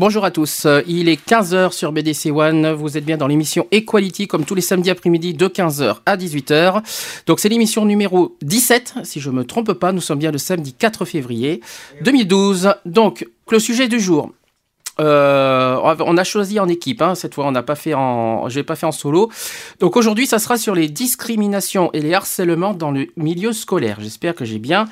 Bonjour à tous, euh, il est 15h sur BDC One, vous êtes bien dans l'émission Equality comme tous les samedis après-midi de 15h à 18h. Donc c'est l'émission numéro 17, si je ne me trompe pas, nous sommes bien le samedi 4 février 2012. Donc le sujet du jour, euh, on a choisi en équipe, hein, cette fois on n'a pas fait en, pas fait en solo. Donc aujourd'hui ça sera sur les discriminations et les harcèlements dans le milieu scolaire. J'espère que j'ai bien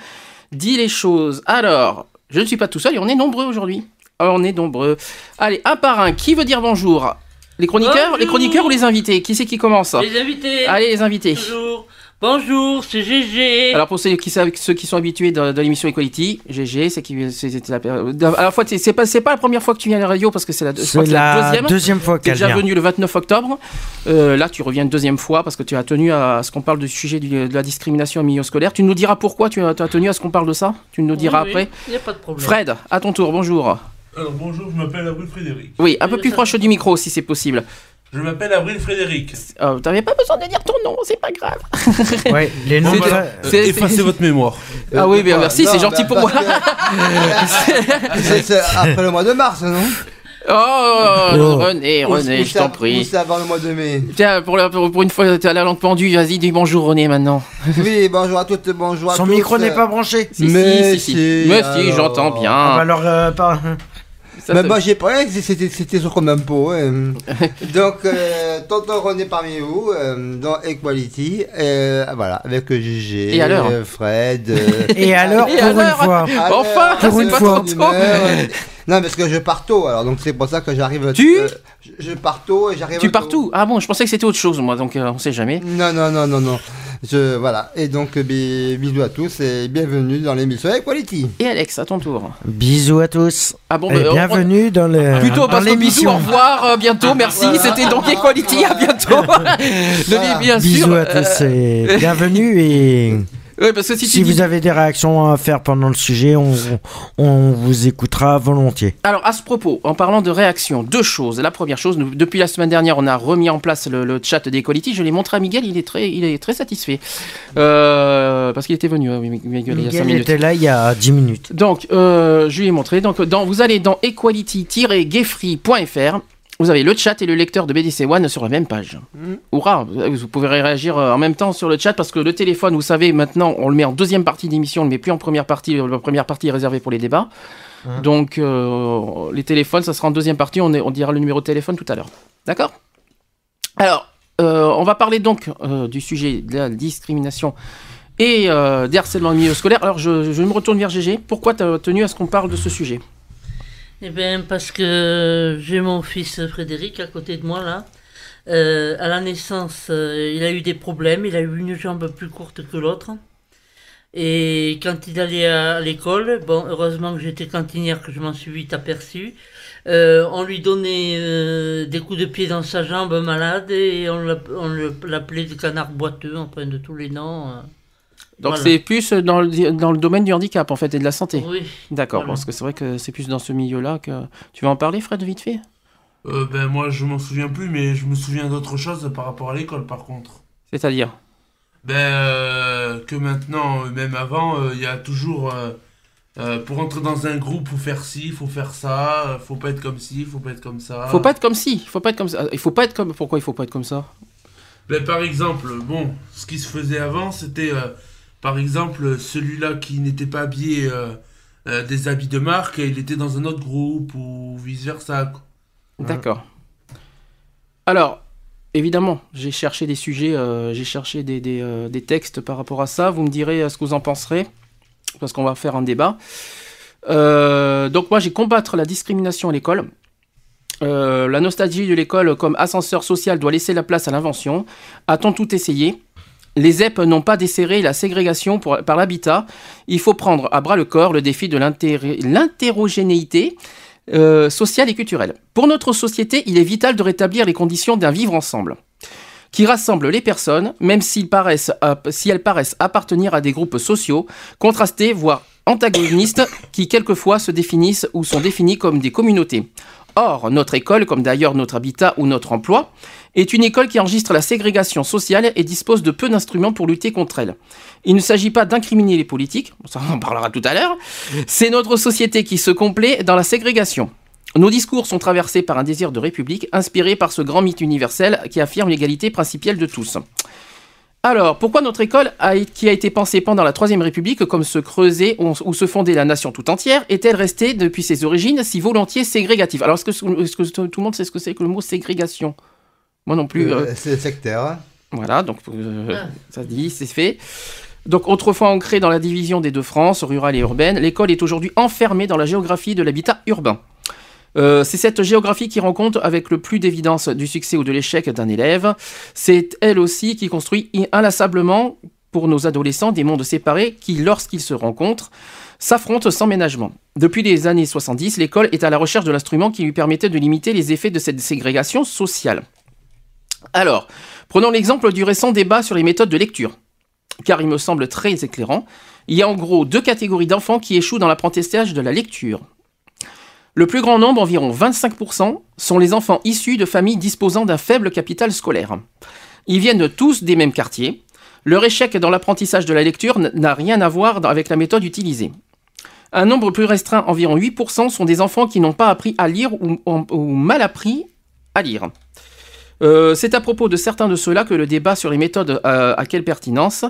dit les choses. Alors, je ne suis pas tout seul et on est nombreux aujourd'hui. Oh, on est nombreux. Allez, un par un. Qui veut dire bonjour? Les chroniqueurs Les chroniqueurs ou les invités? Qui c'est qui commence? Les invités Allez, les invités. Bonjour Bonjour, c'est GG. Alors pour ceux qui savent, ceux qui sont habitués de, l'émission Equality, GG, c'est qui, c'était la À la fois, c'est pas, c'est pas la première fois que tu viens à la radio parce que c'est la, la, deuxième, fois qu'elle vient. déjà venu le 29 octobre. Euh, là, tu reviens une deuxième fois parce que tu as tenu à ce qu'on parle du sujet de la discrimination au milieu scolaire. Tu nous diras pourquoi tu as, tenu à ce qu'on parle de ça? Tu nous diras après. Il n'y a pas de problème. Fred, à ton tour. Bonjour. Alors bonjour, je m'appelle Avril Frédéric. Oui, un peu plus proche du micro si c'est possible. Je m'appelle Avril Frédéric. Oh, T'avais pas besoin de dire ton nom, c'est pas grave. ouais, les noms. C'est effacez votre mémoire. Ah oui, bien merci, c'est gentil pour moi. c'est après le mois de mars, non Oh, oh, René, René, je t'en prie. C'est avant le mois de mai. Tiens, pour, pour, une fois, t'as la langue pendue, vas-y, dis bonjour René maintenant. Oui, bonjour à toutes, bonjour à Son micro n'est pas branché. Si, mais si, si, Mais si, j'entends bien. Ah, bah alors, euh, pas... Mais moi j'ai pas c'était c'était sur comme impôt. Hein. Donc euh, tonton René parmi vous euh, dans Equality euh, voilà avec Gigi, Et alors Fred. Et alors pour une fois. Enfin, pour une fois. Non, parce que je pars tôt, alors donc c'est pour ça que j'arrive. Tu Je pars tôt et j'arrive. Tu pars tôt Ah bon, je pensais que c'était autre chose, moi, donc on sait jamais. Non, non, non, non, non. Je, voilà. Et donc, bisous à tous et bienvenue dans l'émission Equality. Et Alex, à ton tour. Bisous à tous. Ah bon, et bienvenue dans le. Plutôt parce que bisous, au revoir, bientôt, merci. C'était donc Equality, à bientôt. bien bisous à tous et bienvenue et. Ouais, parce que si, vous avez des réactions à faire pendant le sujet, on, on, vous écoutera volontiers. Alors, à ce propos, en parlant de réactions, deux choses. La première chose, depuis la semaine dernière, on a remis en place le, chat d'Equality. Je l'ai montré à Miguel, il est très, il est très satisfait. Euh, parce qu'il était venu, euh, Miguel, il y a 5 minutes. était là il y a 10 minutes. Donc, euh, je lui ai montré. Donc, dans, vous allez dans equality-gayfree.fr vous avez le chat et le lecteur de BDC One sur la même page. Mmh. Vous pouvez réagir euh, en même temps sur le chat parce que le téléphone, vous savez, maintenant, on le met en deuxième partie d'émission, on le met plus en première partie. La première partie est réservée pour les débats. Mmh. Donc, euh, les téléphones, ça sera en deuxième partie. On, on dira le numéro de téléphone tout à l'heure. D'accord? Alors, euh, on va parler donc du sujet de la discrimination et des harcèlements milieu scolaire. Alors, je, je me retourne vers GG. Pourquoi tu as tenu à ce qu'on parle de ce sujet? Eh bien, parce que j'ai mon fils Frédéric à côté de moi là. Euh, à la naissance, euh, il a eu des problèmes. Il a eu une jambe plus courte que l'autre. Et quand il allait à l'école, bon, heureusement que j'étais cantinière, que je m'en suis vite aperçu. Euh, on lui donnait des coups de pied dans sa jambe malade et on l'appelait le canard boiteux, enfin de tous les noms. Donc c'est plus dans le, dans le domaine du handicap en fait et de la santé. Oui. D'accord, parce que c'est vrai que c'est plus dans ce milieu-là que... Tu veux en parler Fred vite fait? Euh, Ben moi je m'en souviens plus mais je me souviens d'autre chose par rapport à l'école par contre. C'est-à-dire? Ben euh, que maintenant, euh, même avant, euh, il y a toujours... pour entrer dans un groupe, faut faire ci, faut faire ça, faut pas être comme ci, faut pas être comme ça. Faut pas être comme ci, faut pas être comme ça. Il faut pas être comme. Pourquoi il faut pas être comme ça? Ben, par exemple, bon, ce qui se faisait avant, c'était par exemple, celui-là qui n'était pas habillé euh, euh, des habits de marque, il était dans un autre groupe ou vice-versa. D'accord. Alors, évidemment, j'ai cherché des sujets, euh, j'ai cherché des, des, textes par rapport à ça. Vous me direz ce que vous en penserez, parce qu'on va faire un débat. Euh, donc moi j'ai combattre la discrimination à l'école. Euh, la nostalgie de l'école comme ascenseur social doit laisser la place à l'invention. A-t-on tout essayé? Les ZEP n'ont pas desserré la ségrégation par l'habitat. Il faut prendre à bras le corps le défi de l'inter- l'interrogénéité euh, sociale et culturelle. Pour notre société, il est vital de rétablir les conditions d'un vivre ensemble qui rassemble les personnes, même si elles paraissent appartenir à des groupes sociaux, contrastés, voire antagonistes, qui quelquefois se définissent ou sont définis comme des communautés. Or, notre école, comme d'ailleurs notre habitat ou notre emploi, est une école qui enregistre la ségrégation sociale et dispose de peu d'instruments pour lutter contre elle. Il ne s'agit pas d'incriminer les politiques, ça on en parlera tout à l'heure, c'est notre société qui se complaît dans la ségrégation. Nos discours sont traversés par un désir de république, inspiré par ce grand mythe universel qui affirme l'égalité principielle de tous. Alors, pourquoi notre école, a- qui a été pensée pendant la Troisième République comme se creuser ou, se fonder la nation tout entière, est-elle restée depuis ses origines si volontiers ségrégative? Alors, est-ce que, tout le monde sait ce que c'est que le mot ségrégation? Moi non plus. euh, Euh, C'est sectaire. hein. voilà, donc euh, Ah. ça dit, c'est fait. Donc autrefois ancrée dans la division des deux France, rurale et urbaine, l'école est aujourd'hui enfermée dans la géographie de l'habitat urbain. Euh, c'est cette géographie qui rend compte avec le plus d'évidence du succès ou de l'échec d'un élève. C'est elle aussi qui construit inlassablement pour nos adolescents des mondes séparés qui, lorsqu'ils se rencontrent, s'affrontent sans ménagement. Depuis les années 70, l'école est à la recherche de l'instrument qui lui permettait de limiter les effets de cette ségrégation sociale. Alors, prenons l'exemple du récent débat sur les méthodes de lecture, car il me semble très éclairant. Il y a en gros deux catégories d'enfants qui échouent dans l'apprentissage de la lecture. Le plus grand nombre, environ 25%, sont les enfants issus de familles disposant d'un faible capital scolaire. Ils viennent tous des mêmes quartiers. Leur échec dans l'apprentissage de la lecture n'a rien à voir avec la méthode utilisée. Un nombre plus restreint, environ 8%, sont des enfants qui n'ont pas appris à lire ou, mal appris à lire. Euh, c'est à propos de certains de ceux-là que le débat sur les méthodes euh, a quelle pertinence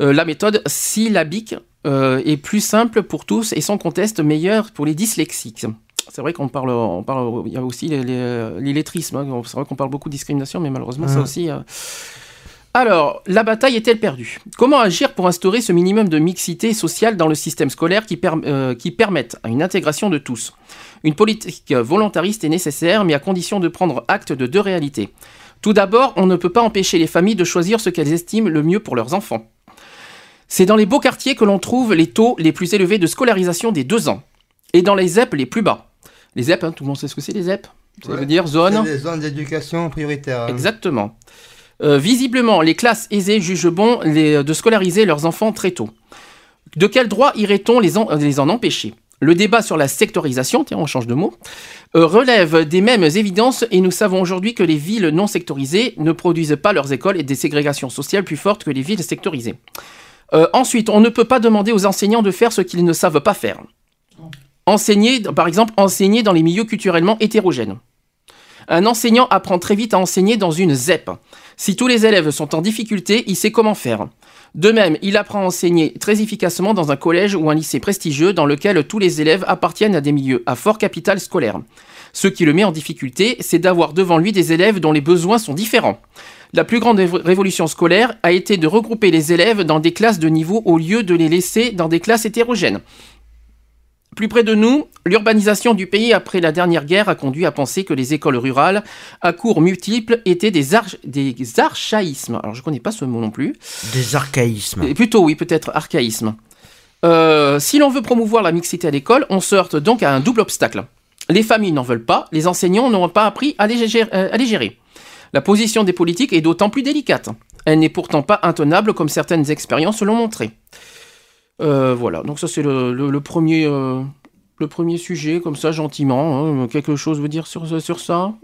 Euh, La méthode syllabique euh, est plus simple pour tous et sans conteste meilleure pour les dyslexiques. C'est vrai qu'on parle, on parle, il y a aussi l'illettrisme. hein. C'est vrai qu'on parle beaucoup de discrimination, mais malheureusement, ça aussi. euh. Alors, la bataille est-elle perdue? Comment agir pour instaurer ce minimum de mixité sociale dans le système scolaire qui, euh, qui permette une intégration de tous? Une politique volontariste est nécessaire, mais à condition de prendre acte de deux réalités. Tout d'abord, on ne peut pas empêcher les familles de choisir ce qu'elles estiment le mieux pour leurs enfants. C'est dans les beaux quartiers que l'on trouve les taux les plus élevés de scolarisation des deux ans, et dans les ZEP les plus bas. Les ZEP, hein, tout le monde sait ce que c'est les ZEP? Ça Ouais. veut dire zone. Des zones d'éducation prioritaire. hein. Exactement. Euh, visiblement, les classes aisées jugent bon les- de scolariser leurs enfants très tôt. De quel droit irait-on les en, les en empêcher? Le débat sur la sectorisation, tiens, on change de mot, euh, relève des mêmes évidences et nous savons aujourd'hui que les villes non sectorisées ne produisent pas leurs écoles et des ségrégations sociales plus fortes que les villes sectorisées. Euh, ensuite, on ne peut pas demander aux enseignants de faire ce qu'ils ne savent pas faire. Enseigner, par exemple, enseigner dans les milieux culturellement hétérogènes. Un enseignant apprend très vite à enseigner dans une ZEP. Si tous les élèves sont en difficulté, il sait comment faire. De même, il apprend à enseigner très efficacement dans un collège ou un lycée prestigieux dans lequel tous les élèves appartiennent à des milieux à fort capital scolaire. Ce qui le met en difficulté, c'est d'avoir devant lui des élèves dont les besoins sont différents. La plus grande évo- révolution scolaire a été de regrouper les élèves dans des classes de niveau au lieu de les laisser dans des classes hétérogènes. Plus près de nous, l'urbanisation du pays après la dernière guerre a conduit à penser que les écoles rurales à cours multiples étaient des, arch- des archaïsmes. Alors je connais pas ce mot non plus. Des archaïsmes. Et plutôt oui, peut-être archaïsme. Euh, si l'on veut promouvoir la mixité à l'école, on se heurte donc à un double obstacle. Les familles n'en veulent pas, les enseignants n'ont pas appris à les, gérer, euh, à les gérer. La position des politiques est d'autant plus délicate. Elle n'est pourtant pas intenable comme certaines expériences l'ont montré. Euh, voilà, donc ça c'est le, le- le premier, euh, le premier sujet, comme ça gentiment. hein. Quelque chose veut dire sur, sur ça?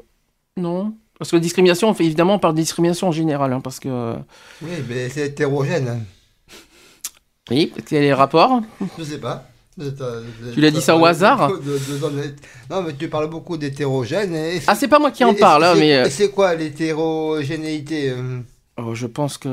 Non? Parce que la discrimination, on fait, évidemment on parle de discrimination en général, hein, parce que... euh, Oui, mais c'est hétérogène. Oui, quel est le rapport? Je sais pas. Tu l'as dit ça au hasard? De- de zones- Non, mais tu parles beaucoup d'hétérogène. et Ah, c'est pas moi qui en et- parle, hein, mais... C'est quoi l'hétérogénéité oh, je pense que...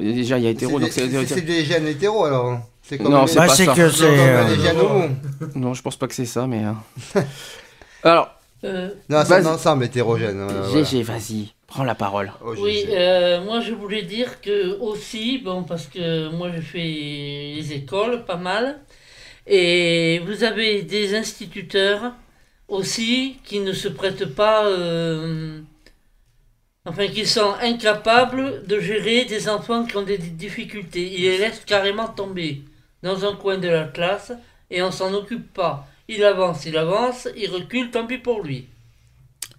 Déjà, il y a hétéro, C'est donc c'est... des gènes hétéros alors. C'est Non, les- c'est Bah, pas c'est ça. que comme c'est. euh. Non, je pense pas que c'est ça, mais... euh. Alors, Euh, Non, c'est un Vas-y. ensemble hétérogène. voilà. GG, vas-y, prends la parole. Oh, j'ai- Oui, j'ai- euh, moi je voulais dire que aussi, bon, parce que moi je fais les écoles pas mal, Et vous avez des instituteurs aussi qui ne se prêtent pas, euh, enfin qui sont incapables de gérer des enfants qui ont des difficultés. Ils les laissent carrément tomber dans un coin de la classe et on s'en occupe pas. Il avance, il avance, il recule, tant pis pour lui.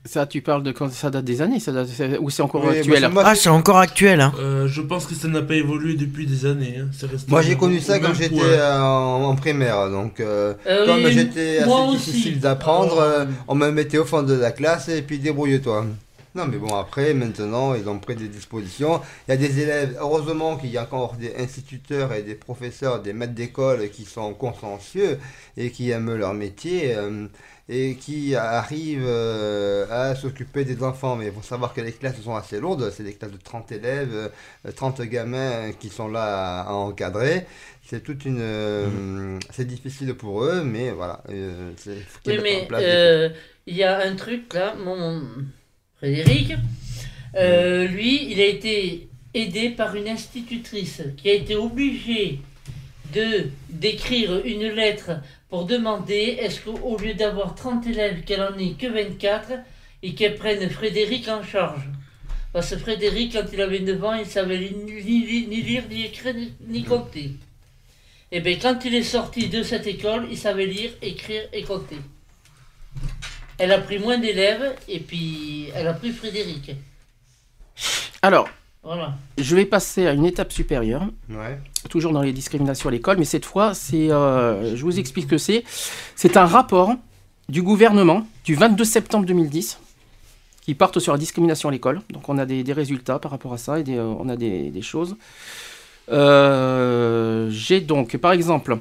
Ça, tu parles de quand ça date des années, ça date- ou c'est encore actuel moi, Ah, c'est encore actuel, hein. Euh, je pense que ça n'a pas évolué depuis des années. hein. C'est resté Moi j'ai au- connu au ça même quand j'étais point. euh, en, en primaire, donc euh, Euh, comme oui, j'étais moi assez aussi. difficile d'apprendre, euh, on me mettait au fond de la classe et puis débrouille-toi. Non mais bon après maintenant ils ont pris des dispositions. Il y a des élèves, heureusement qu'il y a encore des instituteurs et des professeurs, des maîtres d'école qui sont consciencieux et qui aiment leur métier euh, et qui arrivent euh, à s'occuper des enfants. Mais il faut savoir que les classes sont assez lourdes, c'est des classes de 30 élèves, euh, 30 gamins qui sont là à, à encadrer. C'est toute une, euh, c'est difficile pour eux, mais voilà. euh, Oui, mais euh, il y a un truc là, mon Frédéric, euh, lui, il a été aidé par une institutrice qui a été obligée de d'écrire une lettre pour demander est-ce qu'au lieu d'avoir 30 élèves, qu'elle en ait que 24 et qu'elle prenne Frédéric en charge. Parce que Frédéric, quand il avait 9 ans, il savait ni, lire, ni écrire, ni, ni compter. Et bien, quand il est sorti de cette école, il savait lire, écrire et compter. Elle a pris moins d'élèves et puis elle a pris Frédéric. Alors, Voilà. je vais passer à une étape supérieure. Ouais. toujours dans les discriminations à l'école, mais cette fois, c'est, euh, je vous explique ce que c'est. C'est un rapport du gouvernement du 22 septembre 2010 qui porte sur la discrimination à l'école. Donc on a des, des résultats par rapport à ça et des, euh, on a des, des choses. Euh, J'ai donc, par exemple,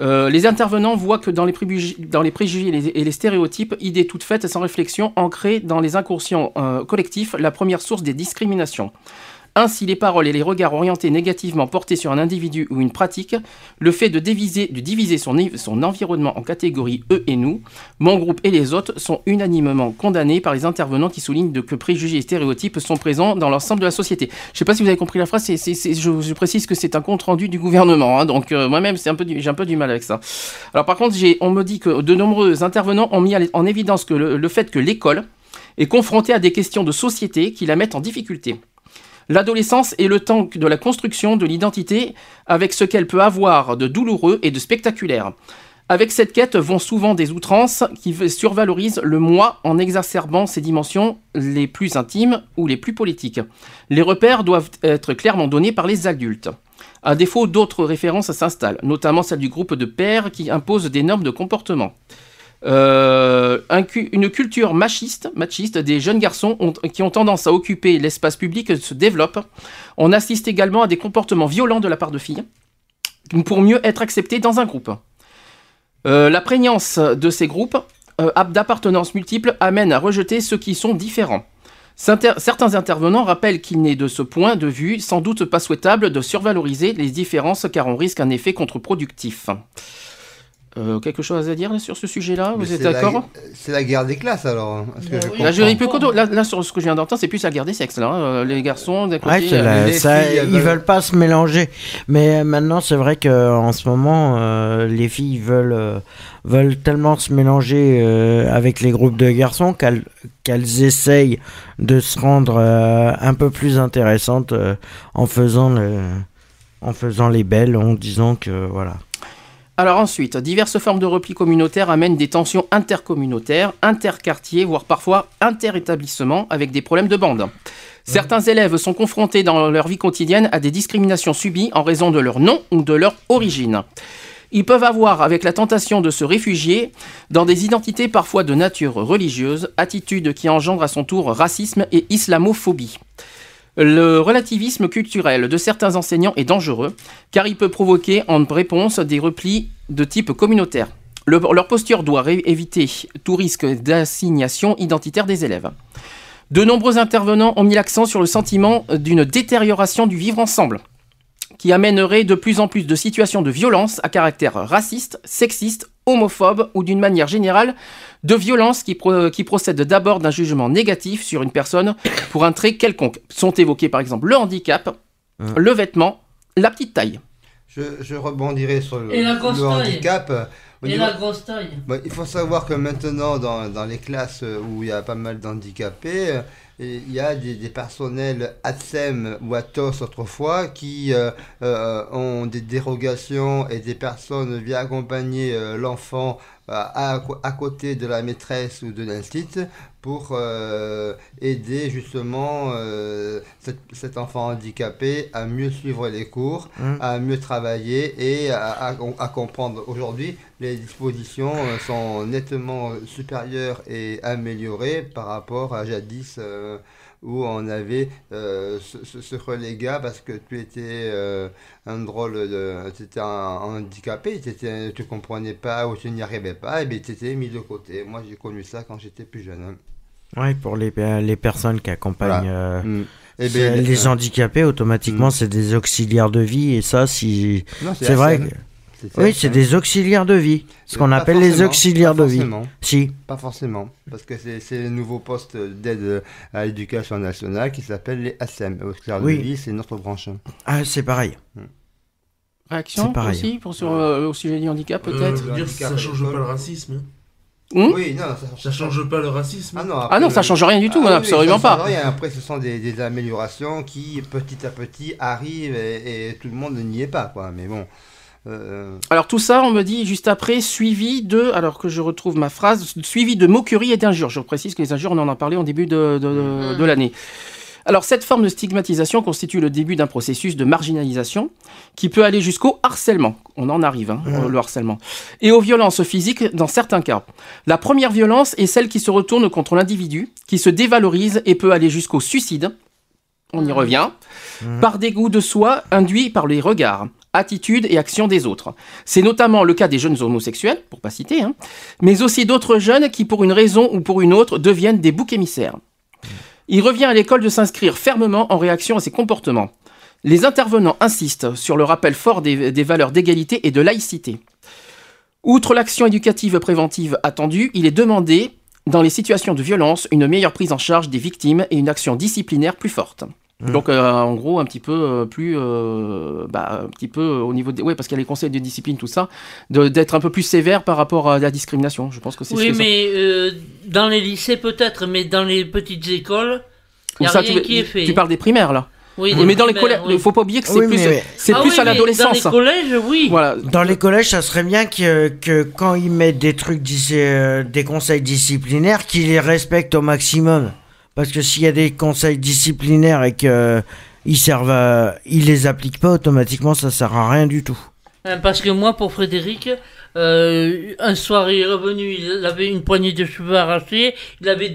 euh, les intervenants voient que dans les préjugés, et les, stéréotypes, idées toutes faites sans réflexion, ancrées dans les inconscients euh, collectifs, la première source des discriminations. Ainsi, les paroles et les regards orientés négativement portés sur un individu ou une pratique, le fait de diviser, son, environnement en catégories eux et nous, mon groupe et les autres, sont unanimement condamnés par les intervenants qui soulignent de que préjugés et stéréotypes sont présents dans l'ensemble de la société. Je ne sais pas si vous avez compris la phrase, je, précise que c'est un compte rendu du gouvernement, hein, donc euh, moi-même j'ai un peu du mal avec ça. Alors par contre, on me dit que de nombreux intervenants ont mis en évidence le fait que l'école est confrontée à des questions de société qui la mettent en difficulté. L'adolescence est le temps de la construction de l'identité avec ce qu'elle peut avoir de douloureux et de spectaculaire. Avec cette quête vont souvent des outrances qui survalorisent le moi en exacerbant ses dimensions les plus intimes ou les plus politiques. Les repères doivent être clairement donnés par les adultes. À défaut, d'autres références s'installent, notamment celle du groupe de pères qui impose des normes de comportement. Euh, une culture machiste, des jeunes garçons qui ont tendance à occuper l'espace public se développe. On assiste également à des comportements violents de la part de filles pour mieux être acceptés dans un groupe. Euh, la prégnance de ces groupes euh, d'appartenance multiples amène à rejeter ceux qui sont différents. Certains intervenants rappellent qu'il n'est de ce point de vue sans doute pas souhaitable de survaloriser les différences car on risque un effet contre-productif. Euh, quelque chose à dire là, sur ce sujet-là Vous êtes d'accord C'est la guerre des classes alors. hein, parce que Bah je. Là, je là, là, sur ce que je viens d'entendre, c'est plus la guerre des sexes. Là, hein. Euh, Les garçons, d'un côté. Ouais, euh, la- les ça- filles, ils veulent- veulent pas se mélanger. Mais maintenant, c'est vrai que en ce moment, euh, les filles veulent, euh, veulent tellement se mélanger euh, avec les groupes de garçons qu'elles qu'elles essayent de se rendre euh, un peu plus intéressantes euh, en faisant le, en faisant les belles, en disant que voilà. Alors ensuite, diverses formes de repli communautaire amènent des tensions intercommunautaires, interquartiers, voire parfois interétablissements, avec des problèmes de bande. Certains élèves sont confrontés dans leur vie quotidienne à des discriminations subies en raison de leur nom ou de leur origine. Ils peuvent avoir avec la tentation de se réfugier dans des identités parfois de nature religieuse, attitude qui engendre à son tour racisme et islamophobie. Le relativisme culturel de certains enseignants est dangereux, car il peut provoquer en réponse des replis de type communautaire. Le- leur posture doit éviter tout risque d'assignation identitaire des élèves. De nombreux intervenants ont mis l'accent sur le sentiment d'une détérioration du vivre ensemble, qui amènerait de plus en plus de situations de violence à caractère raciste, sexiste, homophobe ou d'une manière générale de violence qui, pro- qui procèdent d'abord d'un jugement négatif sur une personne pour un trait quelconque. Sont évoqués par exemple le handicap, Hein. le vêtement, la petite taille. Je, je rebondirai sur le, Et la grosse le taille. handicap. Et niveau- la grosse taille. Bon, il faut savoir que maintenant, dans, dans les classes où il y a pas mal d'handicapés, euh, il y a des, des personnels ATSEM ou ATOS autrefois qui euh, euh, ont des dérogations et des personnes viennent accompagner euh, l'enfant euh, à, à côté de la maîtresse ou de l'instit pour euh, aider justement euh, cet, cet enfant handicapé à mieux suivre les cours, Mm. à mieux travailler et à, à- à comprendre. Aujourd'hui, les dispositions euh, sont nettement supérieures et améliorées par rapport à jadis euh, où on avait euh, ce, ce, ce relégat parce que tu étais euh, un drôle de... Tu étais un, un handicapé, tu étais- tu comprenais pas ou tu n'y arrivais pas, et bien tu étais mis de côté. Moi j'ai connu ça quand j'étais plus jeune. hein. Ouais, pour les, les personnes qui accompagnent euh, Mm. Eh ben, les euh, handicapés, automatiquement, Mm. c'est des auxiliaires de vie. Et ça, si. C'est vrai que. Oui, c'est des auxiliaires de vie. Ce Euh, qu'on appelle les auxiliaires pas de vie. Si. Pas forcément, parce que c'est le nouveau poste d'aide à l'éducation nationale qui s'appelle les ASM. Auxiliaires Oui. de vie, c'est notre branche. Ah, c'est pareil. Réaction C'est pareil. aussi pour sur, euh, au sujet du handicap Euh, peut-être dire, ça change pas le racisme. hein. Hmm Oui, non, ça Ça change pas le racisme. Ah non, Ah après, non, ça le- change rien du tout, Ah oui, absolument ça change pas. rien. Après, ce sont des, des améliorations qui, petit à petit, arrivent et, et tout le monde n'y est pas, quoi. Mais bon. Euh, Alors tout ça, on me dit juste après, suivi de, alors que je retrouve ma phrase, suivi de moqueries et d'injures. Je précise que les injures, on en a parlé en début de, de- de l'année. Alors cette forme de stigmatisation constitue le début d'un processus de marginalisation qui peut aller jusqu'au harcèlement. On en arrive, hein, le harcèlement. Et aux violences physiques dans certains cas. La première violence est celle qui se retourne contre l'individu, qui se dévalorise et peut aller jusqu'au suicide. On y revient. Par dégoût de soi induit par les regards, attitudes et actions des autres. C'est notamment le cas des jeunes homosexuels, pour pas citer, hein, mais aussi d'autres jeunes qui, pour une raison ou pour une autre, deviennent des boucs émissaires. Il revient à l'école de s'inscrire fermement en réaction à ces comportements. Les intervenants insistent sur le rappel fort des, des valeurs d'égalité et de laïcité. Outre l'action éducative préventive attendue, il est demandé, dans les situations de violence, une meilleure prise en charge des victimes et une action disciplinaire plus forte. Donc euh, en gros un petit peu euh, plus euh, bah, un petit peu au niveau des ouais parce qu'il y a les conseils de discipline tout ça de- d'être un peu plus sévère par rapport à la discrimination je pense que c'est Oui, mais euh, dans les lycées peut-être, mais dans les petites écoles, il a ça, rien tu, qui est fait. tu parles des primaires là Oui, Oui, mais dans les collèges oui. il faut pas oublier que c'est Oui, plus mais- c'est Ah plus oui, à l'adolescence Dans les collèges, oui. voilà Dans les collèges, ça serait bien que, que quand ils mettent des trucs, des conseils disciplinaires, qu'ils les respectent au maximum. Parce que s'il y a des conseils disciplinaires et que à- ils les appliquent pas automatiquement, ça sert à rien du tout. Hein, Parce que moi, pour Frédéric, euh, un soir, il est revenu, il avait une poignée de cheveux arrachés, il avait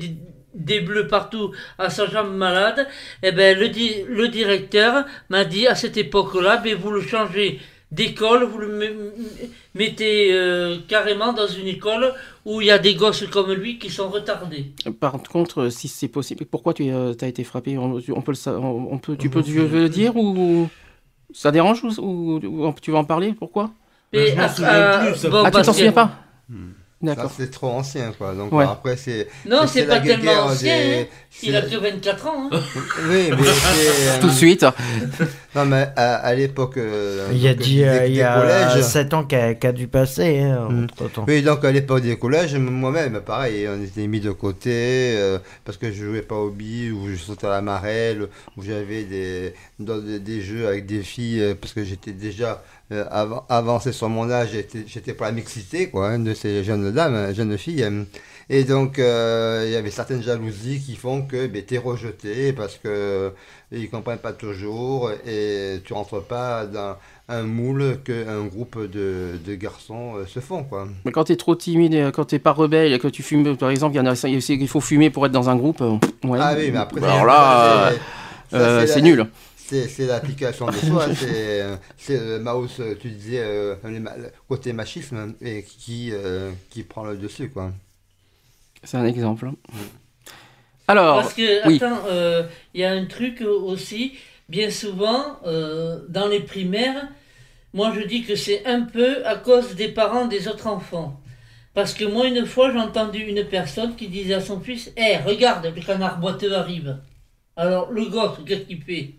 des, bleus partout à sa jambe malade. Et ben, le, le directeur m'a dit à cette époque-là, ben, vous le changez d'école, vous le me- mettez euh, carrément dans une école où il y a des gosses comme lui qui sont retardés. par contre si c'est possible pourquoi tu euh, as été frappé? On, on peut le on, peut tu peux tu veux le dire ou ça dérange ou, ou- ou tu vas en parler? Pourquoi? Ben, je m'en à- souviens à- plus, ça bon, ah tu t'en souviens pas ça, d'accord c'est trop ancien, quoi. Donc Ouais. après, c'est. Non, c'est pas tellement guerre ancien, des- hein. Il a la- que 24 ans. hein. Oui, mais c'est. tout de suite Non, mais à, à l'époque. euh, Il y a, dit, des- euh, il y a collèges. 7 ans qu'a qu'a dû passer, hein, Mm. Oui, donc à l'époque des collèges, moi-même, pareil, on était mis de côté euh, parce que je jouais pas au billes ou je sautais à la marelle ou j'avais des, dans des, des jeux avec des filles euh, parce que j'étais déjà euh, av- avancé sur mon âge, j'étais j'étais pour la mixité quoi, hein, de ces jeunes dames, jeunes filles. hein. Et donc euh, il y avait certaines jalousies qui font que ben, tu es rejeté parce que ils comprennent pas toujours et tu rentres pas dans un moule qu'un groupe de, de garçons euh, se font quoi. mais quand t'es trop timide et quand t'es pas rebelle que tu fumes par exemple il y faut fumer pour être dans un groupe euh, ouais. Ah oui, mais après, alors là c'est- euh, nul C'est l'application de soi, c'est le mouse, tu disais, euh, le côté machisme et qui, euh, qui prend le dessus, quoi. C'est un exemple alors Parce que, oui. attends, euh, il y a un truc aussi, bien souvent, euh, dans les primaires, moi je dis que c'est un peu à cause des parents des autres enfants. Parce que moi, une fois, j'ai entendu une personne qui disait à son fils Hé, regarde, le canard boiteux arrive. Alors, le gosse, qu'est-ce qu'il fait?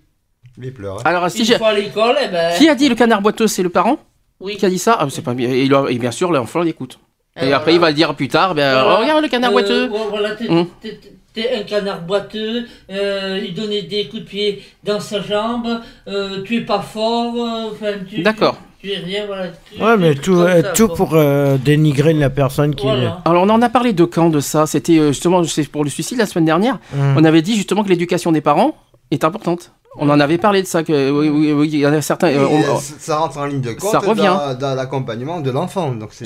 Il pleure. hein. Alors, si Une j'ai- fois à l'école, eh ben. qui a dit le canard boiteux C'est le parent? Oui. qui a dit ça? Ah, C'est pas bien. Et bien sûr, l'enfant l'écoute. Et, Et après, voilà. il va le dire plus tard ben, Voilà. Regarde le canard Euh, boiteux. ouais, Voilà, t'es Hum. t'es- un canard boiteux, euh, il donnait des coups de pied dans sa jambe, euh, tu es pas fort, euh, enfin, tu, D'accord. tu, tu es rien, voilà. tu- Ouais, mais tout, euh, ça, tout quoi. pour euh, dénigrer la personne qui. Voilà. Alors, on en a parlé de quand de ça? C'était euh, justement c'est pour le suicide la semaine dernière. Hum. On avait dit justement que l'éducation des parents est importante. On en avait parlé de ça. Que, oui, oui, oui, il y en a certains. euh, on- ça rentre en ligne de compte ça revient. dans, dans l'accompagnement de l'enfant. Donc c'est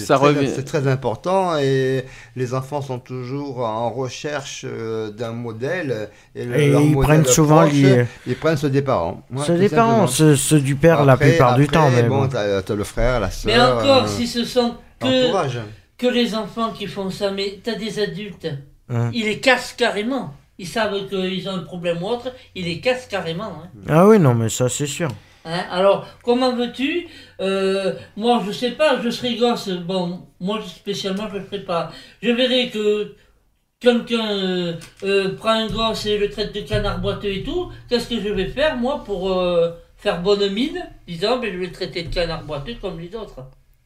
très, important et les enfants sont toujours en recherche euh, d'un modèle. Et, le- Et leur ils modèle prennent souvent proche, les- Ils prennent ceux des parents. Ouais, tout des parents, ceux, ceux du père la Après- plupart du temps. Mais bon, bon. t'as le frère, la soeur. Mais encore, euh, si ce sont que, les enfants qui font ça, mais t'as des adultes, Hum. ils les cassent carrément. Ils savent qu'ils ont un problème ou autre, ils les cassent carrément. hein. Ah oui, non, mais ça c'est sûr. Hein, alors, comment veux-tu Euh, Moi, je sais pas, je serai gosse. Bon, moi spécialement, je ne ferai pas. Je verrai que quelqu'un euh, euh, prend un gosse et le traite de canard boiteux et tout. Qu'est-ce que je vais faire, moi, pour euh, faire bonne mine Disant, ben, je vais le traiter de canard boiteux comme les autres.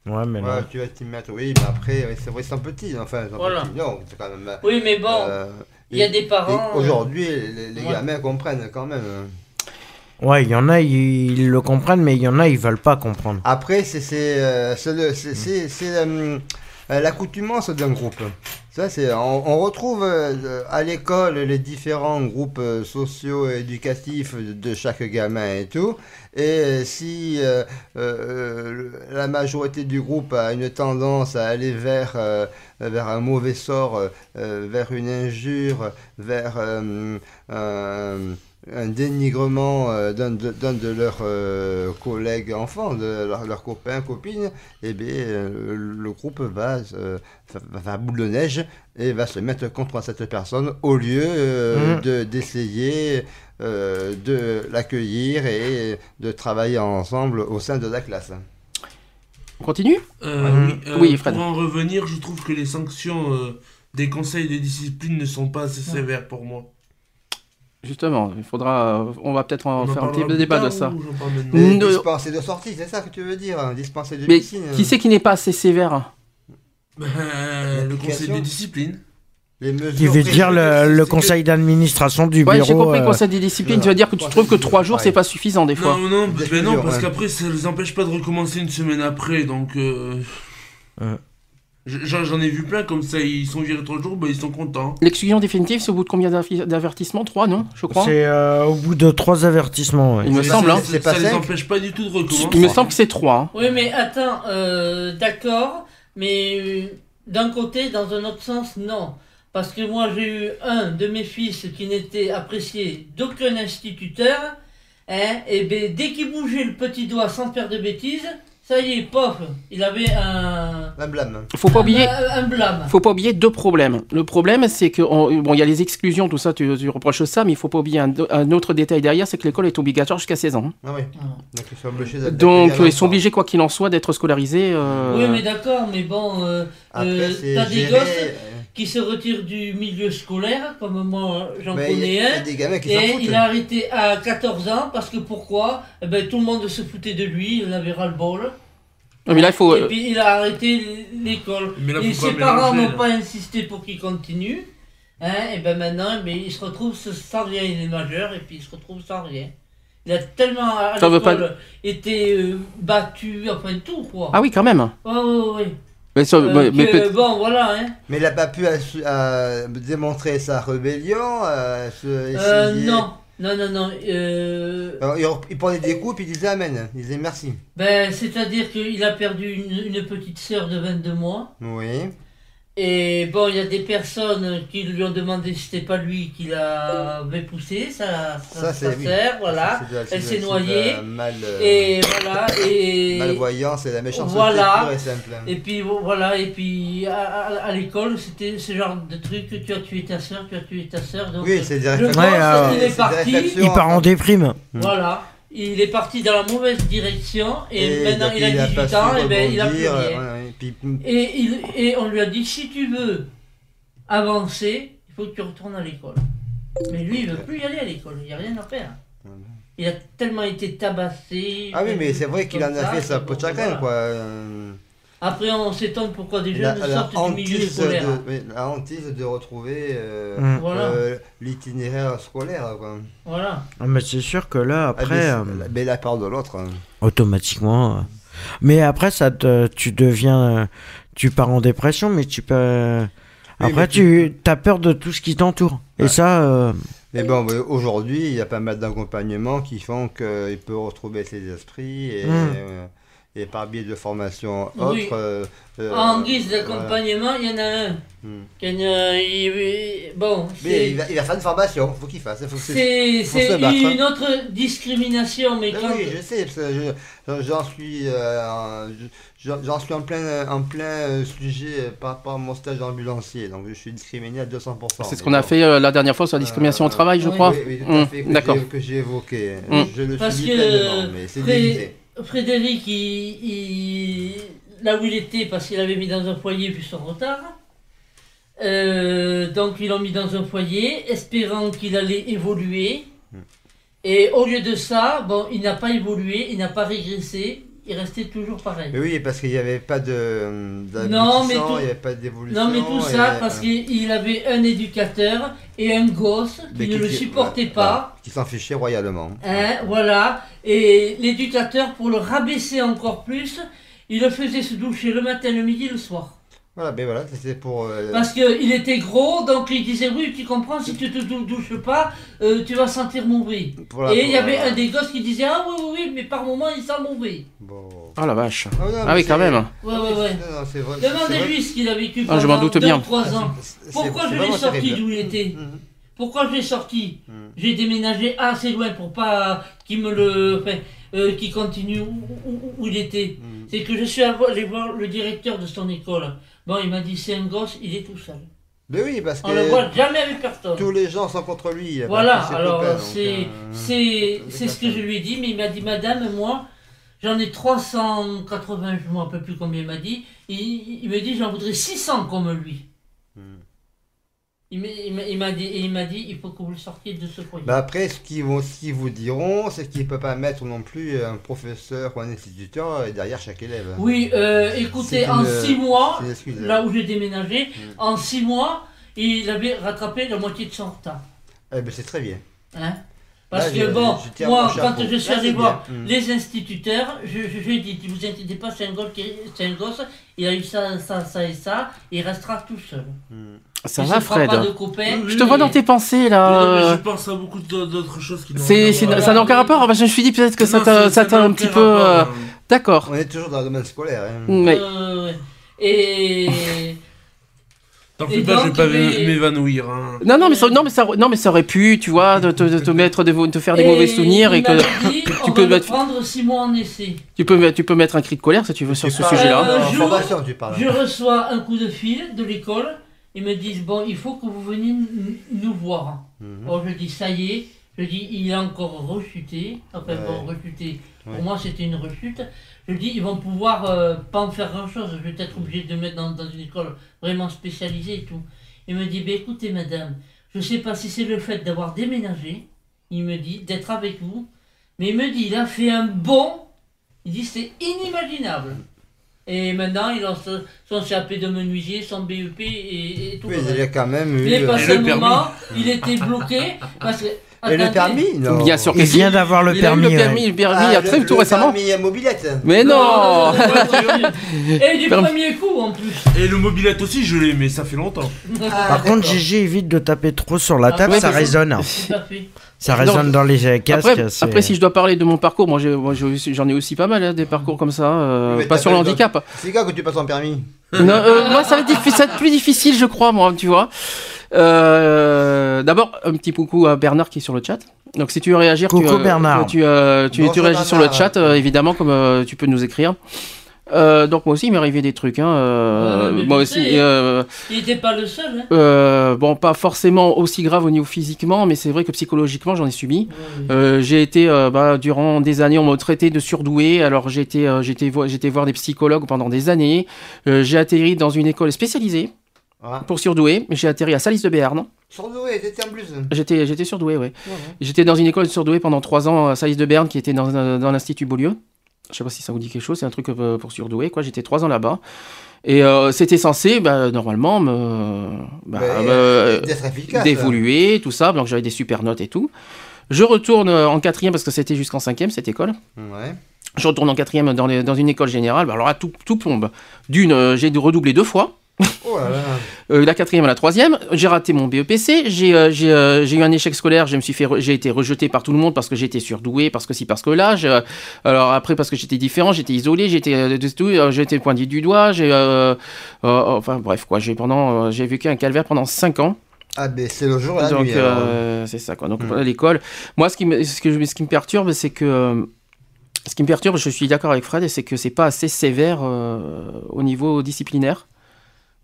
Ouais, mais Ouais, tu vas t'y mettre, oui, mais après, c'est vrai, ils sont petits, enfin, ils sont Voilà. petits. Non, c'est quand même. Oui, mais bon, euh, il y a des parents. et Aujourd'hui, les, les ouais. gamins comprennent quand même. hein. Ouais, il y en a, ils, ils le comprennent, mais il y en a, ils veulent pas comprendre. Après, c'est c'est euh, c'est le- c'est- euh, l'accoutumance d'un groupe. Ça, c'est on, retrouve euh, à l'école les différents groupes euh, sociaux et éducatifs de chaque gamin et tout. Et si la majorité du groupe a une tendance à aller vers vers un mauvais sort, vers une injure, vers un, dénigrement euh, d'un de, leurs euh, collègues enfants, de leurs leurs copains, copines, et bien euh, le groupe va, va, faire boule de neige et va se mettre contre cette personne au lieu de d'essayer euh, de l'accueillir et de travailler ensemble au sein de la classe. On continue? Oui, euh, Oui, Fred. Pour en revenir, je trouve que les sanctions euh, des conseils de discipline ne sont pas assez sévères pour moi. Justement, il faudra. euh, On va peut-être en On faire un petit débat de ça. Mais dispenser de sortie, c'est ça que tu veux dire hein, Dispenser de Mais piscine qui c'est qui n'est pas assez sévère Ben, le conseil de discipline. les mesures Qui veut dire le, conseil d'administration du Ouais, j'ai bureau. compris, euh, conseil des disciplines. Tu vas dire que tu trouves que trois jours, c'est pas suffisant des fois. Non, non, non, parce qu'après, ça les empêche pas de recommencer une semaine après, donc... euh. J'en j'en ai vu plein comme ça, ils sont virés trois jours, ben ils sont contents. L'exclusion définitive, c'est au bout de combien d'averti- d'avertissements? Trois, non Je crois. C'est euh, au bout de trois avertissements. ouais. Il me Ça- semble, ça- hein. Ça, pas les empêche pas du tout de recommencer. Il me semble que c'est trois. hein. Oui, mais attends, euh, d'accord, mais euh, d'un côté, dans un autre sens, non. Parce que moi, j'ai eu un de mes fils qui n'était apprécié d'aucun instituteur, hein, et ben, dès qu'il bougeait le petit doigt sans faire de bêtises, ça y est, pof, il avait un, Un blâme. Faut pas oublier. un, un blâme. Faut pas oublier deux problèmes. Le problème, c'est que on- bon, il y a les exclusions, tout ça, tu, tu reproches ça, mais il faut pas oublier un, un autre détail derrière, c'est que l'école est obligatoire jusqu'à 16 ans. Ah oui. Ah. Donc ils sont obligés d'a- Donc d'accueillir ils sont l'enfant. obligés, quoi qu'il en soit, d'être scolarisés. euh, Oui, mais d'accord, mais bon, euh, Après, euh, t'as des géré, gosses euh, qui se retirent du milieu scolaire, comme moi, j'en mais il y, connais a- il y un. a des gamins qui s'en Et foutent. il a arrêté à 14 ans parce que pourquoi? Eh ben, Tout le monde se foutait de lui, il avait ras-le-bol. Mais là, il faut. Et euh, puis il a arrêté l'école. Mais là, Et ses parents n'ont pas insisté pour qu'il continue. Hein, et ben maintenant, il se retrouve sans rien, il est majeur et puis il se retrouve sans rien. Il a tellement à Ça veut l'école été euh, battu, enfin tout quoi. Ah oui, quand même. Ouais, ouais, ouais. Mais, ça- Euh, mais- que, bon, voilà. Hein. Mais il n'a pas pu euh, démontrer sa rébellion. euh, se- Euh, non, non, non, non. euh, Alors, il, il prenait des coups puis il disait Amen. Il disait merci. ben, C'est-à-dire qu'il a perdu une, une petite sœur de 22 mois. Oui. Et bon, il y a des personnes qui lui ont demandé si c'était pas lui qui l'avait poussé, ça, ça, Ça, ça c'est- oui. sert, voilà. La- Elle s'est noyée. Mal, euh, Et voilà, et. malvoyance et la méchanceté Voilà. pure et simple. Et puis voilà, et puis à, à- à l'école, c'était ce genre de truc que tu as tué ta soeur, tu as tué ta soeur. Donc, Oui, c'est gosse, Ouais, euh, il est parti. Il part en déprime. Voilà, il est parti dans la mauvaise direction et, maintenant il a 18 pas su ans et ben il a plus rien. ouais, puis- Et, il, et on lui a dit si tu veux avancer, il faut que tu retournes à l'école. Mais lui, il veut plus y aller à l'école, il n'y a rien à faire. Il a tellement été tabassé. Ah oui, mais c'est vrai qu'il en a fait sa bon, peau de chacun, quoi. Euh, Après, on s'étonne pourquoi des jeunes la sortent du milieu scolaire. de, la hantise de retrouver euh, Mm. Voilà. euh, l'itinéraire scolaire, quoi. Voilà. Ah, mais c'est sûr que là, Ah, mais, après, euh, c'est- mais la part de l'autre. hein. automatiquement. euh, Mais après, ça te, tu deviens. euh, Tu pars en dépression, mais tu peux. Après, tu as peur de tout ce qui t'entoure. Et ça. euh, Mais bon, aujourd'hui, il y a pas mal d'accompagnements qui font qu'il peut retrouver ses esprits et, Mm. euh, et par biais de formations autres. Oui. euh, euh, en guise d'accompagnement, il y en a un. Mm. qui a une- il- bon, Mais il va, il va faire une formation, faut qu'il fasse. Faut que c'est- hein. une autre discrimination, mais quand. oui, je sais, je- j'en suis, euh, j'en suis en plein, en plein euh, sujet par rapport à mon stage d'ambulancier, donc je suis discriminé à 200%. C'est ce qu'on a fait euh, la dernière fois sur la discrimination au Euh, travail, je oui, crois. Oui, oui, tout à Mm, fait, j'ai- que j'ai évoqué. Mm. Je le Parce suis que pleinement, mais c'est déguisé. Frédéric, il, il- là où il était, parce qu'il avait mis dans un foyer vu son retard, euh, donc ils l'ont mis dans un foyer, espérant qu'il allait évoluer. Hmm. Et au lieu de ça, bon, il n'a pas évolué, il n'a pas régressé, il restait toujours pareil. Mais oui, parce qu'il n'y avait pas de Non, mais tout- il n'y avait pas d'évolution. Non, mais tout ça et- parce qu'il avait un éducateur et un gosse qui ne le supportait pas. qui s'en fichait royalement. Hein, voilà. Et l'éducateur, pour le rabaisser encore plus, il le faisait se doucher le matin, le midi, le soir. Voilà, mais voilà, c'était pour. euh, Parce qu'il était gros, donc il disait oui, tu comprends, si tu te dou- douches pas, euh, tu vas sentir mauvais. pour la- Et il y avait la- un des gosses qui disait ah oui, oui, oui, mais par moment il sent mauvais. Bon. Oh la vache. Ah, non, Ah oui, quand même. Ouais, ouais, ouais. Demandez-lui ce qu'il a vécu Ah, je pendant m'en doute deux bien. ou trois ans. c'est- Pourquoi c'est je l'ai sorti d'où il était. Pourquoi je l'ai sorti. J'ai déménagé assez loin pour pas qu'il me le. Enfin, euh, qu'il continue où, où- où il était. Mhm. C'est que je suis allé voir le directeur de son école. Bon, il m'a dit c'est un gosse, il est tout seul. Mais oui, parce On le voit que jamais avec personne. tous les gens sont contre lui. Voilà, que c'est alors euh, c'est c'est c'est ce que je lui ai dit, mais il m'a dit Madame, moi, j'en ai 380, je ne me rappelle plus combien il m'a dit. Il, il me dit j'en voudrais 600 comme lui. Il m'a- dit, il m'a dit il faut que vous le sortiez de ce foyer. Bah après, ce qu'ils vont, ce qu'ils vous diront, c'est qu'il ne peut pas mettre non plus un professeur ou un instituteur derrière chaque élève. Oui, euh, écoutez, en une- six mois, là où j'ai déménagé, Mm. en six mois, il avait rattrapé la moitié de son retard. Eh ben, c'est très bien. Hein? Parce Là, que je- bon, je moi, quand je suis Là, allé voir bien. Mm. les instituteurs, je, je, ai dit, ne vous inquiétez pas, c'est un, gosse qui- c'est un gosse, il a eu ça, ça, ça et ça, il restera tout seul. Hmm. Ça va, Fred pas de copains. Je te vois dans tes pensées, là. Non, je pense à beaucoup d'au- d'autres choses qui C'est, ça n'a aucun rapport. Je me suis dit peut-être que ça Non, t'a, ça- ça ça t'a n'a un petit peu. rapport, euh, hein. D'accord. On est toujours dans le domaine scolaire. hein. Mais Euh, et T'en fais pas, je vais pas mais- m'évanouir. Hein. non, non, mais ça, non, mais ça, non, mais ça aurait pu, tu vois, de te, de te mettre des, de faire des et mauvais souvenirs et que dit, tu on peux va le mettre- prendre six mois en essai. tu peux, mettre- tu peux mettre un cri de colère si tu veux sur Tu ce sujet-là. Euh. Je reçois un coup de fil de l'école. Ils me disent Bon, il faut que vous veniez nous voir. Mhm. Bon, je dis Ça y est. Je dis Il a encore rechuté. Enfin, Ouais. bon, rechuté. Pour moi, c'était une rechute. Je dis Ils vont pouvoir euh, pas en faire grand-chose. Je vais être obligé de mettre dans, dans une école vraiment spécialisée et tout. Il me dit Ben écoutez, madame, je sais pas si c'est le fait d'avoir déménagé. Il me dit D'être avec vous. Mais il me dit Il a fait un bond. Il dit C'est inimaginable. Et maintenant, il a son, CAP de menuisier, son BEP et, et tout le il a quand même eu. Euh, passé Et un le permis. moment, il était bloqué parce que. Et le permis Non. Bien sûr que Il vient d'avoir le Il a eu permis. le ouais. permis, le permis, Ah, il y a le- très tout le récemment. permis à mobilette. Mais non. Et du Permis. premier coup en plus. Et le mobilette aussi, je l'ai, mais ça fait longtemps. Par contre, Gigi évite de taper trop sur la Ah, table, ouais, ça résonne. Tout à fait. Ça résonne dans les euh, casques. Après, si je dois parler de mon parcours, moi, j'en ai aussi pas mal, hein, des parcours comme ça, euh, pas sur le handicap. C'est quand que tu passes ton permis Non, euh, moi, ça va, être diffi- ça va être plus difficile, je crois, moi, tu vois. Euh, D'abord, un petit coucou à Bernard qui est sur le chat. Donc, si tu veux réagir, tu, Coucou euh, Bernard. tu, euh, tu, tu Bonjour réagis sur le Bernard. chat, euh, évidemment, comme euh, tu peux nous écrire. Euh, donc, moi aussi, il m'est arrivé des trucs. Hein, euh, Ouais, moi aussi. sais. euh, Il n'était pas le seul. Hein. euh, bon, pas forcément aussi grave au niveau physiquement, mais c'est vrai que psychologiquement, j'en ai subi. Ouais, Euh, j'ai été euh, bah, durant des années, on m'a traité de surdoué. Alors j'ai été, euh, j'ai été, vo- voir des psychologues pendant des années. Euh, j'ai atterri dans une école spécialisée. Ah. pour surdoué. J'ai atterri à Salis de Béarn. Surdoué, t'étais en plus. J'étais, j'étais surdoué, oui. J'étais dans une école surdouée pendant trois ans à Salis de Berne, qui était dans, dans l'Institut Beaulieu. Je sais pas si ça vous dit quelque chose, c'est un truc euh, pour surdoué, quoi. J'étais trois ans là-bas. Et euh, c'était censé, bah, normalement, me, bah, efficace. d'évoluer, tout ça. Donc j'avais des super notes et tout. Je retourne euh, en quatrième parce que c'était jusqu'en cinquième cette école. Ouais. Je retourne en quatrième dans, les- dans une école générale. Bah, alors là, tout, tout plombe. D'une, euh, j'ai dû redoubler deux fois. Oh là là. Euh, la quatrième à la troisième, j'ai raté mon BEPC, j'ai euh, euh, j'ai eu un échec scolaire, je me suis fait, re- j'ai été rejeté par tout le monde parce que j'étais surdoué, parce que si, parce que là. alors après parce que j'étais différent, j'étais isolé, j'étais été pointé du doigt, j'ai, enfin bref quoi, j'ai pendant, j'ai vécu un calvaire pendant 5 ans. Ah ben c'est le jour et la Donc nuit. c'est ça quoi. Donc Mm. voilà, l'école. Moi ce qui me, ce, que ce qui me perturbe c'est que ce qui me perturbe, je suis d'accord avec Fred, c'est que c'est pas assez sévère euh, au niveau disciplinaire.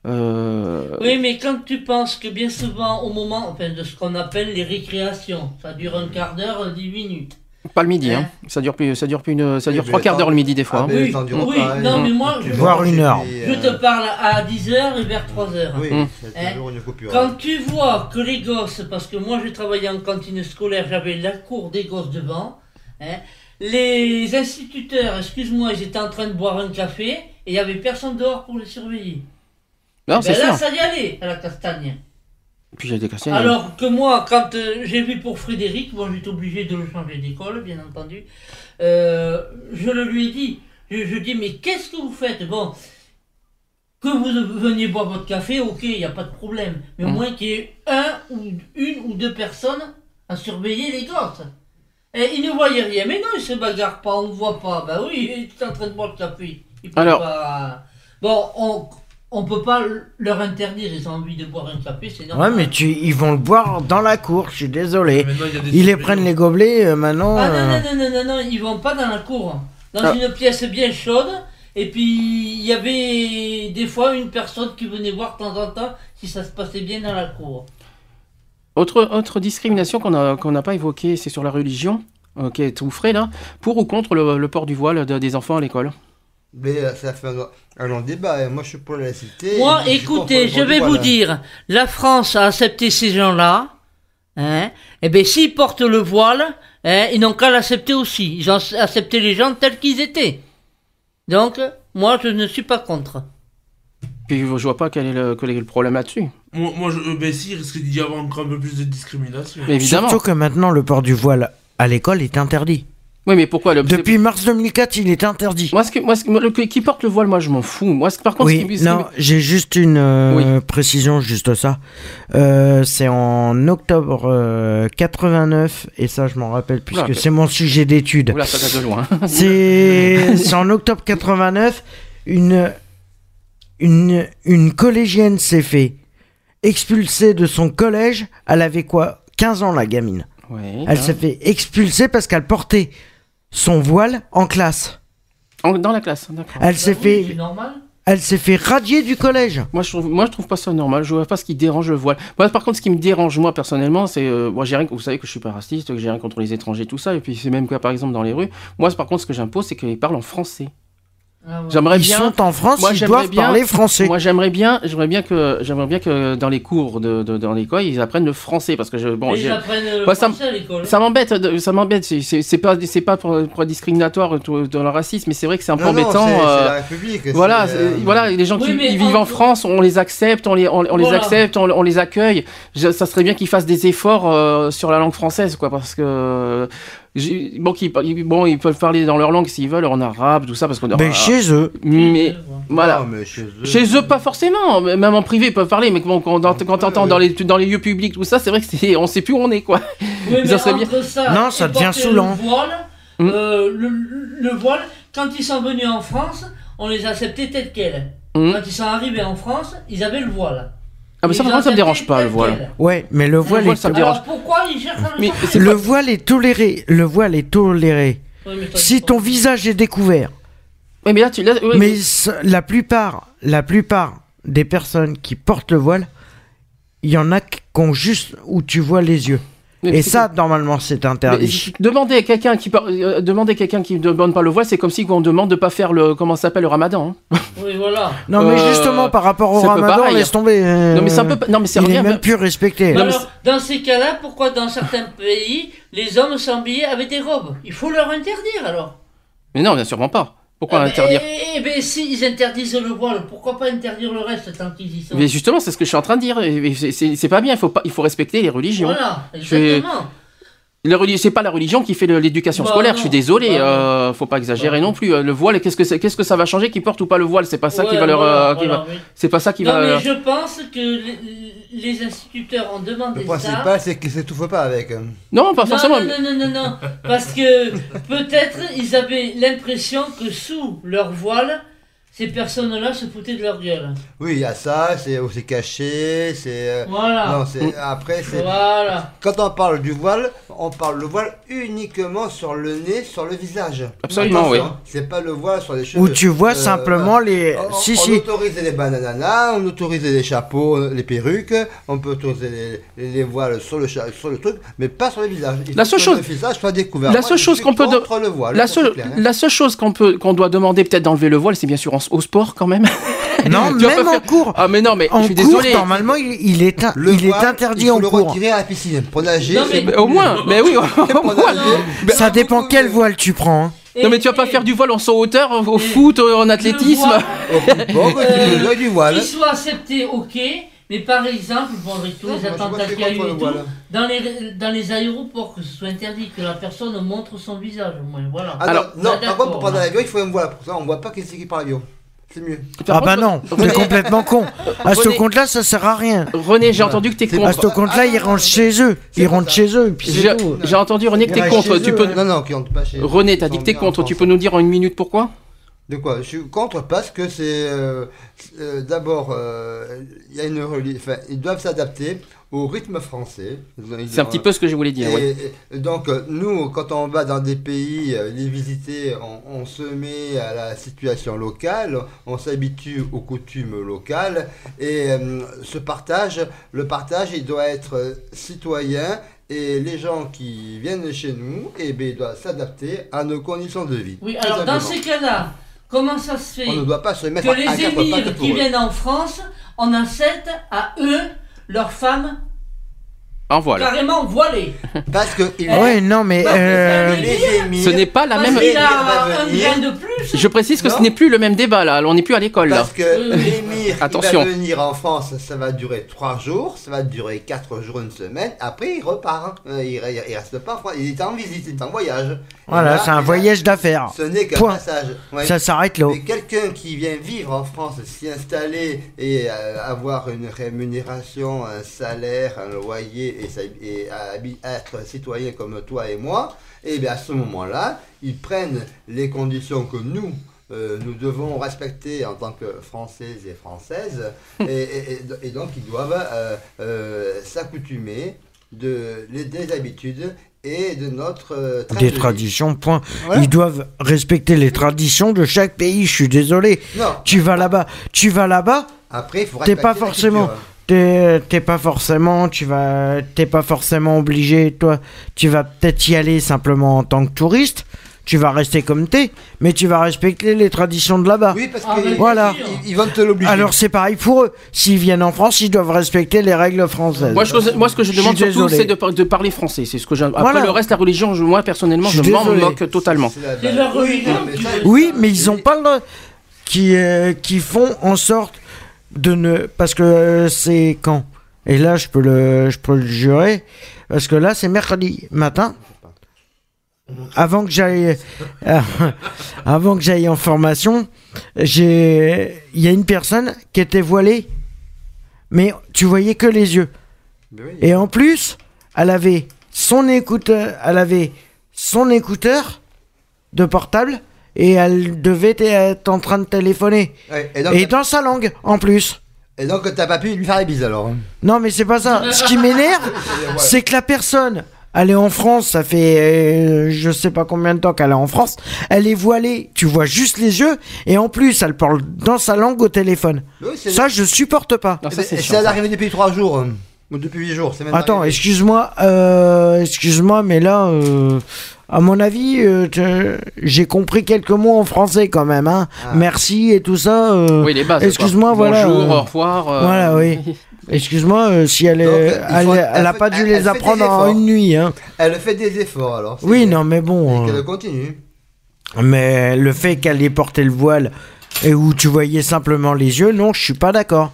Euh, Oui, mais quand tu penses que bien souvent, au moment enfin, de ce qu'on appelle les récréations, ça dure un quart d'heure, euh, dix minutes. Pas le midi, Hein hein. Ça dure plus, ça dure plus une, ça dure trois quarts d'heure le midi des fois. Ah, hein. Oui, oui, non, hein. mais moi, Tu je- Voire manges une heure. Je te parle à 10h et vers 3h. Oui, c'est Hein. toujours une coupure. Quand tu vois que les gosses, parce que moi j'ai travaillé en cantine scolaire, j'avais la cour des gosses devant, hein, les instituteurs, excuse-moi, ils étaient en train de boire un café et il n'y avait personne dehors pour les surveiller. Non, Ben c'est là, ça y allait à la castagne. Puis j'ai des. Alors que moi, quand euh, j'ai vu pour Frédéric, moi j'étais obligé de le changer d'école, bien entendu, euh, je le lui ai dit. Je, je dis, mais qu'est-ce que vous faites? Bon, que vous veniez boire votre café, ok, il n'y a pas de problème. Mais au Mm. moins qu'il y ait un ou une ou deux personnes à surveiller les gosses. Et ils ne voyaient rien. Mais non, ils se bagarrent pas, on ne voit pas. Ben oui, ils étaient en train de boire le café. Ils peuvent Alors- pas- Bon, on on peut pas leur interdire, ils ont envie de boire un café, c'est Ouais, normal. mais tu, ils vont le boire dans la cour, je suis désolé. Maintenant, il y a des Ils les prennent les gobelets, euh, maintenant. Ah non, euh, non, non, non, non, non, ils vont pas dans la cour. Dans Ah. une pièce bien chaude. Et puis, il y avait des fois une personne qui venait voir de temps en temps si ça se passait bien dans la cour. Autre, autre discrimination qu'on a- qu'on n'a pas évoquée, c'est sur la religion, euh, qui est tout frais là. Pour ou contre le, le port du voile de- des enfants à l'école? Mais euh, ça fait un, un long débat. et Moi, je suis pour la laïcité. Moi, écoutez, je vais vous dire, la France a accepté ces gens-là. Hein, et bien, s'ils portent le voile, hein, ils n'ont qu'à l'accepter aussi. Ils ont accepté les gens tels qu'ils étaient. Donc, moi, je ne suis pas contre. Puis je vois pas quel est le, quel est le problème là-dessus. Moi, moi je, euh, ben si, il risque d'y avoir encore un peu plus de discrimination. Mais évidemment. Surtout que maintenant, le port du voile à l'école est interdit. Oui, mais pourquoi le, Depuis mars 2004, il est interdit. Moi, ce que, moi, ce que- moi, le, qui porte le voile, moi, je m'en fous. Moi, ce- par contre, Oui, ce qui- non, j'ai juste une euh, précision, juste ça. Euh, c'est en octobre euh, 89, et ça je m'en rappelle puisque Oula, c'est mon sujet d'étude. Oula, ça date de loin. C'est c'est en octobre 89, une, une, une collégienne s'est fait expulser de son collège. Elle avait quoi? 15 ans la gamine. Ouais, Elle hein. s'est fait expulser parce qu'elle portait son voile en classe. En- dans la classe, d'accord. Elle s'est oui, fait, C'est normal. elle s'est fait radier du collège. Moi je, trouve, moi, je trouve pas ça normal. Je vois pas ce qui dérange le voile. Moi, par contre, ce qui me dérange, moi, personnellement, c'est. euh, moi, j'ai rien. Vous savez que je suis pas raciste, que j'ai rien contre les étrangers, tout ça. Et puis, c'est même quoi, par exemple, dans les rues. Moi, par contre, ce que j'impose, c'est qu'ils parlent en français. Ah ouais. J'aimerais Ils bien. sont en France, Moi, ils doivent bien- parler français. Moi, j'aimerais bien, j'aimerais bien que, j'aimerais bien que dans les cours de, de- dans l'école, ils apprennent le français, parce que je, bon, ils j'ai- apprennent le Moi, ça à l'école. ça m'embête, ça m'embête. C'est- C'est c'est pas, c'est pas pour, pour être discriminatoire dans le racisme, mais c'est vrai que c'est un peu Non, non, embêtant. c'est c'est euh, la République. Voilà, euh, voilà, les gens Oui, qui ils vivent en France, on les accepte, on les, on, on les Voilà. accepte, on, on les accueille. Je- ça serait bien qu'ils fassent des efforts euh, sur la langue française, quoi, parce que bon, ils- bon, ils peuvent parler dans leur langue s'ils veulent, en arabe, tout ça, parce qu'on. Mais chez eux, mais voilà. non, mais chez eux. Chez eux, pas forcément. Même en privé, ils peuvent parler. Mais bon, quand, quand, quand t'entends dans les, dans les lieux publics, tout ça, c'est vrai que c'est, on sait plus où on est, quoi. Oui, mais Ça entre ça Non, ça devient saoulant. Le voile, Mm. euh, le, le voile, quand ils sont venus en France, on les a acceptés tels quels. Mm. Quand ils sont arrivés en France, ils avaient le voile. Ah, mais ça, Ils par contre, ça me dérange pas, le voile. ouais, mais le voile, voile, est, ça me Alors dérange. pourquoi ils Mais c'est le pas- voile est toléré. Le voile est toléré. Oui, mais ça Si ton visage est découvert, Oui, mais là, tu, là, oui, mais ce- la plupart, la plupart des personnes qui portent le voile, il y en a qui ont juste où tu vois les yeux. Mais Et ça, normalement, c'est Mais interdit. demander à quelqu'un qui par- euh, demander à quelqu'un qui ne demande pas le voile, c'est comme si on demande de pas faire le comment ça s'appelle le Ramadan. hein. Oui, voilà. Non, mais Euh, justement, par rapport au ramadan, pareil. laisse tomber. euh, Non mais c'est un peu non mais c'est il rien. est même plus respecté. Non, mais Alors, dans ces cas-là, pourquoi dans certains pays, les hommes s'habillaient avec des robes? Il faut leur interdire alors. Mais non, bien sûrement pas. Pourquoi Eh interdire Eh, eh ben, s'ils interdisent le voile, pourquoi pas interdire le reste tant qu'ils y sont Mais justement, c'est ce que je suis en train de dire. C'est- pas bien. Il faut pas. Il faut respecter les religions. Voilà, exactement. C'est pas la religion qui fait le- l'éducation Bah scolaire. non. Je suis désolé. Bah euh, faut pas exagérer Bah non plus. Euh, Le voile, qu'est-ce que c'est- qu'est-ce que ça va changer Qu'ils portent ou pas le voile C'est pas ça qui Ouais, va leur. voilà, euh, qui voilà, va- oui. C'est pas ça qui Non, va. mais je pense que les, les instituteurs ont demandé Le ça. principal, c'est qu'ils s'étouffent pas avec. Non, pas Non, forcément. non, non, non, non, non, parce que peut-être ils avaient l'impression que sous leur voile, ces personnes-là se foutaient de leur gueule. Oui, il y a ça, c'est caché, c'est. euh, Voilà. Non, c'est après c'est. Voilà. Quand on parle du voile, on parle le voile uniquement sur le nez, sur le visage. Absolument, oui. C'est pas le voile sur les cheveux. Où tu vois Euh, simplement les. On, Si, on si. autorise les bananas, on autorise les chapeaux, les perruques, on peut autoriser les, les voiles sur le, sur le truc, mais pas sur le visage. Il La seule chose- le visage soit découvert. La seule chose qu'on peut de- contre le voile. La seule, hein. la seule chose qu'on peut, qu'on doit demander peut-être d'enlever le voile, c'est bien sûr en- au sport quand même. Non, même en faire- cours. Ah mais non, mais En je suis cours, désolé. normalement, il, il est, Le il est interdit il faut en le cours. retirer à la piscine pour nager. Non, mais- au moins, mais oui, au moins. Ça dépend quel voile tu prends. hein. Non mais tu vas pas faire du voile en saut hauteur, au foot, en athlétisme. Bon, du voile. Qu'il soit accepté, ok, mais par exemple, bon, avec tous Non, les attentats suis qu'il y a eu contre et le tout, dans les, dans les aéroports, que ce soit interdit, que la personne montre son visage, au moins, voilà. Ah Alors, non, non, ah, par contre, pour prendre l'avion, il faut un voile. Pour ça, on voit pas qui c'est qui parle l'avion. C'est mieux. Ah bah contre, non, René- t'es complètement con. À ce compte-là, ça sert à rien. René, j'ai entendu que t'es C'est À contre. ce compte-là, ils rentrent chez eux. Ils rentrent chez eux. J'ai entendu René que t'es contre. chez Tu eux, peux. Non, non, qui rentre pas chez René, t'as dit que t'es contre. Tu peux nous dire en une minute pourquoi? De quoi? Je suis contre parce que c'est. euh, euh, D'abord, euh, il y a une Enfin, ils doivent s'adapter au rythme français. C'est un petit peu ce que je voulais dire. et donc, euh, nous, quand on va dans des pays, euh, les visiter, on, on se met à la situation locale, on s'habitue aux coutumes locales, et euh, ce partage, le partage, il doit être citoyen, et les gens qui viennent chez nous, eh ben, ils doivent s'adapter à nos conditions de vie. Oui, alors dans ces cas-là, comment ça se fait On ne doit pas se mettre que à les émirs qui eux. viennent en France, on accepte à eux, leurs femmes, En voile. carrément voilées Parce que ils Ouais, non, mais. Euh, Ce n'est pas la Parce même. qu'il a un grain de plus. Je précise que ce n'est plus le même débat là. On n'est plus à l'école là. Parce que oui. l'émir qui Attention. va venir en France, ça va durer 3 jours, ça va durer 4 jours, une semaine, après il repart. Euh, Il, il reste pas en France, il est en visite, il est en voyage. Voilà, là, c'est un voyage d'affaires. Ce n'est qu'un passage. Ouais. Ça s'arrête là. Mais quelqu'un qui vient vivre en France, s'y installer et euh, avoir une rémunération, un salaire, un loyer et, habi- être citoyen comme toi et moi, et bien à ce moment-là, ils prennent les conditions que nous, euh, nous devons respecter en tant que Françaises et Françaises, et, et- et- et donc ils doivent euh, euh, s'accoutumer de, les- des habitudes et de notre euh, de Des traditions, point. Voilà. Ils doivent respecter les traditions de chaque pays. Je suis désolé. Non, Tu vas là-bas, tu vas là-bas, après il faut T'es pas forcément-. T'es t'es pas forcément, tu vas, t'es pas forcément obligé. Toi, tu vas peut-être y aller simplement en tant que touriste. Tu vas rester comme t'es, mais tu vas respecter les traditions de là-bas. Oui, parce Ah, que mais Voilà. ils, ils vont te l'obliger. Alors c'est pareil pour eux. S'ils viennent en France, ils doivent respecter les règles françaises. Moi, je- moi, ce que je demande surtout, désolé. c'est de, par- de parler français. C'est ce que. Après Voilà. le reste, la religion, je- moi personnellement, Je m'en moque totalement. la Oui, religion mais Oui, ils ont pas le droit. Qui, euh, qui font en sorte de ne. Parce que euh, c'est quand? Et là, je peux le, je peux le jurer. Parce que là, c'est mercredi matin. Avant que j'aille, euh, avant que j'aille en formation, j'ai, il y a une personne qui était voilée, mais tu voyais que les yeux. Oui. Et en plus, elle avait son écouteur, elle avait son écouteur de portable et elle devait être en train de téléphoner. Ouais, et donc, Et dans sa langue, en plus. et donc, t'as pas pu lui faire les bises alors. hein? Non, mais c'est pas ça. Ce qui m'énerve, c'est que la personne, elle est en France, ça fait euh, je sais pas combien de temps qu'elle est en France, elle est voilée, tu vois juste les yeux, et en plus, elle parle dans sa langue au téléphone. Oui, Ça, je supporte pas. Non, Eh ça, ben, c'est ça. l'arrivée depuis 3 jours. Depuis 8 jours, c'est même Attends, arrivé. excuse-moi, euh, excuse-moi, mais là, euh, à mon avis, euh, te- j'ai compris quelques mots en français quand même. Hein. Ah. Merci et tout ça. euh, Oui, les bases. Excuse-moi, voilà. Bonjour, euh, au revoir. euh, Voilà, oui. Excuse-moi euh, si elle, est, Donc, il elle, faut- elle elle a fait- pas dû elle- les apprendre en efforts. une nuit. Hein. Elle fait des efforts alors. c'est Oui, bien. non, mais bon. Et euh, qu'elle continue. Mais le fait qu'elle ait porté le voile et où tu voyais simplement les yeux, non, je suis pas d'accord.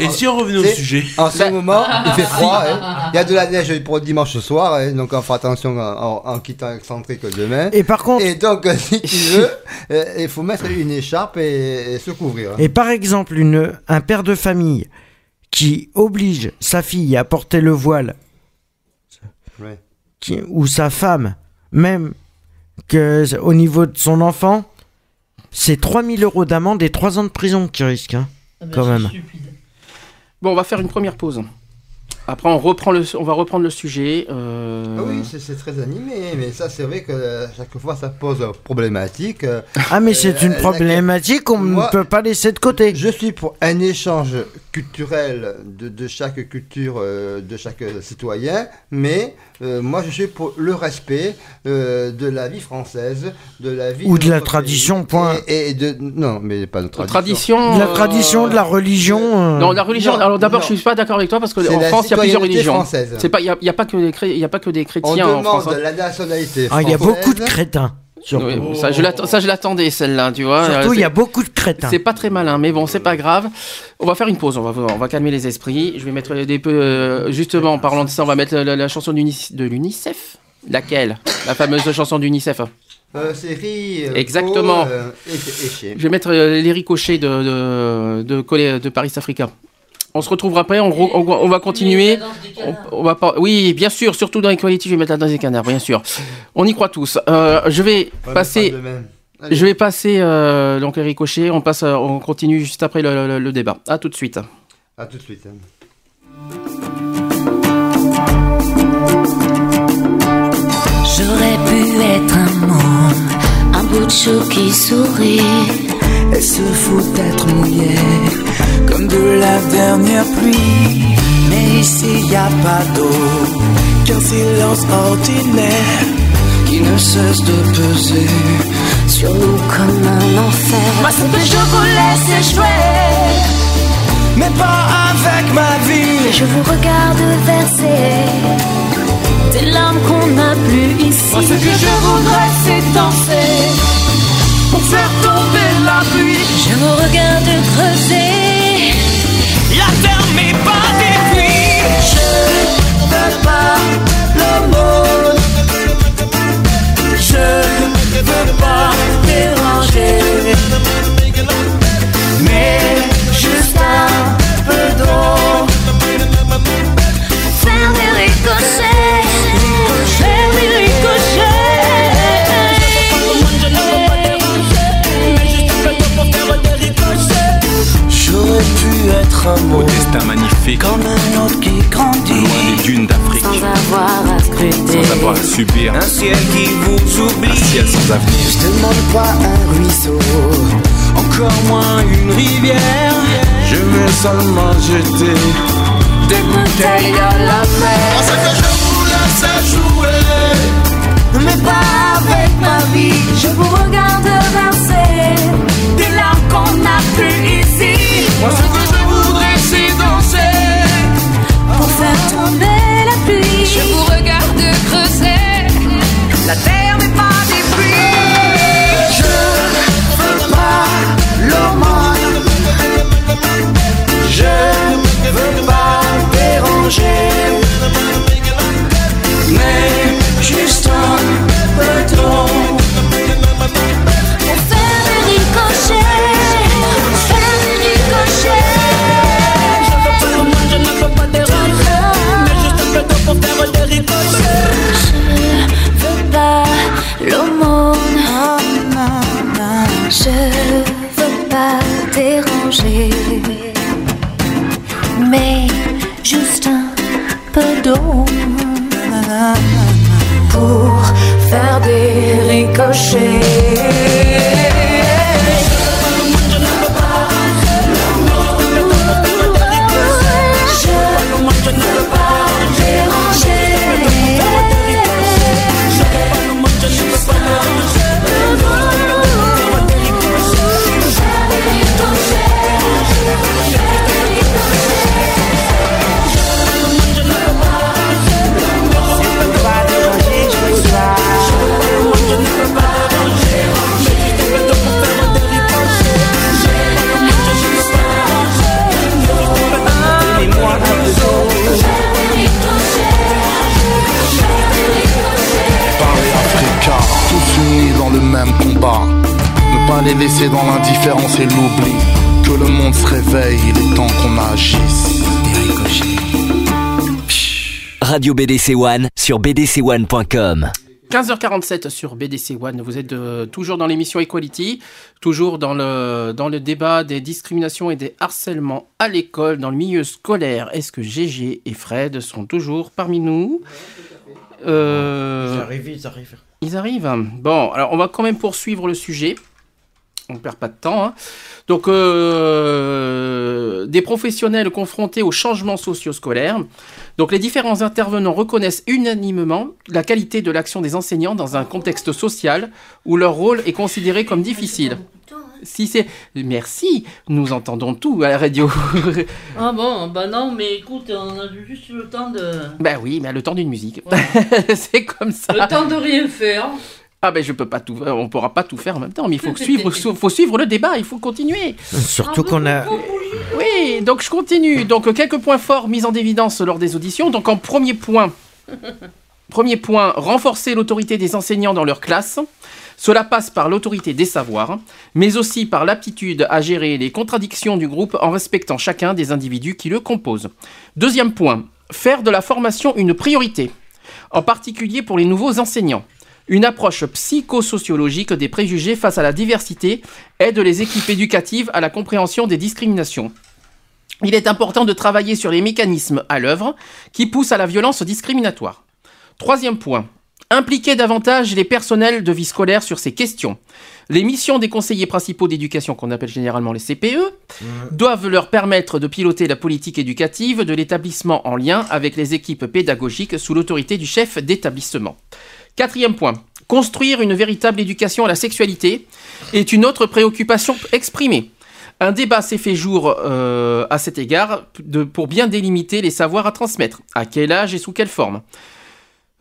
Et si on revenait au sujet En ce moment, il fait froid. hein. Il y a de la neige pour dimanche soir, hein, donc on fera attention en, en- en quittant excentrique demain. Et par contre, Et donc, euh, si tu veux, euh, il faut mettre une écharpe et, et se couvrir. hein. Et par exemple, une, un père de famille qui oblige sa fille à porter le voile, Ouais. qui- ou sa femme, même que au niveau de son enfant, c'est 3000 euros d'amende et 3 ans de prison qui risque. hein. Ah ben, Quand même. stupide. Bon, on va faire une première pause. Après, on, reprend le, on va reprendre le sujet. euh, Ah oui, c'est c'est très animé, mais ça, c'est vrai que euh, chaque fois, ça pose problématique. euh, Ah mais c'est une problématique qu'on ne peut pas laisser de côté. Je suis pour un échange culturel de, de chaque culture, de chaque citoyen, mais euh, moi je suis pour le respect euh, de la vie française, de la vie Ou de la tradition, pays, point. Et, et de non, mais pas de tradition. tradition. De la euh, tradition, de la religion. euh, Non, la religion. Non, alors d'abord, non. je suis pas d'accord avec toi parce C'est qu'en France, il y a plusieurs religions. française. C'est pas, il y a, pas que des, chré- il y a pas que des On chrétiens en demande France. hein. la nationalité ah, française. il y a beaucoup de crétins. Oui, ça, je l'attends- ça, je l'attendais celle-là, tu vois. Surtout, Euh, il y a c'est- beaucoup de crétins. C'est pas très malin, mais bon, c'est pas grave. On va faire une pause, on va, on va calmer les esprits. Je vais mettre des peu. euh, justement, en parlant de ça, on va mettre la, la chanson de l'UNICEF. Laquelle? La fameuse chanson d'UNICEF. Euh, série. euh, Exactement. Euh, et, et. Je vais mettre euh, les ricochets de, de, de, de Paris Africa. On se retrouvera après, on, re- on, on va continuer. On, va pas, oui, bien sûr, surtout dans Equality, je vais mettre la danse des canards, bien sûr. On y croit tous. Euh, je vais Ouais, passer. Je vais passer euh, donc les ricochets. On passe, euh, on continue juste après le, le- le débat. À tout de suite. À tout de suite. hein. J'aurais pu être un môme, un bout de chou qui sourit. Elle se fout d'être mouillée comme de la dernière pluie. Mais ici y a pas d'eau qu'un silence ordinaire qui ne cesse de peser. Sur nous comme un enfer. Moi, ce que je vous laisse échouer. Mais pas avec ma vie. Je vous regarde verser des larmes qu'on n'a plus ici. Moi, ce que je voudrais, c'est danser pour faire tomber la pluie. Je vous regarde creuser. La terre pas des pluies. Je veux pas le monde. Je veux pas déranger. Mais juste un peu d'eau. Faire des ricochets. J'aurais pu être un mot Au destin magnifique, comme un autre qui grandit. loin des dunes d'Afrique, Sans avoir à scruter. sans avoir à subir Un ciel qui vous un oublie. ciel sans avenir. Je demande pas un ruisseau, encore moins une rivière. Je veux seulement jeter des bouteilles à la mer. Ce que je vous laisse jouer, mais pas avec ma vie. Je vous regarde verser des larmes qu'on n'a plus ici. Moi, ce que je voudrais, c'est danser. Pour faire tomber la pluie. Je vous regarde creuser la terre mais pas des pluies. Je veux pas l'aumône. Je veux pas déranger. Mais juste un peu d'eau. Je veux pas l'aumône. Je veux pas déranger. Mais juste un peu d'eau. Pour faire des ricochets. Les laisser dans l'indifférence et l'oubli. Que le monde se réveille, il est temps qu'on agisse. Radio BDC One sur bdc1.com. 15h47 sur BDC One, vous êtes euh, toujours dans l'émission Equality, toujours dans le, dans le débat des discriminations et des harcèlements à l'école, dans le milieu scolaire. Est-ce que GG et Fred sont toujours parmi nous? Euh, Ils arrivent, ils arrivent. Ils arrivent. Bon, alors on va quand même poursuivre le sujet. On ne perd pas de temps. hein. Donc, euh, des professionnels confrontés aux changements socio-scolaires. Donc, les différents intervenants reconnaissent unanimement la qualité de l'action des enseignants dans un contexte social où leur rôle est considéré comme difficile. Si c'est. Merci, nous entendons tout à la radio. Ah bon, bah non, mais écoute, on a juste le temps de. ben oui, mais le temps d'une musique. c'est comme ça. Le temps de rien faire. Ah ben je peux pas tout, on pourra pas tout faire en même temps, mais il faut suivre, faut suivre le débat, il faut continuer. Surtout qu'on a. Oui, donc je continue. Donc quelques points forts mis en évidence lors des auditions. Donc en premier point, premier point, renforcer l'autorité des enseignants dans leur classe. Cela passe par l'autorité des savoirs, mais aussi par l'aptitude à gérer les contradictions du groupe en respectant chacun des individus qui le composent. Deuxième point, faire de la formation une priorité, en particulier pour les nouveaux enseignants. Une approche psychosociologique des préjugés face à la diversité aide les équipes éducatives à la compréhension des discriminations. Il est important de travailler sur les mécanismes à l'œuvre qui poussent à la violence discriminatoire. Troisième point, impliquer davantage les personnels de vie scolaire sur ces questions. Les missions des conseillers principaux d'éducation, qu'on appelle généralement les CPE, doivent leur permettre de piloter la politique éducative de l'établissement en lien avec les équipes pédagogiques sous l'autorité du chef d'établissement. Quatrième point, construire une véritable éducation à la sexualité est une autre préoccupation exprimée. Un débat s'est fait jour euh, à cet égard pour bien délimiter les savoirs à transmettre, à quel âge et sous quelle forme?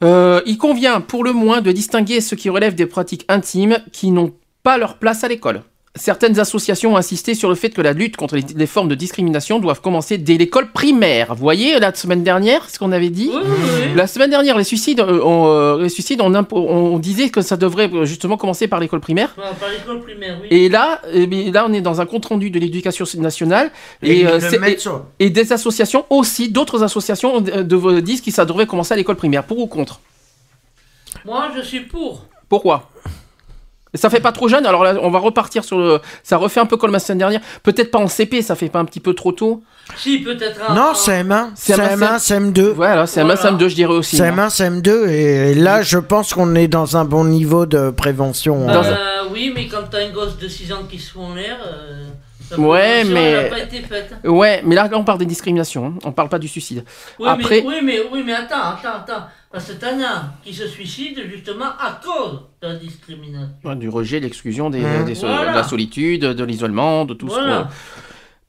Euh, il convient pour le moins de distinguer ce qui relève des pratiques intimes qui n'ont pas leur place à l'école. Certaines associations ont insisté sur le fait que la lutte contre les, les formes de discrimination doivent commencer dès l'école primaire. Vous voyez, la semaine dernière, ce qu'on avait dit? La semaine dernière, les suicides, euh, on, euh, les suicides on, impo- on disait que ça devrait euh, justement commencer par l'école primaire. Par l'école primaire, oui. Et là, eh là, on est dans un compte rendu de l'éducation nationale Et euh, des associations aussi, d'autres associations de, disent que ça devrait commencer à l'école primaire. Pour ou contre? Moi, je suis pour. Pourquoi? Ça fait pas trop jeune, alors là on va repartir sur le. Ça refait un peu comme la semaine dernière. Peut-être pas en CP, ça fait pas un petit peu trop tôt. Si, peut-être un. Non, un- CM1, CM1, CM1, CM2. Voilà, c'est un SM2, je dirais aussi. hein. CM1, CM2, et là, je pense qu'on est dans un bon niveau de prévention. Hein. oui, mais quand t'as un gosse de 6 ans qui se fout en l'air, euh, Ouais, mais- pas été faite. Ouais, mais là, là, on parle des discriminations, hein. on parle pas du suicide. Oui, Après, mais, oui, mais, oui, mais attends, attends, attends. Parce que t'en as qui se suicident justement à cause de la discrimination. Ouais, du rejet, de l'exclusion, des, Mmh. des so- Voilà. de la solitude, de l'isolement, de tout Voilà. ce que.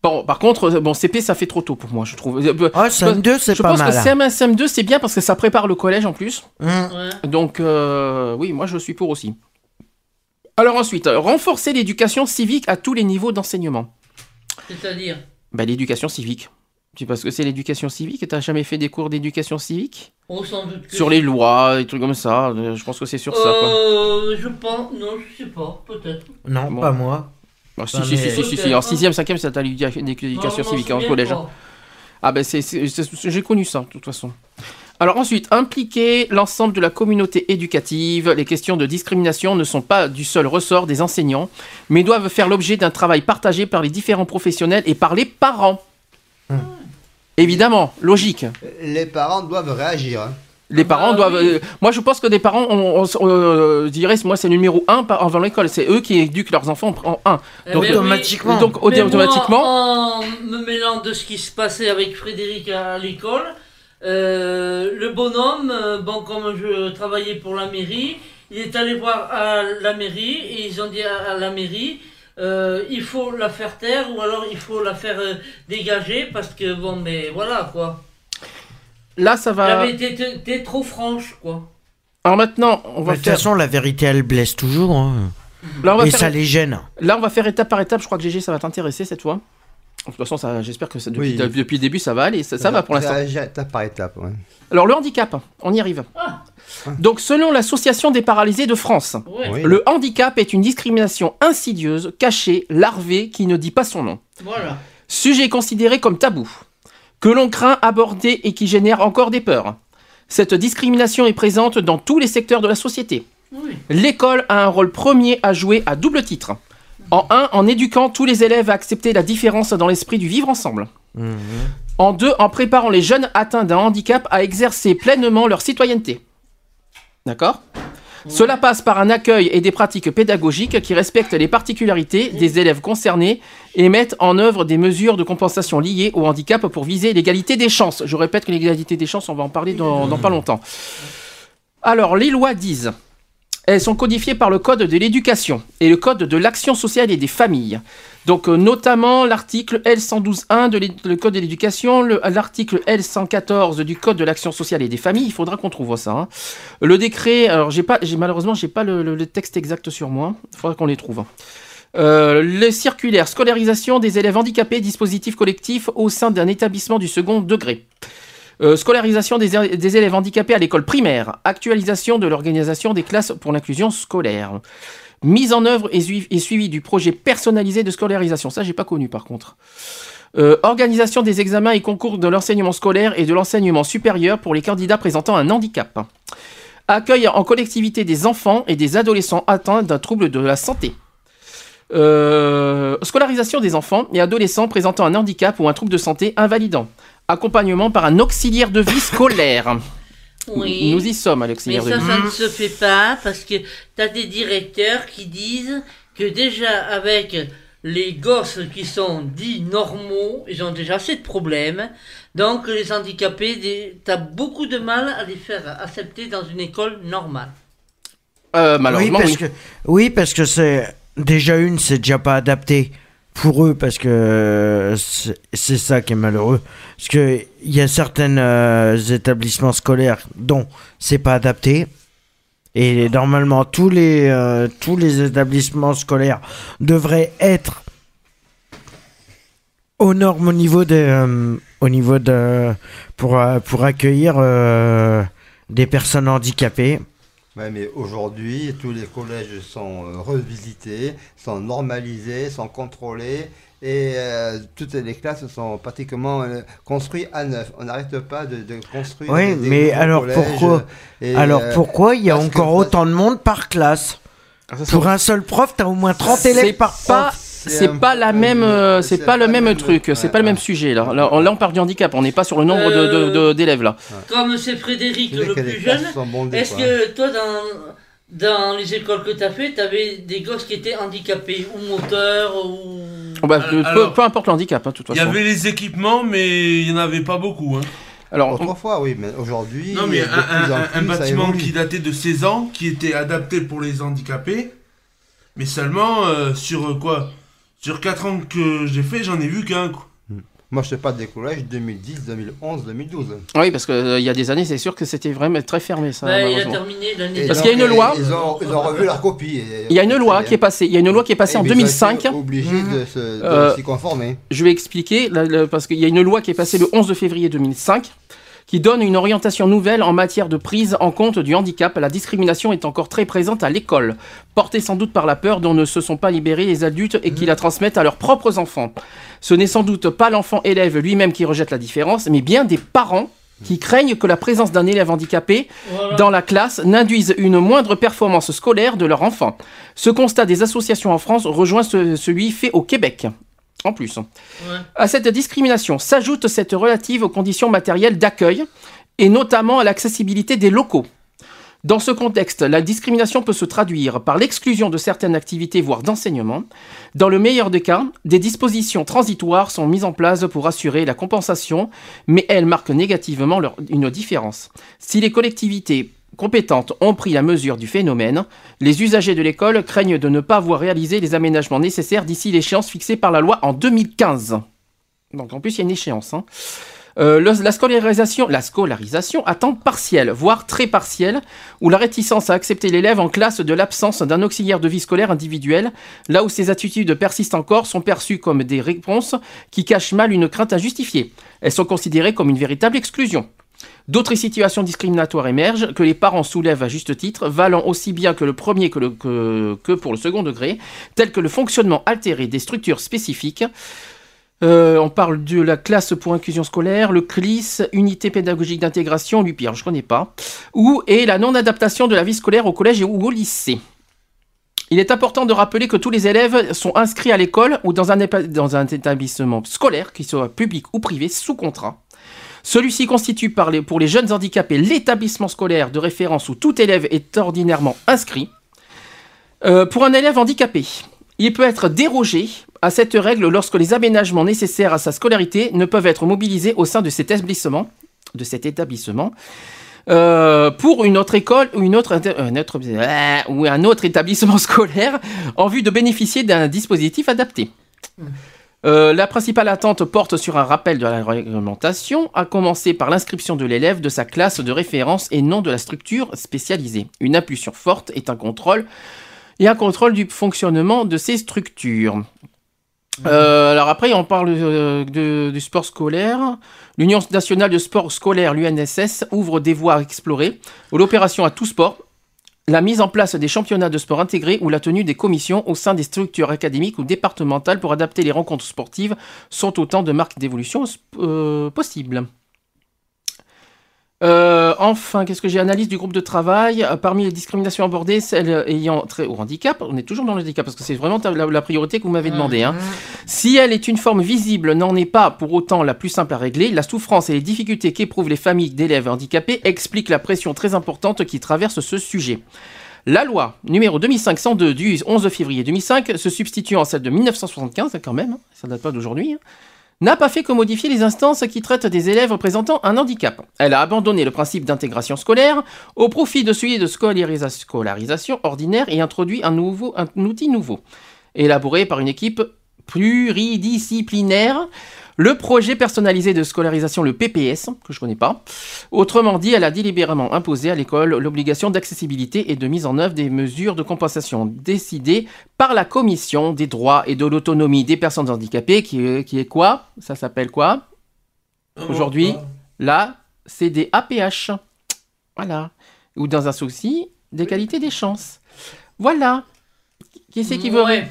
Bon, par contre, euh, bon, CP, ça fait trop tôt pour moi, je trouve. Euh, Ah, je CM2, pense- c'est Je pas pense mal, que hein. CM1, CM2, c'est bien parce que ça prépare le collège en plus. Mmh. Ouais. Donc, euh, oui, moi, je suis pour aussi. Alors ensuite, euh, renforcer l'éducation civique à tous les niveaux d'enseignement. C'est-à-dire Bah, l'éducation civique. Tu sais pas ce que c'est l'éducation civique? T'as jamais fait des cours d'éducation civique? Oh, sans doute que Sur les lois, des trucs comme ça. euh, Je pense que c'est sur ça, quoi. Euh, je pense. Non, je sais pas, peut-être. Non, Bon. pas moi. Ah, si, si, si, si, si, si, En 6ème, 5ème, ça t'a l'éducation civique en collège. souviens hein. Ah ben j'ai connu ça de toute façon. Alors ensuite, impliquer l'ensemble de la communauté éducative. Les questions de discrimination ne sont pas du seul ressort des enseignants, mais doivent faire l'objet d'un travail partagé par les différents professionnels et par les parents. Évidemment, logique. Les parents doivent réagir. hein. Les bah parents doivent. euh, moi, je pense que des parents, on, on- on, euh, dirait, moi, c'est le numéro 1 avant l'école. C'est eux qui éduquent leurs enfants en 1. Eh Donc, oui. automatiquement. donc, Mais moi, automatiquement. en me mêlant de ce qui se passait avec Frédéric à l'école, euh, le bonhomme, euh, bon, comme je travaillais pour la mairie, il est allé voir à la mairie et ils ont dit à, à la mairie. euh, il faut la faire taire ou alors il faut la faire euh, dégager parce que bon mais voilà quoi. Là, ça Elle va. avait été, été- été trop franche quoi. Alors maintenant, on va De toute faire. façon, la vérité, elle blesse toujours. hein. Là, on va Et faire- ça les gêne. Là, on va faire étape par étape. Je crois que GG, ça va t'intéresser cette fois. De toute façon, j'espère que ça, depuis, Oui. depuis le début, ça va aller. Ça, ça va pour l'instant. Étape par étape. ouais. Alors, le handicap, on y arrive. Donc, selon l'Association des paralysés de France, Ouais. Le handicap est une discrimination insidieuse, cachée, larvée, qui ne dit pas son nom. Voilà. Sujet considéré comme tabou, que l'on craint aborder et qui génère encore des peurs. Cette discrimination est présente dans tous les secteurs de la société. Oui. L'école a un rôle premier à jouer à double titre. En un, en éduquant tous les élèves à accepter la différence dans l'esprit du vivre ensemble. En deux, en préparant les jeunes atteints d'un handicap à exercer pleinement leur citoyenneté. D'accord? Cela passe par un accueil et des pratiques pédagogiques qui respectent les particularités des élèves concernés et mettent en œuvre des mesures de compensation liées au handicap pour viser l'égalité des chances. Je répète que l'égalité des chances, on va en parler dans, dans pas longtemps. Alors, les lois disent elles sont codifiées par le Code de l'éducation et le Code de l'action sociale et des familles. Donc, euh, notamment l'article L112.1 de l'é- le Code de l'éducation, le- l'article L114 du Code de l'action sociale et des familles. Il faudra qu'on trouve ça. hein. Le décret, alors j'ai pas, malheureusement, j'ai pas le, texte exact sur moi. Il faudra qu'on les trouve. Euh, les circulaires, scolarisation des élèves handicapés, dispositif collectif au sein d'un établissement du second degré. Euh, scolarisation des, élèves handicapés à l'école primaire. Actualisation de l'organisation des classes pour l'inclusion scolaire. Mise en œuvre et suivi du projet personnalisé de scolarisation. Ça, j'ai pas connu par contre. Euh, organisation des examens et concours de l'enseignement scolaire et de l'enseignement supérieur pour les candidats présentant un handicap. Accueil en collectivité des enfants et des adolescents atteints d'un trouble de la santé. Euh, scolarisation des enfants et adolescents présentant un handicap ou un trouble de santé invalidant. Accompagnement par un auxiliaire de vie scolaire. Oui. Nous y sommes à Mais l'auxiliaire de ça, vie. ça ne se fait pas parce que tu as des directeurs qui disent que déjà avec les gosses qui sont dits normaux, ils ont déjà assez de problèmes. Donc les handicapés, tu as beaucoup de mal à les faire accepter dans une école normale. Euh, malheureusement, oui, parce oui. que oui, parce que c'est déjà une, c'est déjà pas adapté pour eux parce que c'est c'est ça qui est malheureux. Parce que il y a certains établissements scolaires dont c'est pas adapté. Et normalement, tous les, euh, tous les établissements scolaires devraient être aux normes au niveau de, euh, au niveau de, pour, euh, pour accueillir euh, des personnes handicapées. Ouais, mais aujourd'hui, tous les collèges sont euh, revisités, sont normalisés, sont contrôlés et euh, toutes les classes sont pratiquement euh, construites à neuf. On n'arrête pas de, de construire. Oui, des- des mais alors pourquoi et, Alors euh, pourquoi il y a que- encore autant de monde par classe? Pour un seul prof, t'as au moins 30 élèves par pas. C'est pas la même, euh, c'est pas le même truc, c'est pas le même sujet là. Là, on- là, on parle du handicap, on n'est pas sur le nombre de- d'élèves là. Comme c'est Frédéric le plus jeune, est-ce que toi dans, dans les écoles que tu as fait, tu avais des gosses qui étaient handicapés ou moteurs ou... Oh, bah, Euh, peu- alors, peu, importe le handicap, hein, de toute Il y façon. avait les équipements, mais il n'y en avait pas beaucoup. Hein. Alors, Autrefois, oui, mais aujourd'hui, Non, mais un, plus plus, bâtiment qui datait de 16 ans, qui était adapté pour les handicapés, mais seulement euh, sur euh, quoi Sur 4 ans que j'ai fait, j'en ai vu qu'un. quoi. Moi, je te parle des collèges 2010, 2011, 2012. Oui, parce qu'il y a des années, c'est sûr que c'était vraiment très fermé ça. Il a terminé l'année Parce qu'il y a une ils- loi. Ils ont, ils ont revu leur copie. et- Il y a une loi qui est passée. Il y a une loi qui est passée en ils ont été 2005. obligés de se- de Euh, s'y conformer. Je vais expliquer, là, là, parce qu'il y a une loi qui est passée le 11 février 2005, qui donne une orientation nouvelle en matière de prise en compte du handicap. La discrimination est encore très présente à l'école, portée sans doute par la peur dont ne se sont pas libérés les adultes et qui la transmettent à leurs propres enfants. Ce n'est sans doute pas l'enfant élève lui-même qui rejette la différence, mais bien des parents qui craignent que la présence d'un élève handicapé Voilà. dans la classe n'induise une moindre performance scolaire de leur enfant. Ce constat des associations en France rejoint ce- celui fait au Québec. En plus. Ouais. À cette discrimination s'ajoute cette relative aux conditions matérielles d'accueil et notamment à l'accessibilité des locaux. Dans ce contexte, la discrimination peut se traduire par l'exclusion de certaines activités, voire d'enseignement. Dans le meilleur des cas, des dispositions transitoires sont mises en place pour assurer la compensation, mais elles marquent négativement leur- une différence. Si les collectivités compétentes ont pris la mesure du phénomène, les usagers de l'école craignent de ne pas avoir réalisé les aménagements nécessaires d'ici l'échéance fixée par la loi en 2015. Donc en plus, il y a une échéance. hein. Euh, la, scolarisation, la scolarisation à temps voire très partiel, ou la réticence à accepter l'élève en classe de l'absence d'un auxiliaire de vie scolaire individuel, là où ces attitudes persistent encore, sont perçues comme des réponses qui cachent mal une crainte injustifiée. Elles sont considérées comme une véritable exclusion. D'autres situations discriminatoires émergent, que les parents soulèvent à juste titre, valant aussi bien que le premier que, pour le second degré, tels que le fonctionnement altéré des structures spécifiques. Euh, on parle de la classe pour inclusion scolaire, le CLIS, unité pédagogique d'intégration, lui pire, je connais pas, ou et la non-adaptation de la vie scolaire au collège ou au lycée. Il est important de rappeler que tous les élèves sont inscrits à l'école ou dans un, dans un établissement scolaire, qu'il soit public ou privé, sous contrat. Celui-ci constitue pour les jeunes handicapés l'établissement scolaire de référence où tout élève est ordinairement inscrit. Euh, pour un élève handicapé, il peut être dérogé à cette règle lorsque les aménagements nécessaires à sa scolarité ne peuvent être mobilisés au sein de cet établissement, de cet établissement euh, pour une autre école ou autre, euh, ou un autre établissement scolaire en vue de bénéficier d'un dispositif adapté. Euh, la principale attente porte sur un rappel de la réglementation, à commencer par l'inscription de l'élève de sa classe de référence et non de la structure spécialisée. Une impulsion forte est un contrôle et un contrôle du fonctionnement de ces structures. Euh, alors après, on parle euh, de- du sport scolaire. L'Union nationale de sport scolaire, l'UNSS, ouvre des voies à explorer. L'opération à tout sport, la mise en place des championnats de sport intégrés ou la tenue des commissions au sein des structures académiques ou départementales pour adapter les rencontres sportives sont autant de marques d'évolution euh, possibles. Euh, enfin, qu'est-ce que j'ai? Analyse du groupe de travail. Euh, Parmi les discriminations abordées, celles ayant trait au handicap, on est toujours dans le handicap parce que c'est vraiment la, la priorité que vous m'avez demandé. hein. Si elle est une forme visible, n'en est pas pour autant la plus simple à régler. La souffrance et les difficultés qu'éprouvent les familles d'élèves handicapés expliquent la pression très importante qui traverse ce sujet. La loi numéro 2502 du 11 février 2005, se substituant à celle de 1975, quand même, hein, ça date pas d'aujourd'hui, hein, n'a pas fait que modifier les instances qui traitent des élèves présentant un handicap. Elle a abandonné le principe d'intégration scolaire au profit de celui de scolarisa- scolarisation ordinaire et introduit un outil nouveau, élaboré par une équipe pluridisciplinaire. Le projet personnalisé de scolarisation, le PPS, que je connais pas. Autrement dit, elle a délibérément imposé à l'école l'obligation d'accessibilité et de mise en œuvre des mesures de compensation décidées par la Commission des droits et de l'autonomie des personnes handicapées, qui est, qui est quoi? Ça s'appelle quoi? Aujourd'hui, la CDAPH. Voilà. Ou dans un souci d'égalité des chances. Voilà. Qui c'est qui veut Ouais.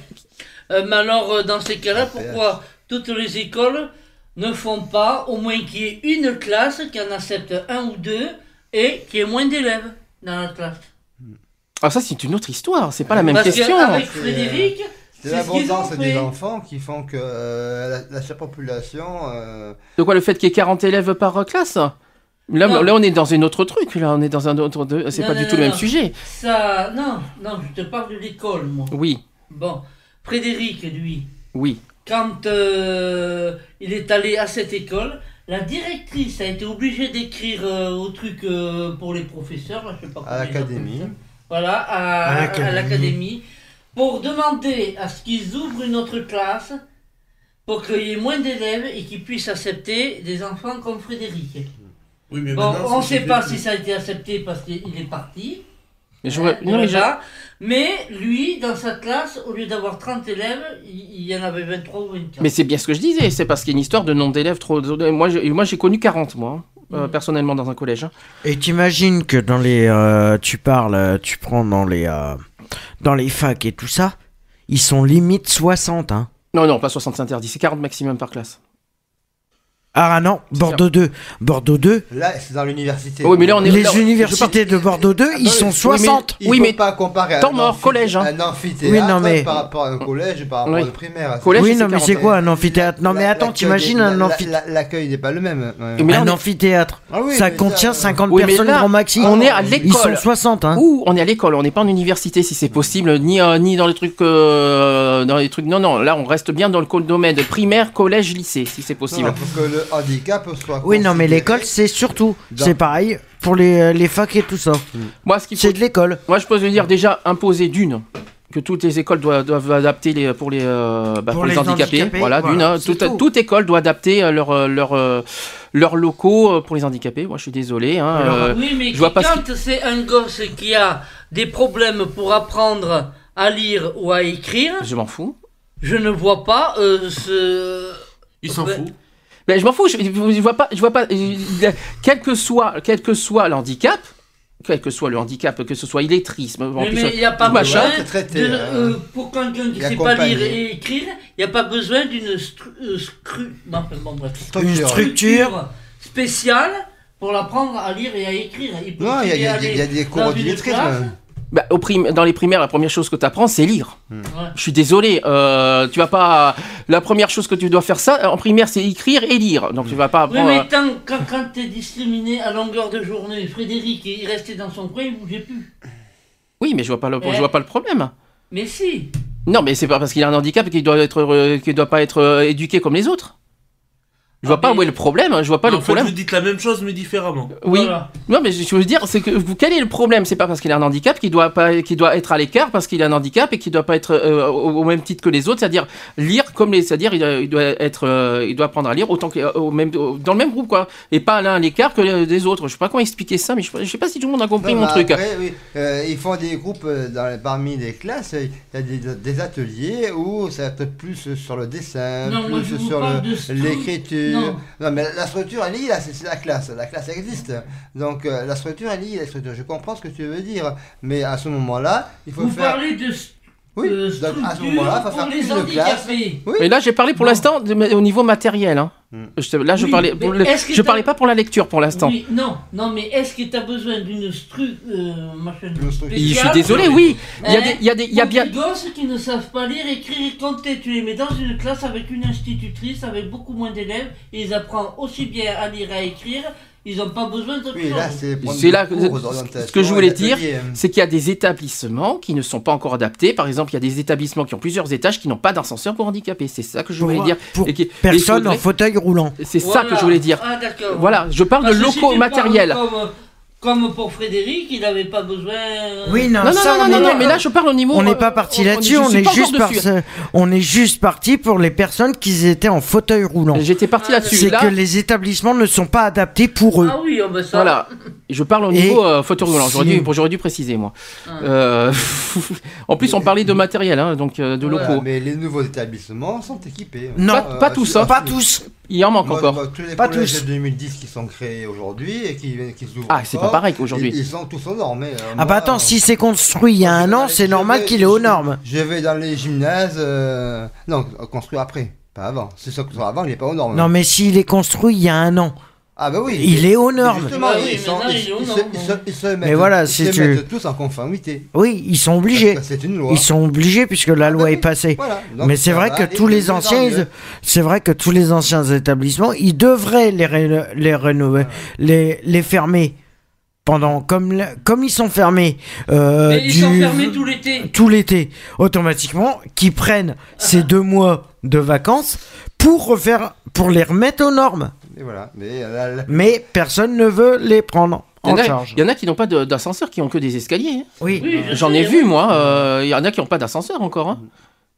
Euh, mais alors, euh, dans ces cas-là, pourquoi? Toutes les écoles ne font pas au moins qu'il y ait une classe qui en accepte un ou deux et qu'il y ait moins d'élèves dans la classe Ah ça c'est une autre histoire, c'est pas la même Parce question. Frédéric, C'est l'abondance des enfants qui font que euh, la, la surpopulation. euh, De quoi le fait qu'il y ait 40 élèves par classe? Là, Non. là, on est dans une autre truc. Là, on est dans un autre. C'est Non, pas non, du tout non, le même non. sujet. Ça, non, non, je te parle de l'école, moi. Oui, Bon, Frédéric, lui, oui. Quand euh, il est allé à cette école, la directrice a été obligée d'écrire euh, au truc euh, pour les professeurs, là, je sais pas à l'académie. Voilà, à, l'académie. pour demander à ce qu'ils ouvrent une autre classe pour qu'il y ait moins d'élèves et qu'ils puissent accepter des enfants comme Frédéric. Oui, mais Bon, on ne sait pas si ça a été accepté parce qu'il est parti. Mais, j'aurais- non, mais je- voilà. Mais lui, dans sa classe, au lieu d'avoir 30 élèves, il, y en avait 23 ou 24. mais c'est bien ce que je disais. C'est parce qu'il y a une histoire de nombre d'élèves trop. Moi, j'ai- moi, j'ai connu 40 moi, Mm. euh, personnellement dans un collège. hein. Et t'imagines que dans les. euh, tu parles, euh, tu prends dans les. euh, dans les facs et tout ça, ils sont limite 60, hein. Non, non, pas 60 interdits, c'est 40 maximum par classe. Ah non, Bordeaux 2. Bordeaux 2. Là, c'est dans l'université. Oui, mais là, on est- Les là, universités de Bordeaux 2, ils sont 60. Il Oui, mais pas comparer à temps un, mort, collège, hein. un amphithéâtre Oui, non, mais- par rapport à un collège, par rapport Oui. à un primaire. Collège, oui, non, mais c'est 40. quoi un amphithéâtre? Non, mais attends, t'imagines un amphithéâtre la- L'accueil n'est pas le même. Mais Un amphithéâtre. Ah oui, ça mais contient ça- 50 Oui, mais personnes là, grand maxi. on est à Ils l'école. sont 60, hein. Ouh, on est à l'école, on n'est pas en université si c'est possible, ni, euh, ni dans les trucs, euh, dans les trucs. Non, non, là on reste bien dans le domaine de primaire, collège, lycée, si c'est possible. Non, faut que le handicap soit. Oui, non, mais l'école, c'est surtout. C'est pareil pour les, euh, les facs et tout ça. Moi, ce faut, C'est de l'école. moi, je peux dire déjà imposer d'une que toutes les écoles doivent, doivent adapter les, pour les, euh, bah, pour Pour les, les handicapés. handicapés, Voilà, voilà, d'une. hein. toute, tout. toute école doit adapter euh, leur, euh, leur, euh, leurs locaux pour les handicapés. Moi, je suis désolé. hein, euh, oui, mais je vois pas ce quand c'est un gosse qui a des problèmes pour apprendre à lire ou à écrire, je m'en fous. je ne vois pas euh, ce. Il s'en Ouais. fout. Ben, je m'en fous, je, je vois pas, je vois pas, euh, quel que soit, quel que soit l'handicap, quel que soit le handicap, que ce soit Mais mais il n'y a pas tout machin, besoin, de- hein. euh, pour quelqu'un qui ne sait pas lire et écrire, il n'y a pas besoin d'une stru- euh, scru- non, bon, bref. Une structure. spéciale pour l'apprendre à lire et à écrire. Il peut Non, il y a- y y des cours d'illettrisme. Bah, au prim- dans les primaires, la première chose que tu apprends, c'est lire. Hmm. Ouais. Je suis désolé, euh, tu vas pas. La première chose que tu dois faire ça en primaire, c'est écrire et lire. Donc tu vas pas Oui, apprendre. mais euh, tant, quand, quand tu es discriminé à longueur de journée, Frédéric, il restait dans son coin, il bougeait plus. Oui, mais je vois pas le, Eh. je vois pas le problème. Mais si. Non, mais c'est pas parce qu'il a un handicap qu'il doit être, euh, qu'il doit pas être euh, éduqué comme les autres. Je vois pas où est le problème. hein, Je vois pas en le fait, problème. vous dites la même chose mais différemment. Oui. Voilà. Non, mais je veux dire, c'est que vous- quel est le problème? C'est pas parce qu'il a un handicap qu'il doit pas, qu'il doit être à l'écart parce qu'il a un handicap et qu'il doit pas être euh, au, au même titre que les autres, c'est-à-dire lire comme les, c'est-à-dire il, doit- il doit être, euh, il doit apprendre à lire autant que euh, au même, au- dans le même groupe quoi, et pas l'un à l'écart que les- des autres. Je sais pas comment expliquer ça, mais je, je sais pas si tout le monde a compris Non, mon mais truc. après, oui, euh, ils font des groupes euh, dans, parmi les classes. Il y a des, des ateliers où ça va être plus sur le dessin, Non, plus sur parle Non. Non. mais la structure, elle est là, c'est la classe. La classe existe. Donc euh, la structure, elle est. La structure. Je comprends ce que tu veux dire. Mais à ce moment-là, il faut Vous faire. parlez de Oui, euh, donc, à ce moment-là, il faut pour faire les une classe. Oui. Mais là, j'ai parlé pour l'instant de- au niveau matériel. Hein. Je te- là, je Oui, parlais, pour le- je parlais pas pour la lecture pour l'instant. Oui, non, non, mais est-ce que tu as besoin d'une stru... euh, Je suis désolé, oui. Il y a des, il y a des, il y a bien. des gosses qui ne savent pas lire, écrire et compter. Tu les mets dans une classe avec une institutrice, avec beaucoup moins d'élèves, et ils apprennent aussi bien à lire et à écrire. Ils n'ont pas besoin Oui, chose. là, c'est ce que je voulais dire, c'est qu'il y a des établissements qui ne sont pas encore adaptés. Par exemple, il y a des établissements qui ont plusieurs étages qui n'ont pas d'ascenseur pour handicapés. C'est ça que je voulais Pour- dire. pour Et qui- personne et il faudrait- en fauteuil roulant. C'est ça que je voulais dire. Ah. Voilà, je parle de Parce locaux matériels. Comme, comme pour Frédéric, il n'avait pas besoin. Oui, non, Non, non, ça, non, on non, est non, mais là, je parle au niveau. On n'est euh, pas parti là-dessus, on est juste par- on est juste parti pour les personnes qui étaient en fauteuil roulant. J'étais parti là-dessus. C'est Là- que les établissements ne sont pas adaptés pour eux. Ah oui, oh, bah ça. Voilà. Je parle au niveau euh, fauteuil roulant. J'aurais dû, j'aurais dû préciser, moi. Ah. Euh, en plus, on parlait de matériel, hein, donc euh, de Voilà, locaux. mais les nouveaux établissements sont équipés. Non, Pas, pas tous, hein. Pas tous. Il en manque Moi, encore. moi, tous les Pas collèges tous. de 2010 qui sont créés aujourd'hui et qui, qui s'ouvrent Ah, c'est pas pareil qu'aujourd'hui. Ils, ils sont tous aux normes. hein. Ah Moi, bah attends, si c'est construit il y a un an, c'est normal qu'il est aux normes. Je vais dans les gymnases. euh, Non, construit après, pas avant. C'est ça construit avant, il n'est pas aux normes. Non mais s'il est construit il y a un an, Ah bah oui. il est aux normes. Justement, Bah mettent, Mais voilà, ils si se tu- mettent tous en conformité. Oui, ils sont obligés. C'est une loi. Ils sont obligés puisque la loi est passée. Voilà. Donc, Mais c'est vrai que tous les anciens, c'est vrai que tous les anciens établissements, ils devraient les les rénover, les les fermer pendant comme comme ils sont fermés euh, Et ils du- sont fermés tout l'été. tout l'été, automatiquement, qu'ils prennent ces deux mois de vacances pour refaire, pour les remettre aux normes. Et voilà. Mais là, là- Mais personne ne veut les prendre Il y, en a, charge. il y en a qui n'ont pas de- d'ascenseur, qui ont que des escaliers. hein. Oui. Oui, je J'en ai vu, moi. euh, Il y en a qui n'ont pas d'ascenseur encore. hein.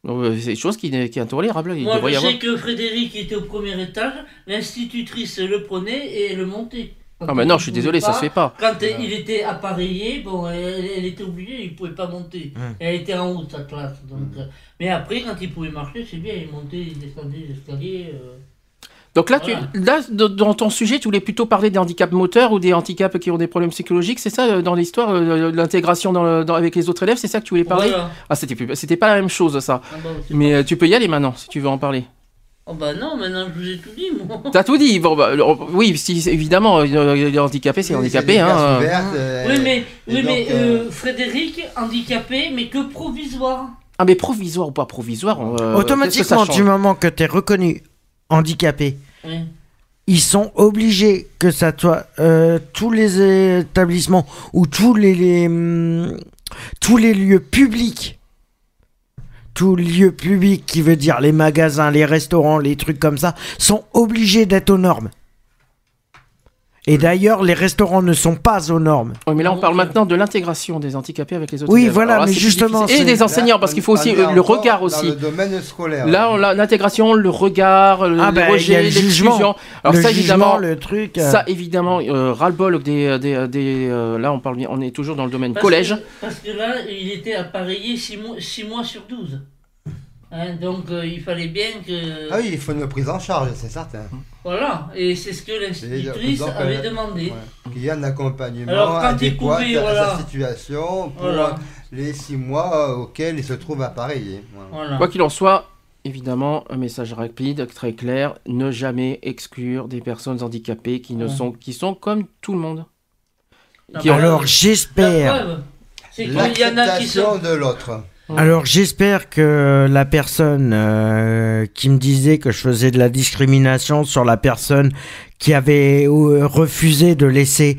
Euh, c'est une chose qui, est intolérable. Il Moi, je avoir. sais que Frédéric était au premier étage, l'institutrice le prenait et le montait. Quand Ah, mais il non, je suis désolé, ça se fait pas. Quand euh, il était appareillé, bon, elle, elle était obligée, il ne pouvait pas monter. Hum. Elle était en haut de sa classe. Donc, euh, mais après, quand il pouvait marcher, c'est bien, il montait, il descendait les escaliers. euh. Donc là, tu, là, dans ton sujet, tu voulais plutôt parler des handicaps moteurs ou des handicaps qui ont des problèmes psychologiques, c'est ça, euh, dans l'histoire, euh, de l'intégration dans le- dans- avec les autres élèves, c'est ça que tu voulais parler Voilà. Ah, c'était pas la même chose, ça. Ah bah, Mais euh, tu peux y aller maintenant, si tu veux en parler. Oh bah non, maintenant je vous ai tout dit, moi. T'as tout dit. Bon, bah, alors, oui, si, évidemment, les handicapés, c'est Oui, handicapé. des hein. ouvertes, euh, Oui, mais, oui, donc, mais euh, euh, Frédéric, handicapé, mais que provisoire. Ah, mais provisoire ou pas provisoire euh, Automatiquement, du moment que tu es reconnu handicapé, Ils sont obligés que ça soit euh, tous les établissements ou tous les, hum, tous les lieux publics tous les lieux publics qui veut dire les magasins, les restaurants, les trucs comme ça sont obligés d'être aux normes. Et d'ailleurs, les restaurants ne sont pas aux normes. Oui, mais là, on parle maintenant de l'intégration des handicapés avec les autres Oui, élèves. voilà, là, mais justement. Et des enseignants, là, parce qu'il faut aussi euh, le regard Dans aussi. le domaine scolaire. Là, on l'a- l'intégration, le regard, le, Ah bah, le jugement. l'exclusion. Alors le ça, jugement, évidemment, le truc. euh, ça évidemment, euh, ras-le-bol des, des, des, euh, là, on parle bien, on est toujours dans le domaine Parce collège. que- parce que là, il était appareillé 6 mois, six mois sur 12. Hein, donc euh, il fallait bien que. Ah oui, il faut une prise en charge, c'est certain. Voilà, et c'est ce que l'institutrice avait euh, demandé. ouais, Qu'il y ait un accompagnement Alors, quand il adéquat à voilà. sa situation pour Voilà. les six mois auxquels il se trouve appareillé. Voilà. Quoi qu'il en soit, évidemment, un message rapide, très clair, ne jamais exclure des personnes handicapées qui ne Ouais. sont, qui sont comme tout le monde. Ah Qui bah, ont- Alors j'espère. c'est qu'il y en a qui L'acceptation sont. de l'autre. Alors j'espère que la personne euh, qui me disait que je faisais de la discrimination sur la personne qui avait euh, refusé de laisser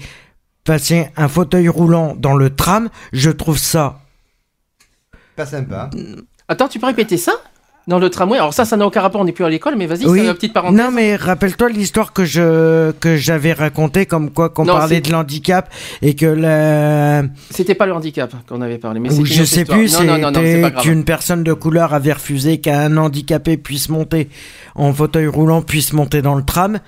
passer un fauteuil roulant dans le tram, je trouve ça. Pas sympa. Attends, tu peux répéter ça? Dans le tramway Alors ça, ça n'a aucun rapport, on n'est plus à l'école, mais vas-y, Oui. c'est une petite parenthèse. Non mais rappelle-toi l'histoire que je que j'avais racontée comme quoi qu'on parlait c'est- de l'handicap et que la C'était pas le handicap qu'on avait parlé, mais c'était je sais histoire. plus Non, non, non, non, c'est pas c'était qu'une personne de couleur avait refusé qu'un handicapé puisse monter en fauteuil roulant puisse monter dans le tram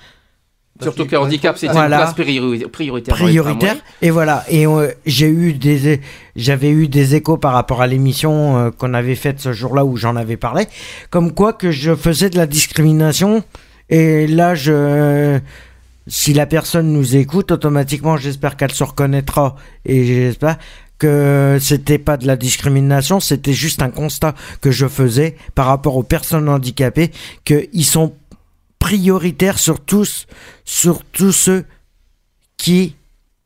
Surtout que handicap, c'était Voilà. une place priori- prioritaire. prioritaire et voilà et euh, j'ai eu des j'avais eu des échos par rapport à l'émission euh, qu'on avait faite ce jour-là où j'en avais parlé comme quoi que je faisais de la discrimination et là je si la personne nous écoute automatiquement j'espère qu'elle se reconnaîtra et j'espère que c'était pas de la discrimination, c'était juste un constat que je faisais par rapport aux personnes handicapées, qu'ils sont prioritaires sur tous, sur tous ceux qui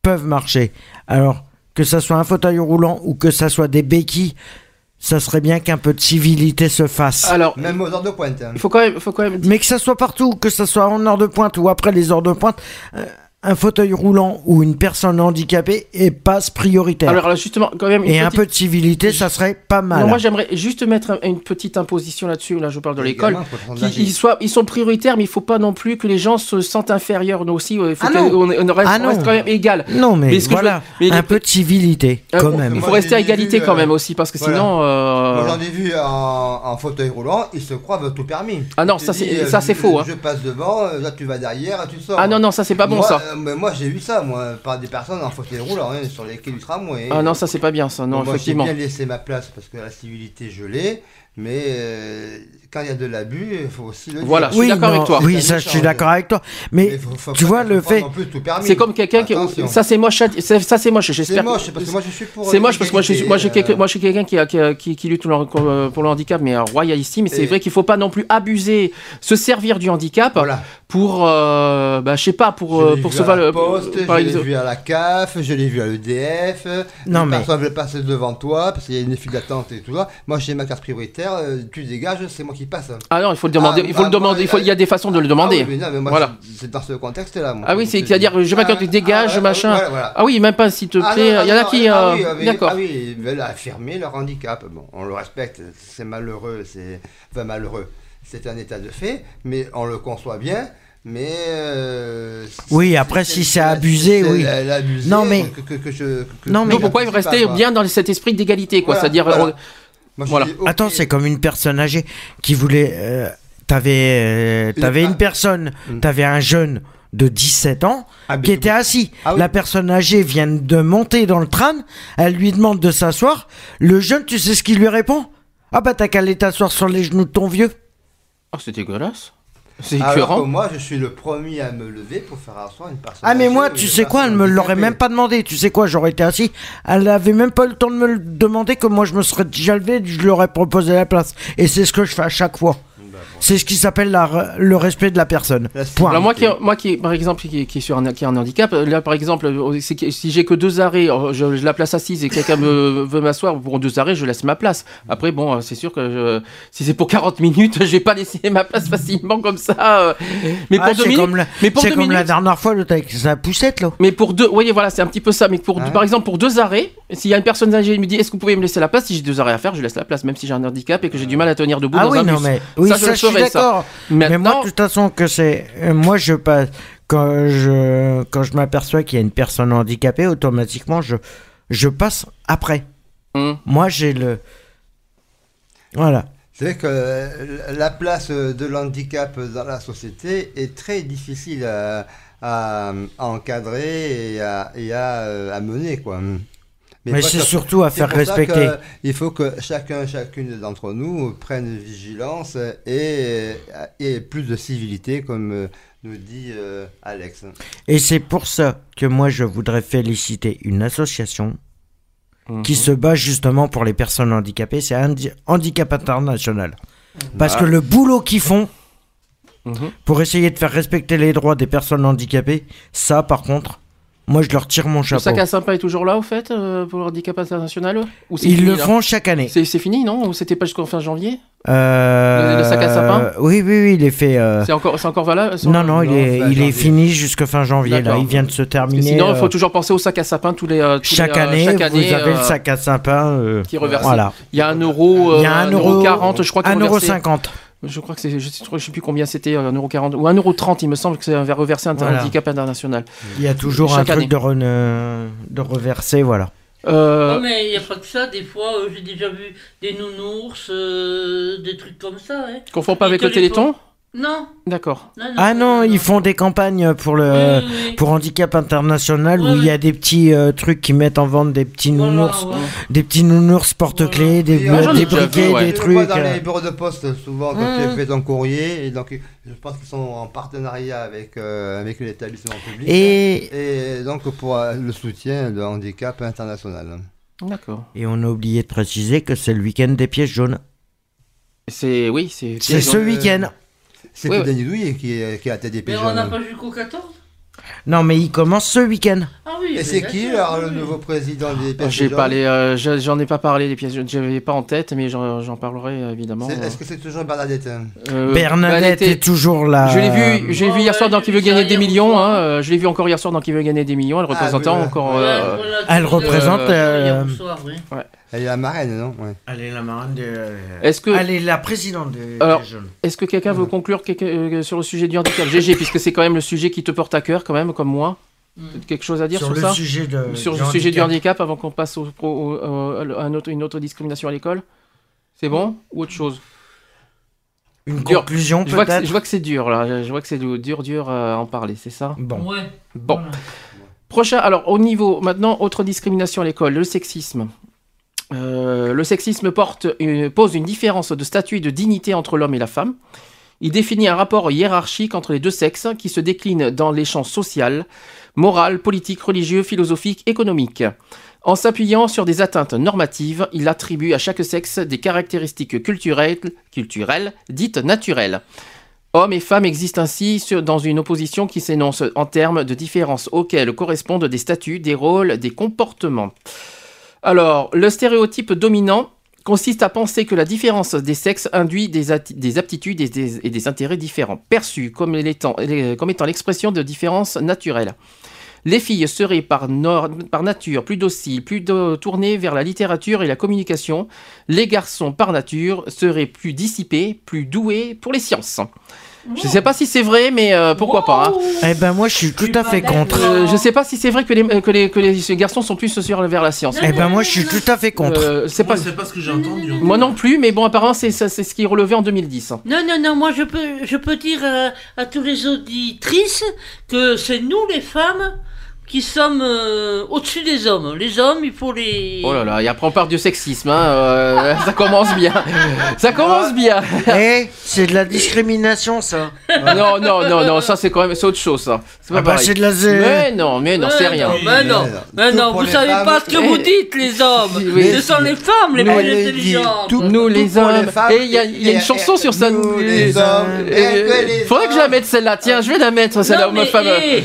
peuvent marcher. Alors, que ça soit un fauteuil roulant ou que ça soit des béquilles, ça serait bien qu'un peu de civilité se fasse. Alors, Même aux heures de pointe. hein. il faut quand même, faut quand même Mais que ça soit partout, que ça soit en heure de pointe ou après les heures de pointe, euh, un fauteuil roulant ou une personne handicapée est passe prioritaire. Alors là, justement, quand même. une Et un peu de civilité, ça serait pas mal. Non, moi j'aimerais juste mettre un- une petite imposition là-dessus. Là, je parle de l'école. Ils, soient, ils sont prioritaires, mais il faut pas non plus que les gens se sentent inférieurs. Nous aussi, il faut Ah qu'on on reste, Ah on reste non. quand même égal. Non, mais, Mais ce que je voilà, veux- mais un les- peu de civilité, Euh, quand même. Il faut Moi, rester à égalité vu, quand euh, même aussi, parce que voilà. sinon. euh, j'en ai vu en, fauteuil roulant, ils se croient tout permis. Ah non, ça, c'est- euh, faux, hein. Je passe devant, euh, là tu vas derrière, tu sors. Ah non, non, ça c'est pas bon ça. Euh, mais moi j'ai vu ça, moi, par des personnes en fauteuil roulant, hein, sur les quais du tramway. Ah non, ça c'est pas bien ça. Non, Bon, moi, effectivement. J'ai bien laissé ma place parce que la civilité je l'ai, mais euh, quand il y a de l'abus, il faut aussi le dire. Voilà, je suis Oui, d'accord avec non, toi. Oui, C'est ça, je suis d'accord avec toi. Mais Mais faut- faut tu vois, le fait-. C'est comme quelqu'un qui. Ça c'est moche. c'est- Ça c'est moche. C'est J'espère. moche parce que moi je suis pour. C'est moche parce que moi je suis, l'égalité, moi, je suis quelqu'un- euh, moi, je suis quelqu'un qui, a- qui, a- qui, qui lutte pour le, handicap, mais euh, royaliste. Mais c'est Et- vrai qu'il faut pas non plus abuser, se servir du handicap Voilà. pour, euh, bah, je sais pas, pour, Je euh, l'ai pour vu se à la valoir. poste, par je l'ai vu à la CAF, je l'ai vu à l'EDF. Non, mais- personnes veulent passer devant toi parce qu'il y a une file d'attente et tout ça. Moi j'ai ma carte prioritaire, euh, tu dégages, c'est moi qui passe. Ah non, il faut le demander. Ah, il faut le ah, demander. moi, il faut, il y a des façons de le demander. Ah oui, mais non, mais moi, Voilà. c'est- dans ce contexte-là. Ah oui, Je c'est te à dis. dire, je Ah, m'accorde, dégage, ah, machin. voilà, voilà. Ah oui, même pas s'il te Ah, plaît. non, Il y en a qui. ah euh, oui, ah D'accord. Ah oui, ils veulent affirmer leur handicap. Bon, on le respecte, c'est malheureux, c'est. Enfin, malheureux. C'est un état de fait, mais on le conçoit bien. Mais. euh, Oui, après, si c'est abusé, oui. abusé, Non, mais- Que, que- que je, que- Non, mais- Donc pourquoi il rester pas, bien dans cet esprit d'égalité, quoi Voilà, C'est-à-dire. voilà. Moi, Voilà. Attends, c'est comme une personne âgée qui voulait. euh, t'avais, euh, une personne, Mm. t'avais un jeune de 17 ans Ah, qui était assis. Ah oui. La personne âgée vient de monter dans le tram, elle lui demande de s'asseoir. Le jeune, tu sais ce qu'il lui répond? Ah bah t'as qu'à aller t'asseoir sur les genoux de ton vieux. Oh, c'est dégueulasse. C'est Alors que écœurant. moi, je suis le premier à me lever pour faire asseoir une personne. Ah mais moi, tu sais quoi, elle me l'aurait même pas demandé. Tu sais quoi, j'aurais été assis. Elle avait même pas eu le temps de me le demander que moi je me serais déjà levé, je lui aurais proposé la place. Et c'est ce que je fais à chaque fois. C'est ce qui s'appelle le respect de la personne. La Point. Alors moi qui, moi qui, par exemple, qui, qui est sur un, qui a un handicap, là par exemple, euh, si j'ai que deux arrêts, euh, je, je la place assise et quelqu'un me veut m'asseoir pour deux arrêts, je laisse ma place. Après bon, euh, c'est sûr que je- si c'est pour 40 minutes, je vais pas laisser ma place facilement comme ça. euh. Mais pour Ah, deux c'est minutes, comme, la, mais pour c'est deux comme la dernière fois, avec sa poussette là. mais pour deux, vous voyez voilà, c'est un petit peu ça. Mais pour, Ouais. par exemple, pour deux arrêts, s'il y a une personne âgée qui me dit, est-ce que vous pouvez me laisser la place Si j'ai deux arrêts à faire, je laisse la place, même si j'ai un handicap et que j'ai du mal à tenir debout Ah dans oui, un non bus. mais oui, Ça, ça, je le je suis d'accord. Mais moi, de toute façon, que c'est. euh, moi, je passe. Quand je, quand je m'aperçois qu'il y a une personne handicapée, automatiquement, je, je passe après. Hum. Moi, j'ai le. Voilà. C'est vrai que euh, la place de l'handicap dans la société est très difficile à, à- à encadrer et à, et à, euh, à mener, quoi. Mais c'est surtout à faire respecter. Il faut que chacun, chacune d'entre nous prenne vigilance et, et plus de civilité, comme euh, nous dit euh, Alex. Et c'est pour ça que moi je voudrais féliciter une association qui se bat justement pour les personnes handicapées, c'est Handi- Handicap International. Parce Ah. que le boulot qu'ils font Mhm. pour essayer de faire respecter les droits des personnes handicapées, ça par contre, moi je leur tire mon Le chapeau. sac à sympa est toujours là, au fait, euh, pour le handicap international Ou Ils fini, le font chaque année. C'est fini, non? Ou c'était pas jusqu'en fin janvier? Euh, Le- le sac à sapin? Oui, oui, oui, il est fait. euh, C'est encore, c'est encore valable? Non, non, il est, il est fini jusque fin janvier. Là, il vient de se terminer. Sinon, il faut toujours penser au sac à sapin tous les, tous chaque, les, année, chaque année, vous avez le sac à sapin. euh, qui est reversé. Voilà. Il y a un euro, euh, Il y a un un euro- euro 40, je crois. qui est un euro reversé. 50. Je crois que c'est, je sais, je sais plus combien c'était, un euro 40 ou un euro 30, il me semble que c'est un reversé un Voilà. handicap international. Il y a toujours un truc de, re- de reverser, voilà. Euh, Non, mais il n'y a pas que ça, des fois euh, j'ai déjà vu des nounours, euh, des trucs comme ça. Hein. Confond pas avec le Téléthon Non. D'accord. Non, non, Ah non, ils font des campagnes pour le Oui, oui, oui. pour handicap international où il y a des petits euh, trucs qui mettent en vente des petits Voilà, nounours, ouais. des petits nounours porte-clés, des, Et, euh, des briquets, ouais. des vois dans euh. les bureaux de poste souvent quand Mmh. tu fais ton courrier et donc je pense qu'ils sont en partenariat avec euh, avec l'établissement public Et- et donc pour euh, le soutien de handicap international. D'accord. Et on a oublié de préciser que c'est le week-end des pièces jaunes. C'est oui, c'est. C'est ce week-end. C'est Ouais. Denis Douillet qui est, qui est à la tête des Mais on n'a pas jusqu'au 14 Non, mais il commence ce week-end. Ah oui, Et c'est qui le nouveau président des Oh, pièces J'ai euh, je- j'en ai pas parlé les pièces, j'avais pas en tête, mais j'en parlerai évidemment. Est-ce que c'est toujours Bernadette hein Euh, Bernadette est toujours là. Je l'ai vu, j'ai vu hier soir dans Qui veut gagner des millions. Hein, euh, je l'ai vu encore hier soir dans Qui veut gagner des millions. Elle Ah, représentait oui, encore. Ouais, euh, voilà, Elle représente. Euh, hier euh, soir, oui. Elle est la marraine, non? Ouais. Elle est la marraine de. Est-ce que- Elle est la présidente des Alors, Pièces jaunes. Est-ce que quelqu'un veut conclure quelque- euh, sur le sujet du handicap? GG, puisque c'est quand même le sujet qui te porte à cœur, quand même, comme moi. Quelque chose à dire sur, Sur le ça? sujet de- Sur du le sujet du handicap. avant qu'on passe au, au- au- au- à un autre- une autre discrimination à l'école? C'est bon? Ou autre chose? Une Dur. conclusion je vois, que, c'est- peut-être? je vois que c'est dur là, je vois que c'est dur dur à en parler, c'est ça? Bon. Ouais. Bon. Prochain, alors au niveau, maintenant, autre discrimination à l'école, le sexisme. Euh, le sexisme pose une différence de statut et de dignité entre l'homme et la femme. Il définit un rapport hiérarchique entre les deux sexes qui se décline dans les champs social, moral, politique, religieux, philosophique, économique. En s'appuyant sur des atteintes normatives, il attribue à chaque sexe des caractéristiques culturelles, dites naturelles. Hommes et femmes existent ainsi dans une opposition qui s'énonce en termes de différences auxquelles correspondent des statuts, des rôles, des comportements. Alors, le stéréotype dominant consiste à penser que la différence des sexes induit des, aptitudes et des, intérêts différents, perçus comme étant, l'expression de différences naturelles. Les filles seraient par, nature plus dociles, plus tournées vers la littérature et la communication. Les garçons, par nature, seraient plus dissipés, plus doués pour les sciences. Je ne sais pas si c'est vrai, mais euh, pourquoi pas. hein. Eh ben moi je suis tout à fait contre. Euh, je ne sais pas si c'est vrai que les, euh, que, les, que les garçons sont plus sur vers la science. Eh ben moi je suis tout à fait contre. Euh, c'est pas... c'est pas ce que j'ai entendu. hein. Moi non plus, mais bon, apparemment, c'est ce qui est relevé en 2010. hein. Non, non, non, moi je peux, je peux dire à, à tous les auditrices que c'est nous les femmes qui sommes euh, au-dessus des hommes. Les hommes, il faut les... Oh là là, et après on part du sexisme, hein, euh, ça commence bien. Ça commence bien. Eh, c'est de la discrimination ça. non, non, non, non, ça c'est quand même c'est autre chose, ça. C'est pas Ah bah, pareil. c'est de la zé- Mais non, mais non, c'est rien. Mais non, mais non, vous les savez femmes. pas ce que vous Eh, dites, les hommes. oui. Ce sont les femmes les plus intelligentes. tout- Nous les les hommes. femmes, Et il y a, il y a une et- chanson et- sur ça. nous, les hommes, et- et que les Faudrait que je la mette celle-là. Tiens, je vais la mettre celle-là, femme. eh,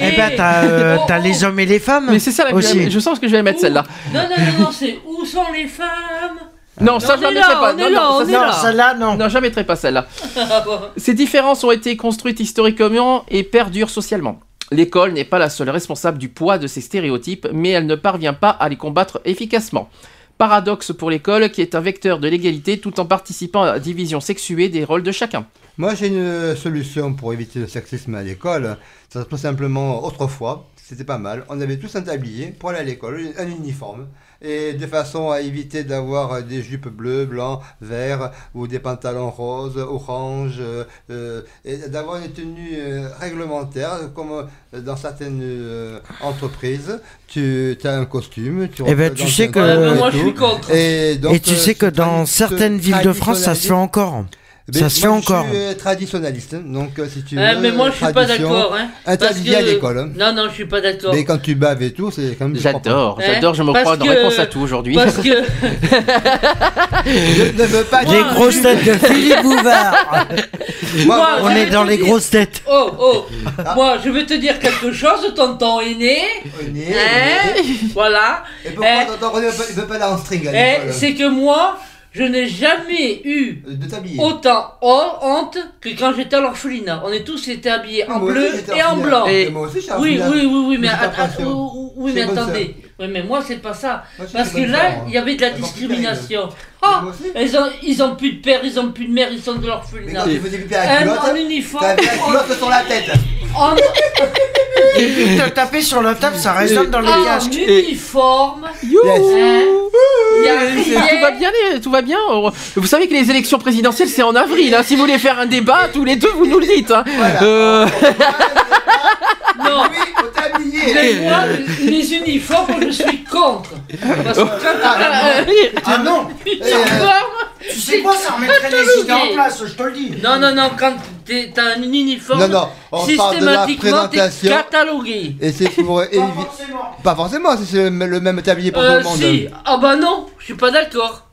Eh ben t'as euh, Oh, t'as oh. les hommes et les femmes. Mais c'est ça, la, aussi. je sens que je vais la mettre celle-là. Non, non, non, non, c'est où sont les femmes Non, ça je la mettrai pas. on Non, non, là, ça, c'est- là. celle-là non. Non, je la mettrai pas celle-là. Ces différences ont été construites historiquement et perdurent socialement. L'école n'est pas la seule responsable du poids de ces stéréotypes, mais elle ne parvient pas à les combattre efficacement. Paradoxe pour l'école qui est un vecteur de l'égalité tout en participant à la division sexuée des rôles de chacun. Moi, j'ai une solution pour éviter le sexisme à l'école. Ça se passe simplement autrefois. C'était pas mal. On avait tous un tablier pour aller à l'école, un uniforme. Et de façon à éviter d'avoir euh, des jupes bleues, blancs, verts, ou des pantalons roses, orange, euh, euh, et d'avoir une tenue euh, réglementaire, comme dans certaines euh, entreprises, tu as un costume, tu ben, rentres tu sais un que- moi, et je suis contre. Et, donc, Et tu euh, sais que dans certaines villes de France, ça se fait encore. Mais Ça se fait encore. Je suis euh, traditionnaliste, donc euh, si tu veux. Eh, mais moi je suis pas tradition, d'accord. Hein, Interdit à l'école. hein. Non, non, je suis pas d'accord. Mais quand tu baves et tout, c'est quand même. J'adore, Hein, j'adore, je me parce crois dans que- réponse à tout aujourd'hui. Parce que. Je ne veux pas Les grosses têtes de Philippe Bouvard. Moi, On est dans les dire- grosses têtes. Oh, oh Moi, je vais te dire quelque chose, tonton aîné. Aîné, Hein. Voilà. Et pourquoi Eh, tonton René ne veut pas aller en string à eh, l'école c'est que moi, je n'ai jamais eu De t'habiller. autant honte que quand j'étais à l'orphelinat. On est tous été habillés en bleu et en blanc. Et moi aussi, oui, oui, oui, oui, mais, bonne attendez. Oui, mais moi, c'est pas ça. Moi, Parce que là, hein. il y avait de la discrimination. Mais Ah, aussi. ils ont, ils ont plus de père, ils ont plus de mère, ils sont de Mais l'orphelinat. quand tu pipi à culotte, en uniforme. t'avais la culotte sur la tête. En, Et puis te taper sur la table, ça résonne dans les en casques. uniforme. Tout va bien, les- tout va bien. Vous savez que les élections présidentielles c'est en avril. hein. Si vous voulez faire un débat, tous les deux vous nous le dites. hein. Voilà. Euh, Non. Oui, faut t'habiller. Mais moi, les uniformes, je suis contre. Parce que quand Ah, Ah non uniforme, Tu sais quoi, ça remettrait les idées en place, je te le dis. Non, non, non, quand t'es- t'as un uniforme, Non, non, on systématiquement, t'es catalogué. Et c'est pour éviter. Pas forcément, si c'est le même tablier pour tout Euh, le monde. si, ah bah non, je suis pas d'accord.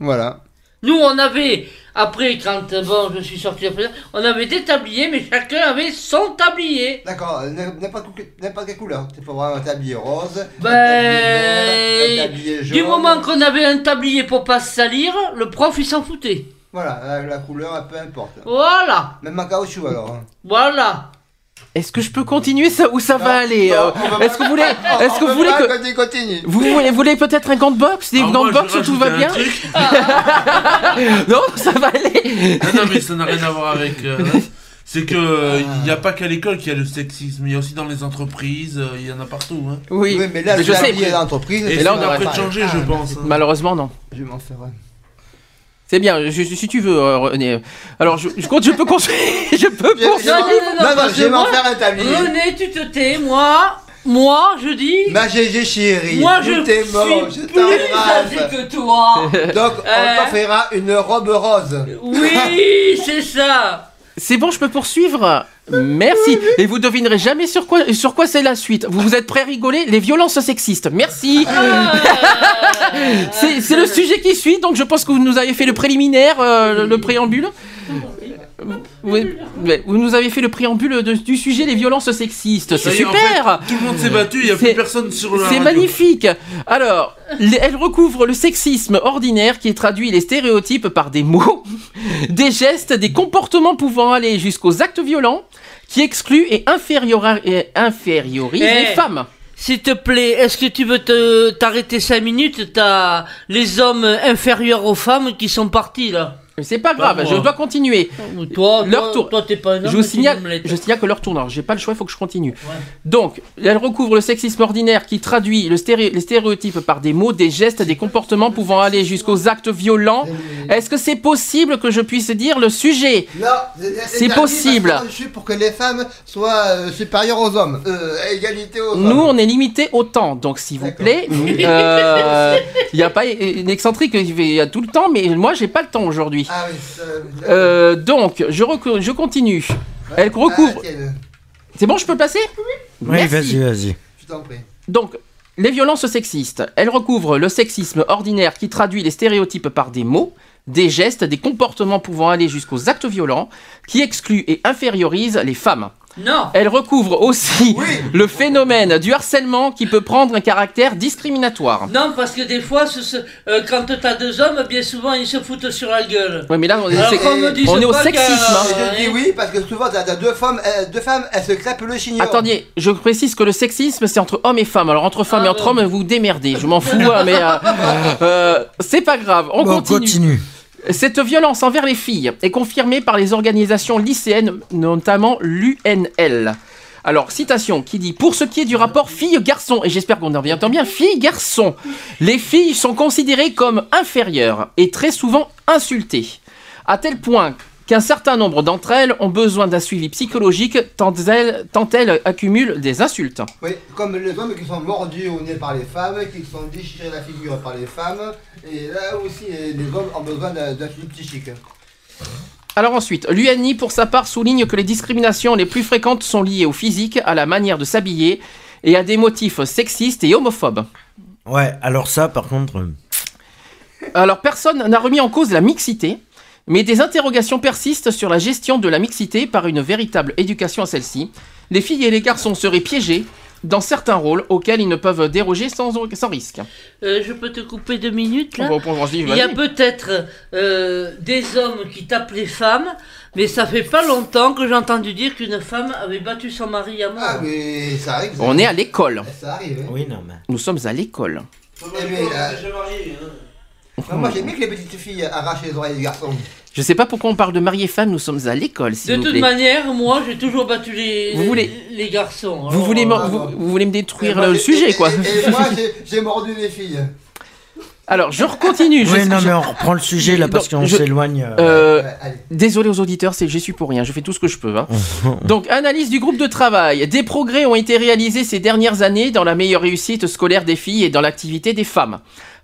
Voilà. Nous, on avait, après, quand euh, bon, je suis sorti après, on avait des tabliers, mais chacun avait son tablier. D'accord, euh, n'importe quelle couleur. Il faut avoir un tablier rose, un tablier vert, un Ben, tablier jaune. du moment qu'on avait un tablier pour pas se salir, le prof il s'en foutait. Voilà, la, la couleur, peu importe. Voilà, Même en caoutchouc alors. hein. voilà. Est-ce que je peux continuer ça où ça va aller euh, Est-ce que vous voulez, est-ce que vous voulez que Continue, continue. vous voulez, peut-être un gant de boxe, des Alors gants de boxe où tout va bien. Non, ça va aller. Non, non, mais ça n'a rien à voir avec. euh, c'est que euh, il n'y a pas qu'à l'école qu'il y a le sexisme, il y a aussi dans les entreprises, euh, il y en a partout. Hein. Oui, Oui, mais là, Mais je sais. tablier d'entreprise. Et Et c'est là, là, on a pas- de changer, Ah, je pense. hein. Malheureusement non. Je vais m'en faire un. C'est bien, je- si tu veux, euh, René. Alors, je, je compte, je peux construire, je peux poursuivre. Non, non, non, Non, non, parce je vais m'en moi- faire un tablier. René, tu te tais, moi, moi, je dis, Ma GG chérie, moi je mort, suis je plus âgé t'embrasse. que toi. Donc, on Euh. t'offrira une robe rose. Oui, c'est ça. C'est bon, je peux poursuivre? Merci. Et vous devinerez jamais sur quoi, sur quoi c'est la suite. Vous vous êtes prêts à rigoler? Les violences sexistes. Merci. Ah. C'est le sujet qui suit, donc je pense que vous nous avez fait le préliminaire, euh, le préambule. Oui, ouais, vous nous avez fait le préambule de- du sujet les violences sexistes. C'est en super. fait, tout le monde s'est battu, il n'y a C'est- plus personne sur la C'est magnifique. Alors, les- elle recouvre le sexisme ordinaire qui traduit les stéréotypes par des mots, des gestes, des comportements pouvant aller jusqu'aux actes violents, qui excluent et, infériorisent Eh. les femmes. S'il te plaît, est-ce que tu veux te t'arrêter 5 minutes? T'as les hommes inférieurs aux femmes qui sont partis là. Mais C'est pas grave, moi. je dois continuer. Toi, Leur toi, tour. toi, t'es pas un homme. Je vous signale, je signale que leur tourne. Alors, j'ai pas le choix, il faut que je continue. Donc, elle recouvre le sexisme ordinaire qui traduit le stéréo- les stéréotypes par des mots, des gestes, des comportements pouvant aller jusqu'aux actes violents. Est-ce que c'est possible que je puisse dire le sujet? Non, C'est possible. pour que les femmes soient euh, supérieures aux hommes. Euh, à égalité aux Nous, hommes. on est limité au temps, donc s'il vous plaît, il n'y a pas une excentrique, il y a tout le temps, mais moi, j'ai pas le temps aujourd'hui. Ah oui, ça- Euh, donc, je, je continue. Elle Ah, recouvre. tienne, C'est bon, je peux passer Oui, Merci. vas-y, vas-y. je t'en prie. Donc, les violences sexistes, elles recouvrent le sexisme ordinaire qui traduit les stéréotypes par des mots, des gestes, des comportements pouvant aller jusqu'aux actes violents, qui excluent et infériorisent les femmes. Non. Elle recouvre aussi le phénomène du harcèlement qui peut prendre un caractère discriminatoire. Non, parce que des fois, ce- ce- euh, quand t'as deux hommes, bien souvent ils se foutent sur la gueule. Ouais, mais là, on est, Alors on au sexisme. hein. Je dis oui parce que souvent t'as deux femmes, euh, deux femmes, elles se crêpent le chignon. Attendez, je précise que le sexisme c'est entre hommes et femmes. Alors entre femmes Ah et entre bon. hommes, vous démerdez. Je m'en fous, hein, mais euh, euh, c'est pas grave. On Bon, continue. continue. Cette violence envers les filles est confirmée par les organisations lycéennes, notamment l'UNL. Alors, citation qui dit Pour ce qui est du rapport fille-garçon, et j'espère qu'on en entend bien, fille-garçon, les filles sont considérées comme inférieures et très souvent insultées, à tel point qu'un certain nombre d'entre elles ont besoin d'un suivi psychologique tant elles, tant elles accumulent des insultes. Oui, comme les hommes qui sont mordus au nez par les femmes, qui sont déchirés la figure par les femmes, et là aussi les, hommes ont besoin d'un d'un suivi psychique. Alors ensuite, l'UNI pour sa part souligne que les discriminations les plus fréquentes sont liées au physique, à la manière de s'habiller et à des motifs sexistes et homophobes. Ouais, alors ça, par contre. euh, Alors personne n'a remis en cause la mixité, mais des interrogations persistent sur la gestion de la mixité par une véritable éducation à celle-ci. Les filles et les garçons seraient piégés dans certains rôles auxquels ils ne peuvent déroger sans, sans risque. Euh, je peux te couper deux minutes là? Bon, bon, vas-y, Il y a peut-être euh, des hommes qui tapent les femmes, mais ça fait pas longtemps que j'ai entendu dire qu'une femme avait battu son mari à mort. Ah, mais ça arrive. ça. On est à l'école. Ça arrive, hein. Oui, non, mais. Nous sommes à l'école. Eh, mais, euh, non, moi j'aime bien que les petites filles arrachent les oreilles des garçons. Je sais pas pourquoi on parle de mari et femme, nous sommes à l'école, s'il De vous toute plaît. manière, moi j'ai toujours battu les, Vous les, voulez- les garçons. Vous Alors, voulez, euh, me, vous, vous voulez me détruire moi, le j'ai- sujet, et- quoi. Et, et moi j'ai- j'ai mordu les filles. Alors, je continue. je- Oui, non, je- mais on reprend le sujet là parce qu'on je- s'éloigne. euh. Euh, Ouais, allez. désolé aux auditeurs, c'est j'y suis pour rien, je fais tout ce que je peux. hein. Donc, analyse du groupe de travail. Des progrès ont été réalisés ces dernières années dans la meilleure réussite scolaire des filles et dans l'activité des femmes.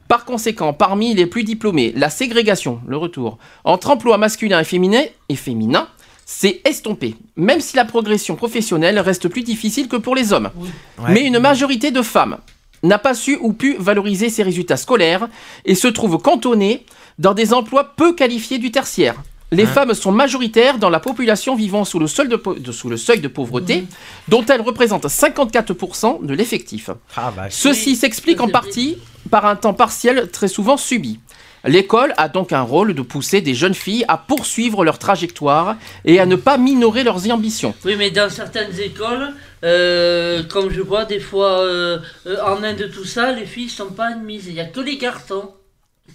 Par conséquent, parmi les plus diplômés, la ségrégation, le retour, entre emploi masculin et féminin, et féminin s'est estompée, même si la progression professionnelle reste plus difficile que pour les hommes. Ouais. Mais une majorité de femmes n'a pas su ou pu valoriser ses résultats scolaires et se trouve cantonnée dans des emplois peu qualifiés du tertiaire. Les Hein? femmes sont majoritaires dans la population vivant sous le seuil de, po- de- sous le seuil de pauvreté, dont elles représentent 54% de l'effectif. Ah. Ceci Oui, s'explique en partie par un temps partiel très souvent subi. L'école a donc un rôle de pousser des jeunes filles à poursuivre leur trajectoire et à ne pas minorer leurs ambitions. Oui, mais dans certaines écoles, euh, comme je vois des fois euh, euh, en Inde, tout ça, les filles sont pas admises. Il n'y a que les garçons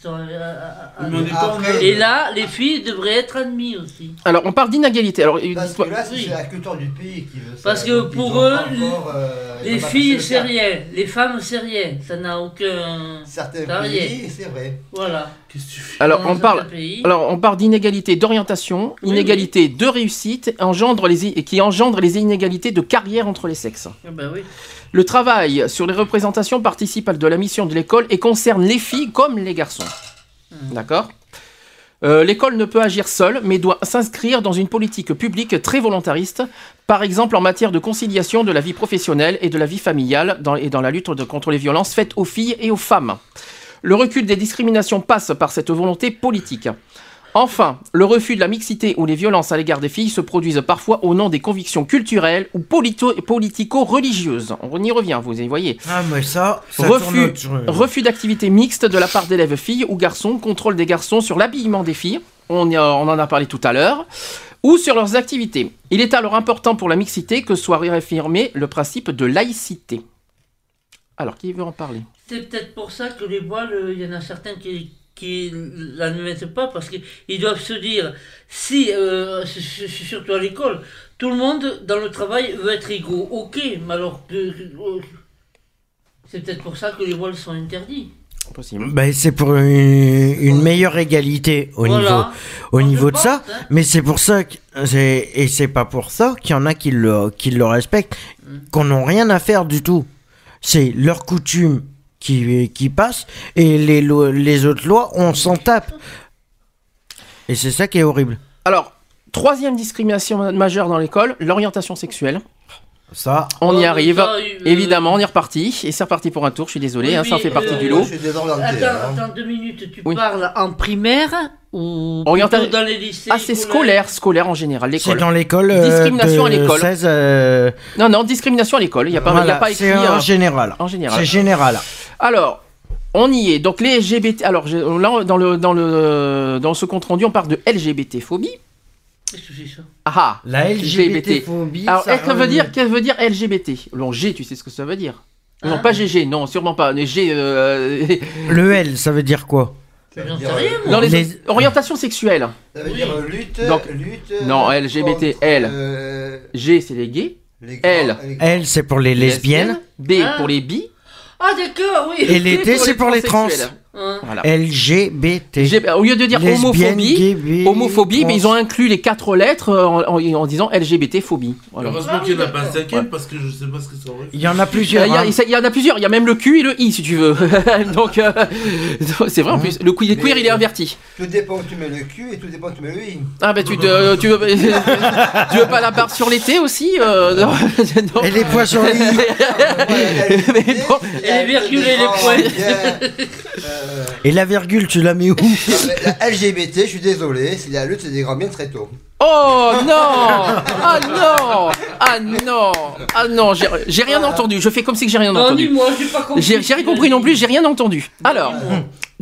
sont. euh, euh, Après- et là, les filles devraient être admises aussi. Alors, on parle d'inégalité. Alors, Parce que là, c'est Oui. la culture du pays qui veut ça. Parce que Donc, pour eux, encore, euh, Les filles, c'est rien. Les femmes, c'est rien. Ça n'a aucun. Certains pays, c'est vrai. Voilà. Qu'est-ce que tu fais alors, Dans on parle, Alors, on parle d'inégalité d'orientation, Oui, inégalité de réussite, engendre les, qui engendre les inégalités de carrière entre les sexes. Ah bah oui. Le travail sur les représentations participe de la mission de l'école et concerne les filles comme les garçons. D'accord? Euh, L'école ne peut agir seule, mais doit s'inscrire dans une politique publique très volontariste, par exemple en matière de conciliation de la vie professionnelle et de la vie familiale dans- et dans la lutte de- contre les violences faites aux filles et aux femmes. Le recul des discriminations passe par cette volonté politique. Enfin, le refus de la mixité ou les violences à l'égard des filles se produisent parfois au nom des convictions culturelles ou politico-religieuses. On y revient, vous y voyez. Ah, mais ça, ça tourne Refus, refus d'activité mixte de la part d'élèves filles ou garçons, contrôle des garçons sur l'habillement des filles, on, y a- on en a parlé tout à l'heure, ou sur leurs activités. Il est alors important pour la mixité que soit réaffirmé le principe de laïcité. Alors, qui veut en parler? C'est peut-être pour ça que les voiles, euh, il y en a certains qui qui l'admettent pas parce qu'ils doivent se dire si euh, surtout à l'école tout le monde dans le travail veut être égaux ok mais alors que- c'est peut-être pour ça que les voiles sont interdits Possible. Ben, c'est pour une, une meilleure égalité au Voilà. niveau, au niveau de ça. hein. Mais c'est pour ça que c'est et c'est pas pour ça qu'il y en a qui le qui le respectent, Mm. qu'on n'ont rien à faire du tout. C'est leur coutume qui qui passe et les les autres lois on s'en tape. Et c'est ça qui est horrible. Alors, troisième discrimination majeure dans l'école, l'orientation sexuelle. Ça. On y Oh, arrive. ça, euh, Évidemment, on est reparti. Et c'est reparti pour un tour, je suis désolé, Oui, hein, ça oui, fait partie euh, du lot. je suis désorienté. attends hein. attends deux minutes tu Oui. parles en primaire ou dans les lycées Ah, c'est scolaire, scolaire en général, C'est dans l'école euh, Discrimination à de l'école. 16 euh, Non, non, discrimination à l'école. Il n'y a, pas- il y a voilà, pas écrit. c'est en euh, général. en général. C'est général. Alors, on y est. Donc les LGBT. Alors là, dans le dans le dans ce compte rendu, on parle de LGBT phobie. Qu'est-ce que c'est ça Ah ah. La LGBT. Alors, ça qu'est-ce que veut dire, qu'est-ce que veut dire LGBT Non, G, tu sais ce que ça veut dire Non, Hein pas GG, non, sûrement pas. Mais G. euh, Le L, ça veut dire quoi euh, dans les, Les- orientations sexuelles. Ça veut Oui. dire euh, lutte. Donc, lutte non, euh, LGBT, contre, L. euh, G, c'est les gays. L. L, c'est pour les lesbiennes. B pour les bi. Ah d'accord, oui. Et les T, c'est pour les trans. Hein. Voilà. LGBT. J'ai- Au lieu de dire Lesbienne, homophobie, gay, homophobie, mais ils ont inclus les quatre lettres euh, en, en- en disant LGBT-phobie. Voilà. Heureusement qu'il n'y en a pas un cinquième parce que je sais pas ce que ça aurait. Il y en a Euh, plusieurs. Il y, a- hein. il y en a plusieurs, il y a même le Q et le I si tu veux. Donc euh, c'est vrai en plus, le queer, queer, il est inverti. Tout dépend où tu mets le cul et tout dépend où tu mets le i. Ah bah tu, te- tu, veux, tu veux pas la barre sur les T aussi euh, non, non. Et les points sur les i. Mais bon, Et les virgules et les points. Euh, Et la virgule, tu la mets où la LGBT, je suis désolé, c'est la lutte, c'est des grands bien très tôt. Oh non Ah non Ah non Ah non, j'ai rien entendu. Je fais comme si que j'ai rien Non, entendu. j'ai pas compris. J'ai j'ai rien compris non plus, j'ai rien entendu. Alors,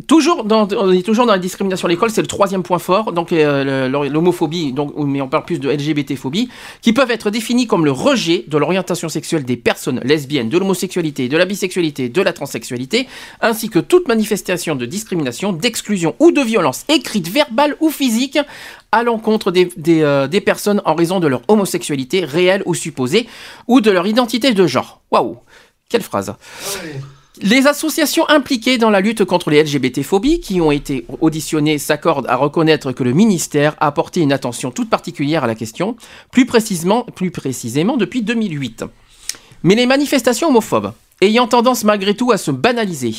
toujours dans, on est toujours dans la discrimination à l'école, c'est le troisième point fort, donc euh, l'homophobie, donc mais on parle plus de LGBT-phobie, qui peuvent être définis comme le rejet de l'orientation sexuelle des personnes lesbiennes, de l'homosexualité, de la bisexualité, de la transsexualité, ainsi que toute manifestation de discrimination, d'exclusion ou de violence écrite, verbale ou physique à l'encontre des, des, euh, des personnes en raison de leur homosexualité réelle ou supposée, ou de leur identité de genre. Waouh! Quelle phrase les associations impliquées dans la lutte contre les LGBT-phobies qui ont été auditionnées s'accordent à reconnaître que le ministère a apporté une attention toute particulière à la question, plus précisément, plus précisément depuis 2008. Mais les manifestations homophobes, ayant tendance malgré tout à se banaliser,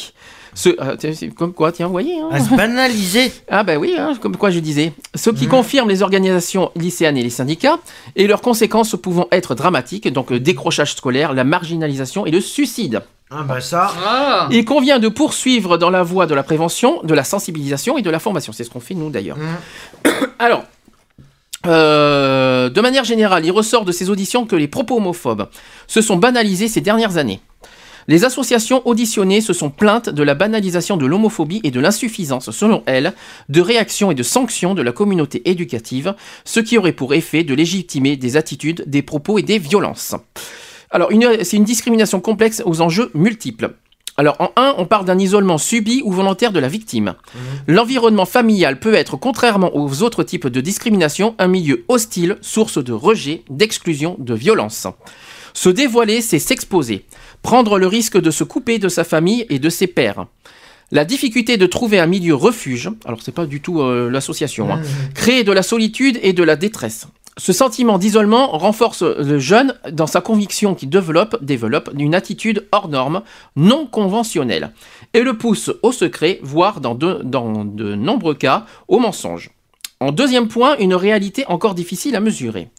ce, euh, comme quoi, tiens, vous voyez hein À se banaliser. ah bah oui, hein, comme quoi je disais. Ce qui confirme les organisations lycéennes et les syndicats, et leurs conséquences pouvant être dramatiques, donc le décrochage scolaire, la marginalisation et le suicide. Ah bah ça. Ah. Il convient de poursuivre dans la voie de la prévention, de la sensibilisation et de la formation. C'est ce qu'on fait nous d'ailleurs. Alors, euh, de manière générale, il ressort de ces auditions que les propos homophobes se sont banalisés ces dernières années. Les associations auditionnées se sont plaintes de la banalisation de l'homophobie et de l'insuffisance, selon elles, de réactions et de sanctions de la communauté éducative, ce qui aurait pour effet de légitimer des attitudes, des propos et des violences. Alors, c'est une discrimination complexe aux enjeux multiples. Alors, en un, on parle d'un isolement subi ou volontaire de la victime. L'environnement familial peut être, contrairement aux autres types de discrimination, un milieu hostile, source de rejet, d'exclusion, de violence. Se dévoiler, c'est s'exposer. Prendre le risque de se couper de sa famille et de ses pairs. La difficulté de trouver un milieu refuge, alors c'est pas du tout euh, l'association, hein, créer de la solitude et de la détresse. Ce sentiment d'isolement renforce le jeune dans sa conviction qu'il développe, développe une attitude hors norme, non conventionnelle, et le pousse au secret, voire dans de, dans de nombreux cas au mensonge. En deuxième point, une réalité encore difficile à mesurer.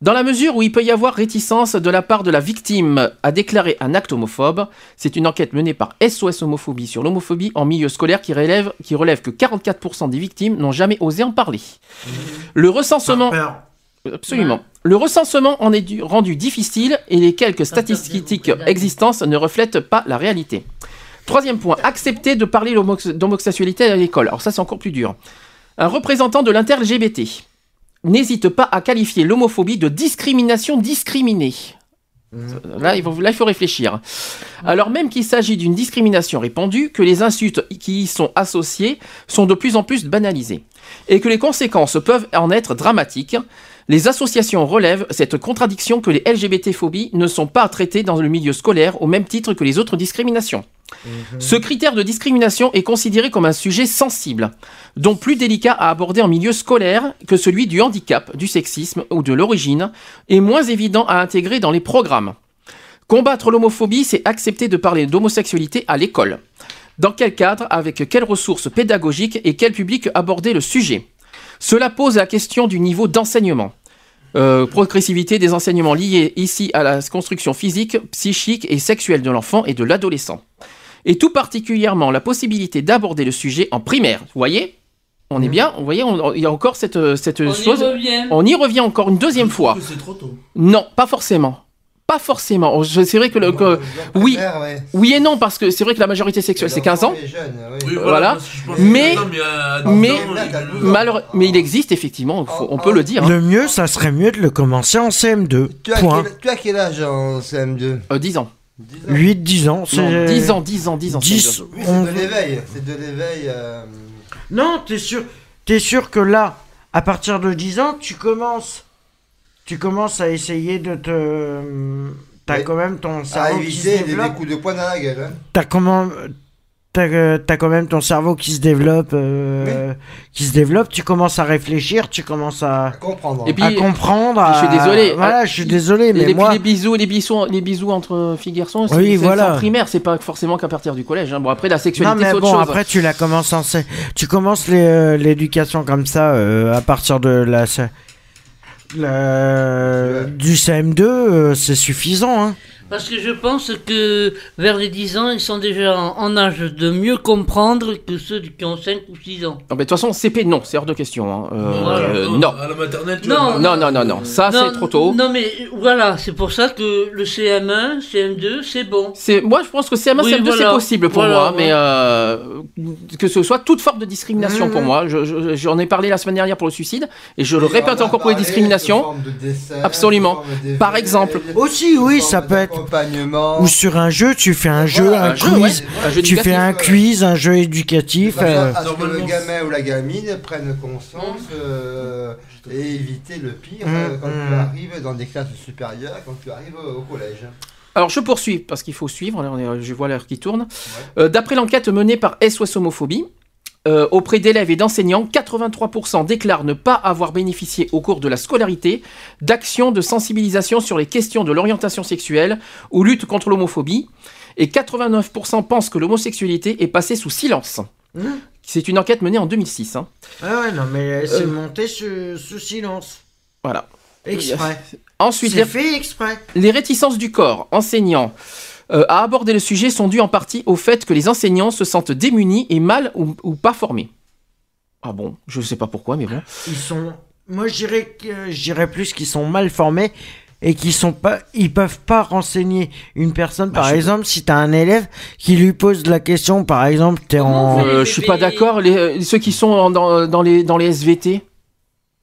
Dans la mesure où il peut y avoir réticence de la part de la victime à déclarer un acte homophobe, c'est une enquête menée par SOS Homophobie sur l'homophobie en milieu scolaire qui relève, qui relève que 44% des victimes n'ont jamais osé en parler. Le recensement... Absolument. Le recensement en est du- rendu difficile et les quelques statistiques existantes ne reflètent pas la réalité. Troisième point, accepter de parler d'homosexualité à l'école. Alors ça c'est encore plus dur. Un représentant de l'inter-LGBT n'hésite pas à qualifier l'homophobie de discrimination discriminée. Là il, faut, là, il faut réfléchir. Alors même qu'il s'agit d'une discrimination répandue, que les insultes qui y sont associées sont de plus en plus banalisées, et que les conséquences peuvent en être dramatiques, les associations relèvent cette contradiction que les LGBT-phobies ne sont pas traitées dans le milieu scolaire au même titre que les autres discriminations. Ce critère de discrimination est considéré comme un sujet sensible, donc plus délicat à aborder en milieu scolaire que celui du handicap, du sexisme ou de l'origine, et moins évident à intégrer dans les programmes. Combattre l'homophobie, c'est accepter de parler d'homosexualité à l'école. Dans quel cadre, avec quelles ressources pédagogiques et quel public aborder le sujet? Cela pose la question du niveau d'enseignement. Euh, progressivité des enseignements liés ici à la construction physique, psychique et sexuelle de l'enfant et de l'adolescent. Et tout particulièrement la possibilité d'aborder le sujet en primaire. Vous voyez? On est bien, vous voyez, on- on- il y a encore cette, cette On y chose. revient. On y revient encore une deuxième fois. Que c'est trop tôt. Non, pas forcément. Pas forcément. Je- C'est vrai que, le, que- oui, primaire, ouais. oui et non parce que c'est vrai que la majorité sexuelle c'est 15 ans. Les jeunes, oui. Oui, Voilà. Mais maintenant, mais à- à mais 12 ans, il- malheureux- mais il existe effectivement. faut- on peut le dire. hein. Le mieux, ça serait mieux de le commencer en CM2. Tu as, Point. quel, tu as quel âge en CM2 Euh, 10 ans. 8-10 ans. Non, c'est- 10 ans, 10 ans, 10 ans. 10, c'est Oui, on- c'est de l'éveil. C'est de l'éveil. euh, Non, t'es sûr, t'es sûr que là, à partir de 10 ans, tu commences. Tu commences à essayer de te. T'as quand même ton À cerveau qui se éviter des, des développe. coups de poing dans la gueule. hein. T'as comment. T'as euh, t'as quand même ton cerveau qui se développe, euh, qui se développe. Tu commences à réfléchir, tu commences à, comprendre, Et puis, à comprendre. Je suis à- désolé. Voilà, je suis désolé, mais puis moi, les bisous, les bisous, les bisous entre filles et garçons, c'est Oui, c'est- voilà. c'est en primaire, c'est pas forcément qu'à partir du collège. hein. Bon après la non sexualité mais c'est autre bon, chose. après tu la commences en, tu commences les, euh, l'éducation comme ça euh, à partir de la, la- du CM2, euh, c'est suffisant. Hein. Parce que je pense que vers les 10 ans, ils sont déjà en, en âge de mieux comprendre que ceux qui ont 5 ou 6 ans. Non, mais de toute façon, CP, non, c'est hors de question. hein. Euh, Voilà. euh, non. À la maternelle, tu Non, vois. Non, non, non, non. Ça, Non, c'est trop tôt. Non, mais voilà, c'est pour ça que le CM1, CM2, c'est bon. C'est, moi, je pense que CM1, Oui, CM2, c'est voilà. possible pour Voilà, moi, ouais. mais euh, que ce soit toute forme de discrimination pour moi. Je- je- j'en ai parlé la semaine dernière pour le suicide, et je le répète encore pour les discriminations. Absolument. sous forme de Par exemple. Aussi, oui, ça peut être. Ou sur un jeu, tu fais un jeu, Voilà, un, un jeu, quiz, ouais, un jeu tu fais éducatif, un quiz, un jeu éducatif. Façon euh, à ce que le gamin ou la gamine prenne conscience euh, et éviter le pire euh, Mm, quand tu arrives dans des classes supérieures, quand tu arrives au collège. Alors je poursuis parce qu'il faut suivre. Je vois l'heure qui tourne. Euh, D'après l'enquête menée par SOS Homophobie, euh, auprès d'élèves et d'enseignants, 83% déclarent ne pas avoir bénéficié au cours de la scolarité d'actions de sensibilisation sur les questions de l'orientation sexuelle ou lutte contre l'homophobie, et 89% pensent que l'homosexualité est passée sous silence. Mmh. C'est une enquête menée en 2006. hein. Ah ouais, non, mais c'est Euh, monté sous, sous silence. Voilà. Exprès. Ensuite, C'est les- fait exprès. Les réticences du corps enseignant euh, à aborder le sujet sont dues en partie au fait que les enseignants se sentent démunis et mal ou, ou pas formés. Ah bon, je sais pas pourquoi, mais bon. Ils sont. Moi, je dirais, que, je dirais plus qu'ils sont mal formés et qu'ils sont pas. Ils peuvent pas renseigner une personne. Bah, par exemple, si t'as un élève qui lui pose la question, par exemple, t'es en. Euh, je suis pas d'accord. Les, euh, ceux qui sont en- dans, dans les, dans les SVT,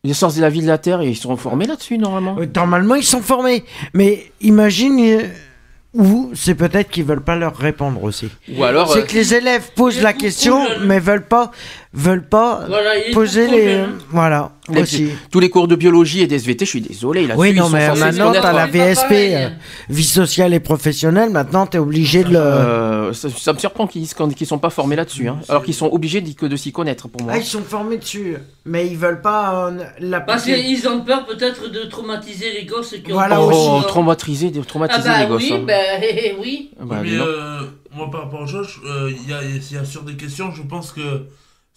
les sciences de la vie de la Terre, ils sont formés là-dessus normalement. Euh, Normalement, ils sont formés. Mais imagine. Ou c'est peut-être qu'ils veulent pas leur répondre aussi. Ou alors, C'est euh, que les élèves posent la question, mais veulent pas, veulent pas Voilà, poser les. jeune. Voilà. Les- aussi. tous les cours de biologie et d'SVT, je suis désolé. Là-dessus, Oui, non, mais maintenant, t'as la VSP, euh, vie sociale et professionnelle, maintenant, t'es obligé de le... Euh, ça, ça me surprend qu'ils qu'ils sont pas formés là-dessus, hein, alors qu'ils sont obligés que de s'y connaître pour moi. Ah, ils sont formés dessus, mais ils veulent pas euh, Parce l'appliquer. qu'ils ont peur peut-être de traumatiser les gosses qui ont Voilà pas oh, aussi. traumatisé, de Ah traumatiser bah les gosses. oui, hein. bah eh, eh, oui. Ah bah, mais euh, moi, par rapport à Josh, euh, il y, a, y a sur des questions, je pense que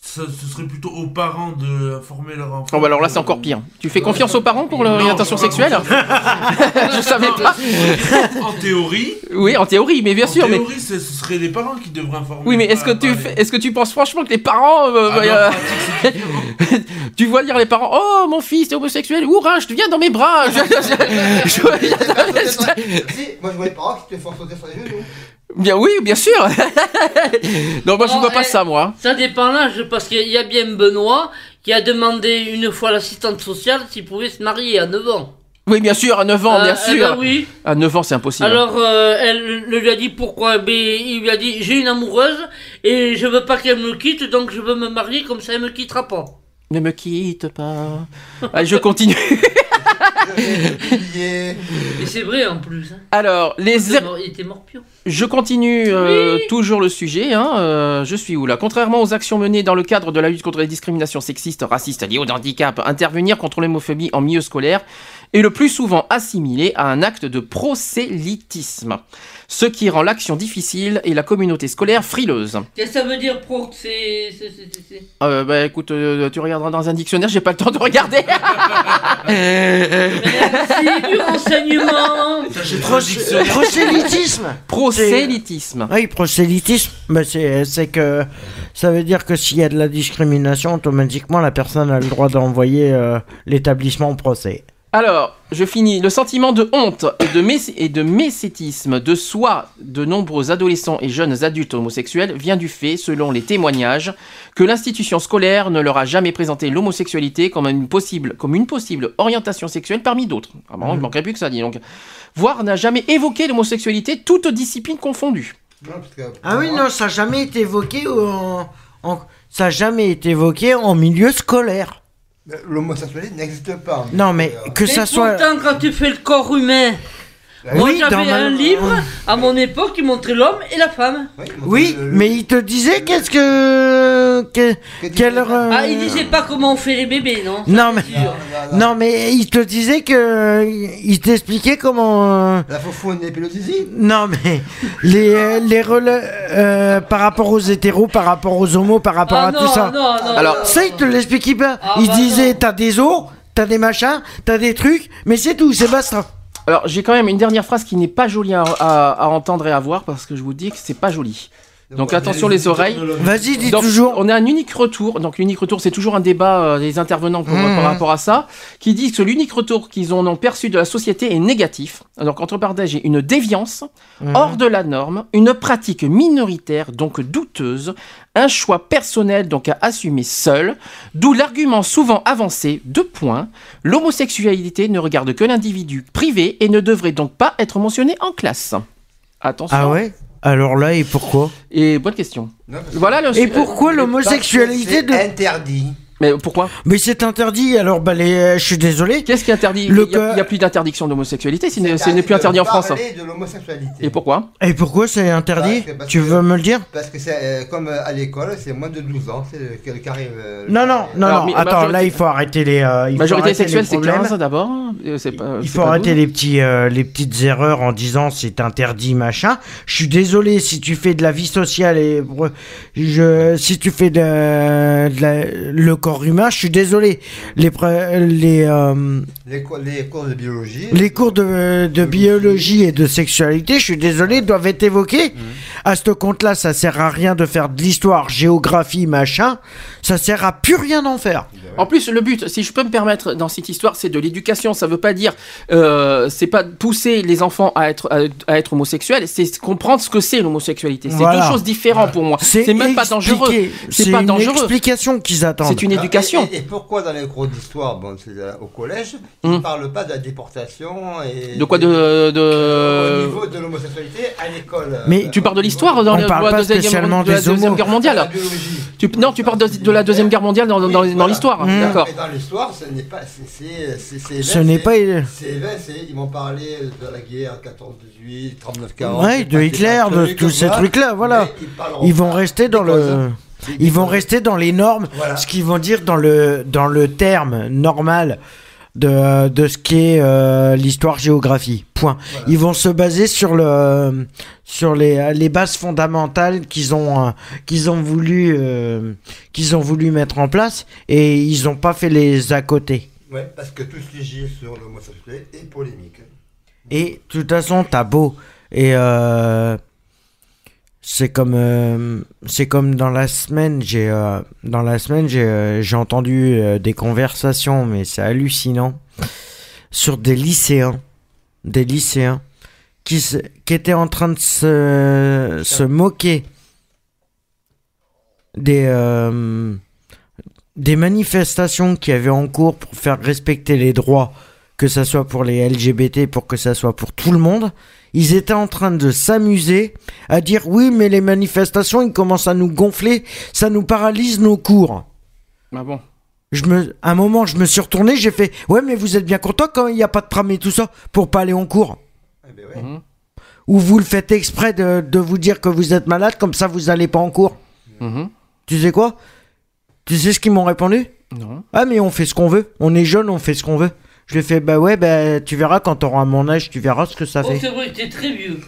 ce serait plutôt aux parents de informer leur enfant. Oh bah alors là c'est encore pire. Tu fais confiance aux parents pour Non, l'orientation sexuelle. Je savais pas. En théorie, Oui, en théorie, mais bien en sûr. Mais théorie, ce ce serait les parents qui devraient informer. oui, mais est-ce que tu est-ce que tu penses franchement que les parents euh, Ah non, euh, pratique, c'est différent. tu vois lire les parents Oh mon fils est homosexuel, Ourin, je te viens dans mes bras. Je- je- je- si, moi je vois les parents qui te font sauter sur les genoux. Bien oui, bien sûr. non, moi je vois pas eh, ça moi. Ça dépend l'âge, parce qu'il y a bien Benoît qui a demandé une fois à l'assistante sociale s'il pouvait se marier à 9 ans. Oui, bien sûr, à 9 ans, Ah, bien eh sûr. ben oui. À 9 ans, c'est impossible. Alors, euh, elle le lui a dit pourquoi. Ben, il lui a dit j'ai une amoureuse et je veux pas qu'elle me quitte, donc je veux me marier comme ça elle me quittera pas. Ne me quitte pas. Allez, je continue. Et c'est vrai en plus. hein. Alors, les Il était mort- il était morpion. Je continue euh, toujours le sujet. Hein, euh, je suis où là? Contrairement aux actions menées dans le cadre de la lutte contre les discriminations sexistes, racistes liées au handicap, intervenir contre l'homophobie en milieu scolaire est le plus souvent assimilé à un acte de prosélytisme, ce qui rend l'action difficile et la communauté scolaire frileuse. Qu'est-ce que ça veut dire pro que c'est. Euh, bah écoute, euh, tu regarderas dans un dictionnaire, j'ai pas le temps de regarder. C'est du renseignement Prosélytisme Prosélytisme. Oui, prosélytisme, bah, c'est c'est que ça veut dire que s'il y a de la discrimination, automatiquement la personne a le droit d'envoyer euh, l'établissement au procès. Alors, je finis. Le sentiment de honte et de, mé- et de mécétisme de soi de nombreux adolescents et jeunes adultes homosexuels vient du fait, selon les témoignages, que l'institution scolaire ne leur a jamais présenté l'homosexualité comme une possible, comme une possible orientation sexuelle parmi d'autres. Ah bon, il manquerait plus que ça, dis donc. Voire n'a jamais évoqué l'homosexualité, toutes disciplines confondues. Ah oui, non, ça n'a jamais été évoqué en, en- ça a jamais été évoqué en milieu scolaire. L'homosexualité n'existe pas. Non, mais que Mais ça soit. pourtant, quand tu fais le corps humain, Oui, moi j'avais dans ma- un livre, à mon époque, qui montrait l'homme et la femme. Oui, mais il te disait qu'est-ce que. que- quelle. Ah, il disait pas comment on fait les bébés, non Non, mais. Non, mais il te disait que. Il t'expliquait comment. euh, La faufoune et puis le zizi Non, mais. Les, euh, les rela- euh, par rapport aux hétéros, par rapport aux homos, par rapport Ah à non, tout ça. non, non, Alors, non, ça, il te l'expliquait pas. Ah il bah disait t'as des os, t'as des machins, t'as des trucs, mais c'est tout, c'est basta. Alors, j'ai quand même une dernière phrase qui n'est pas jolie à, entendre et à voir parce que je vous dis que c'est pas joli. Donc attention les oreilles. Vas-y, dis Donc, toujours. On a un unique retour. Donc l'unique retour, c'est toujours un débat euh, des intervenants pour- Mmh. par rapport à ça, qui dit que l'unique retour qu'ils en ont perçu de la société est négatif. Donc entre parenthèses, j'ai une déviance Mmh. hors de la norme, une pratique minoritaire donc douteuse, un choix personnel donc à assumer seul. D'où l'argument souvent avancé de points. L'homosexualité ne regarde que l'individu privé et ne devrait donc pas être mentionnée en classe. Attention. Ah ouais? Alors là, et pourquoi? Et bonne question. Voilà le. Et pourquoi l'homosexualité de... interdit Mais pourquoi Mais c'est interdit, alors bah les... je suis désolé. Qu'est-ce qui est interdit Il n'y a, plus d'interdiction d'homosexualité, ce n'est plus interdit en France. de l'homosexualité. Et pourquoi Et pourquoi c'est interdit Parce que- parce Tu que- veux me le dire Parce que c'est euh, comme euh, à l'école, c'est moins de 12 ans, c'est le, le carré. euh, le Non, non, carré- non, Alors, non. mais Attends, majorité- là, il faut arrêter les. euh, il Majorité sexuelle, c'est problèmes. 15 d'abord. Euh, Il faut pas arrêter 12. les, petits, euh, les petites erreurs en disant c'est interdit, machin. Je suis désolé si tu fais de la vie sociale et je, si tu fais de, de la- le humain, je suis désolé. Les, les, euh, Les, co- les cours de biologie. les cours de, de biologie et de sexualité, je suis désolé, doivent être évoqués. À ce compte-là, ça sert à rien de faire de l'histoire, géographie, machin. Ça sert à plus rien d'en faire. En plus, le but, si je peux me permettre, dans cette histoire, c'est de l'éducation. Ça veut pas dire, euh, c'est pas pousser les enfants à être à, à être homosexuels, c'est comprendre ce que c'est l'homosexualité. C'est Voilà. deux choses différentes pour moi. C'est même pas dangereux. C'est pas une dangereux. explication qu'ils attendent. C'est une éducation. Et, et- et pourquoi dans les cours d'histoire, bon, euh, au collège, ils ne parlent pas de la déportation et. De quoi de, de... Au niveau de l'homosexualité à l'école. euh, Mais Tu parles de l'histoire dans On la, parle la pas deuxième, spécialement de la deuxième guerre mondiale. Tu, non, tu parles de, de la deuxième guerre mondiale dans, dans, dans voilà. l'histoire. Mmh. D'accord. Mais dans l'histoire, ce n'est pas. c'est- c'est- c'est- c'est Ce n'est pas- C'est ils vont parler de la guerre 14-18, 39-40. Ouais, de Hitler, de tous ces trucs-là, voilà. Ils vont rester dans le. Ils vont rester dans les normes, Voilà. ce qu'ils vont dire dans le, dans le terme normal de, de ce qu'est euh, l'histoire-géographie. Point. Ils vont se baser sur, le, sur les, les bases fondamentales qu'ils ont, euh, qu'ils ont, voulu, euh, qu'ils ont voulu mettre en place et ils n'ont pas fait les à côté. Ouais, parce que tout ce qui gît sur l'homosexualité est polémique. Et de toute façon, t'as beau. Et euh, c'est comme, euh, c'est comme dans la semaine, j'ai, euh, dans la semaine, j'ai, euh, entendu des conversations, mais c'est hallucinant, sur des lycéens, des lycéens qui, étaient en train de se, moquer des, des manifestations qui avaient en cours pour faire respecter les droits, que ça soit pour les LGBT, pour que ça soit pour tout le monde. Ils étaient en train de s'amuser à dire oui, mais les manifestations, ils commencent à nous gonfler, ça nous paralyse nos cours. Ah bon? Je me, à un moment, je me suis retourné, j'ai fait ouais, mais vous êtes bien content quand il n'y a pas de tram et tout ça pour pas aller en cours? Mhm. Ou vous le faites exprès de, de vous dire que vous êtes malade, comme ça vous allez pas en cours? Mhm. Tu sais quoi? Tu sais ce qu'ils m'ont répondu? Non. Ah mais on fait ce qu'on veut. On est jeune, on fait ce qu'on veut. Je lui ai fait bah ouais, bah tu verras quand t'auras mon âge, tu verras ce que ça Oh, fait. c'est vrai, t'es très vieux.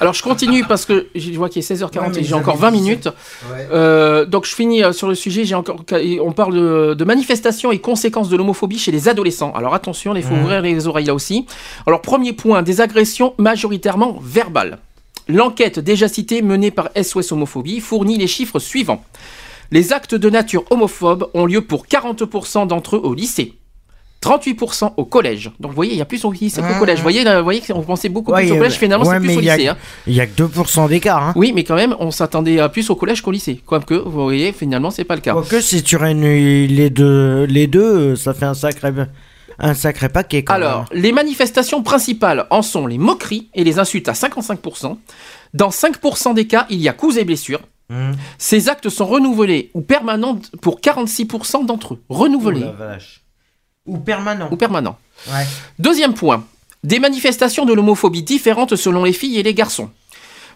Alors je continue parce que je vois qu'il est 16h40 Ouais, mais et j'ai encore avez 20 dit ça. minutes. Ouais. Euh, donc je finis euh, sur le sujet. J'ai encore, on parle de, de manifestations et conséquences de l'homophobie chez les adolescents. Alors attention, il faut ouvrir les oreilles là aussi. Alors premier point, des agressions majoritairement verbales. L'enquête déjà citée menée par SOS Homophobie fournit les chiffres suivants. Les actes de nature homophobe ont lieu pour 40% d'entre eux au lycée. 38% au collège. Donc vous voyez, il y a plus au lycée qu'au Mhm. collège. Vous voyez, là, vous voyez qu'on pensait beaucoup Ouais, plus au collège, finalement ouais, c'est plus au il lycée. hein. Il y a que 2% d'écart. Hein. Oui, mais quand même, on s'attendait à plus au collège qu'au lycée. Quoique, vous voyez, finalement, c'est pas le cas. Quoique si tu réunis les deux, les deux, ça fait un sacré, un sacré paquet. Quand Alors, les manifestations principales en sont les moqueries et les insultes à 55%. Dans 5% des cas, il y a coups et blessures. Mmh. Ces actes sont renouvelés ou permanents pour 46% d'entre eux. Renouvelés Oh la vache. Ou permanent. ou permanents. Ouais. Deuxième point, des manifestations de l'homophobie différentes selon les filles et les garçons.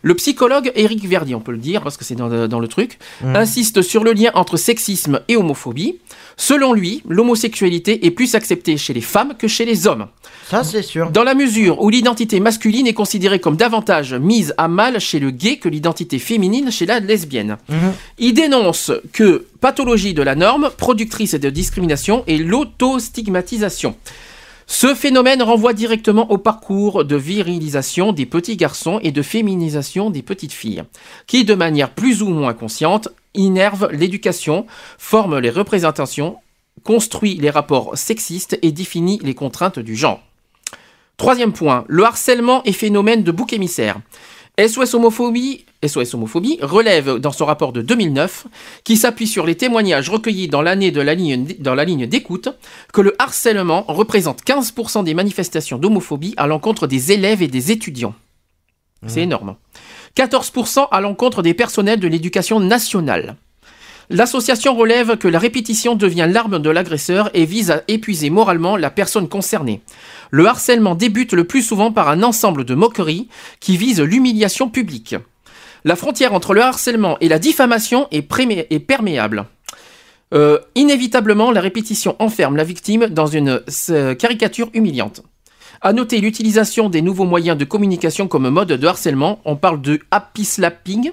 Le psychologue Éric Verdi, on peut le dire parce que c'est dans, le- dans le truc, Mhm. insiste sur le lien entre sexisme et homophobie. Selon lui, l'homosexualité est plus acceptée chez les femmes que chez les hommes. Ça, c'est sûr. Dans la mesure où l'identité masculine est considérée comme davantage mise à mal chez le gay que l'identité féminine chez la lesbienne. Mhm. Il dénonce que pathologie de la norme, productrice de discrimination et l'autostigmatisation. Ce phénomène renvoie directement au parcours de virilisation des petits garçons et de féminisation des petites filles, qui, de manière plus ou moins consciente, innerve l'éducation, forme les représentations, construit les rapports sexistes et définit les contraintes du genre. Troisième point, le harcèlement est phénomène de bouc émissaire. SOS Homophobie, SOS Homophobie relève dans son rapport de 2009, qui s'appuie sur les témoignages recueillis dans l'année de la ligne, dans la ligne d'écoute, que le harcèlement représente 15% des manifestations d'homophobie à l'encontre des élèves et des étudiants. C'est énorme. 14% à l'encontre des personnels de l'éducation nationale. L'association relève que la répétition devient l'arme de l'agresseur et vise à épuiser moralement la personne concernée. Le harcèlement débute le plus souvent par un ensemble de moqueries qui visent l'humiliation publique. La frontière entre le harcèlement et la diffamation est, perméable. Euh, inévitablement, la répétition enferme la victime dans une caricature humiliante. À noter l'utilisation des nouveaux moyens de communication comme mode de harcèlement. On parle de happy slapping.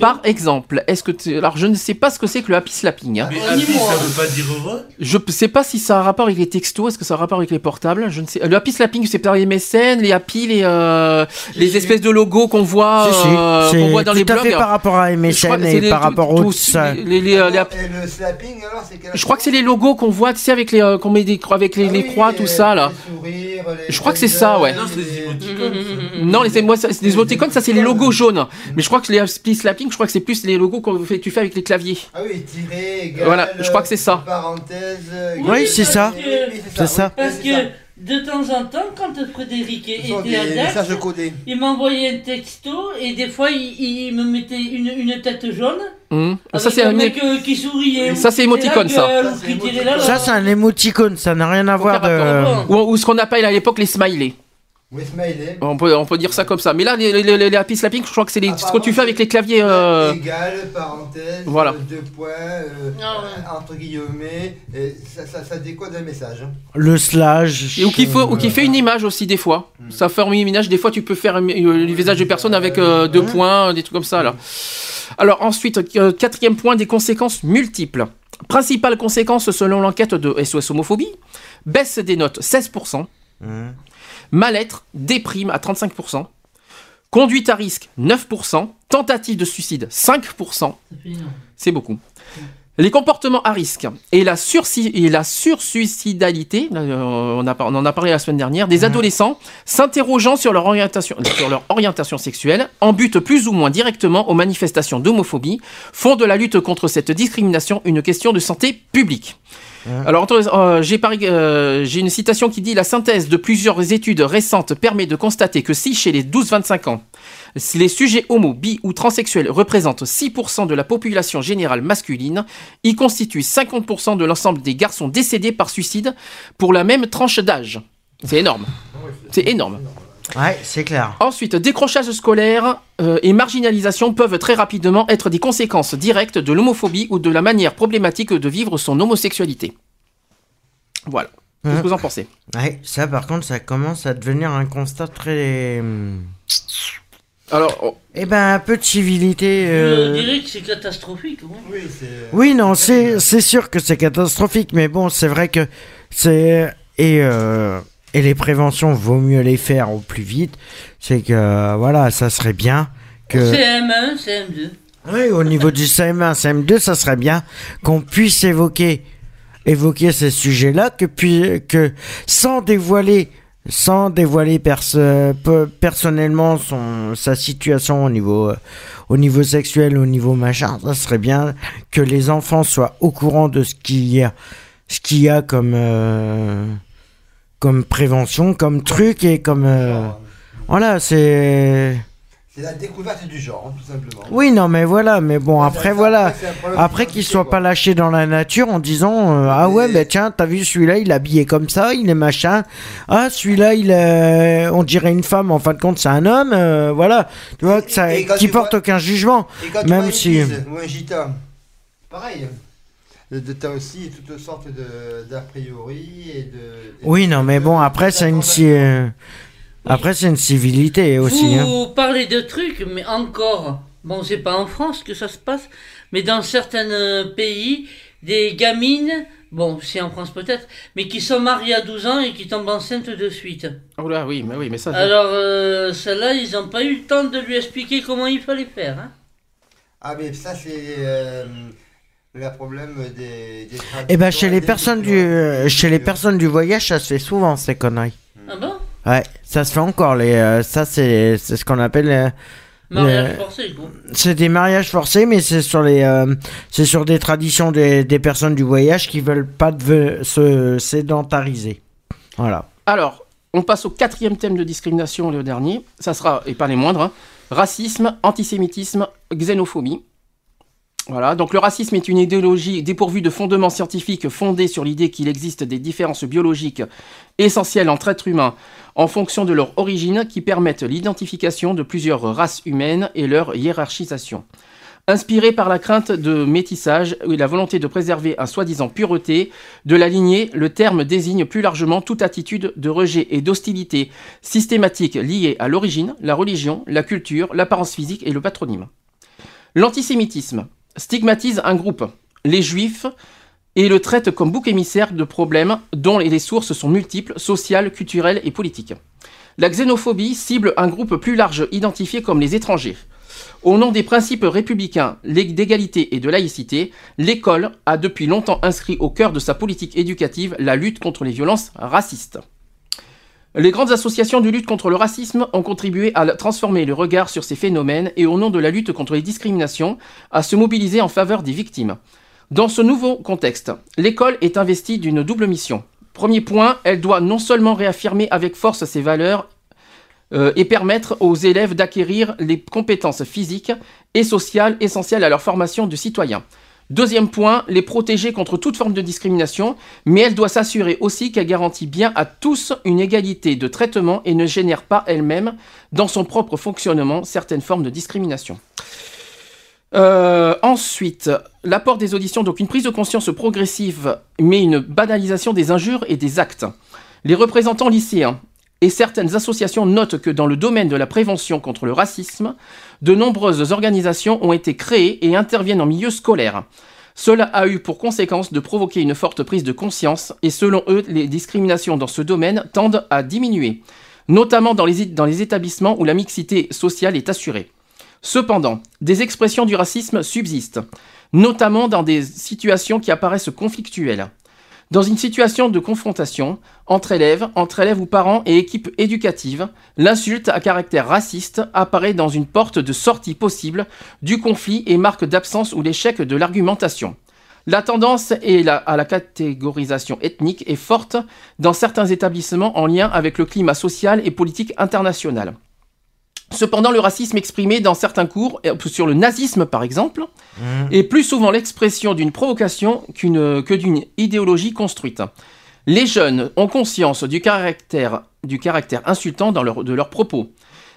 Par exemple, est-ce que tu- alors je ne sais pas ce que c'est que le happy slapping. hein. Mais happy, ça veut pas dire heureux Je ne sais pas si ça a un rapport avec les textos, est-ce que ça a un rapport avec les portables Je ne sais. Le happy slapping, c'est par les mécènes, les happy, les, euh, les espèces de logos qu'on voit, Si, si, euh, qu'on voit dans les tout à blogs. fait par rapport à MSN Je crois que et c'est les- par rapport au- tous ça- les- les- les- les- Et le slapping, alors, c'est je crois que c'est les logos qu'on voit, tu sais, avec les, euh, qu'on met des, avec les, les croix, tout ça là. Je crois que c'est ça, ouais. Non, c'est des émoticônes. ça. Non, les, émoticônes, ça c'est les logos jaunes. Mais je crois que les happy slapping, je crois que c'est plus les logos que fait- tu fais avec les claviers. Ah oui, tirer, égal, Voilà, je crois que c'est ça. Parenthèse. Oui, c'est ça. C'est ça. Parce que de temps en temps, quand Frédéric était des à Dax, il m'envoyait un texto et des fois il, il me mettait une, une tête jaune. Hum. Ça c'est un mec euh, qui souriait. Ça, c'est émoticône, ça. Ça, c'est un émoticône, ça n'a rien à voir de. ou, ou ce qu'on appelle à l'époque les smileys. On peut, on peut dire ça comme ça. Mais là, les, les, les, les happy slapping, je crois que c'est ce que tu fais avec les claviers. euh, Égal, parenthèse, Voilà. deux points, euh, Ah entre guillemets, et ça, ça, ça décode un message. Le slash. Et ou qui, faut, ou qui fait une image aussi des fois. Ça forme une image. Des fois, tu peux faire un- euh, le visage de personne avec euh, deux points, des trucs comme ça là. Alors ensuite, euh, quatrième point, des conséquences multiples. Principale conséquence selon l'enquête de SOS Homophobie, baisse des notes 16%, Hum. Mal-être, déprime à 35%, conduite à risque 9%, tentative de suicide 5%, c'est beaucoup. Les comportements à risque et la, sursi- et la sursuicidalité, euh, on, a par- on en a parlé la semaine dernière, des adolescents s'interrogeant sur leur orientation, sur leur orientation sexuelle, en but plus ou moins directement aux manifestations d'homophobie, font de la lutte contre cette discrimination une question de santé publique. Alors, euh, j'ai par- euh, j'ai une citation qui dit La synthèse de plusieurs études récentes permet de constater que si chez les 12-25 ans, si les sujets homo, bi ou transsexuels représentent 6% de la population générale masculine, ils constituent 50% de l'ensemble des garçons décédés par suicide pour la même tranche d'âge. C'est énorme. C'est énorme. Ouais, c'est clair. Ensuite, décrochage scolaire euh, et marginalisation peuvent très rapidement être des conséquences directes de l'homophobie ou de la manière problématique de vivre son homosexualité. Voilà. Qu'est-ce que vous en pensez? Ouais, ça par contre, ça commence à devenir un constat très. hum, Alors, Eh ben, un peu de civilité. Je euh, dirais que c'est catastrophique. ouais. Oui, c'est. Oui, non, c'est c'est sûr que c'est catastrophique, mais bon, c'est vrai que c'est et euh, et les préventions vaut mieux les faire au plus vite. C'est que voilà, ça serait bien que CM1, CM2. oui, au niveau du CM1, CM2, ça serait bien qu'on puisse évoquer évoquer ces sujets-là, que puis que sans dévoiler sans dévoiler perso- pe- personnellement son sa situation au niveau euh, au niveau sexuel, au niveau machin, ça serait bien que les enfants soient au courant de ce qu'il y a ce qu'il y a comme euh, comme prévention, comme truc et comme euh, voilà, c'est C'est la découverte du genre, hein, tout simplement. Oui, non, mais voilà, mais bon, après, voilà. après, qu'il soit pas lâché dans la nature en disant euh, Ah ouais, bah tiens, t'as vu celui-là, il est habillé comme ça, il est machin. Ah, celui-là, il est. On dirait une femme, en fin de compte, c'est un homme. euh, voilà. Tu vois, que ça, qui porte vois- aucun jugement. Et quand tu vois Même une si. ou un gita, pareil. De- de- T'as aussi toutes sortes de- d'a priori et de. Oui, non, mais bon, après, c'est une. euh, Après, c'est une civilité aussi. hein. Vous parlez de trucs, mais encore, bon, c'est pas en France que ça se passe, mais dans certains euh, pays, des gamines, bon, c'est en France peut-être, mais qui sont mariées à 12 ans et qui tombent enceintes de suite. Oh là, oui, mais oui, mais ça. Alors, euh, celle-là, ils n'ont pas eu le temps de lui expliquer comment il fallait faire. Hein. Ah, mais ça, c'est euh, le problème des. des Eh ben, chez les traditions personnes du, euh, chez les personnes du voyage, ça se fait souvent ces conneries. Ah bon? Ouais, ça se fait encore. Les, euh, ça, c'est, c'est ce qu'on appelle. euh, Mariage forcé. C'est des mariages forcés, mais c'est sur les, euh, c'est sur des traditions des, des personnes du voyage qui veulent pas de- se sédentariser. Voilà. Alors, on passe au quatrième thème de discrimination, le dernier. Ça sera, et pas les moindres, hein, racisme, antisémitisme, xénophobie. Voilà, donc le racisme est une idéologie dépourvue de fondements scientifiques fondée sur l'idée qu'il existe des différences biologiques essentielles entre êtres humains en fonction de leur origine qui permettent l'identification de plusieurs races humaines et leur hiérarchisation. Inspiré par la crainte de métissage et la volonté de préserver un soi-disant pureté de la lignée, le terme désigne plus largement toute attitude de rejet et d'hostilité systématique liée à l'origine, la religion, la culture, l'apparence physique et le patronyme. L'antisémitisme stigmatise un groupe, les juifs, et le traite comme bouc émissaire de problèmes dont les sources sont multiples, sociales, culturelles et politiques. La xénophobie cible un groupe plus large identifié comme les étrangers. Au nom des principes républicains d'égalité et de laïcité, l'école a depuis longtemps inscrit au cœur de sa politique éducative la lutte contre les violences racistes. Les grandes associations de lutte contre le racisme ont contribué à transformer le regard sur ces phénomènes et au nom de la lutte contre les discriminations, à se mobiliser en faveur des victimes. Dans ce nouveau contexte, l'école est investie d'une double mission. Premier point, elle doit non seulement réaffirmer avec force ses valeurs euh, et permettre aux élèves d'acquérir les compétences physiques et sociales essentielles à leur formation de citoyens. Deuxième point, les protéger contre toute forme de discrimination, mais elle doit s'assurer aussi qu'elle garantit bien à tous une égalité de traitement et ne génère pas elle-même, dans son propre fonctionnement, certaines formes de discrimination. Euh, ensuite, l'apport des auditions, donc une prise de conscience progressive, mais une banalisation des injures et des actes. Les représentants lycéens et certaines associations notent que dans le domaine de la prévention contre le racisme, de nombreuses organisations ont été créées et interviennent en milieu scolaire. Cela a eu pour conséquence de provoquer une forte prise de conscience et selon eux, les discriminations dans ce domaine tendent à diminuer, notamment dans les, établissements où la mixité sociale est assurée. Cependant, des expressions du racisme subsistent, notamment dans des situations qui apparaissent conflictuelles. Dans une situation de confrontation entre élèves, entre élèves ou parents et équipes éducatives, l'insulte à caractère raciste apparaît dans une porte de sortie possible du conflit et marque d'absence ou l'échec de l'argumentation. La tendance à la catégorisation ethnique est forte dans certains établissements en lien avec le climat social et politique international. Cependant, le racisme exprimé dans certains cours, euh, sur le nazisme par exemple, est plus souvent l'expression d'une provocation que d'une idéologie construite. Les jeunes ont conscience du caractère, du caractère insultant dans leur- de leurs propos,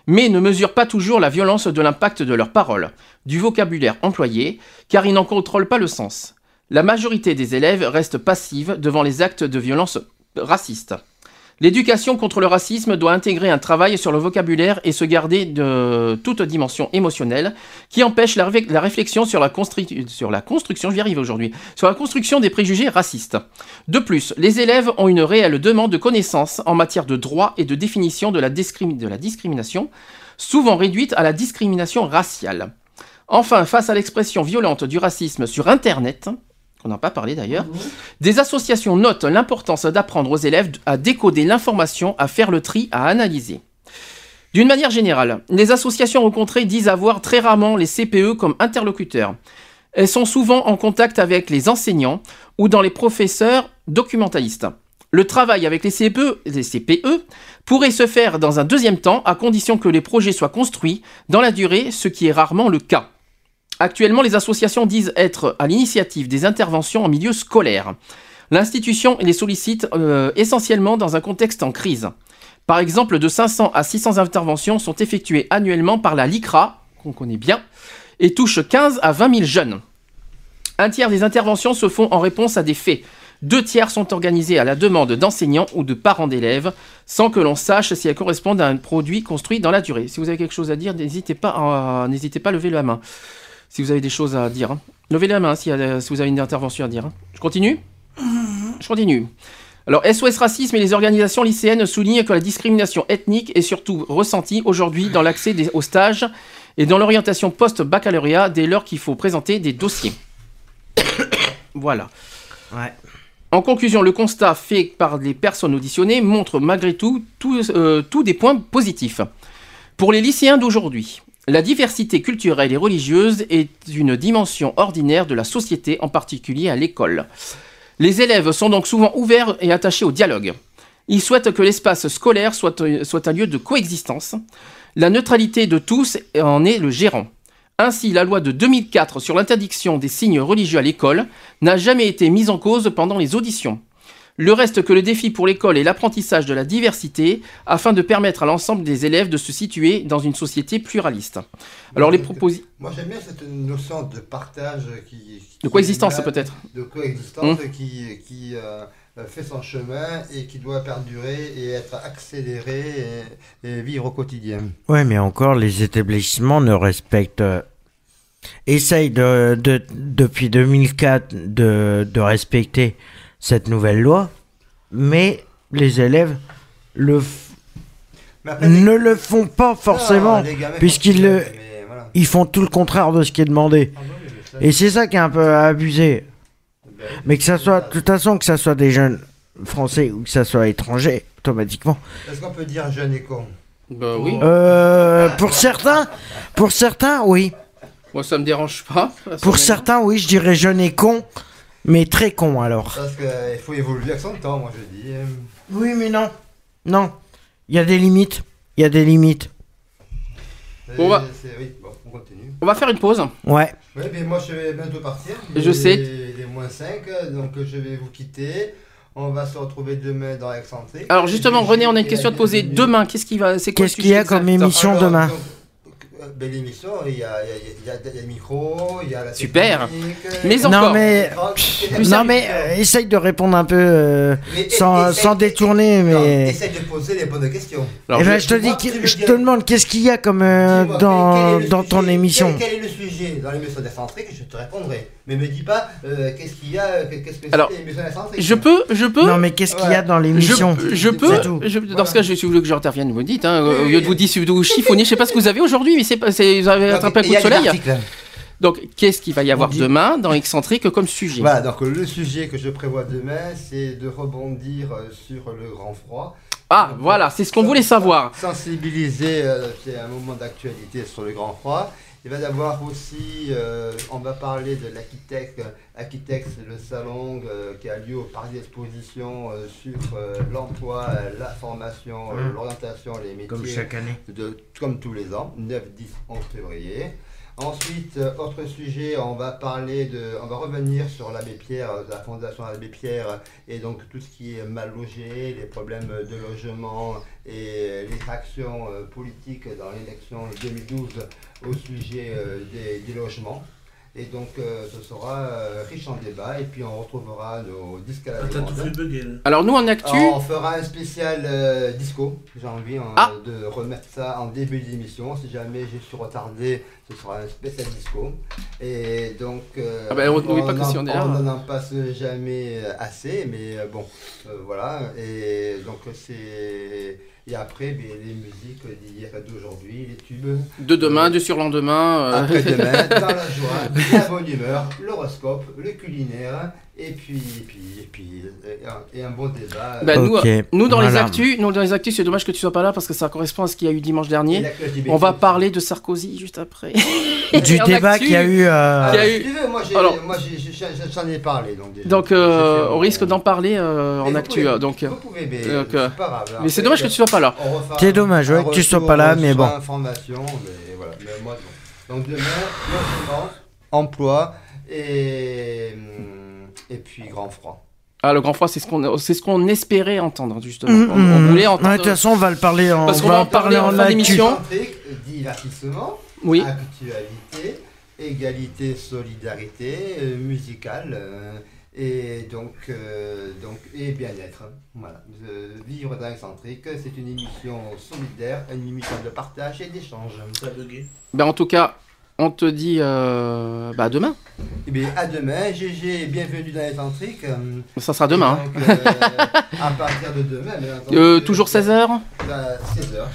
mais ne mesurent pas toujours la violence de l'impact de leurs paroles, du vocabulaire employé, car ils n'en contrôlent pas le sens. La majorité des élèves reste passive devant les actes de violence raciste. L'éducation contre le racisme doit intégrer un travail sur le vocabulaire et se garder de toute dimension émotionnelle qui empêche la, ré- la réflexion sur la, construction, sur la construction des préjugés racistes. De plus, les élèves ont une réelle demande de connaissances en matière de droit et de définition de la discrimination, souvent réduite à la discrimination raciale. Enfin, face à l'expression violente du racisme sur Internet, on n'a pas parlé d'ailleurs, des associations notent l'importance d'apprendre aux élèves à décoder l'information, à faire le tri, à analyser. D'une manière générale, les associations rencontrées disent avoir très rarement les CPE comme interlocuteurs. Elles sont souvent en contact avec les enseignants ou dans les professeurs documentalistes. Le travail avec les CPE, les CPE pourrait se faire dans un deuxième temps à condition que les projets soient construits dans la durée, ce qui est rarement le cas. Actuellement, les associations disent être à l'initiative des interventions en milieu scolaire. L'institution les sollicite euh, essentiellement dans un contexte en crise. Par exemple, de 500 à 600 interventions sont effectuées annuellement par la LICRA, qu'on connaît bien, et touchent 15 à 20 000 jeunes. Un tiers des interventions se font en réponse à des faits. Deux tiers sont organisés à la demande d'enseignants ou de parents d'élèves, sans que l'on sache si elles correspondent à un produit construit dans la durée. Si vous avez quelque chose à dire, n'hésitez pas à, n'hésitez pas à lever la main. Si vous avez des choses à dire. hein. Levez la main si, si vous avez une intervention à dire. hein. Je continue Je continue. Alors, SOS Racisme et les organisations lycéennes soulignent que la discrimination ethnique est surtout ressentie aujourd'hui dans l'accès aux stages et dans l'orientation post-baccalauréat dès lors qu'il faut présenter des dossiers. voilà. En conclusion, le constat fait par les personnes auditionnées montre malgré tout tous euh, tous des points positifs. Pour les lycéens d'aujourd'hui, la diversité culturelle et religieuse est une dimension ordinaire de la société, en particulier à l'école. Les élèves sont donc souvent ouverts et attachés au dialogue. Ils souhaitent que l'espace scolaire soit, un lieu de coexistence. La neutralité de tous en est le gérant. Ainsi, la loi de 2004 sur l'interdiction des signes religieux à l'école n'a jamais été mise en cause pendant les auditions. Le reste que le défi pour l'école est l'apprentissage de la diversité afin de permettre à l'ensemble des élèves de se situer dans une société pluraliste. Alors les propositions... Moi j'aime bien cette notion de partage qui. De coexistence, peut-être. De coexistence Hum. qui, qui euh, fait son chemin et qui doit perdurer et être accéléré et, et vivre au quotidien. Ouais, mais encore, les établissements ne respectent. euh, essayent de, de- depuis 2004 de, de respecter cette nouvelle loi, mais les élèves le f- Mais après, ne le font pas forcément, puisqu'ils le- mais voilà. ils font tout le contraire de ce qui est demandé. Et c'est ça qui est un peu abusé. Mais que ça soit, de toute façon, que ça soit des jeunes français ou que ça soit étrangers, automatiquement. Est-ce qu'on peut dire jeune et con Bah oui. Euh, pour certains, pour certains, oui. Moi ça me dérange pas. Pour certains, oui, je dirais jeune et con, mais très con alors. Parce qu'il faut évoluer avec son temps, moi je dis. hein. Oui, mais non. Non. Il y a des limites. Il y a des limites. On va- C'est- Oui, bon, on continue. On va faire une pause. Ouais. Oui, mais moi je vais bientôt partir. Je sais. Il est moins 5, donc je vais vous quitter. On va se retrouver demain dans Excentrique. Alors justement, René, on a une question à te poser. Demain, qu'est-ce qui va, c'est Qu'est-ce qu'il y a comme émission Alors, demain donc, euh, L'émission, il y a, il y, a, il y, a, il y a le micro, il y a la Super. technique, Mais encore. Non, mais, Plus non, mais euh, essaye de répondre un peu euh, Mais sans, essaye- sans détourner. non, Mais. Essaye de poser les bonnes questions. Alors, Eh ben, je- te dis, que- je te demande qu'est-ce qu'il y a comme euh, dans, quel- quel est le dans ton sujet émission. Quel, quel est le sujet dans l'émission d'Excentrique Je te répondrai. Mais me dis pas euh, qu'est-ce qu'il y a, que- qu'est-ce que Alors, c'est. Je peux, je peux. Non, mais qu'est-ce qu'il y a dans l'émission Je, je peux, je- dans ce cas, je, si vous voulez que j'intervienne, vous me dites, hein, au lieu de vous dire, de vous chiffonner, je sais pas ce que vous avez aujourd'hui, mais c'est pas, c'est, vous avez attrapé un il coup y de soleil. articles. Donc, qu'est-ce qu'il va y avoir dit- demain dans Excentrique comme sujet? Voilà, donc le sujet que je prévois demain, c'est de rebondir euh, sur le grand froid. Ah, voilà, c'est ce qu'on voulait savoir. Sensibiliser, euh, c'est un moment d'actualité sur le grand froid. Il va y avoir aussi, euh, on va parler de l'Aquitec. Aquitec, c'est le salon euh, qui a lieu au parc d'exposition euh, sur l'emploi, la formation, Hum. l'orientation, les métiers. Comme chaque année. de, comme tous les ans, 9, 10, 11 février. Ensuite, euh, autre sujet, on va parler de, on va revenir sur l'abbé Pierre, euh, la fondation Abbé Pierre, et donc tout ce qui est mal logé, les problèmes de logement et les actions euh, politiques dans l'élection 2012 au sujet euh, des, des logements. Et donc, euh, ce sera euh, riche en débat, et puis on retrouvera nos disques à la Ah, demande. Alors, nous, en actu, On fera un spécial euh, disco. J'ai envie hein, Ah. de remettre ça en début d'émission. Si jamais je suis retardé, ce sera un spécial disco. Et donc, euh, Ah bah, on n'en passe jamais assez, mais euh, bon, euh, voilà. Et donc, c'est. Et après, ben, les musiques d'hier et d'aujourd'hui, les tubes. de demain, de surlendemain. euh, Après-demain, dans la joie, la bonne humeur, l'horoscope, le culinaire Et puis, et puis, et puis, et un, et un bon débat. Bah, nous, Ok, nous, dans les actus, nous dans les actus, c'est dommage que tu sois pas là parce que ça correspond à ce qu'il y a eu dimanche dernier. On va parler de Sarkozy juste après. Du débat qu'il y a eu. euh, qu'il y a Ah, eu- moi, j'en ai parlé. Donc, déjà. Donc, euh, on risque d'en parler euh, Mais en actu. pouvez, euh, Donc, Vous pouvez, mais donc, c'est euh, pas grave. mais c'est dommage que tu sois pas là. C'est dommage, ouais, que tu sois pas là, mais bon. information, mais voilà. Mais moi. Donc demain, logement, emploi et, hum, et puis grand froid. Ah, le grand froid, c'est ce qu'on c'est ce qu'on espérait entendre justement. hum, on, on hum. voulait Ouais, entendre. De toute façon, on va le parler en, Parce qu'on on va en parler en fin actu. d'émission. Divertissement, Oui. actualité, égalité, solidarité, euh, musicale. euh, et donc, euh, donc et bien-être. Voilà. Euh, vivre dans l'excentrique, c'est une émission solidaire, une émission de partage et d'échange. Ça. Ben, en tout cas, on te dit euh, bah, à demain. Eh bien, à demain, GG, bienvenue dans l'excentrique. euh, Ça sera demain. hein. donc, euh, à partir de demain. Euh, toujours 16h Bah,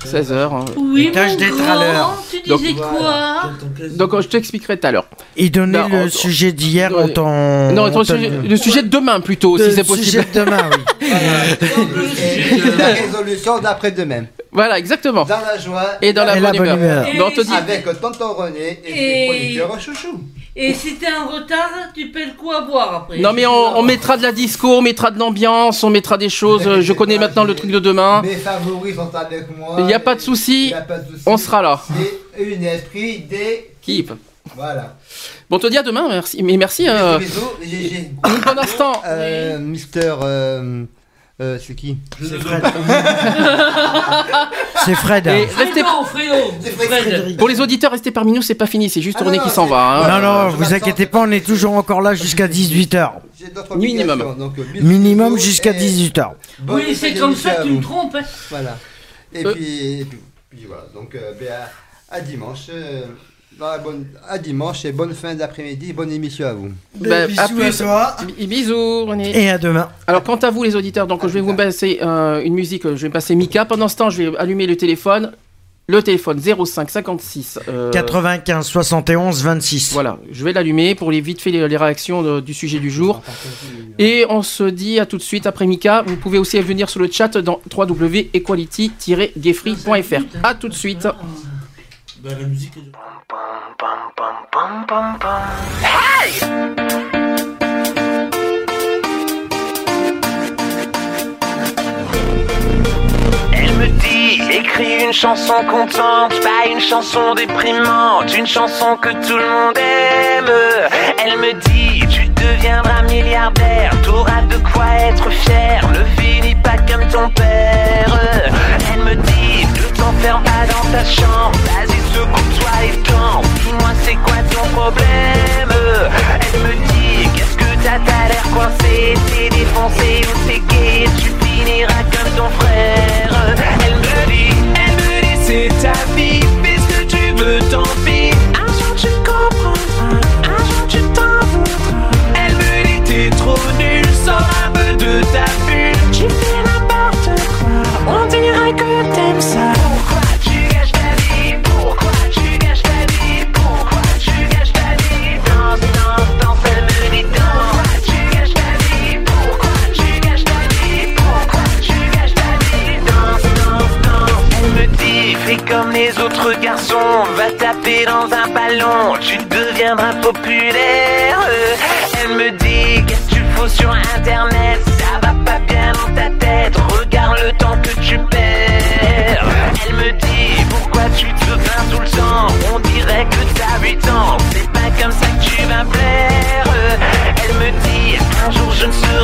16h. 16h. Oui, Cache mon d'être grand, à l'heure. tu Donc- disais quoi Donc, je t'expliquerai tout à l'heure. Et donner Non, le on- sujet d'hier, on t'en. Non, attends, le sujet- le sujet de demain plutôt, Le si c'est possible. sujet de demain, oui. Et la résolution d'après-demain. Voilà, exactement. Dans la joie Et dans la Et bonne la bonne humeur. humeur. Avec tonton René et, Et- chouchou. Et si t'es en retard, tu paies le coup à boire après? Non mais on, on mettra de la disco, on mettra de l'ambiance, on mettra des choses. Je connais maintenant le truc de demain. Mes favoris sont avec moi. Il n'y a pas de Il souci, y a pas de souci. on sera là. C'est une esprit des. Keep. Voilà. Bon, on te dit à demain, merci. Mais merci. euh, Bisous, temps, Euh, Mister. Euh, euh, c'est qui C'est Fred. C'est Fred. hein. restez, Fred. Frédéric. pour les auditeurs, restez parmi nous, c'est pas fini, c'est juste Ah, René non, qui s'en va. hein. Non, non, vous inquiétez pas, on est toujours encore là jusqu'à 18h. J'ai d'autres Minimum. donc, euh, Minimum jusqu'à et 18h. bonne Oui, c'est comme ça que tu me trompes. hein. Voilà. Et, Euh. puis, et puis, puis voilà. Donc, euh, ben, à, à dimanche. Euh, la bonne, à dimanche et bonne fin d'après-midi. Bonne émission à vous. Bah, Bisous à plus. toi. Bisous René. Et à demain. Alors quant à vous les auditeurs, donc je vais vous passer euh, une musique, je vais passer Mika. Pendant ce temps, je vais allumer le téléphone. Le téléphone 05 56. euh, 95 71 26. Voilà, je vais l'allumer pour les vite fait les, les réactions de- du sujet du jour. Et on se dit à tout de suite après Mika. Vous pouvez aussi venir sur le chat dans www.equality-gayfree.fr. À tout de suite. Bah, la musique. elle- Elle me dit, écris une chanson contente, pas une chanson déprimante, une chanson que tout le monde aime. Elle me dit, tu deviendras milliardaire, t'auras de quoi être fier, ne finis pas comme ton père. Elle me dit, ne t'enferme pas dans ta chambre, secoue-toi et danse, dis-moi c'est quoi ton problème? Elle me dit, qu'est-ce que t'as, t'as l'air coincé, t'es défoncé ou t'es gay, tu finiras comme ton frère. Elle me dit, elle me dit, c'est ta vie, fais ce que tu veux, tant pis. Les autres garçons, va taper dans un ballon, tu deviendras populaire. Elle me dit, qu'est-ce que tu fous sur internet? Ça va pas bien dans ta tête, regarde le temps que tu perds. Elle me dit, pourquoi tu te plains tout le temps? On dirait que t'as 8 ans, c'est pas comme ça que tu vas plaire. Elle me dit, un jour je ne serai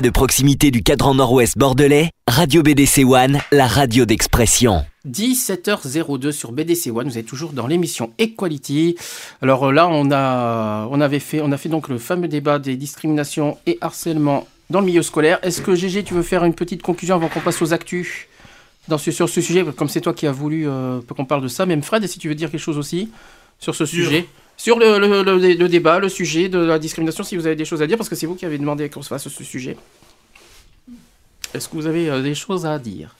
média de proximité du cadran nord-ouest bordelais, Radio BDC One, la radio d'expression. 17h02 sur BDC One, vous êtes toujours dans l'émission Equality. Alors euh, là, on a, on avait fait, on a fait donc le fameux débat des discriminations et harcèlement dans le milieu scolaire. Est-ce que GG, tu veux faire une petite conclusion avant qu'on passe aux actus dans ce, sur ce sujet, comme c'est toi qui as voulu euh, qu'on parle de ça, même Fred, si tu veux dire quelque chose aussi sur ce sujet, sur le, le- le- le débat, le sujet de la discrimination, si vous avez des choses à dire, parce que c'est vous qui avez demandé qu'on se fasse ce sujet. Est-ce que vous avez euh, des choses à dire?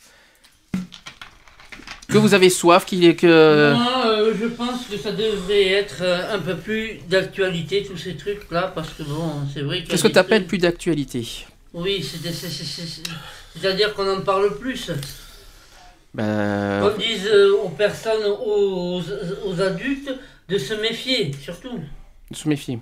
Que vous avez soif, qu'il est que... Moi, euh, je pense que ça devrait être euh, un peu plus d'actualité, tous ces trucs-là, parce que bon, c'est vrai a Qu'est-ce que tu appelles plus d'actualité? Oui, c'est- c'est- c'est- c'est- c'est- c'est-à-dire qu'on en parle plus. Ben, Qu'on dise aux personnes, aux, aux adultes, de se méfier, surtout. se méfier.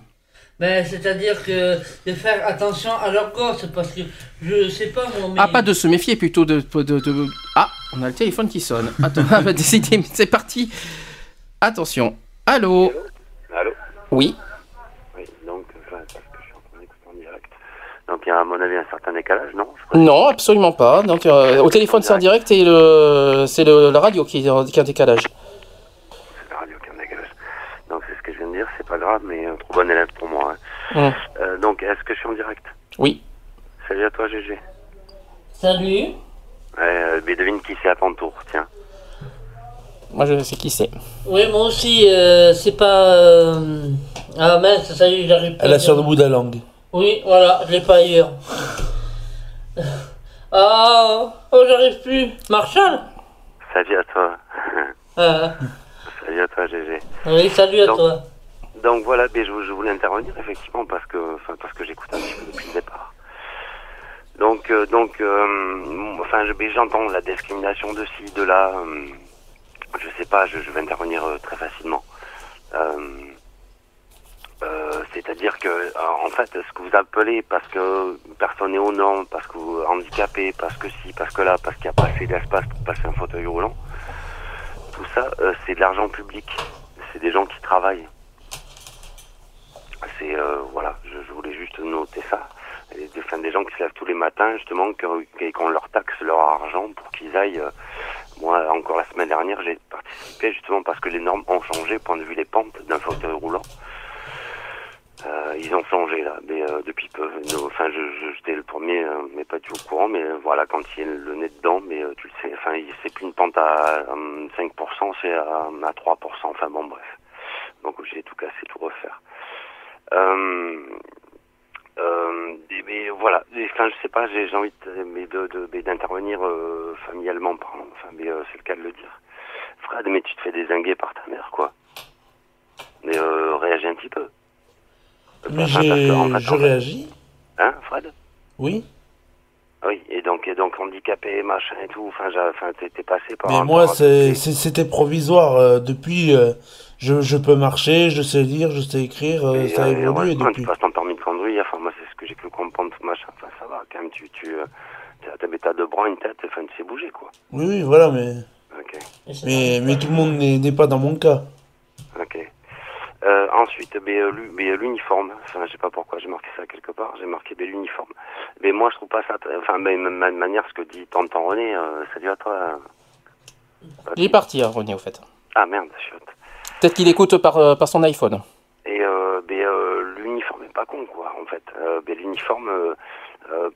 Ben, c'est-à-dire que de faire attention à leur gosse, parce que je sais pas moi, mais... Ah, pas de se méfier, plutôt de, de, de- Ah, on a le téléphone qui sonne. Attends, on va décider, c'est parti. Attention. Allô Allô Oui. Oui, donc, enfin, parce que je suis en train d'écouter en direct. Donc, il y a à mon avis un certain décalage, non Non, absolument pas. Donc, euh, au téléphone, c'est en direct et le, c'est le, la radio qui qui est en décalage. C'est la radio qui est en décalage. Donc, c'est ce que je viens de dire, c'est pas grave, mais euh, trop bon élève pour moi. hein. Euh, donc, est-ce que je suis en direct? Oui. Salut à toi, GG. Salut. Ouais, euh, mais devine qui c'est à ton tour, tiens. Moi, je sais qui c'est. Oui, moi aussi, euh, c'est pas... euh, Ah mince, ça y est, j'arrive pas Elle a sur le bout de la langue. Oui, voilà, je l'ai pas ailleurs. Ah, oh, j'arrive plus. Marshall? Salut à toi. Ah, Salut à toi, GG. Oui, salut à Donc- toi. Donc voilà, je, voulais intervenir effectivement parce que, parce que j'écoute un petit peu depuis le départ. Donc, euh, donc, euh, enfin, j'entends la discrimination de ci, de là. euh, je sais pas, je, vais intervenir euh, très facilement. C'est-à-dire que, en fait, ce que vous appelez parce que personne n'est aux normes, parce que vous handicapé, parce que ci, parce que là, parce qu'il n'y a pas assez d'espace pour passer un fauteuil roulant, tout ça, c'est de l'argent public. C'est des gens qui travaillent. C'est euh, voilà, je, voulais juste noter ça. Des, gens qui se lèvent tous les matins, justement, qu'on leur taxe leur argent pour qu'ils aillent. euh, moi, encore la semaine dernière, j'ai participé justement parce que les normes ont changé, point de vue les pentes d'un fauteuil roulant. Euh, ils ont changé là, mais depuis peu. Enfin, je, j'étais le premier, euh, mais pas du tout au courant. Mais voilà, quand il y a le nez dedans, mais tu le sais. Enfin, c'est plus une pente à euh, 5%, c'est à, à 3%. Enfin bon, bref. Donc j'ai tout cassé, tout refaire. Euh, euh, mais voilà, enfin je sais pas, j'ai envie de, mais d'intervenir euh, familialement. Enfin, mais c'est le cas de le dire. Fred, mais tu te fais désinguer par ta mère, quoi. Mais réagis un petit peu. Mais je réagis. Hein, Fred? Oui. Oui, et donc, et donc handicapé, machin et tout. Enfin, enfin, t'es t'es passé par. Mais moi, c'était provisoire. euh, depuis, euh, je, je peux marcher, je sais lire, je sais écrire. euh, Et, ça a euh, évolué ouais, quand depuis. tu passes ton permis de conduire, enfin moi c'est ce que j'ai cru comprendre, tout machin, enfin ça va quand même, tu, tu euh, t'as, deux bras, une tête, enfin tu sais bouger quoi. Oui, oui, voilà, mais. Ok, Mais, mais tout le monde n'est, n'est pas dans mon cas. ok. Euh, ensuite, euh, euh, l'uniforme, enfin je sais pas pourquoi j'ai marqué ça quelque part, j'ai marqué l'uniforme. Mais moi je trouve pas ça, très- enfin mais, de ma manière ce que dit tonton René, euh, salut à toi. euh. Il est parti, hein, René, au fait. Ah merde, chiotte. Peut-être qu'il écoute par, euh, par son iPhone. Et euh, ben, euh, l'uniforme est pas con, quoi, en fait. Ben, l'uniforme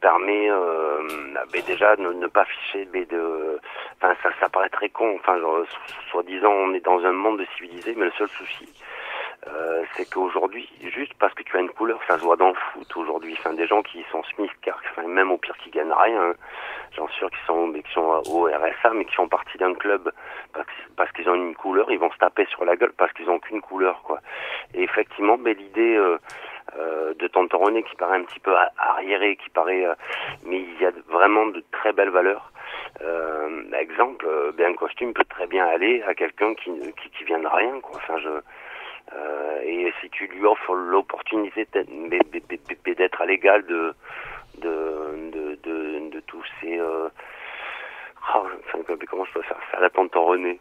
permet ben, déjà de ne pas afficher de... Enfin, ça, ça paraît très con. Enfin, soi-disant, on est dans un monde civilisé, mais le seul souci, euh, c'est qu'aujourd'hui, juste parce que tu as une couleur, ça se voit dans le foot aujourd'hui. Enfin, des gens qui sont smith-car, enfin, même au pire qui gagnent rien, hein. j'en suis sûr qu'ils sont, mais qui sont au RSA, mais qui font partie d'un club parce, parce qu'ils ont une couleur, ils vont se taper sur la gueule parce qu'ils ont qu'une couleur, quoi. Et effectivement, ben, l'idée euh, euh, de René qui paraît un petit peu arriéré, qui paraît, euh, mais il y a vraiment de très belles valeurs. Exemple, ben, un costume peut très bien aller à quelqu'un qui, qui, qui vient de rien, quoi. Enfin, je, et si tu lui offres l'opportunité d'être à l'égal de de, de, de, de tous ces... Euh, enfin, comment je peux faire ça? La tonton René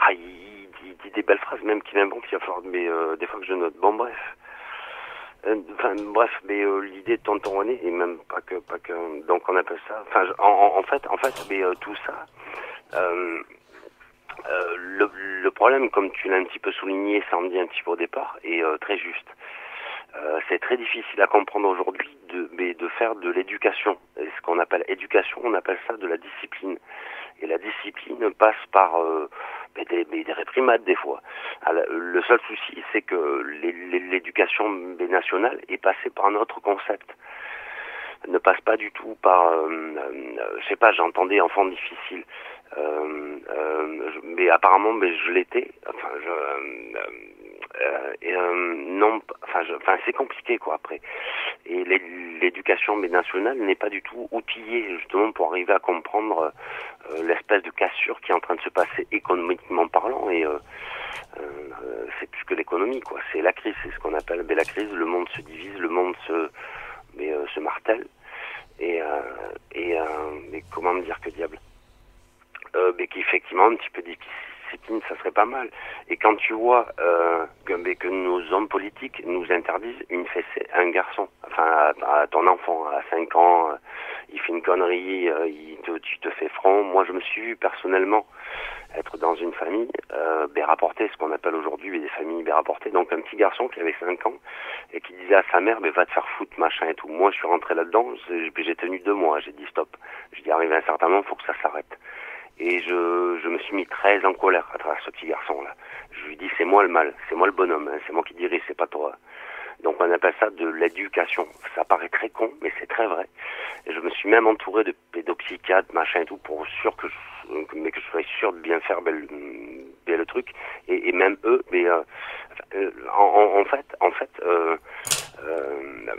ah, il, dit des belles phrases, même qui m'invente, il va falloir, mais euh, des fois que je note. Bon, bref. Euh, Enfin, bref, mais euh, l'idée de tonton René, et même pas que, pas que, donc on appelle ça, enfin, en, en- fait, en fait, mais euh, tout ça, euh, le, le problème, comme tu l'as un petit peu souligné, samedi un petit peu au départ, est euh, très juste. Euh, c'est très difficile à comprendre aujourd'hui de, mais de faire de l'éducation. Ce qu'on appelle éducation, on appelle ça de la discipline. Et la discipline passe par euh, des, des réprimades des fois. Le seul souci, c'est que l'éducation nationale est passée par un autre concept. Ne passe pas du tout par, euh, euh, je sais pas, j'entendais enfant difficile. Euh, euh, je- mais apparemment, mais je l'étais. Enfin, je, euh, euh, euh, non, enfin, enfin, c'est compliqué quoi après. Et l'é- l'éducation nationale n'est pas du tout outillée justement pour arriver à comprendre euh, l'espèce de cassure qui est en train de se passer économiquement parlant. Et c'est plus que l'économie quoi. C'est la crise, c'est ce qu'on appelle. Mais la crise, le monde se divise, le monde se, mais se martèle. Et, et mais comment me dire que diable? Euh, mais qu'effectivement un petit peu discipline ça serait pas mal. Et quand tu vois euh, que, mais que nos hommes politiques nous interdisent une fessée un garçon enfin à, ton enfant à 5 ans euh, il fait une connerie euh, il te, tu te fais front. Moi je me suis vu personnellement être dans une famille euh, rapportée, ce qu'on appelle aujourd'hui des familles rapportées. Donc un petit garçon qui avait 5 ans et qui disait à sa mère ben, va te faire foutre machin et tout. Moi je suis rentré là-dedans j'ai tenu deux mois j'ai dit stop. J'ai dit arrivé à un certain moment faut que ça s'arrête et je, je me suis mis très en colère à travers ce petit garçon-là. Je lui dis, c'est moi le mal, c'est moi le bonhomme, hein, c'est moi qui dirige, c'est pas toi. Donc on appelle ça de l'éducation. Ça paraît très con, mais c'est très vrai. Et je me suis même entouré de pédopsychiatres, machin et tout, pour sûr que je, mais que je sois sûr de bien faire le, ben, le truc. Et, même eux, mais euh, euh, en, fait, en fait, euh, euh,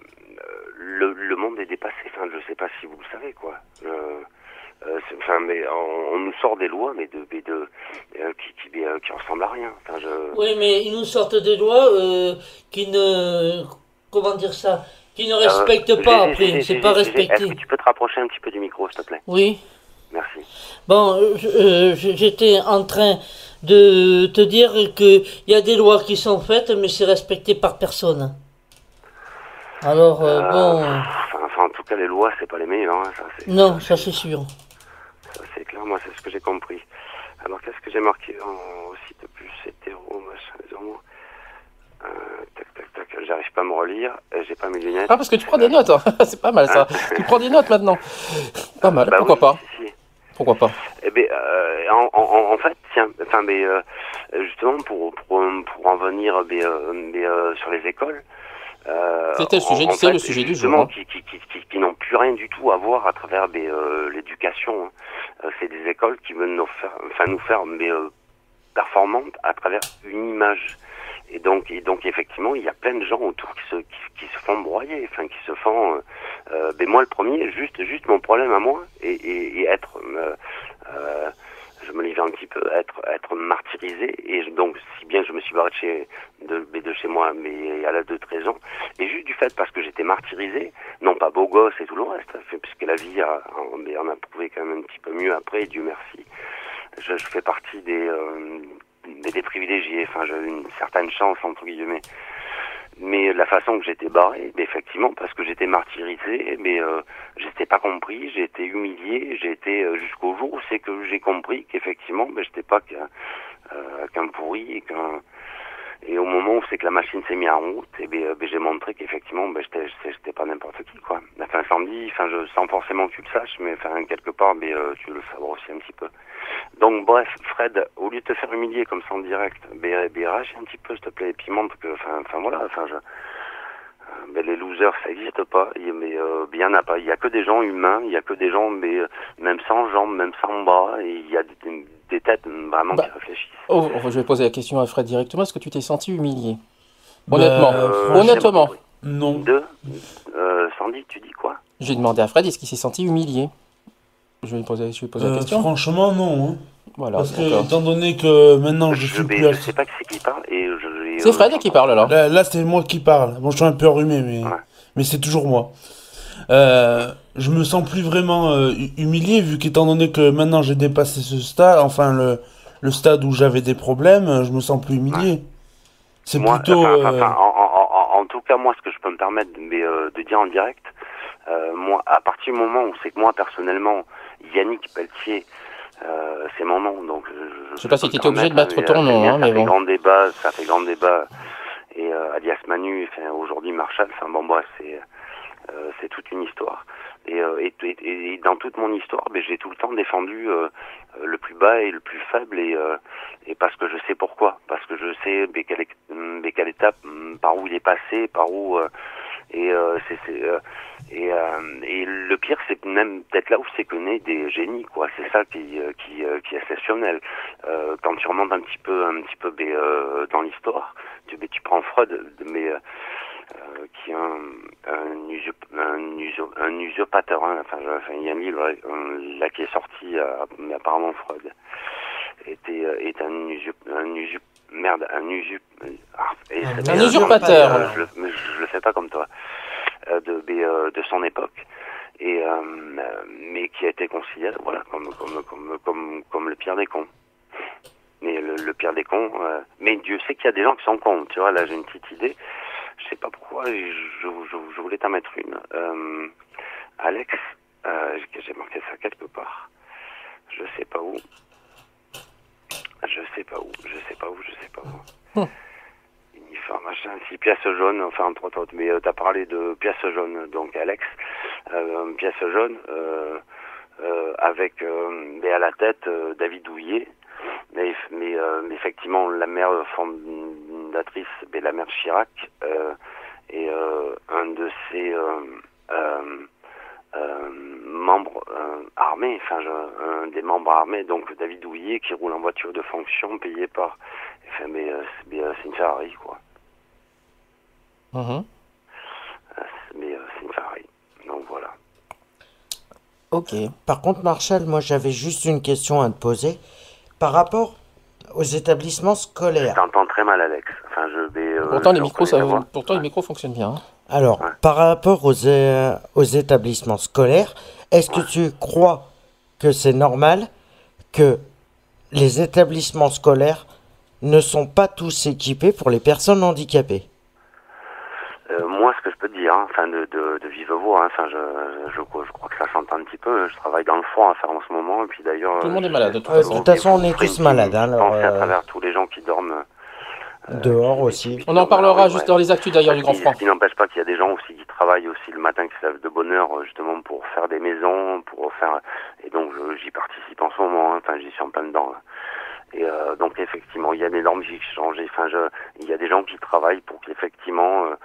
le, le monde est dépassé. Enfin, je sais pas si vous le savez, quoi. Euh, enfin, mais on, on nous sort des lois, mais de, mais de euh, qui, qui, euh, qui ressemblent à rien. Enfin, je, Oui, mais ils nous sortent des lois euh, qui ne. Comment dire ça Qui ne respectent pas après. C'est pas Gégé, Est-ce respecté. que tu peux te rapprocher un petit peu du micro, s'il te plaît? Oui. Merci. Bon, euh, j'étais en train de te dire qu'il y a des lois qui sont faites, mais c'est respecté par personne. Alors, bon. Enfin, enfin, en tout cas, les lois, c'est pas les meilleures. hein, ça, Non, ça c'est sûr. Ça, c'est clair. Moi, c'est ce que j'ai compris. Alors, qu'est-ce que j'ai marqué en, aussi de plus hétéro, machin, homos euh, Tac, tac, tac. J'arrive pas à me relire. euh, J'ai pas mes lunettes. Ah, parce que tu prends des notes, hein. c'est pas mal ça. tu prends des notes maintenant. Pas mal, Bah pourquoi oui, pas si, si. Pourquoi pas Eh ben, euh, en, en, en fait, tiens, enfin, mais euh, justement pour pour pour en venir, mais, mais, sur les écoles. C'était le sujet- en c'est fait, le sujet du jour, hein. Qui, qui, qui, qui, qui n'ont plus rien du tout à voir à travers mais, l'éducation. hein. Euh, c'est des écoles qui veulent nous faire, enfin nous faire, mais euh, performantes à travers une image. Et donc, et donc effectivement, il y a plein de gens autour qui se, qui, se font broyer, enfin qui se font. Euh, euh, ben moi, le premier, juste, juste mon problème à moi, et, et, et être, euh, euh, je me livre un petit peu, être, être martyrisé, et donc si bien je me suis barré de chez, de, de chez moi, mais à l'âge de 13 ans, et juste du fait parce que j'étais martyrisé, non pas beau gosse et tout le reste, hein, puisque la vie a, a- on a prouvé quand même un petit peu mieux après, Dieu merci. Je, je fais partie des, euh, des, des privilégiés, enfin j'ai une certaine chance entre guillemets. Mais la façon que j'étais barré, ben, effectivement, parce que j'étais martyrisé, mais euh, j'étais pas compris, j'ai été humilié, j'ai été euh, jusqu'au jour où c'est que j'ai compris qu'effectivement, ben, j'étais pas qu'un euh, pourri et qu'un et au moment où c'est que la machine s'est mise en route, et ben, euh, ben, j'ai montré qu'effectivement, ben, j'étais pas n'importe qui, quoi. Enfin, samedi, enfin, je, sans forcément que tu le saches, mais enfin, quelque part, ben, euh, tu le savoir aussi un petit peu. Donc, bref, Fred, au lieu de te faire humilier comme ça en direct, ben, ben, réagis un petit peu, s'il te plaît, et puis montre que, enfin, enfin, voilà, enfin, je, euh, ben, les losers, ça n'existe pas, Il y a- mais euh, il y en a pas. Il y a que des gens humains, il y a que des gens, mais euh, même sans jambes, même sans bras, et il y a des, des têtes vraiment Bah. qui réfléchissent. Oh, je vais poser la question à Fred directement. Est-ce que tu t'es senti humilié? Bah, Honnêtement. euh, Honnêtement. Non. Deux, euh, Sandy, tu dis quoi? J'ai demandé à Fred est-ce qu'il s'est senti humilié? Je vais lui poser, je vais poser la Euh, question. franchement, non. hein. Voilà, Parce que, d'accord. étant donné que maintenant je suis Mais plus à... je sais pas qui c'est qui parle, et je l'ai, C'est Fred qui parle là. Là, là, c'est moi qui parle. Bon, je suis un peu enrhumé, mais, mais c'est toujours moi. Euh, je me sens plus vraiment euh, hu- humilié, vu qu'étant donné que maintenant j'ai dépassé ce stade, enfin le, le stade où j'avais des problèmes, euh, je me sens plus humilié. C'est Moi, plutôt. enfin, enfin, euh, enfin, en, en- en- en tout cas, moi, ce que je peux me permettre mais, euh, de dire en direct, euh, moi, à partir du moment où c'est que moi personnellement, Yannick Pelletier, euh, c'est mon nom, donc je, Je sais pas si tu étais obligé de mettre ton euh, nom, hein, ça mais fait bon. grand débat, ça fait grand débat. Et euh, alias Manu, enfin, aujourd'hui Marshall, enfin bon bref, c'est euh, c'est toute une histoire. Et, euh, et, et- et dans toute mon histoire, ben, j'ai tout le temps défendu euh, euh, le plus bas et le plus faible, et, euh, et parce que je sais pourquoi, parce que je sais ben, quelle, ben, quelle étape, hum, par où il est passé, par où euh, et euh, c'est euh, et, euh, et le pire, c'est que même peut-être là où c'est que né des génies, quoi. C'est ça qui euh, qui, euh, qui est exceptionnel. Euh, quand tu remontes un petit peu un petit peu ben, euh, dans l'histoire, tu ben, tu prends Freud, mais euh, qui est un, un, usurp- un, usurp- un usurpateur. hein. Enfin, il y a un livre là qui est sorti, mais apparemment Freud était, est un usurp- un usurp- merde, un usurp, ah, et Un usurpateur. je, le- mais je le fais pas comme toi, de, mais, euh, de son époque. Et euh, euh, mais qui a été considéré voilà comme comme comme comme comme le pire des cons. Mais le, pire des cons. euh, mais Dieu sait qu'il y a des gens qui sont cons. Tu vois là j'ai une petite idée. Je sais pas pourquoi. Je, je, voulais t'en mettre une. Euh, Alex, euh, j'ai- marqué ça quelque part. Je sais pas où. Je sais pas où. Je sais pas où. Je sais pas où. Uniforme, machin, si pièce jaune, enfin entre autres, mais euh, t'as parlé de pièce jaune, donc Alex, euh, pièce jaune, euh, avec mais à la tête David Douillet, mais, mais, mais effectivement la mère fondatrice, mais la mère Chirac, et un de ses euh, euh, euh, membres armés, enfin un des membres armés, donc David Douillet, qui roule en voiture de fonction payé par, enfin mais, euh, c'est une Ferrari quoi. Mhm. Euh, mais euh, c'est une Ferrari. Donc voilà. Ok. Par contre, Marshall, moi j'avais juste une question à te poser. Par rapport aux établissements scolaires. T'entends très mal, Alex. Enfin, je vais. euh, Pourtant, les micros, ça, pourtant, les micros fonctionnent bien. hein. Alors, par rapport aux, euh, aux établissements scolaires, est-ce que tu crois que c'est normal que les établissements scolaires ne sont pas tous équipés pour les personnes handicapées Euh, moi, ce que je peux te dire, hein, enfin, de, vive voix, hein, enfin, je, je, je crois que ça s'entend un petit peu. Je travaille dans le fond à faire en ce moment, et puis d'ailleurs. Tout le monde euh, est malade, de toute façon. on est tous malades. hein, alors, à euh, travers tous les gens qui dorment. dehors aussi. On en parlera Ouais, juste ouais. dans les actus d'ailleurs du Grand Froid. Ce qui n'empêche pas qu'il y a des gens aussi qui travaillent aussi le matin, qui se lèvent de bonne heure euh, justement pour faire des maisons, pour faire et donc j'y participe en ce moment. hein. Enfin, j'y suis en plein dedans. là. Et euh, donc effectivement, il y a des normes qui changent. Enfin, je, il y a des gens qui travaillent pour qu'effectivement euh, euh,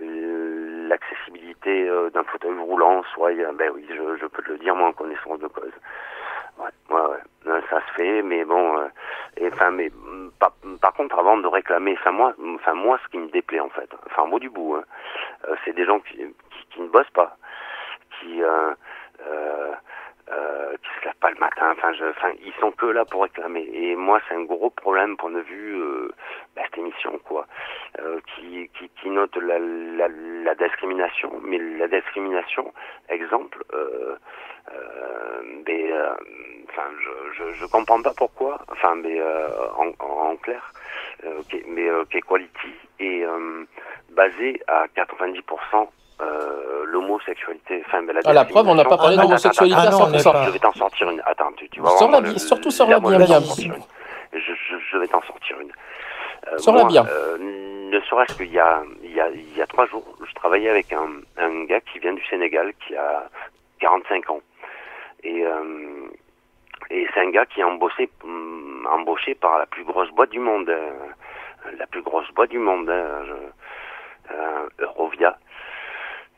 l'accessibilité euh, d'un fauteuil roulant soit. Ben oui, je, je peux te le dire moi en connaissance de cause. Ouais, ouais, ouais. Euh, ça se fait, mais bon, euh, et enfin, mais mm, par, par contre, avant de réclamer, enfin moi, enfin moi, ce qui me déplaît en fait, enfin bout du bout, hein, euh, c'est des gens qui, qui, qui ne bossent pas, qui euh, euh, qui se lèvent pas le matin, enfin, je, enfin, ils sont que là pour réclamer. Et moi, c'est un gros problème point de vue euh, bah, cette émission, quoi, euh, qui, qui, qui note la, la, la discrimination, mais la discrimination, exemple. Euh, euh, mais euh, enfin je, je je comprends pas pourquoi enfin mais euh, en, en clair qu'e- mais qu'Equality est basé à 90% euh, l'homosexualité enfin la Ah, la preuve, on n'a pas parlé d'homosexualité à attends, 100%. Je vais t'en sortir une attends tu, tu vas voir, bien, le- surtout sors-la moi, bien, je vais bien. t'en sortir une. Je, je, je vais t'en sortir une. Euh, Sors-la moi, bien. euh, ne serait-ce qu'il y a, il y, a, il y a trois jours, je travaillais avec un, un gars qui vient du Sénégal, qui a 45 ans. Et, euh, et c'est un gars qui est embauché, hum, embauché par la plus grosse boîte du monde. euh, la plus grosse boîte du monde, hein, je- euh, Eurovia.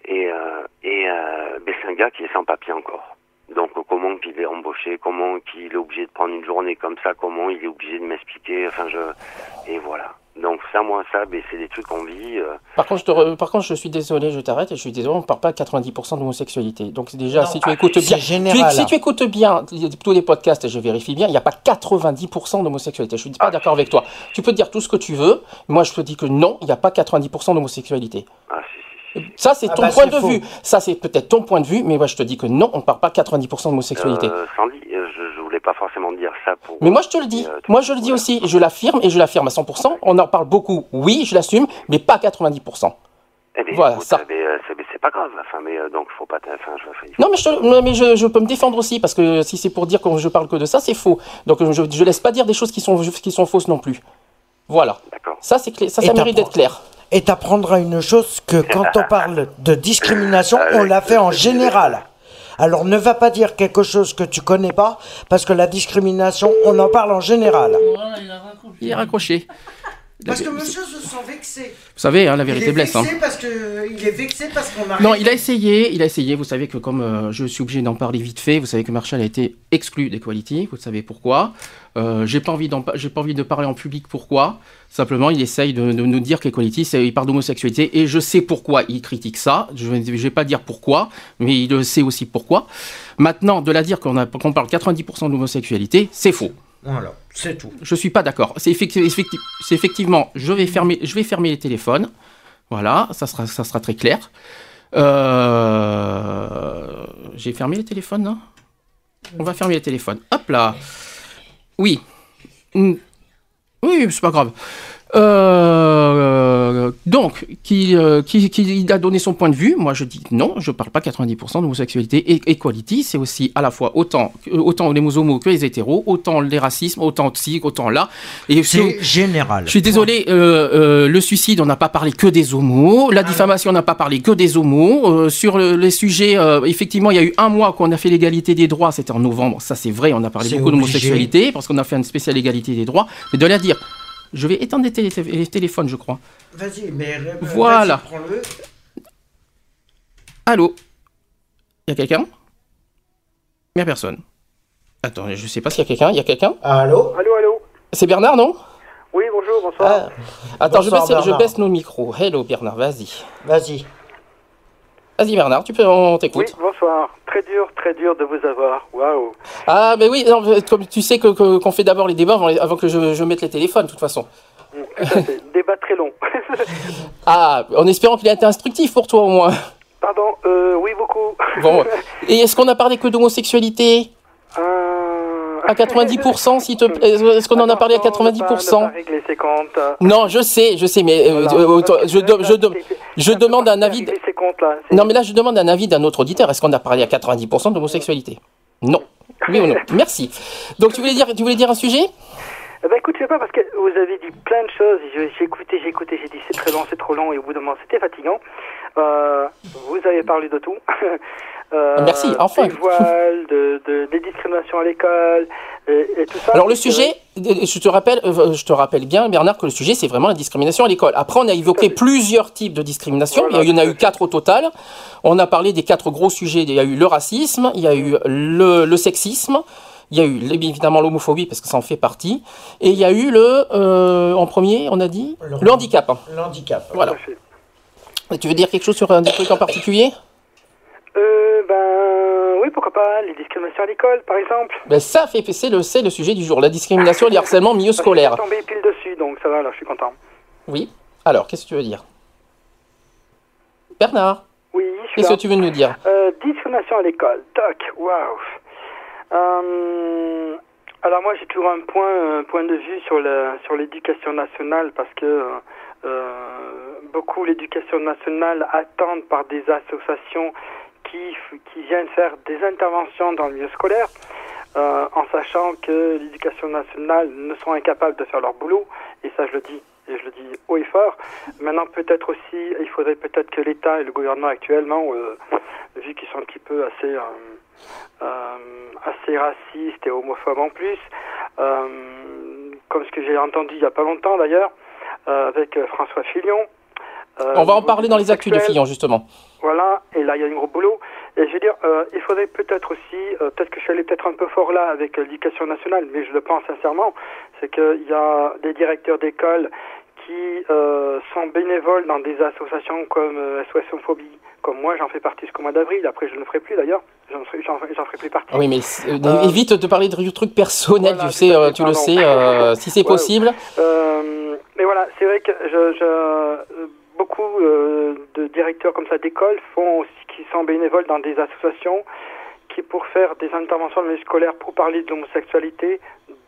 Et, euh, et euh, ben, c'est un gars qui est sans papier encore. Donc comment qu'il est embauché, comment qu'il est obligé de prendre une journée comme ça, comment il est obligé de m'expliquer, enfin je et voilà. Donc ça moi ça ben, c'est des trucs qu'on vit. euh, Par contre, je te re- Par contre, je suis désolé, je t'arrête et je suis désolé, on ne parle pas de 90% d'homosexualité. Donc déjà, si tu écoutes c'est bien, général, tu- si tu écoutes bien tous les podcasts et je vérifie bien, il n'y a pas 90% d'homosexualité. Je suis pas d'accord avec toi. Tu peux dire tout ce que tu veux. Moi, je te dis que non, il n'y a pas 90% d'homosexualité. ah, si. Ça, c'est Ah ton bah, point de faux. vue. Ça, c'est peut-être ton point de vue, mais moi, je te dis que non, on ne parle pas 90% d'homosexualité. Euh, Sandy, euh, je, je voulais pas forcément dire ça pour. Mais moi, je te le dis. Euh, Moi, je le dis aussi. Je l'affirme et je l'affirme à 100%. On en parle beaucoup. Oui, je l'assume, mais pas 90%. Eh bien, Voilà, écoute, ça. eh bien, c'est mais c'est pas grave. Enfin, mais euh, donc, faut pas. t- Enfin, je, il faut- Non, mais, je, te- mais je, je peux me défendre aussi, parce que si c'est pour dire que je parle que de ça, c'est faux. Donc je, je laisse pas dire des choses qui sont, qui sont fausses non plus. Voilà. Ça, c'est ça, mérite d'être clair. Et t'apprendras une chose que quand on parle de discrimination, on la fait en général. Alors ne va pas dire quelque chose que tu connais pas, parce que la discrimination, on en parle en général. Il est raccroché. Parce que monsieur se sent vexé. Vous savez, hein, la vérité il est blesse. hein. vexé parce que il est vexé parce qu'on a Non, il a essayé, il a essayé. Vous savez que comme euh, je suis obligé d'en parler vite fait, vous savez que Marshall a été exclu d'Equality. Vous savez pourquoi. Euh, j'ai pas envie d'en pa- j'ai pas envie de parler en public pourquoi. Simplement, il essaye de, de nous dire qu'Equality, c'est il parle d'homosexualité et je sais pourquoi il critique ça. Je je vais pas dire pourquoi, mais il le sait aussi pourquoi. Maintenant, de la dire qu'on a- qu'on parle 90% d'homosexualité, c'est faux. Voilà, c'est tout. Je suis pas d'accord. C'est effecti- effecti- c'est effectivement, je vais fermer, les téléphones. Voilà, ça sera, très clair. Euh, J'ai fermé les téléphones, non? On va fermer les téléphones. Hop là. Oui. Oui, c'est pas grave. Euh, donc, qui, euh, qui, qui a donné son point de vue. Moi, je dis non, je parle pas 90% d'homosexualité. Et equality, c'est aussi à la fois autant, autant les homos que les hétéros, autant les racismes, autant ci, autant là. Et C'est général. je suis désolé, euh, euh, le suicide, on n'a pas parlé que des homos. La diffamation, on n'a pas parlé que des homos. Euh, sur le- les sujets, euh, effectivement, il y a eu un mois qu'on a fait l'égalité des droits, c'était en novembre. Ça, c'est vrai, on a parlé beaucoup d'homosexualité parce qu'on a fait une spéciale égalité des droits. Mais de la dire, je vais éteindre les, télé- les téléphones, je crois. Vas-y, mais euh, Voilà. vas-y, prends-le. Allô? Il y a quelqu'un? Il n'y a personne. Attends, je sais pas s'il y a quelqu'un. Il y a quelqu'un? Allô? Allô, allô? C'est Bernard, non? Oui, bonjour, bonsoir. Attends, je baisse, je Bernard. baisse nos micros. Hello Bernard, vas-y. Vas-y. Vas-y Bernard, tu peux, on t'écoute. Oui, bonsoir. Très dur, très dur de vous avoir. Waouh. Ah, mais oui, non, comme tu sais que- que- qu'on fait d'abord les débats avant, les- avant que je, je mette les téléphones, de toute façon. Débat très long. Ah, en espérant qu'il a été instructif pour toi au moins. Pardon, euh, oui, beaucoup. Bon, et est-ce qu'on a parlé que d'homosexualité? Euh, À 90%, s'il te plaît Est-ce qu'on en a parlé à Ne pas 90% régler ses comptes. Non, je sais, je sais, mais euh, euh, je, de- je, de- je demande un avis. Non, mais là, je demande un avis d'un autre auditeur. Est-ce qu'on a parlé à 90% d'homosexualité? Non. Oui ou non? Merci. Donc, tu voulais dire, tu voulais dire un sujet? Eh ben, écoute, je sais pas, parce que vous avez dit plein de choses. J'ai écouté, j'ai écouté, j'ai dit c'est très long, c'est trop long, et au bout d'un moment, c'était fatigant. Euh, vous avez parlé de tout. Euh, Merci, enfin. Des voiles, de, de- des discriminations à l'école, et, et tout ça. Alors le sujet, je te rappelle, euh, je te rappelle bien Bernard que le sujet c'est vraiment la discrimination à l'école. Après on a évoqué plusieurs types de discrimination. il y en a eu quatre au total. On a parlé des quatre gros sujets. Il y a eu le racisme, il y a eu le, le sexisme, il y a eu évidemment l'homophobie parce que ça en fait partie, et il y a eu le, euh, en premier, on a dit le, handicap. Le handicap. Voilà. Et Tu veux dire quelque chose sur un des trucs en particulier? Euh, ben, oui, pourquoi pas, les discriminations à l'école, par exemple. ben ça fait c'est le c'est le sujet du jour, la discrimination et le harcèlement en milieu scolaire. Je suis tombé pile dessus, donc ça va, alors je suis content. Oui. Alors, qu'est-ce que tu veux dire? Bernard? Oui, je suis Qu'est-ce que tu veux nous dire? Euh, discrimination à l'école, toc, waouh. Euh, alors moi j'ai toujours un point, un point de vue sur la, sur l'éducation nationale parce que euh, beaucoup l'éducation nationale attendent par des associations qui, qui viennent faire des interventions dans le milieu scolaire. euh, en sachant que l'éducation nationale ne sont incapables de faire leur boulot, et ça je le dis, et je le dis haut et fort. Maintenant peut-être aussi, il faudrait peut-être que l'État et le gouvernement actuellement, euh, vu qu'ils sont un petit peu assez, euh, assez racistes et homophobes en plus, euh, comme ce que j'ai entendu il n'y a pas longtemps d'ailleurs, euh, avec euh, François Fillon. euh, On va en parler dans les actus de. Fillon, justement. Voilà, et là il y a un gros boulot. Et je veux dire, euh, il faudrait peut-être aussi, euh, peut-être que je suis allé peut-être un peu fort là avec euh, l'éducation nationale, mais je le pense sincèrement, c'est qu'il y a des directeurs d'école qui euh, sont bénévoles dans des associations comme euh, SOS Homophobie, comme moi j'en fais partie jusqu'au mois d'avril, après je ne le ferai plus d'ailleurs, j'en ferai, plus partie. Ah oui, mais euh, Euh, évite de parler de trucs personnels, tu sais, euh, tu le sais, euh, si c'est Ouais, possible. Euh, mais voilà, c'est vrai que je, je, beaucoup de directeurs comme ça d'école font aussi, qui sont bénévoles dans des associations qui pour faire des interventions dans les scolaires pour parler de l'homosexualité,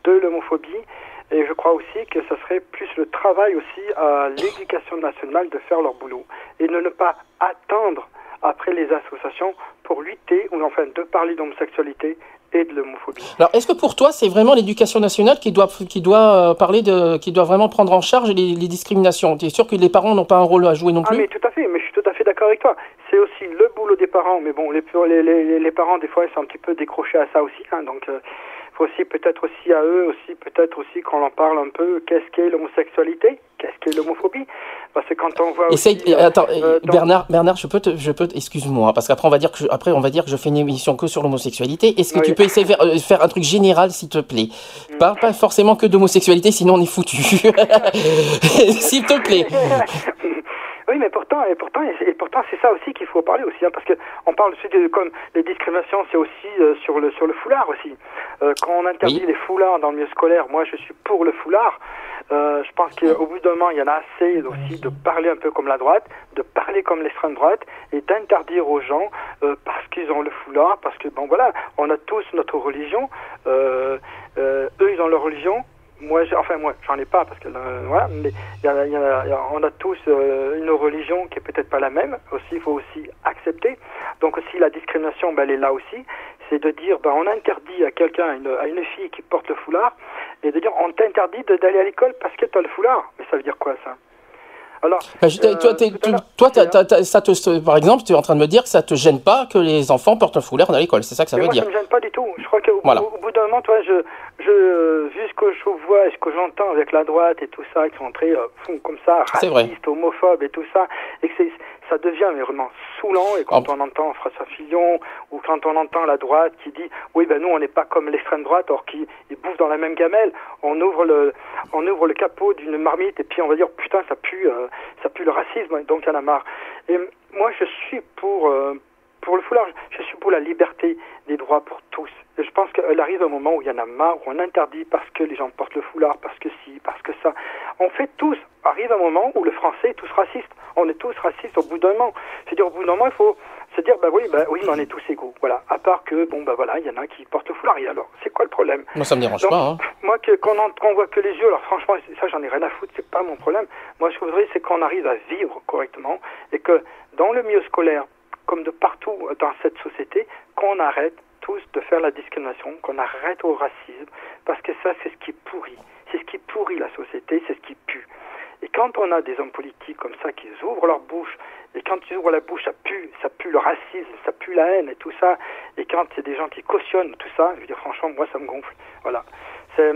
de l'homophobie Et je crois aussi que ce serait plus le travail aussi à l'éducation nationale de faire leur boulot et de ne pas attendre après les associations pour lutter, ou enfin de parler d'homosexualité et de l'homophobie. Alors, est-ce que pour toi, c'est vraiment l'éducation nationale qui doit, qui doit euh, parler de, qui doit vraiment prendre en charge les, les discriminations? Tu es sûr que les parents n'ont pas un rôle à jouer non Ah plus? mais tout à fait, mais je suis tout à fait d'accord avec toi. C'est aussi le boulot des parents, mais bon, les, les, les, parents des fois ils sont un petit peu décrochés à ça aussi, hein, donc euh, aussi peut-être aussi à eux aussi peut-être aussi qu'on en parle un peu. Qu'est-ce qu'est l'homosexualité Qu'est-ce qu'est l'homophobie? Parce que quand on voit Essaye, aussi, euh, attends, euh, euh, dans- Bernard, Bernard, je peux te, je peux, excuse-moi, parce qu'après on va dire que, je, après on va dire que je fais une émission que sur l'homosexualité. Est-ce que Oui. tu peux essayer de faire, euh, faire un truc général, s'il te plaît? Pas, pas forcément que d'homosexualité, sinon on est foutu. s'il te plaît. Oui, mais pourtant, et pourtant, et pourtant, c'est ça aussi qu'il faut parler aussi, hein, parce que on parle aussi de comme les discriminations, c'est aussi euh, sur le sur le foulard aussi. Euh, quand on interdit les foulards dans le milieu scolaire, moi, je suis pour le foulard. Euh, je pense qu'au bout d'un moment, il y en a assez aussi de parler un peu comme la droite, de parler comme l'extrême droite, et d'interdire aux gens euh, parce qu'ils ont le foulard, parce que bon voilà, on a tous notre religion. Eux, ils ont leur religion. Moi, enfin moi, j'en ai pas parce que euh, voilà, mais y a- y a- y a- on a tous euh, une religion qui est peut-être pas la même. Aussi, il faut aussi accepter. Donc aussi la discrimination, ben, elle est là aussi. C'est de dire, ben, on interdit à quelqu'un, une, à une fille qui porte le foulard, et de dire, on t'interdit d'aller à l'école parce que tu as le foulard. Mais ça veut dire quoi ça? Alors, Bah, je toi, tu- toi, t'as- ça te, par exemple, tu es en train de me dire que ça te gêne pas que les enfants portent un foulard à l'école. C'est ça que ça mais veut moi, dire. ça me gêne pas du tout. Je crois qu'au Voilà. bout d'un moment, toi, je, je, vu ce que je vois et ce que j'entends avec la droite et tout ça, qui sont très euh, comme ça, racistes, homophobes et tout ça, et que c'est- ça devient mais vraiment saoulant. Et quand on entend François Fillon ou quand on entend la droite qui dit, oui, ben nous, on n'est pas comme l'extrême droite, or qui ils bouffent dans la même gamelle. On ouvre le, on ouvre le capot d'une marmite et puis on va dire, putain, ça pue, euh, ça pue le racisme, donc il y en a marre. Et moi, je suis pour. euh, pour le foulard, je suis pour la liberté des droits pour tous. Je pense qu'elle arrive un moment où il y en a marre, où on interdit parce que les gens portent le foulard, parce que si, parce que ça. On fait tous, arrive un moment où le français est tous raciste. On est tous racistes au bout d'un moment. C'est-à-dire, au bout d'un moment, il faut se dire, bah oui, bah oui, mais on est tous égaux. Voilà. À part que, bon, bah voilà, il y en a qui portent le foulard. Et alors, c'est quoi le problème? Moi, ça me dérange Donc, pas. Hein. moi, que, qu'on voit que les yeux, alors franchement, ça, j'en ai rien à foutre, c'est pas mon problème. Moi, ce que je voudrais, c'est qu'on arrive à vivre correctement et que dans le milieu scolaire, comme de partout dans cette société, qu'on arrête de faire la discrimination, qu'on arrête au racisme, parce que ça, c'est ce qui pourrit. C'est ce qui pourrit la société, c'est ce qui pue. Et quand on a des hommes politiques comme ça qui ouvrent leur bouche, et quand ils ouvrent la bouche, ça pue, ça pue le racisme, ça pue la haine et tout ça, et quand c'est des gens qui cautionnent tout ça, je veux dire franchement, moi ça me gonfle. Voilà. C'est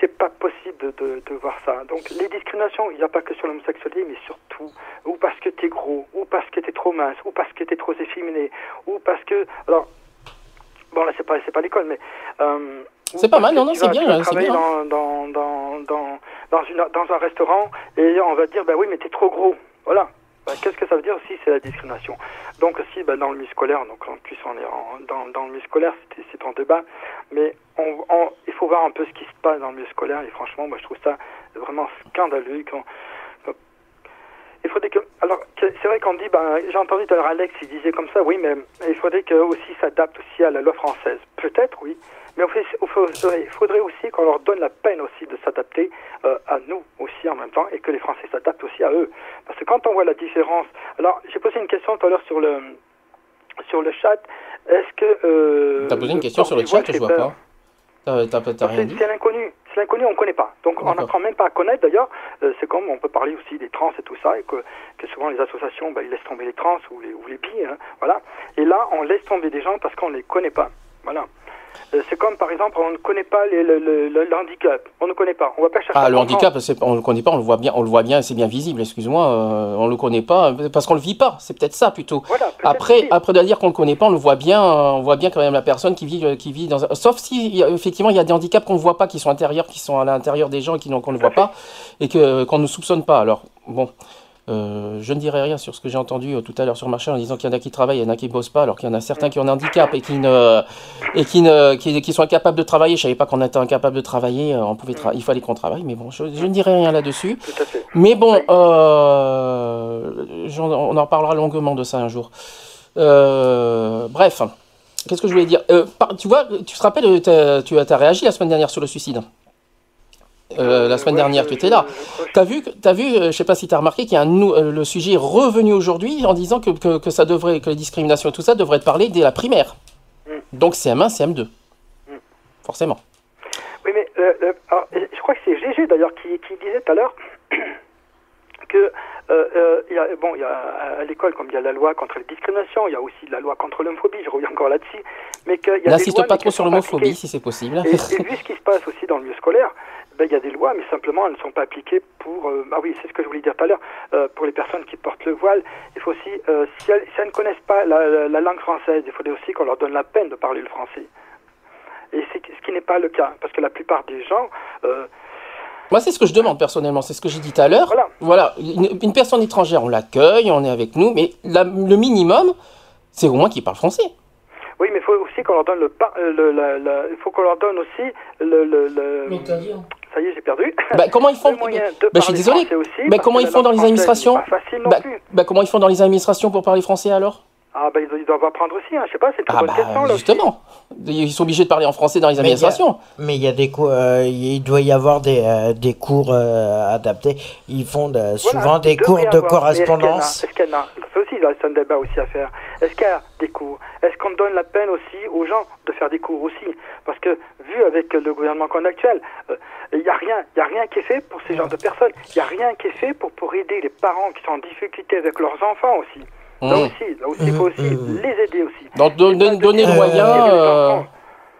c'est pas possible de, de, de voir ça. Donc les discriminations, il n'y a pas que sur l'homosexualité, mais surtout, ou parce que t'es gros, ou parce que t'es trop mince, ou parce que t'es trop efféminé, ou parce que... Alors, bon là c'est pas, c'est pas l'école, mais... euh, C'est pas mal, non, non, c'est bien, tu vas travailler bien. Dans, dans, dans, dans, dans, une, dans un restaurant, et on va te dire, bah oui, mais t'es trop gros. Voilà. Bah, Qu'est-ce que ça veut dire aussi C'est la discrimination? Donc aussi, bah, dans le milieu scolaire, donc en plus on est en- dans, dans le milieu scolaire, c'est- en débat, mais on, on- il faut voir un peu ce qui se passe dans le milieu scolaire, et franchement, moi je trouve ça vraiment scandaleux. Quand- il faudrait que... Alors, c'est vrai qu'on dit, ben, j'ai entendu tout à l'heure Alex, il disait comme ça, oui, mais il faudrait que aussi s'adapte aussi à la loi française. Peut-être, oui, mais il faudrait, il faudrait aussi qu'on leur donne la peine aussi de s'adapter euh, à nous aussi en même temps et que les Français s'adaptent aussi à eux. Parce que quand on voit la différence... Alors, j'ai posé une question tout à l'heure sur le, sur le chat. Est-ce que... Euh, T'as posé une question sur le chat, je fait vois pas. T'as- T'as t'as rien c'est dit c'est l'inconnu. C'est l'inconnu, on ne connaît pas. Donc on n'apprend même pas à connaître. D'ailleurs, euh, c'est comme on peut parler aussi des trans et tout ça, et que, que souvent les associations, bah, ils laissent tomber les trans ou les, ou les bi, hein, voilà. Et là, on laisse tomber des gens parce qu'on ne les connaît pas. Voilà. Euh, c'est comme par exemple, on ne connaît pas les- le, le- le- le handicap. On ne connaît pas. On va pas chercher. Ah, le handicap, on le connaît pas, on le voit bien, on le voit bien, c'est bien visible. Excuse-moi, euh, on le connaît pas parce qu'on le vit pas. C'est peut-être ça plutôt. après, après de dire qu'on le connaît pas, on le voit bien, euh, on voit bien quand même la personne qui vit, qui vit dans. un- Sauf si effectivement il y a des handicaps qu'on ne voit pas, qui sont intérieurs, qui sont à l'intérieur des gens et qu'on ne voit pas et que qu'on ne soupçonne pas. Alors bon. Euh, je ne dirai rien sur ce que j'ai entendu euh, tout à l'heure sur le marché en disant qu'il y en a qui travaillent, il y en a qui bossent pas, alors qu'il y en a certains qui ont un handicap et qui ne et qui ne qui, qui sont incapables de travailler. Je savais pas qu'on était incapable de travailler. euh, On pouvait tra- il fallait qu'on travaille, mais bon, je, je ne dirai rien là-dessus. Mais bon, euh, on en parlera longuement de ça un jour. Bref, qu'est-ce que je voulais dire? Par- Tu vois, tu te rappelles, tu as, réagi la semaine dernière sur le suicide? Euh, la semaine dernière, tu étais là. T'as vu, que- t'as vu, euh, je sais pas si tu as remarqué qu'il y a un euh, le sujet est revenu aujourd'hui en disant que, que, que ça devrait, que les discriminations et tout ça devrait être parlé dès la primaire. Donc CM1, CM2. Forcément. Oui, mais le- alors, et je crois que c'est Gégé d'ailleurs qui, qui disait tout à l'heure que euh, euh, il y a, bon, il y a à l'école, comme il y a la loi contre les discriminations, il y a aussi la loi contre l'homophobie, je reviens encore là-dessus, mais qu'il y a des N'insiste pas trop sur l'homophobie si c'est possible. Et, et vu ce qui se passe aussi dans le milieu scolaire, ben, il y a des lois, mais simplement elles ne sont pas appliquées pour. euh, ah oui, c'est ce que je voulais dire tout à l'heure. euh, pour les personnes qui portent le voile, il faut aussi, euh, si, elles, si elles ne connaissent pas la, la- la langue française, il faudrait aussi qu'on leur donne la peine de parler le français. Et c'est ce qui n'est pas le cas, parce que la plupart des gens. euh, Moi, c'est ce que je demande personnellement, c'est ce que j'ai dit tout à l'heure. Voilà, une, une personne étrangère, on l'accueille, on est avec nous, mais la- le minimum, c'est au moins qu'il parle français. oui, mais il faut aussi qu'on leur donne le, par- le, la- la- il faut qu'on leur donne aussi le, le, le- Ça y est, j'ai perdu. Bah, comment ils font Bah, je suis désolé. aussi, Bah, comment ils font dans les administrations bah, bah, comment ils font dans les administrations pour parler français alors Ah ben ils, doivent apprendre aussi, hein, je sais pas, c'est une très Ah bonne bah question là. justement, ils sont obligés de parler en français dans les administrations. Mais il y a des cours, euh, il doit y avoir des, euh, des cours euh, adaptés. Ils font de- souvent Voilà, des cours de avoir. Correspondance. Est-ce qu'il y en a Est-ce qu'il y en a C'est aussi, c'est un débat aussi à faire. Est-ce qu'il y a des cours? Est-ce qu'on donne la peine aussi aux gens de faire des cours aussi? Parce que, vu avec le gouvernement qu'on a actuel, euh, il n'y a rien, il y a rien qui est fait pour ces genres de personnes. Il n'y a rien qui est fait pour, pour aider les parents qui sont en difficulté avec leurs enfants aussi. Là Mmh. aussi, là aussi, il faut aussi les aider aussi. Donc don- don- donner le moyen, euh,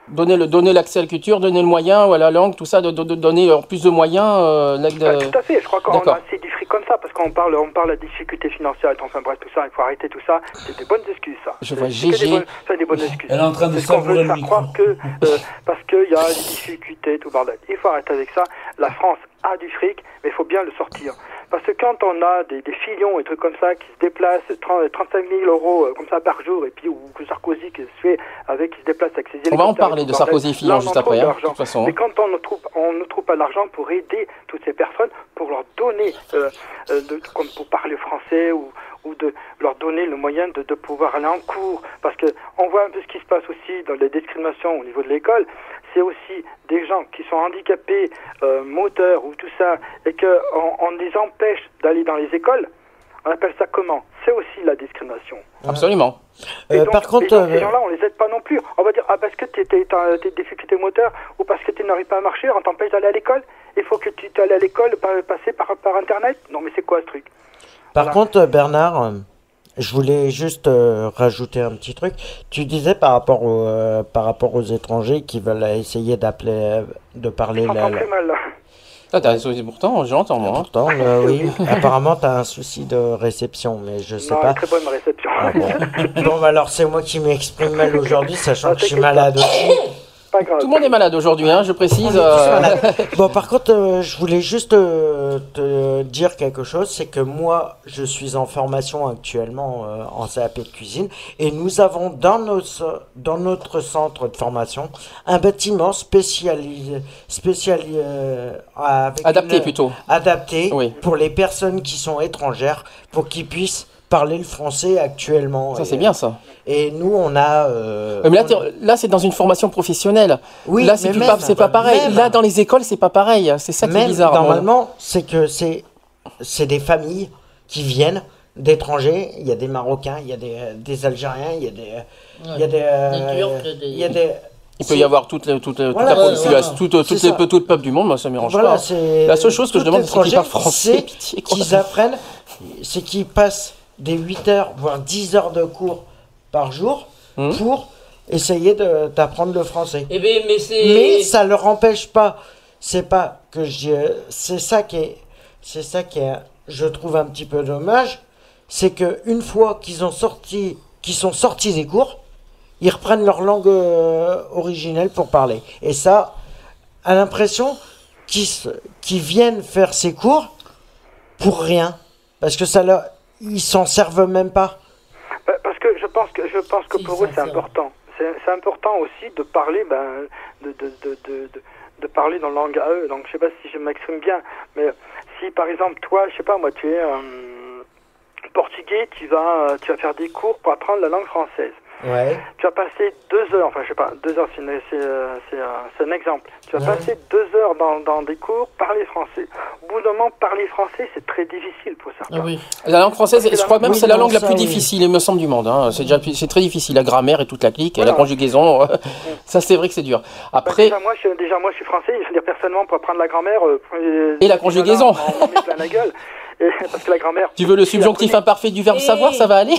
donner le donner l'accès à la culture, donner le moyen ou à la langue, tout ça, de, de- de donner euh, plus de moyens. euh, la- de- Tout à fait, je crois qu'on a assez du fric comme ça, parce qu'on parle, on parle de difficultés financières, et enfin bref, tout ça, il faut arrêter tout ça, c'est des bonnes excuses ça. Je C'est- vois Gégé. des bonnes- C'est des bonnes excuses. Elle est en train de savourer le faire micro. croire que, euh, parce qu'il y a des difficultés, tout bordel. Il faut arrêter avec ça. La France a du fric, mais il faut bien le sortir. Parce que quand on a des, des filions et trucs comme ça qui se déplacent 30, 35 000 euros euh, comme ça par jour, et puis ou que Sarkozy qui se fait avec, qui se déplace avec ses On va en parler de Sarkozy et Fillon là, on juste après, hein, de toute façon. Mais quand on ne trouve, on ne trouve pas l'argent pour aider toutes ces personnes, pour leur donner, euh, euh, de- comme pour parler français ou, ou de leur donner le moyen de, de pouvoir aller en cours, parce que on voit un peu ce qui se passe aussi dans les discriminations au niveau de l'école. C'est aussi des gens qui sont handicapés, euh, moteurs ou tout ça, et que on, les empêche d'aller dans les écoles. On appelle ça comment? C'est aussi la discrimination. Absolument. Et Euh, donc, par contre, et donc, ces euh, gens-là, on les aide pas non plus. On va dire, ah, parce que tu as des difficultés moteurs ou parce que tu n'arrives pas à marcher, on t'empêche d'aller à l'école. Il faut que tu ailles à l'école, passer par, par Internet. Non, mais c'est quoi ce truc? Par Voilà. contre, euh, Bernard, euh, je voulais juste euh, rajouter un petit truc. Tu disais par rapport, aux, euh, par rapport aux étrangers qui veulent essayer d'appeler, euh, de parler la, la- très mal, là. Ah, t'as- pourtant, j'entends moi. hein. Pourtant, euh, oui. Apparemment, tu as un souci de réception, mais je sais Non, pas. très bonne réception. Ah bon. bon, bah alors c'est moi qui m'exprime mal aujourd'hui, sachant Ah, que je suis malade aussi. Pas grave. Tout le monde est malade aujourd'hui, hein, je précise. Tous euh. Bon, par contre, euh, je voulais juste euh, te dire quelque chose, c'est que moi, je suis en formation actuellement euh, en CAP de cuisine, et nous avons dans, nos, dans notre centre de formation un bâtiment spécialisé, spécialisé euh, avec Adapté une- plutôt. adapté Oui. pour les personnes qui sont étrangères, pour qu'ils puissent parler le français actuellement. Ça, c'est bien ça. Et nous, on a. euh, mais là, on- là, c'est dans une formation professionnelle. Oui, là, c'est pas, c'est pas pareil. même. Là, dans les écoles, c'est pas pareil. C'est ça qui est Même, bizarre. moi. Normalement, c'est que c'est c'est des familles qui viennent d'étrangers. Il y a des Marocains, il y a des, des Algériens, il y a des. Il y a des. euh, Des Il y a des. Il peut y avoir toute, la- toute, la- toute Voilà, la ouais, population, tout le peuple du monde, moi, ça me dérange Voilà, pas. La seule chose que je demande, c'est qu'ils parlent français. Qu'ils apprennent, c'est qu'ils passent des 8 heures, voire 10 heures de cours par jour Hum. pour essayer de- d'apprendre le français. Eh bien, mais ça leur empêche pas. C'est pas que je. C'est ça qui est. C'est ça qui est. Je trouve un petit peu dommage. C'est que une fois qu'ils ont sorti, qu'ils sont sortis des cours, ils reprennent leur langue euh, originelle pour parler. Et ça, a l'impression qu'ils viennent faire ces cours pour rien, parce que ça leur, ils s'en servent même pas. Bah, Parce que je pense que je pense que pour eux c'est important. C'est important aussi de parler ben de de, de, de, de- de parler dans le langue à eux. Donc je sais pas si je m'exprime bien, mais si par exemple toi, je sais pas moi, tu es euh, portugais, tu vas tu vas faire des cours pour apprendre la langue française. Ouais. Tu vas passer deux heures, enfin je sais pas, deux heures c'est une- c'est, euh, c'est un, c'est un exemple. Tu vas Ouais. passer deux heures dans, dans des cours, parler français. Au bout d'un moment, parler français, c'est très difficile pour certains. Ah oui. La langue française, je crois même que Oui, c'est la langue la plus oui. difficile, il me semble, du monde. hein. C'est déjà c'est très difficile. La grammaire et toute la clique, Voilà. la conjugaison, ça c'est vrai que c'est dur. Bah, Après, déjà, moi, je, déjà, moi, je suis français. Je veux dire, personnellement, pour apprendre la grammaire. euh, euh, Et la conjugaison. On, on met plein la gueule. Et- parce que la grammaire. tu veux le subjonctif imparfait du verbe savoir, ça va aller?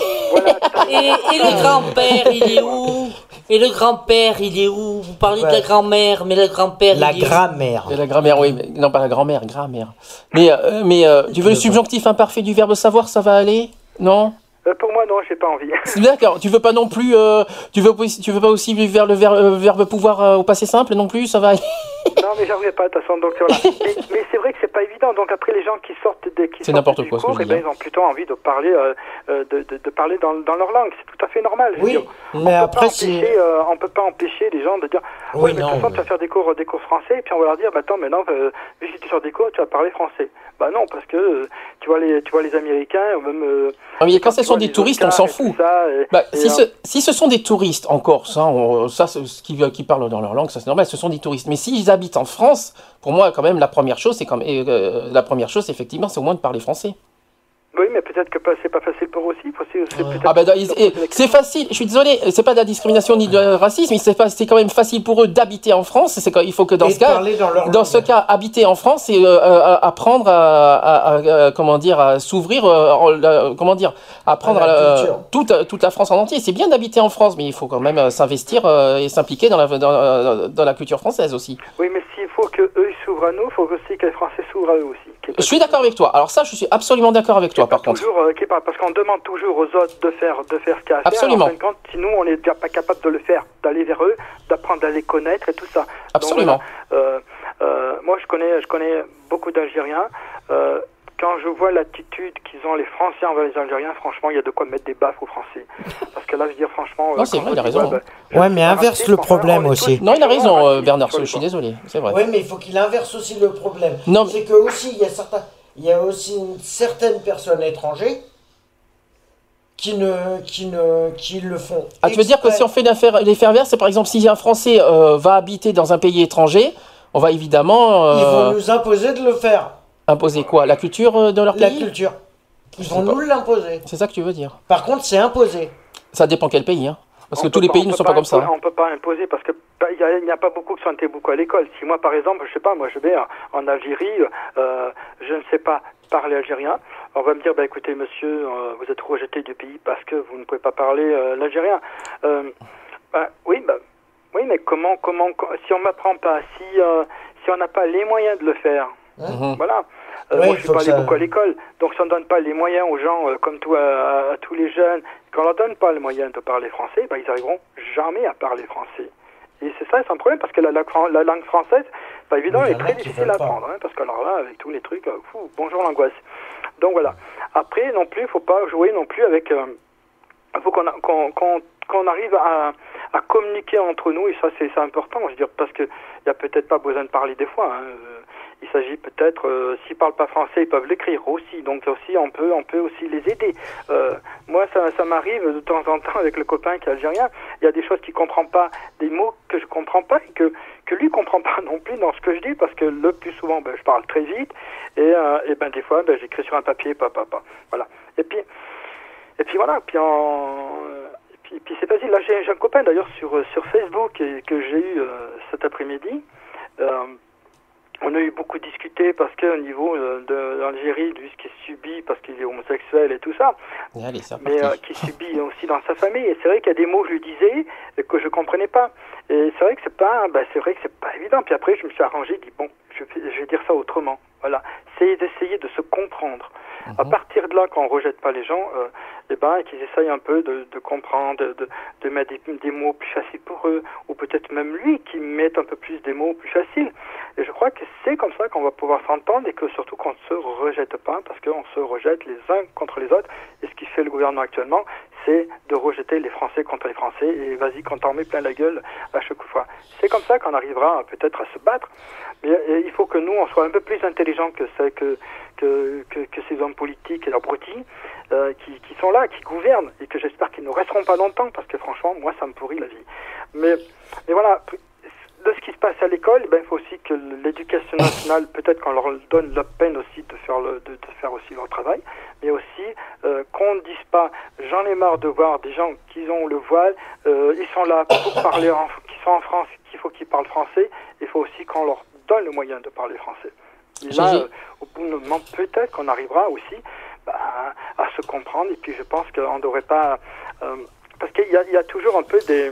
Et, et le grand-père, il est où? Et le grand-père, il est où? Vous parlez de la grand-mère, mais le grand-père. La il est où? grammaire. Et la grammaire, oui. mais- non, pas la grand-mère, grammaire. Mais, euh, mais euh, tu veux le subjonctif imparfait du verbe savoir, ça va aller? Non? Euh, pour moi, non, j'ai pas envie. D'accord. Tu veux pas non plus. euh, tu veux tu veux pas aussi vers le ver- euh, verbe pouvoir euh, au passé simple non plus, ça va non, mais j'arriverai pas, de toute façon. Donc, voilà. mais mais c'est vrai que c'est pas évident. Donc, après, les gens qui sortent des. qui C'est sortent n'importe du quoi, ce que cours, je eh ben, ils ont plutôt envie de parler, de, de, de parler dans, dans leur langue. C'est tout à fait normal. Oui, dire. mais on peut après, c'est- empêcher, on peut pas empêcher les gens de dire. Oui, Oui, mais de non, toute façon, mais- tu vas faire des cours, des cours français, et puis on va leur dire, bah attends, maintenant, vu que tu sors des cours, tu vas parler français. Bah non, parce que tu vois les, tu vois les Américains, ou même. Ah, mais quand ce tu sont vois des touristes, on s'en fout. ça, et- Bah, et, si, ce, si ce sont des touristes en Corse, hein, on- ça, qui, qui parlent dans leur langue, ça c'est normal, ce sont des touristes. Mais s'ils habitent en France, pour moi, quand même, la première chose, c'est quand même, euh, la première chose, effectivement, c'est au moins de parler français. Oui, mais peut-être que c'est pas facile pour eux aussi. c'est- Ah ils- et c'est facile. Je suis désolé, c'est pas de la discrimination ni de racisme, mais c'est pas, c'est quand même facile pour eux d'habiter en France. C'est il faut que dans Et ce cas, dans ce cas, habiter en France et euh, euh, apprendre à, à- à- à- comment dire, à s'ouvrir, euh, comment dire, apprendre À la à, culture. toute toute la France en entier. C'est bien d'habiter en France, mais il faut quand même euh, s'investir euh, et s'impliquer dans la dans, euh, dans la culture française aussi. Oui, mais s'il faut que eux ils s'ouvrent à nous, il faut aussi que les Français s'ouvrent à eux aussi. Je suis d'accord avec toi. Alors ça, je suis absolument d'accord avec toi. Par contre. toujours, euh, pas- parce qu'on demande toujours aux autres de faire, de faire ce qu'il y a à Absolument. faire. Compte, si nous, on n'est déjà pas capable de le faire, d'aller vers eux, d'apprendre à les connaître et tout ça. Absolument. Euh, euh, moi, je connais, je connais beaucoup d'Algériens. Euh, quand je vois l'attitude qu'ils ont les Français envers les Algériens, franchement, il y a de quoi mettre des baffes aux Français. Parce que là, je veux dire, franchement. Non, euh, c'est quand vrai, il a raison. ouais, bah, Ouais, mais inverse le problème aussi. Non, il a raison, euh, Bernard. Je suis désolé. C'est vrai. Oui, mais il faut qu'il inverse aussi le problème. Non, C'est que aussi, il y a certains, il y a aussi une certaine personnes étrangères qui ne, qui ne, qui le font. Ah, tu veux dire que si on fait l'affaire- les faire c'est par exemple si un Français euh, va habiter dans un pays étranger, on va évidemment Ils euh, vont nous imposer de le faire. Imposer quoi? La culture euh, de leur La pays? culture. Ils vont nous l'imposer. C'est ça que tu veux dire? Par contre, c'est imposé. Ça dépend quel pays, hein. Parce On que tous les pas- pays on ne sont pas comme ça. hein. On peut pas imposer parce que il y a- il n'y a, pas beaucoup qui sont beaucoup à l'école. Si moi, par exemple, je sais pas, moi je vais en, en Algérie, euh, je ne sais pas parler algérien, on va me dire, bah écoutez, monsieur, euh, vous êtes rejeté du pays parce que vous ne pouvez pas parler euh, l'algérien. Euh, bah, oui, bah, oui, mais comment, comment, co- si on m'apprend pas, si, euh, si on n'a pas les moyens de le faire, Mhm. voilà. Euh, Ouais, moi, il je suis pas que allé ça- beaucoup à l'école, donc si on ne donne pas les moyens aux gens, euh, comme toi, à, à tous les jeunes, quand on leur donne pas les moyens de parler français, bah, ils arriveront jamais à parler français. Et c'est ça, c'est un problème, parce que la, la, fran- la langue française, pas évident, Mais elle il est y très difficile à apprendre, hein, parce que alors là, avec tous les trucs, euh, fou, bonjour l'angoisse. Donc voilà. Après, non plus, il faut pas jouer non plus avec... il faut qu'on arrive à, à communiquer entre nous, et ça c'est important, je veux dire, parce qu'il n'y a peut-être pas besoin de parler des fois. hein, il s'agit peut-être, euh, s'ils parlent pas français, ils peuvent l'écrire aussi, donc aussi on peut, on peut aussi les aider. Euh, moi, ça, ça m'arrive de temps en temps avec le copain qui est algérien, il y a des choses qu'il comprend pas, des mots que je comprends pas et que, que lui comprend pas non plus dans ce que je dis, parce que le plus souvent, ben, je parle très vite, et, euh, et ben des fois, ben, j'écris sur un papier, papa, papa, voilà. Et puis, et puis voilà, puis en... et puis, c'est facile. Là, j'ai j'ai un copain d'ailleurs sur, euh, sur Facebook et, que j'ai eu euh, cet après-midi. Euh, on a eu beaucoup discuté parce qu'au niveau euh, de l'Algérie, lui, ce qu'il subit parce qu'il est homosexuel et tout ça, Allez, mais euh, qui subit aussi dans sa famille. Et c'est vrai qu'il y a des mots, je lui disais, euh, que je comprenais pas. Et c'est vrai que c'est pas, bah, c'est vrai que c'est pas évident. Puis après, je me suis arrangé, dit bon, je vais, je vais dire ça autrement. Voilà, c'est d'essayer de se comprendre. À partir de là, quand on rejette pas les gens, euh, eh ben, qu'ils essayent un peu de, de comprendre, de, mettre des, des mots plus faciles pour eux, ou peut-être même lui qui mette un peu plus des mots plus faciles. Et je crois que c'est comme ça qu'on va pouvoir s'entendre et que surtout qu'on ne se rejette pas, parce qu'on se rejette les uns contre les autres. Et ce qui fait le gouvernement actuellement, c'est de rejeter les Français contre les Français, et vas-y, quand t'en mets plein la gueule à chaque fois. C'est comme ça qu'on arrivera peut-être à se battre. Mais il faut que nous, on soit un peu plus intelligents que, ces hommes politiques et abrutis euh, qui, sont là, qui gouvernent, et que j'espère qu'ils ne resteront pas longtemps, parce que franchement, moi, ça me pourrit la vie. Mais, voilà, de ce qui se passe à l'école, ben, il faut aussi que l'éducation nationale, peut-être qu'on leur donne la peine aussi de faire, aussi leur travail, mais aussi euh, qu'on ne dise pas, j'en ai marre de voir des gens qui ont le voile, euh, ils sont là pour parler, en, sont en France, qu'il faut qu'ils parlent français, il faut aussi qu'on leur donne le moyen de parler français. Et là, euh, au bout d'un moment, peut-être qu'on arrivera aussi bah, à se comprendre, et puis je pense qu'on ne devrait pas... euh, parce qu'il y a toujours un peu des...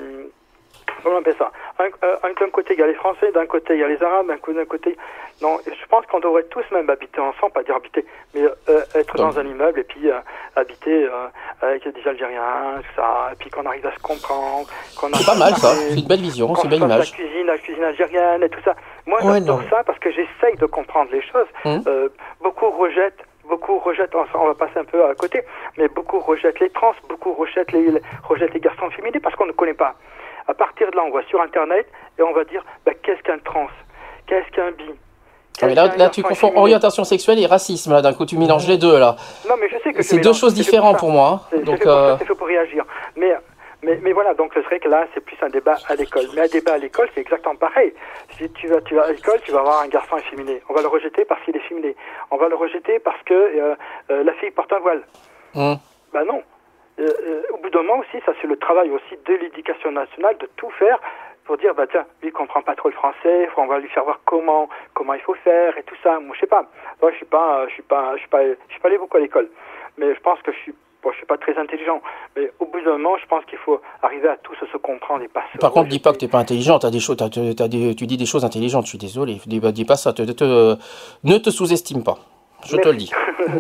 Comment on appelle ça un, euh, un- D'un côté, il y a les Français, d'un côté, il y a les Arabes, d'un côté... Non, je pense qu'on devrait tous même habiter ensemble, pas dire habiter, mais euh, être dans un immeuble et puis euh, habiter euh, avec des Algériens, tout ça, et puis qu'on arrive à se comprendre. C'est pas mal ça, c'est une belle vision, c'est une belle image. La cuisine, la cuisine algérienne et tout ça. Moi, j'adore ça parce que j'essaye de comprendre les choses. Hum. Euh, beaucoup rejettent, beaucoup rejettent, on va passer un peu à côté, mais beaucoup rejettent les trans, beaucoup rejettent les, les- rejettent les garçons féminins parce qu'on ne connaît pas. À partir de là, on va sur Internet et on va dire bah, qu'est-ce qu'un trans? Qu'est-ce qu'un bi? Ah, mais là, là, tu confonds orientation sexuelle et racisme. Là, d'un coup, tu mélanges les deux là. Non, mais je sais que C'est deux mélange, choses différentes pour moi. hein. Donc, fait pour euh, c'est fait pour réagir. Mais, mais, mais voilà, donc ce serait que là, c'est plus un débat à l'école. Mais un débat à l'école, c'est exactement pareil. Si tu vas, tu vas à l'école, tu vas avoir un garçon efféminé. On va le rejeter parce qu'il est féminé. On va le rejeter parce que euh, euh, la fille porte un voile. hum. Ben non. Euh, euh, au bout d'un moment aussi, ça c'est le travail aussi de l'éducation nationale de tout faire pour dire bah tiens, lui il comprend pas trop le français, on va lui faire voir comment comment il faut faire et tout ça. Moi je sais pas. Moi je suis pas je suis pas je suis pas je suis pas allé beaucoup à l'école, mais je pense que je suis bon, je suis pas très intelligent. Mais au bout d'un moment, je pense qu'il faut arriver à tous se comprendre et pas se Par contre, dis pas que t'es pas intelligent. T'as des choses, t'as- t'as des- tu dis des choses intelligentes. Je suis désolé. Dis, dis pas ça. Te- te- te- ne te sous-estime pas. Je te le dis.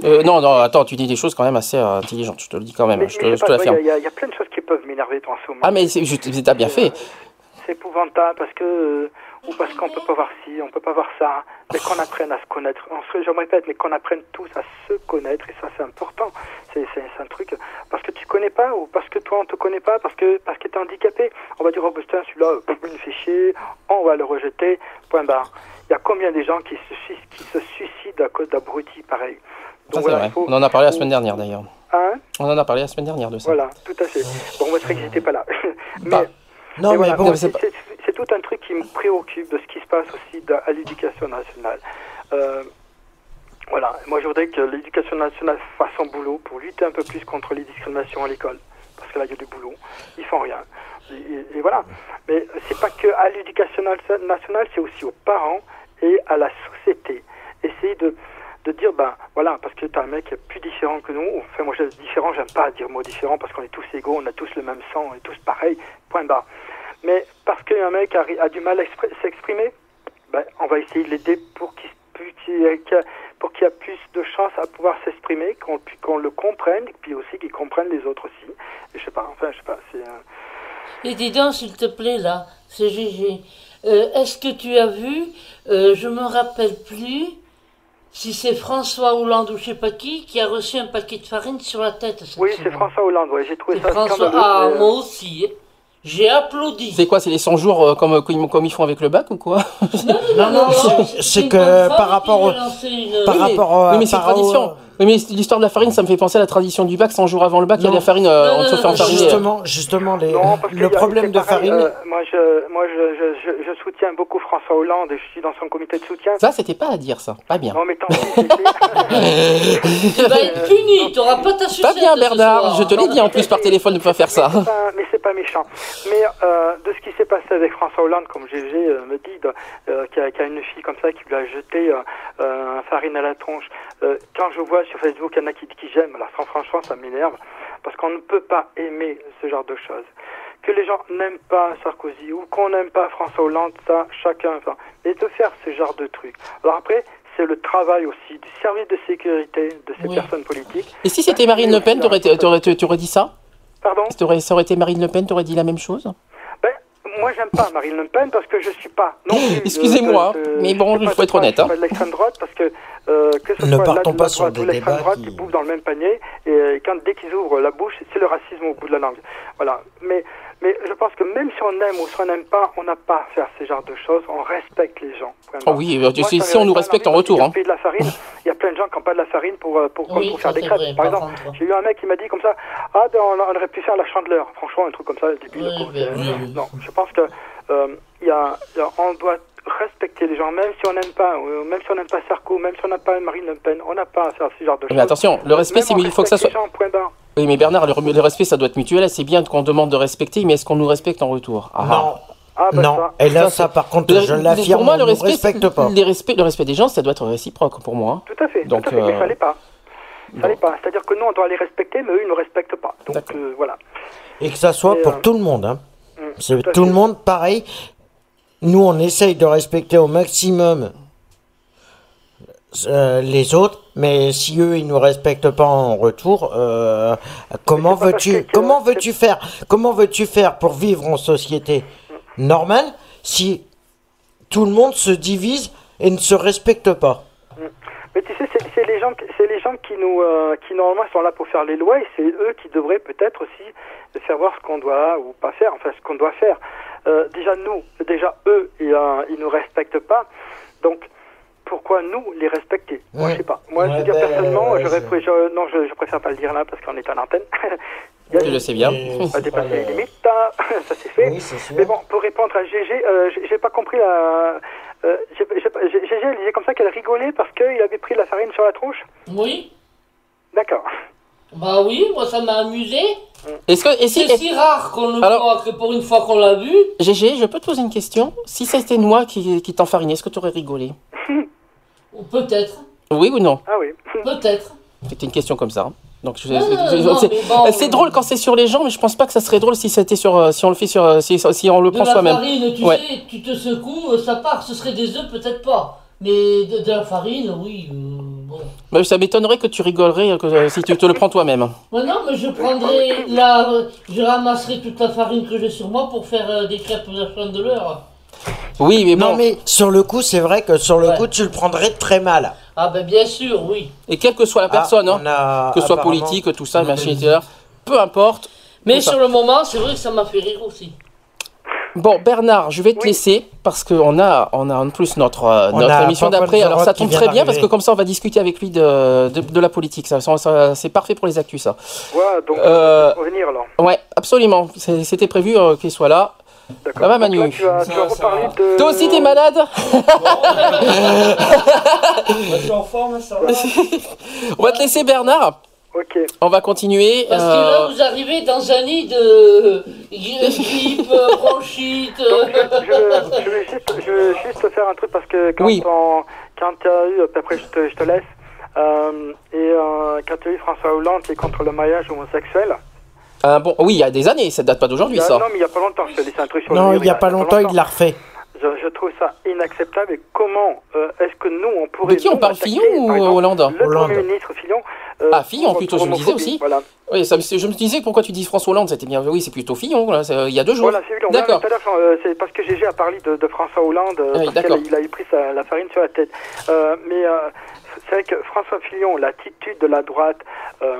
Euh, non, non, attends, tu dis des choses quand même assez euh, intelligentes. Je te le dis quand même. Mais, je mais te, je l'affirme. il y, a- il y a plein de choses qui peuvent m'énerver en ce moment. Ah, mais t'as bien fait. c'est épouvantable parce que euh, ou parce qu'on peut pas voir ci, on peut pas voir ça, mais qu'on apprenne à se connaître. On se, je me répète, mais qu'on apprenne tous à se connaître et ça c'est important. C'est un truc parce que tu connais pas ou parce que toi on te connaît pas parce que parce que t'es handicapé. On va dire oh putain celui-là euh, il me fait chier, on va le rejeter. Point barre. Il y a combien de gens qui se suicident, qui se suicident à cause d'abrutis pareil. Ça, c'est voilà, vrai. il faut- On en a parlé la semaine dernière d'ailleurs. Hein? On en a parlé la semaine dernière de ça. voilà, tout à fait. Bon, vrai que j'étais pas là. mais, Bah, non, mais voilà, bon, c'est tout un truc qui me préoccupe de ce qui se passe aussi à l'éducation nationale. Euh, voilà, moi, je voudrais que l'éducation nationale fasse son boulot pour lutter un peu plus contre les discriminations à l'école. Parce que là, il y a du boulot. Ils font rien. Et, voilà. Mais c'est pas que à l'éducation na- nationale, c'est aussi aux parents et à la société. Essayer de, de dire, ben voilà, parce que tu as un mec plus différent que nous, enfin moi dis différent, j'aime pas dire mot différent parce qu'on est tous égaux, on a tous le même sang, on est tous pareils, point barre. Mais parce qu'un mec a, du mal à expr- s'exprimer, ben, on va essayer de l'aider pour qu'il y ait plus de chances à pouvoir s'exprimer, qu'on le comprenne, et puis aussi qu'il comprenne les autres aussi. Et je sais pas, enfin je sais pas, c'est... Et dis donc, s'il te plaît, là, c'est Gégé. Euh, Est-ce que tu as vu, euh, je me rappelle plus, si c'est François Hollande ou je sais pas qui, qui a reçu un paquet de farine sur la tête Oui, c'est. François Hollande, ouais, j'ai trouvé ça François, ah, euh, moi aussi. hein. J'ai applaudi. C'est quoi C'est les 100 jours euh, comme, comme, comme ils font avec le bac ou quoi? Non, non, c'est- c'est que par rapport au- par Oui, rapport oui, mais c'est une tradition. Oui, mais l'histoire de la farine, ça me fait penser à la tradition du bac. 100 jours avant le bac, il y a de la farine, euh, on se fait enfariner. Justement, justement les, Non, le problème de pareil, farine. euh, moi, je, moi je, je, je, je soutiens beaucoup François Hollande et je suis dans son comité de soutien. Ça, c'était pas à dire, ça. Pas bien. Non, mais tant pis, Tu vas être puni, tu n'auras pas ta Pas bien, Bernard. Je te l'ai dit en plus par téléphone de ne pas faire ça. pas- mais c'est pas méchant. Mais euh, de ce qui s'est passé avec François Hollande, comme GG euh, me dit, euh, y, a- qu'il y a une fille comme ça qui lui a jeté euh, euh, un farine à la tronche. Euh, quand je vois sur Facebook, il y en a qui, qui j'aime, alors sans franchement, ça m'énerve, parce qu'on ne peut pas aimer ce genre de choses. Que les gens n'aiment pas Sarkozy ou qu'on n'aime pas François Hollande, ça, chacun. Enfin, mais de faire ce genre de trucs. Alors après, c'est le travail aussi du service de sécurité de ces Oui. personnes politiques. Et si c'était Marine Le Pen, t'aurais, t'aurais, t'aurais dit ça? Pardon? T'aurais- Ça aurait été Marine Le Pen, t'aurais dit la même chose? Moi, j'aime pas Marine Le Pen parce que je suis pas. Non plus de- Excusez-moi, mais bon, il faut être honnête, hein. pas de l'extrême droite parce que euh, que ce Ne soit partons la, pas la sur des débats droite qui- qui bouffent dans le même panier et quand dès qu'ils ouvrent la bouche, c'est le racisme au bout de la langue. Voilà. Mais Mais je pense que même si on aime ou si on n'aime pas, on n'a pas à faire ce genre de choses. On respecte les gens. vraiment. Oh oui, euh, Moi, si, on nous respecte en retour. Hein. de la farine. Il y a plein de gens qui n'ont pas de la farine pour, euh, pour, Oui, pour faire des crêpes. vrai, Par exemple, j'ai eu un mec qui m'a dit comme ça Ah, ben, on, on aurait pu faire la chandeleur. Franchement, un truc comme ça, débile. Oui, quoi. ben, Euh, oui, oui. Non, je pense que euh, y a, y a- on doit respecter les gens, même si on n'aime pas, euh, même si on n'aime pas Sarko, même si on n'aime pas Marine Le Pen, on n'a pas à faire ce genre de choses. Mais attention, le respect, c'est il faut que ça soit. gens. Oui, mais Bernard, le, le respect, ça doit être mutuel. C'est bien qu'on demande de respecter, mais est-ce qu'on nous respecte en retour? Ah, Non. Ah, bah, non. ça. Et là, Ça, par contre, Le- je le- l'affirme, Pour moi, on le ne respect, respecte pas. les le respect des gens, ça doit être réciproque pour moi. hein. Tout à fait, Donc, tout à fait, mais euh, pas. Ça l'est pas. C'est-à-dire que nous, on doit les respecter, mais eux, ils ne nous respectent pas. Donc, euh, voilà. Et que ça soit Et, pour euh, tout le monde. Hein. Mm, C'est tout le monde pareil. Nous, on essaye de respecter au maximum euh, les autres, mais si eux, ils nous respectent pas en retour, euh, comment veux-tu comment veux-tu faire Comment veux-tu faire pour vivre en société normale si tout le monde se divise et ne se respecte pas? Mais tu sais, c'est les gens, qui- c'est les gens qui nous, euh, qui normalement sont là pour faire les lois, et c'est eux qui devraient peut-être aussi faire voir ce qu'on doit ou pas faire, enfin ce qu'on doit faire. Euh, déjà nous, déjà eux, ils, euh, ils nous respectent pas, donc pourquoi nous les respecter? Moi, Ouais. je sais pas. Moi, je veux dire ben, personnellement, ouais, je- je- non, je, je préfère pas le dire là parce qu'on est à l'antenne. A- Je le sais bien. on va dépasser les limites, hein. ça c'est fait. Oui, c'est sûr. Mais bon, pour répondre à GG, euh, j'ai- pas compris la. Euh, GG, elle disait comme ça qu'elle rigolait parce qu'il avait pris de la farine sur la tronche Oui, D'accord. Bah oui, moi ça m'a amusé. Est-ce que, C'est si rare qu'on le Alors- voit que pour une fois qu'on l'a vu. GG, je peux te poser une question? Si c'était moi qui, qui t'enfarinais, est-ce que tu aurais rigolé? Ou Peut-être, Oui ou non? Ah oui. peut-être. C'était une question comme ça. hein. Donc je- je- je- non, c'est mais bon, c'est drôle quand c'est sur les gens, mais je pense pas que ça serait drôle si c'était sur euh, si on le fait sur euh, si, si on le De prend la soi-même. farine, tu Ouais. sais, tu te secoues, euh, ça part. Ce serait des œufs, peut-être pas. Mais de, de la farine, oui. euh, bon. Mais ça m'étonnerait que tu rigolerais que, euh, si tu te le prends toi-même. Ouais, non, mais je prendrai la. euh, Je ramasserai toute la farine que j'ai sur moi pour faire euh, des crêpes de la chandeleur. Oui, mais bon. Non, mais sur le coup, c'est vrai que sur le Ouais. coup, tu le prendrais très mal. Ah, ben bien sûr, oui. Et quelle que soit la personne, Ah, hein, on a que ce soit apparemment- politique, tout ça, machin, etc. Peu importe. Mais sur le moment, c'est vrai que ça m'a fait rire aussi. Bon, Bernard, je vais te laisser parce qu'on a, on a en plus notre, euh, notre émission d'après. Alors ça tombe très bien parce que comme ça, on va discuter avec lui de, de, de la politique. Ça, ça- ça- c'est parfait pour les actus, ça. Ouais, donc, Euh, faut venir alors. Ouais, absolument. C'était prévu euh, qu'il soit là. D'accord. Ça va, Manu là, tu vas, tu vas reparler de. Toi aussi, t'es malade Je suis en forme, ça va. On va te laisser, Bernard. Ok. On va continuer. Parce que euh, là, vous arrivez dans un nid de grippe, euh, bronchite. euh, Je, je vais juste, je vais juste faire un truc parce que quand Oui. on, quand tu as eu, après je te, je te laisse, euh, et euh, quand tu as eu François Hollande qui est contre le mariage homosexuel, ah, bon, oui, il y a des années. Ça date pas d'aujourd'hui, ça. non mais il y a pas longtemps, je te laisse un truc sur le Non, il y a pas longtemps, il l'a refait. Je, je trouve ça inacceptable et comment euh, est-ce que nous on pourrait. De qui on nous, parle, Fillon ou Hollande Le Hollande. Premier ministre Fillon. Euh, Ah, Fillon, plutôt, je me disais aussi. Voilà. Oui, ça, je me disais pourquoi tu dis François Hollande. C'était bien. Oui, c'est plutôt Fillon. Là, c'est- il y a deux jours. Voilà, c'est Fillon. D'accord. Tout à euh, c'est parce que Gégé a parlé de, de François Hollande, euh, Ah oui, parce qu'il a eu pris sa- la farine sur la tête. Euh, mais euh, c'est vrai que François Fillon, l'attitude de la droite, euh,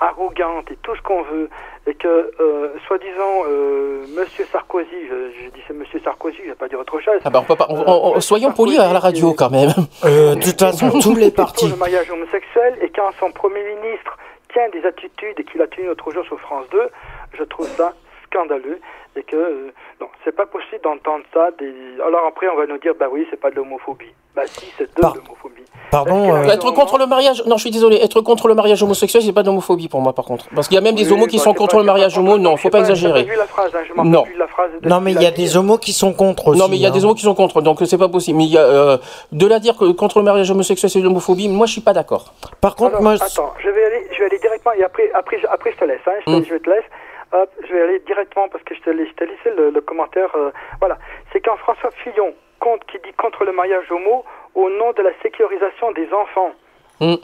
arrogante et tout ce qu'on veut, et que, euh, soi-disant, euh, Monsieur Sarkozy, je, je dis c'est Monsieur Sarkozy, je vais pas dire autre chose. Ah bah, on peut pas- on- on- soyons polis à la radio quand même. Euh, de toute façon, tous les partis. le mariage homosexuel et quand son Premier ministre tient des attitudes qu'il a tenu l'autre jour sur France 2, je trouve ça scandaleux et que euh, non, c'est pas possible d'entendre ça. Des... Alors après, on va nous dire bah oui, c'est pas de l'homophobie. Bah si, c'est de Par- l'homophobie. Pardon, euh, Être contre le mariage, non, je suis désolé. Être contre le mariage homosexuel, c'est pas d'homophobie pour moi, par contre. Parce qu'il y a même des homos qui bah, sont contre pas- le mariage homo. Non, faut pas J'ai exagérer. vu la phrase, hein, je Non. la phrase. de non, mais il y a des homos qui sont contre aussi. Non, mais il y a des hein. homos qui sont contre, donc c'est pas possible. Mais il y a, euh, de la dire que contre le mariage homosexuel, c'est de l'homophobie, moi je suis pas d'accord. Par contre, Alors, moi, attends, je vais aller, je vais aller directement et après, après, je- après je te laisse. Hein, je, te, Mm. je te laisse. Hop, je vais aller directement parce que je t'ai laissé le, le commentaire. euh, voilà, c'est quand François Fillon compte qui dit contre le mariage homo au nom de la sécurisation des enfants. Mm.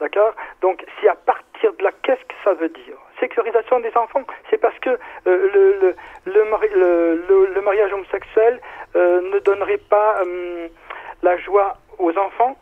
D'accord? Donc, si à partir de là, qu'est-ce que ça veut dire? Sécurisation des enfants, c'est parce que euh, le, le, le, mari- le, le- le mariage homosexuel euh, ne donnerait pas euh, la joie aux enfants?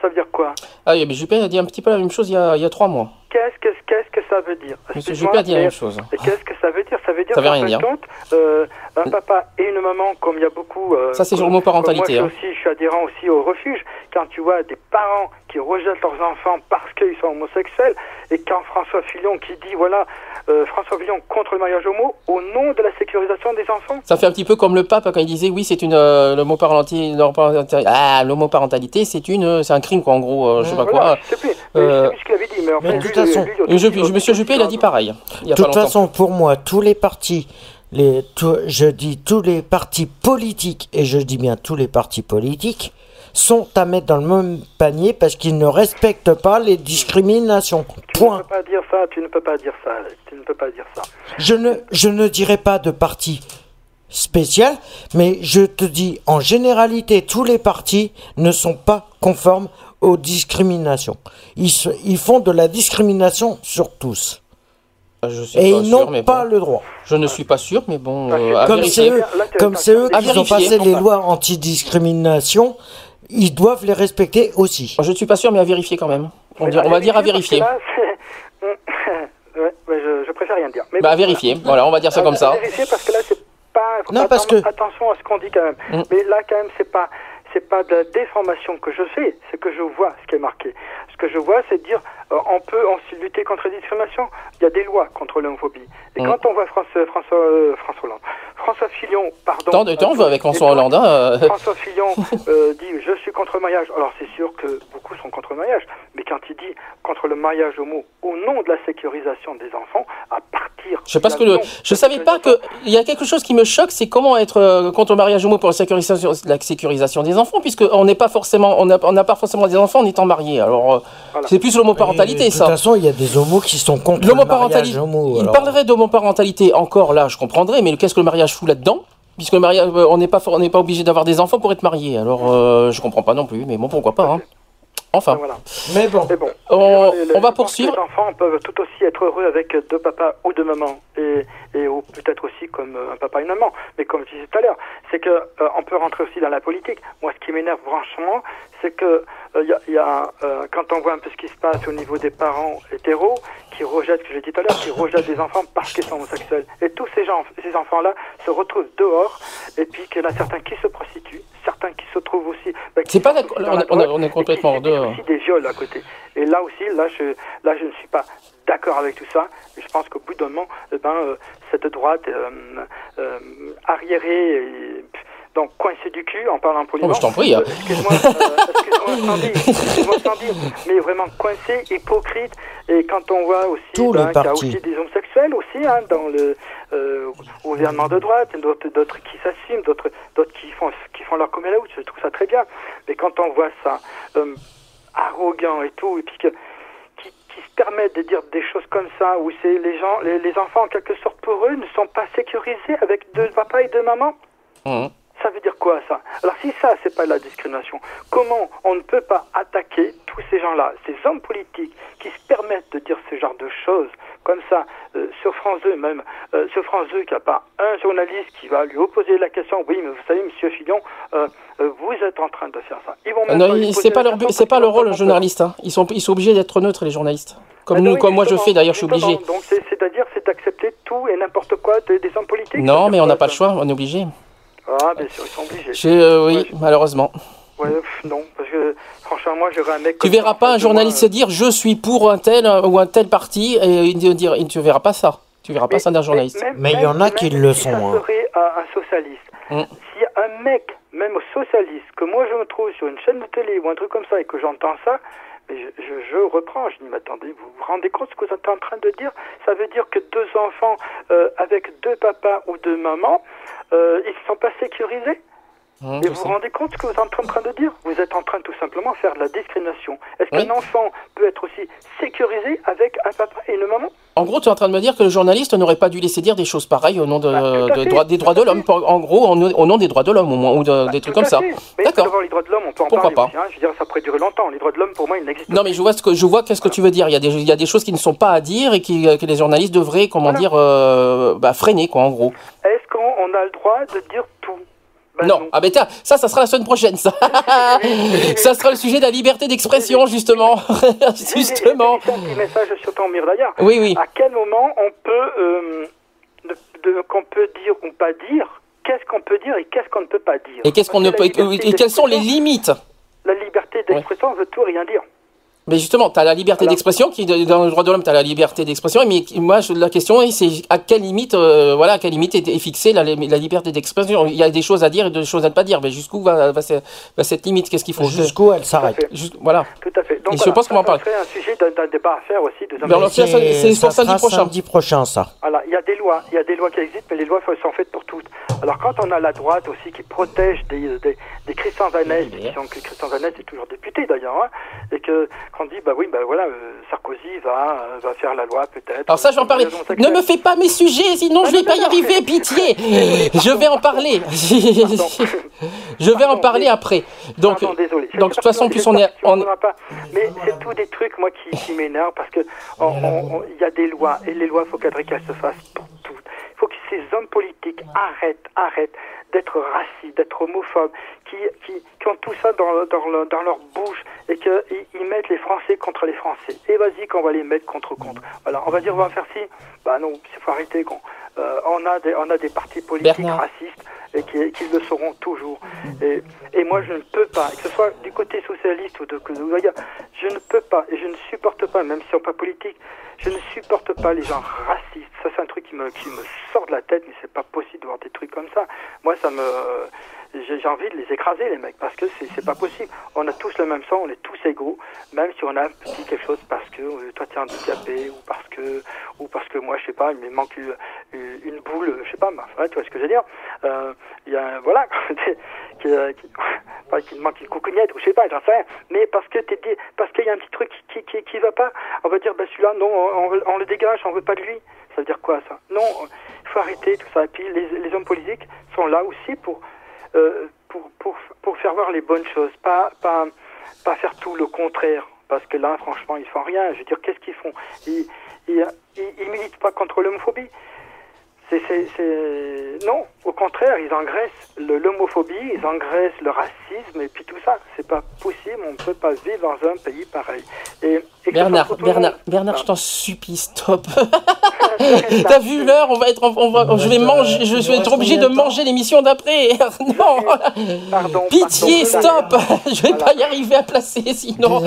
Ça veut dire quoi? Ah, oui, mais Juppé a dit un petit peu la même chose il y a, il y a trois mois. qu'est-ce que, qu'est-ce que ça veut dire? Excuse-moi, Juppé a dit la même chose. Et qu'est-ce que ça veut dire? Ça veut dire Ça veut rien fin de dire. compte, euh, un papa et une maman, comme il y a beaucoup... euh, Ça, c'est sur le mot parentalité, Moi, hein. je suis aussi, je suis adhérent aussi au refuge. Quand tu vois des parents qui rejettent leurs enfants parce qu'ils sont homosexuels, et quand François Fillon qui dit, voilà, euh, François Fillon contre le mariage homo au nom de la sécurisation des enfants. Ça fait un petit peu comme le pape quand il disait oui c'est une euh, l'homoparentalité ah l'homoparentalité c'est une c'est un crime quoi en gros euh, je pas Voilà, quoi. je sais plus, mais Euh, je sais plus ce qu'il avait dit, mais en mais fait, de toute lui, façon- lui, lui, Et je- Monsieur Juppé il a dit pareil. De toute façon, pour moi, tous les partis, les, je dis tous les partis politiques, et je dis bien tous les partis politiques, sont à mettre dans le même panier parce qu'ils ne respectent pas les discriminations. Tu ne peux pas dire ça, tu ne peux pas dire ça, tu ne peux pas dire ça. Je ne, je ne dirai pas de parti spécial, mais je te dis, en généralité, tous les partis ne sont pas conformes aux discriminations. Ils, se- ils font de la discrimination sur tous. Je suis Et pas ils n'ont mais pas bon. le droit. Je ne suis pas sûr mais bon euh, à Comme c'est eux, comme c'est eux qui ont passé les lois anti-discrimination, ils doivent les respecter aussi. Je ne suis pas sûr mais à vérifier quand même. On, va dire à vérifier, là, ouais, je, je préfère rien dire. Mais Bah à bon, vérifier. Voilà on va dire ça Euh, comme ça. à Vérifier parce que là c'est pas. faut Non, parce que- attention à ce qu'on dit quand même. Mm. Mais là quand même c'est pas c'est pas de la déformation que je fais, c'est que je vois ce qui est marqué. Ce que je vois, c'est de dire euh, on peut aussi lutter contre la discrimination. Il y a des lois contre l'homophobie. Et Mm. quand on voit François François euh, François Hollande, François Fillon, pardon. Tant de temps on avec François Hollande. hein, euh, François Fillon euh, dit je suis contre le mariage. Alors c'est sûr que beaucoup sont contre le mariage, mais quand il dit contre le mariage homo au nom de la sécurisation des enfants, à partir. Je sais pas ce que de la le... Je savais pas que il y a quelque chose qui me choque, c'est comment être euh, contre le mariage homo pour la sécurisation, la sécurisation des enfants, puisque on n'est pas forcément, on n'a on n'a pas forcément des enfants en étant marié. Alors c'est plus l'homoparentalité De ça. toute façon, il y a des homos qui sont contre le mariage L'homoparentalité. homo. Il parlerait d'homoparentalité encore là, je comprendrais, mais qu'est-ce que le mariage fout là-dedans? Puisque le mariage, euh, on n'est pas, for- on n'est pas obligé d'avoir des enfants pour être marié. Alors euh, je comprends pas non plus, mais bon pourquoi pas. Hein. Enfin. Mais bon. Mais bon. On, Les- les- on va poursuivre. Les enfants peuvent tout aussi être heureux avec deux papas ou deux mamans, et, et ou peut-être aussi comme euh, un papa et une maman. Mais comme je disais tout à l'heure, c'est que euh, on peut rentrer aussi dans la politique. Moi, ce qui m'énerve franchement, c'est que euh, y a, y a, euh, quand on voit un peu ce qui se passe au niveau des parents hétéros qui rejettent, ce que j'ai dit tout à l'heure, qui rejettent des enfants parce qu'ils sont homosexuels. Et tous ces gens, ces enfants-là se retrouvent dehors, et puis qu'il y en a certains qui se prostituent, certains qui se trouvent aussi. qui C'est pas On, on on est complètement en dehors. aussi des viols à côté. Et là aussi, là je, là, je ne suis pas d'accord avec tout ça. Je pense qu'au bout d'un moment, eh ben, euh, cette droite euh, euh, arriérée, et, donc coincée du cul, en parlant poliment. Oh, je t'en prie, hein. Euh, excuse-moi, euh, excuse-moi excuse-moi Sandy, mais vraiment coincée, hypocrite. Et quand on voit aussi ben, qu'il y a aussi des homosexuels aussi hein, dans le euh, gouvernement de droite, d'autres, d'autres qui s'assument, d'autres, d'autres qui font, qui font leur coming out. Je trouve ça très bien. Mais quand on voit ça euh, arrogant et tout, et puis que qui, qui se permettent de dire des choses comme ça, où c'est les gens, les, les enfants en quelque sorte pour eux ne sont pas sécurisés avec deux papas et deux mamans. Mmh. Ça veut dire quoi ça Alors si ça c'est pas de la discrimination, comment on ne peut pas attaquer tous ces gens-là, ces hommes politiques qui se permettent de dire ce genre de choses comme ça euh, sur France 2 même, euh, sur France 2 qu'il n'y a pas un journaliste qui va lui opposer la question, oui mais vous savez Monsieur Fillon, euh, euh, vous êtes en train de faire ça. Ils vont Non, c'est pas leur, c'est pas leur rôle, journaliste. hein. Ils sont, ils sont obligés d'être neutres, les journalistes. Comme Ah nous, oui, comme moi, je fais. D'ailleurs, je suis obligé. Donc c'est- c'est-à-dire c'est d'accepter tout et n'importe quoi des, des hommes politiques. Non, mais on n'a pas le choix. On est obligé. Ah bien sûr ils sont obligés. Euh, oui, malheureusement. Ouais, pff, non, parce que franchement, moi, j'aurais un mec. Tu verras pas un moi, journaliste se dire je suis pour un tel euh, ou un tel parti et il dire il- tu verras pas ça. Tu verras pas ça d'un journaliste. même- Mais il y en a qui si le ça sont. hein. serait un, un socialiste. Mm. Si un mec, même socialiste, que moi je me trouve sur une chaîne de télé ou un truc comme ça et que j'entends ça, mais je, je, je reprends, je dis, mais attendez, vous vous rendez compte ce que vous êtes en train de dire? Ça veut dire que deux enfants euh, avec deux papas ou deux mamans, ils ne sont pas sécurisés? Et je vous vous rendez compte ce que vous êtes en train de dire Vous êtes en train tout simplement de faire de la discrimination. Est-ce Oui. qu'un enfant peut être aussi sécurisé avec un papa et une maman? En gros, tu es en train de me dire que le journaliste n'aurait pas dû laisser dire des choses pareilles au nom de, Bah, de des droits de l'homme. En gros, au nom- des droits de l'homme, au moins, ou de- des trucs comme ça. Mais D'accord. d'abord, les droits de l'homme, on peut en Pourquoi parler pas aussi, hein. Je veux dire, ça pourrait durer longtemps. Les droits de l'homme, pour moi, ils n'existent Non, mais je vois ce que je vois qu'est-ce que tu veux dire. Il y a des il y a des choses qui ne sont pas à dire et qui, que les journalistes devraient comment dire euh, bah, freiner quoi en gros. Est-ce qu'on on a le droit de dire tout? Non. Ah ben tiens, ça, ça sera la semaine prochaine, ça. ça sera le sujet de la liberté d'expression, justement. justement. Un petit message sur ton d'ailleurs. Oui, oui. À quel moment on peut, euh, de- de- qu'on peut dire ou pas dire Qu'est-ce qu'on peut dire et qu'est-ce qu'on ne peut pas dire Et qu'est-ce qu'on ne peut, et quelles sont les limites La liberté d'expression veut tout rien dire. Mais justement, tu as la liberté d'expression qui dans le droit de l'homme, tu as la liberté d'expression, mais moi je- la question est c'est à quelle limite euh, voilà, à quelle limite est, est fixée la, la liberté d'expression? Il y a des choses à dire et des choses à ne pas dire, mais jusqu'où va, va, va cette limite? Qu'est-ce qu'il faut? Jusqu'où elle s'arrête Voilà. Tout à fait. Donc, Et je voilà, pense qu'on va en ça, ça parler. serait un sujet d'un débat à faire aussi. C'est pour samedi prochain. samedi prochain, ça. Voilà, il y a des lois, il y a des lois qui existent, mais les lois sont faites pour toutes. Alors quand on a la droite aussi qui protège des, des, des Christian Vanès, qui sont que Christian Vanès est toujours député d'ailleurs, hein, et que qu'on dit bah oui bah voilà euh, Sarkozy va euh, va faire la loi peut-être. Alors ça, je vais en parler. Ne me fais pas mes sujets, sinon je vais pas y arriver, pitié. Je vais en parler. Je vais en parler après. Donc, Pardon, désolé. donc de toute façon, plus on est, on. Mais c'est tous des trucs, moi, qui, qui m'énervent parce que on- on- on- il y a des lois et les lois, il faut qu'elles qu'elles se fassent pour toutes. Il faut que ces hommes politiques arrêtent, arrêtent d'être racistes, d'être homophobes, qui, qui, qui ont tout ça dans, dans, le- dans leur bouche et qu'ils ils mettent les Français contre les Français. Et vas-y qu'on va les mettre contre contre. Voilà, on va dire on va faire ci. Bah non, il faut arrêter. Euh, on a des on a des partis politiques Bernard. racistes et qui, qui le seront toujours. Et, et moi, je ne peux pas, que ce soit du côté socialiste ou de, je ne peux pas et je ne supporte pas, même si on n'est pas politique, je ne supporte pas les gens racistes. Ça, c'est un truc qui me, qui me sort de la tête, mais c'est pas possible de voir des trucs comme ça. Moi, ça me. J'ai envie de les écraser, les mecs, parce que c'est pas possible. On a tous le même sang, on est tous égaux, même si on a un petit quelque chose parce que euh, toi t'es handicapé, ou parce que, ou parce que moi, je sais pas, il me manque une, boule, je sais pas, mais enfin, tu vois ce que je veux dire. Euh, Il y a, voilà, qui, euh, qui, me manque une coucougnette, ou je sais pas, j'en sais rien. Mais parce que t'es parce qu'il y a un petit truc qui, qui, qui va pas, on va dire, bah celui-là, non, on, le dégage, on veut pas de lui. Ça veut dire quoi, ça? Non, il faut arrêter tout ça. Et puis, les, hommes politiques sont là aussi pour, euh, pour, pour, pour faire voir les bonnes choses, pas, pas, pas faire tout le contraire. Parce que là, franchement, ils font rien. Je veux dire, qu'est-ce qu'ils font? Ils, ils, ils, militent pas contre l'homophobie. C'est. Non, au contraire, ils engraissent l'homophobie, ils engraissent le racisme et puis tout ça. C'est pas possible, on ne peut pas vivre dans un pays pareil. Et, Bernard, Bernard. Bernard, je t'en supplie, stop. T'as vu l'heure, on va être, on va, je vais manger, je vais être obligé de manger l'émission d'après. Non. Pitié, stop. Je vais pas y arriver à placer, sinon.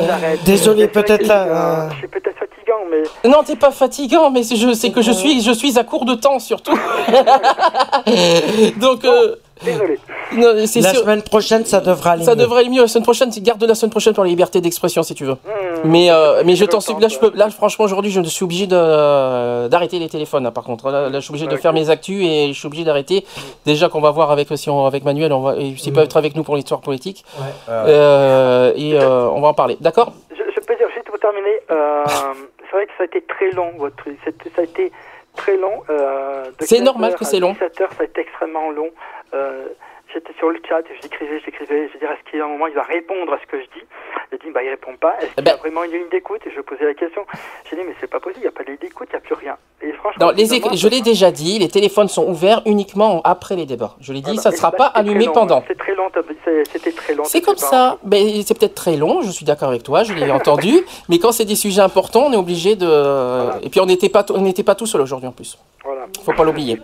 Désolé, peut-être là. euh, C'est peut-être fatigant, mais Non, t'es pas fatigant, mais c'est je- c'est que je suis, je suis à court de temps surtout. Donc, euh, désolé. non, La sûr- semaine prochaine, ça devra aller Ça mieux. devrait aller mieux la semaine prochaine. Garde la semaine prochaine pour la liberté d'expression si tu veux. mais euh, mais je t'en supplie. Là, je peux. Là, franchement, aujourd'hui, je suis obligé de d'arrêter les téléphones. hein, par contre, là, là, je suis obligé de faire mes actus et je suis obligé d'arrêter. Déjà qu'on va voir avec si on, avec Manuel, on va et s'il peut être avec nous pour l'histoire politique. Euh, et euh, on va en parler. D'accord? Je, je peux dire juste pour terminer, euh, c'est vrai que ça a été très long votre truc. Ça a été très long. Euh, C'est 15 normal que c'est long. 17 heures, ça a été extrêmement long. Euh, J'étais sur le chat, j'écrivais, j'écrivais. Je dire, est-ce qu'il y a un moment il va répondre à ce que je dis J'ai dit, bah il répond pas. Est-ce qu'il y a vraiment une ligne d'écoute? Et je posais la question. J'ai dit, mais c'est pas possible, il n'y a pas de ligne d'écoute, il n'y a plus rien. Et franchement, Non, les je l'ai déjà dit, les téléphones sont ouverts uniquement après les débats. Je l'ai dit, voilà. ça ne sera pas allumé long, pendant. C'est très long, c'était très long. C'est comme ça. Mais c'est peut-être très long, je suis d'accord avec toi, je l'ai entendu. Mais quand c'est des sujets importants, on est obligé de. Et puis on n'était pas, on pas tout seul aujourd'hui en plus. Voilà. Faut pas l'oublier.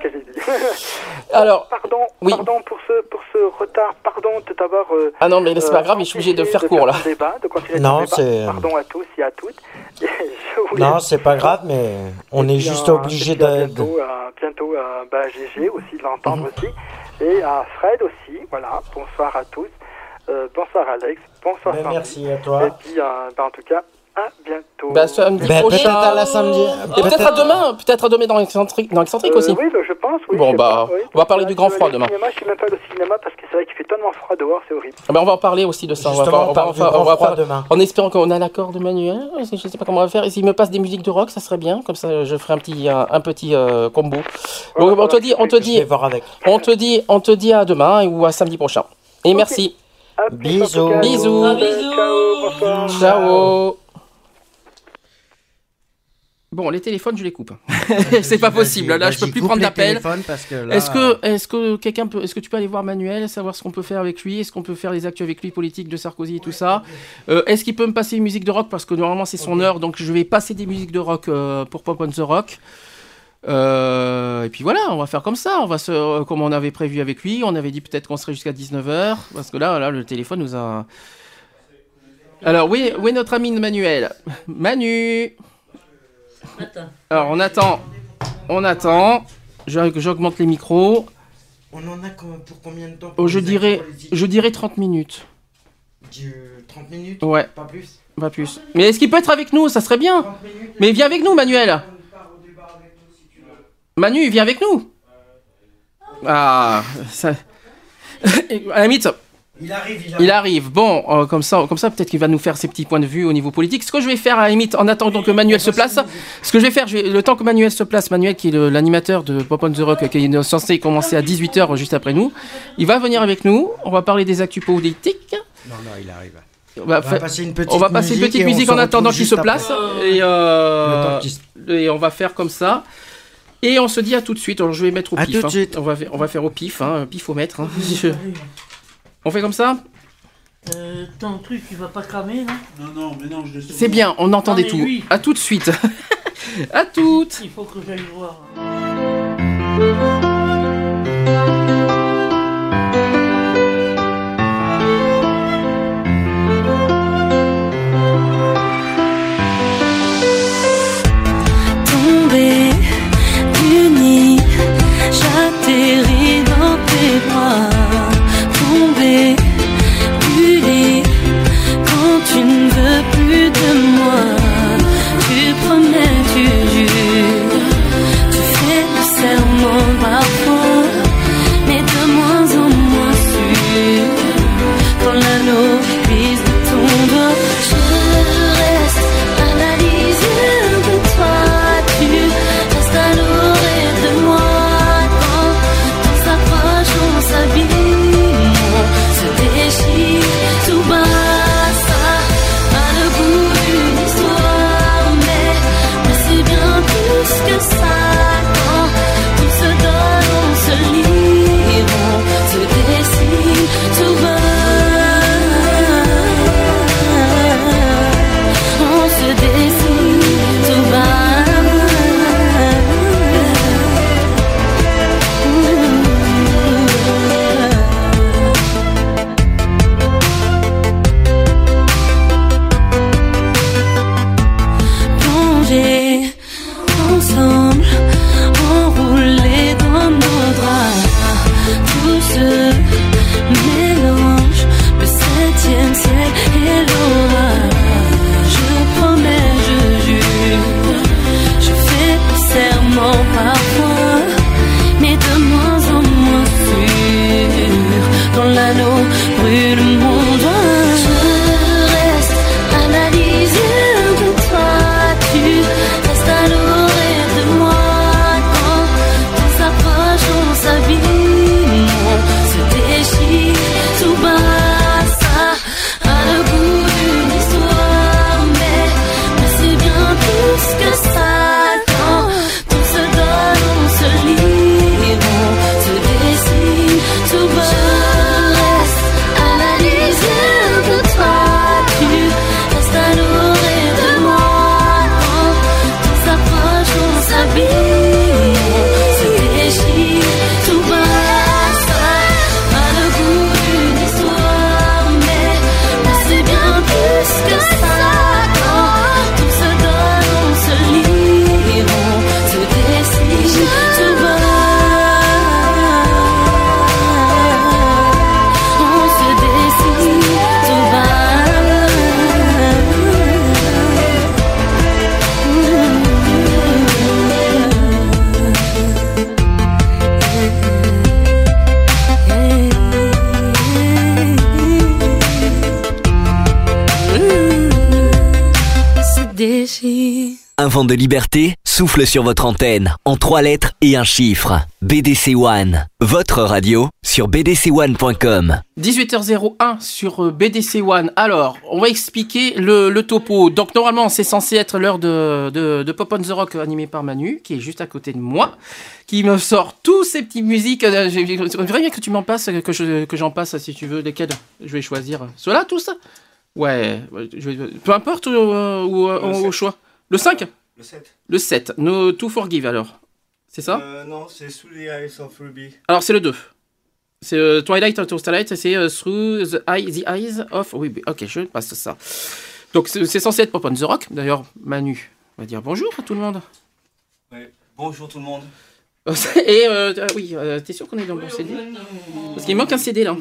Alors. Pardon, Oui. pardon pour ce, pour ce retard, pardon de t'avoir. euh, Ah non, mais c'est pas euh, grave, mais je suis obligé de faire court là. débat, de continuer Non, c'est- Pardon à tous et à toutes. Voulais- Non, c'est pas grave, mais on est juste euh, obligé de. Bientôt, à, bientôt à bah, GG aussi, de l'entendre aussi. Et à Fred aussi, voilà. Bonsoir à tous. Euh, bonsoir Alex. Bonsoir Ben, merci à toi. Et puis, euh, bah, en tout cas, à bientôt. Bah, samedi Ben, prochain. peut-être à la samedi. Et peut-être à demain, peut-être à demain dans l'excentrique, dans l'excentrique Euh, aussi. Oui, bah, je pense. Oui, Bon, bah, pense, oui. on va parler du grand froid demain. Cinéma, je suis même pas au cinéma parce que c'est vrai qu'il fait tellement froid dehors, c'est horrible. Ah ben, on va en parler aussi de ça. Justement, on va, on va, du on va- grand on va demain. En espérant qu'on a l'accord de Manuel. Je sais pas comment on va faire. Et s'il me passe des musiques de rock, ça serait bien. Comme ça, je ferai un petit, un, un petit euh, combo. Donc, on te dit, on te dit, vais voir avec. on te dit, on te dit à demain ou à samedi prochain. Et merci. Bisous. Bisous. Ciao. Bon, les téléphones, je les coupe. c'est pas possible. Là, je peux plus prendre d'appel. là- Est-ce que, est-ce que quelqu'un peut, est-ce que tu peux aller voir Manuel, savoir ce qu'on peut faire avec lui, est-ce qu'on peut faire les actus avec lui, politique de Sarkozy et tout ça? Euh, est-ce qu'il peut me passer une musique de rock? Parce que normalement c'est son heure, donc je vais passer des musiques de rock euh, pour Pop on the Rock. Euh, et puis voilà, on va faire comme ça. On va se, comme on avait prévu avec lui, on avait dit peut-être qu'on serait jusqu'à 19h parce que là, là, le téléphone nous a. Alors oui, où est notre ami Manuel? Manu. Attends. Alors on attend, on attend. Je- J'augmente les micros. On en a pour combien de temps Oh, je dirais, je dirais 30 minutes. Du- 30 minutes Ouais. Pas plus Pas plus. Mais est-ce qu'il peut être avec nous? Ça serait bien. Mais viens avec nous, Manuel. Manu, viens avec nous. Ah, ça... à la limite, Il arrive, il arrive. il arrive. Bon, euh, comme ça, comme ça peut-être qu'il va nous faire ses petits points de vue au niveau politique. Ce que je vais faire, à la limite, en attendant que Manuel se place, ce que je vais faire, je vais- le temps que Manuel se place, Manuel qui est l'animateur de Pop on the Rock, qui est censé commencer à 18h juste après nous, il va venir avec nous. On va parler des actus politiques. Non, non, il arrive. On va, On va fa- passer une petite on va passer une musique petite en attendant qu'il se place. Et, euh, et on va faire comme ça. Et on se dit à tout de suite. Alors je vais mettre au À pif. tout de hein. suite. On, va, faire- on va faire au pif, hein, pifomètre. hein. On fait comme ça Euh, ton truc, il va pas cramer, là Non, non, mais non, je le sais. C'est bien, on entendait Non, tout. lui. À tout de suite. à toutes. Il faut que j'aille voir. De liberté souffle sur votre antenne en trois lettres et un chiffre. BDC One, votre radio sur bdc1.com. 18h01 sur euh, BDC One. Alors, on va expliquer le, le topo. Donc, normalement, c'est censé être l'heure de, de, de Pop on the Rock animé par Manu, qui est juste à côté de moi, qui me sort tous ces petites musiques. Euh, j'ai- J'aimerais bien que tu m'en passes, que je- que j'en passe si tu veux. Lesquelles Je vais choisir. Ceux-là, tous? Ouais, je vais- peu importe ou, euh, ou, euh, au choix. Le 5 Le 7. Le 7. No to Forgive alors. C'est ça? Euh, non, c'est Sous the Eyes of Ruby. alors c'est le 2. C'est euh, Twilight to Starlight, c'est euh, Through the, eye- the Eyes of... Oui, oui, ok, je passe ça. Donc c'est censé être Pop on the Rock. D'ailleurs, Manu va dire bonjour à tout le monde. Ouais. Bonjour tout le monde. Et euh, ah oui, euh, t'es sûr qu'on est dans le bon CD Parce qu'il manque un CD là.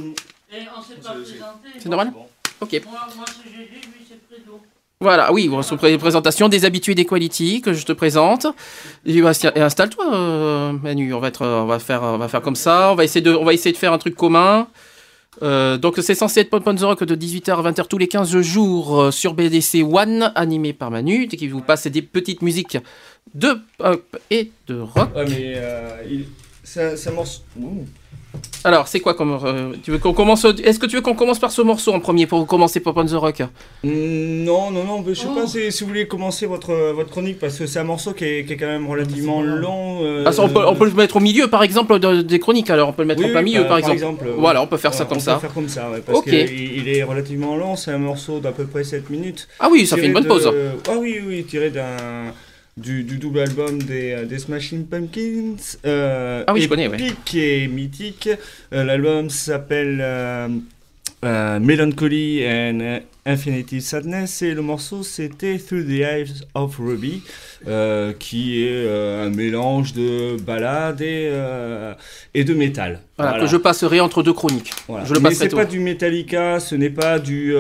Et on s'est pas présenté. C'est normal? Ok. Moi, moi c'est GG, lui c'est Fredo. Voilà, oui, bon, sur pré- présentation des habitués d'Equality que je te présente. Et, bah, et installe-toi, euh, Manu. On va être, euh, on va faire, comme ça. On va essayer de, faire un truc commun. Euh, donc c'est censé être Pop Rock de 18h à 20h tous les 15 jours sur BDC One, animé par Manu, qui vous passe des petites musiques de pop et de rock. Ouais, mais il... Ouh. Alors, c'est quoi comme euh, tu veux qu'on commence Est-ce que tu veux qu'on commence par ce morceau en premier pour commencer Pop on the Rock? Mm, Non, non, non, je sais pas si, si vous voulez commencer votre, votre chronique parce que c'est un morceau qui est, qui est quand même relativement long. euh, Ah, ça, on, peut, on peut le mettre au milieu, par exemple, de- des chroniques. Alors, on peut le mettre Oui, en plein oui, milieu, par- par, exemple. exemple, oui. Voilà, on peut faire ça comme on ça. peut faire comme ça, ouais, parce Ok. qu'il il est relativement long, c'est un morceau d'à peu près 7 minutes. Ah oui, ça fait une bonne de- pause. Ah oui, oui, tiré d'un du, du double album des, euh, des Smashing Pumpkins. euh, Ah oui, je connais, ouais. épique et mythique. Euh, L'album s'appelle euh, Melancholy and Infinity Sadness et le morceau c'était Through the Eyes of Ruby, euh, qui est euh, un mélange de ballade et, euh, et de métal. Voilà, que je passerai entre deux chroniques. Voilà. Je le Mais c'est pas du Metallica, ce n'est pas du,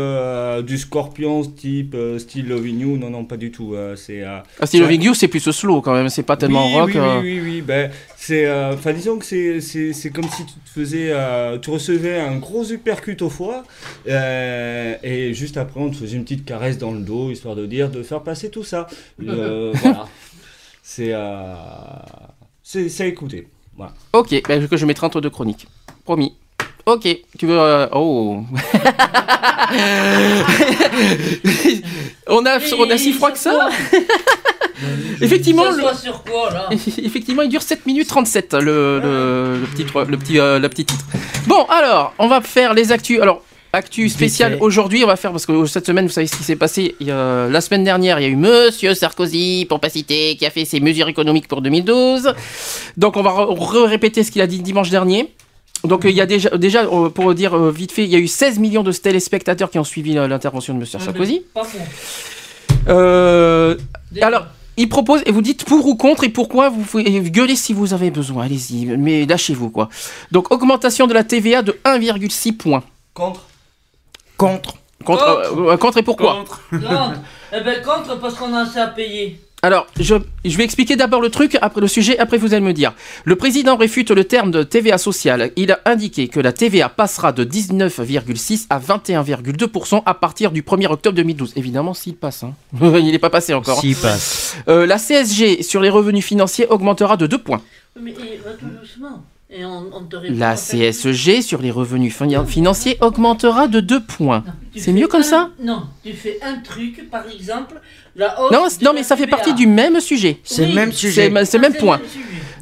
du Scorpion type Still Loving You, non, non, pas du tout. c'est, Ah, Still Loving You, c'est plus slow quand même, c'est pas tellement oui, rock. Oui, oui, oui, oui, ben, c'est, enfin, disons que c'est, c'est, c'est comme si tu te faisais, tu recevais un gros uppercut au foie, et juste après on te faisait une petite caresse dans le dos, histoire de dire, de faire passer tout ça. Euh, voilà. C'est, euh, c'est, c'est à écouter. Voilà. Ok, ben, que je mettrai entre deux chroniques. Promis. Ok, tu veux... euh, Oh on, a, on a si froid que ça Effectivement, le- sur quoi là? Effectivement, il dure 7 minutes 37, le, le, le petit, le, petit, euh, le petit titre. Bon, alors, on va faire les actus. Alors, actu spécial fait. aujourd'hui, on va faire, parce que cette semaine, vous savez ce qui s'est passé. Il y a- la semaine dernière, il y a eu Monsieur Sarkozy, pour pas citer, qui a fait ses mesures économiques pour 2012. Donc, on va re-répéter ce qu'il a dit dimanche dernier. Donc, euh, il y a déjà, déjà euh, pour dire euh, vite fait, il y a eu 16 millions de téléspectateurs qui ont suivi l'intervention de Monsieur Sarkozy. Pas con. Euh, alors, il propose, et vous dites pour ou contre, et pourquoi, vous pouvez gueuler si vous avez besoin, allez-y, mais lâchez-vous, quoi. Donc, augmentation de la TVA de 1,6 points. Contre Contre. Contre, euh, euh, contre et pourquoi Contre. Eh ben contre parce qu'on a assez à payer. Alors, je, je vais expliquer d'abord le truc, après le sujet, après vous allez me dire. Le président réfute le terme de TVA sociale. Il a indiqué que la TVA passera de 19,6 à 21,2% à partir du 1er octobre 2012. Évidemment, s'il passe. hein. il n'est pas passé encore. S'il passe. Euh, la CSG sur les revenus financiers augmentera de 2 points. Mais va tout doucement. Et on, on te répond. La CSG sur les revenus fin- financiers augmentera de 2 points. C'est mieux comme un- ça Non, tu fais un truc, par exemple, la hausse. non, mais ça fait partie du même sujet. C'est le même sujet. C'est le même Ah, point.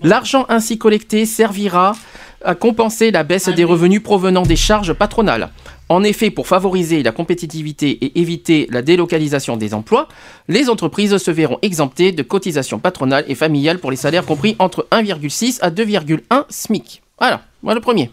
L'argent ainsi collecté servira à compenser la baisse des revenus provenant des charges patronales. En effet, pour favoriser la compétitivité et éviter la délocalisation des emplois, les entreprises se verront exemptées de cotisations patronales et familiales pour les salaires compris entre 1,6 à 2,1 SMIC. Voilà, voilà le premier.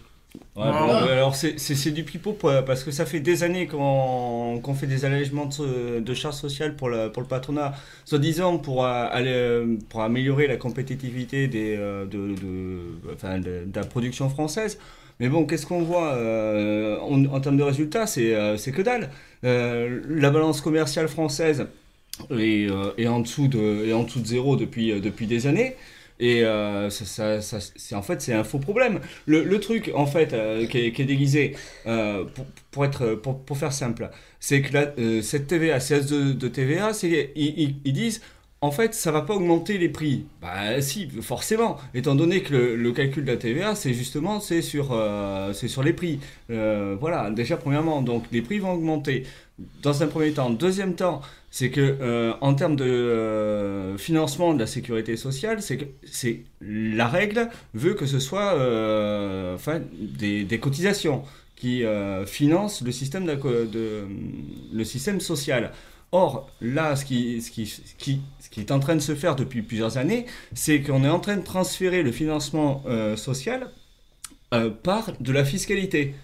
Ouais, bon, euh, alors c'est- du pipeau parce que ça fait des années qu'on qu'on fait des allègements de, de charges sociales pour, la- pour le patronat, soi-disant pour, euh, euh, pour améliorer la compétitivité des, euh, de, de- enfin, de- de la production française. Mais bon, qu'est-ce qu'on voit euh, en, en termes de résultats C'est euh, que dalle. Euh, la balance commerciale française est, est en, dessous de, est en dessous de zéro depuis, depuis des années. Et euh, ça, c'est en fait c'est un faux problème. Le, truc en fait euh, qui, est, déguisé euh, pour, être pour, pour faire simple, c'est que cette TVA, CS de, de TVA, c'est ils, ils- disent en fait, ça va pas augmenter les prix. Bah si, forcément, étant donné que le, le calcul de la TVA, c'est justement c'est sur, c'est sur les prix. Voilà, déjà premièrement, donc les prix vont augmenter. Dans un premier temps. Deuxième temps, c'est que euh, en termes de euh, financement de la sécurité sociale, c'est que c'est la règle veut que ce soit euh, enfin des, des cotisations qui financent le système de, de- le système social. Or, là, ce qui, ce, qui, ce, qui, ce qui est en train de se faire depuis plusieurs années, c'est qu'on est en train de transférer le financement social par de la fiscalité.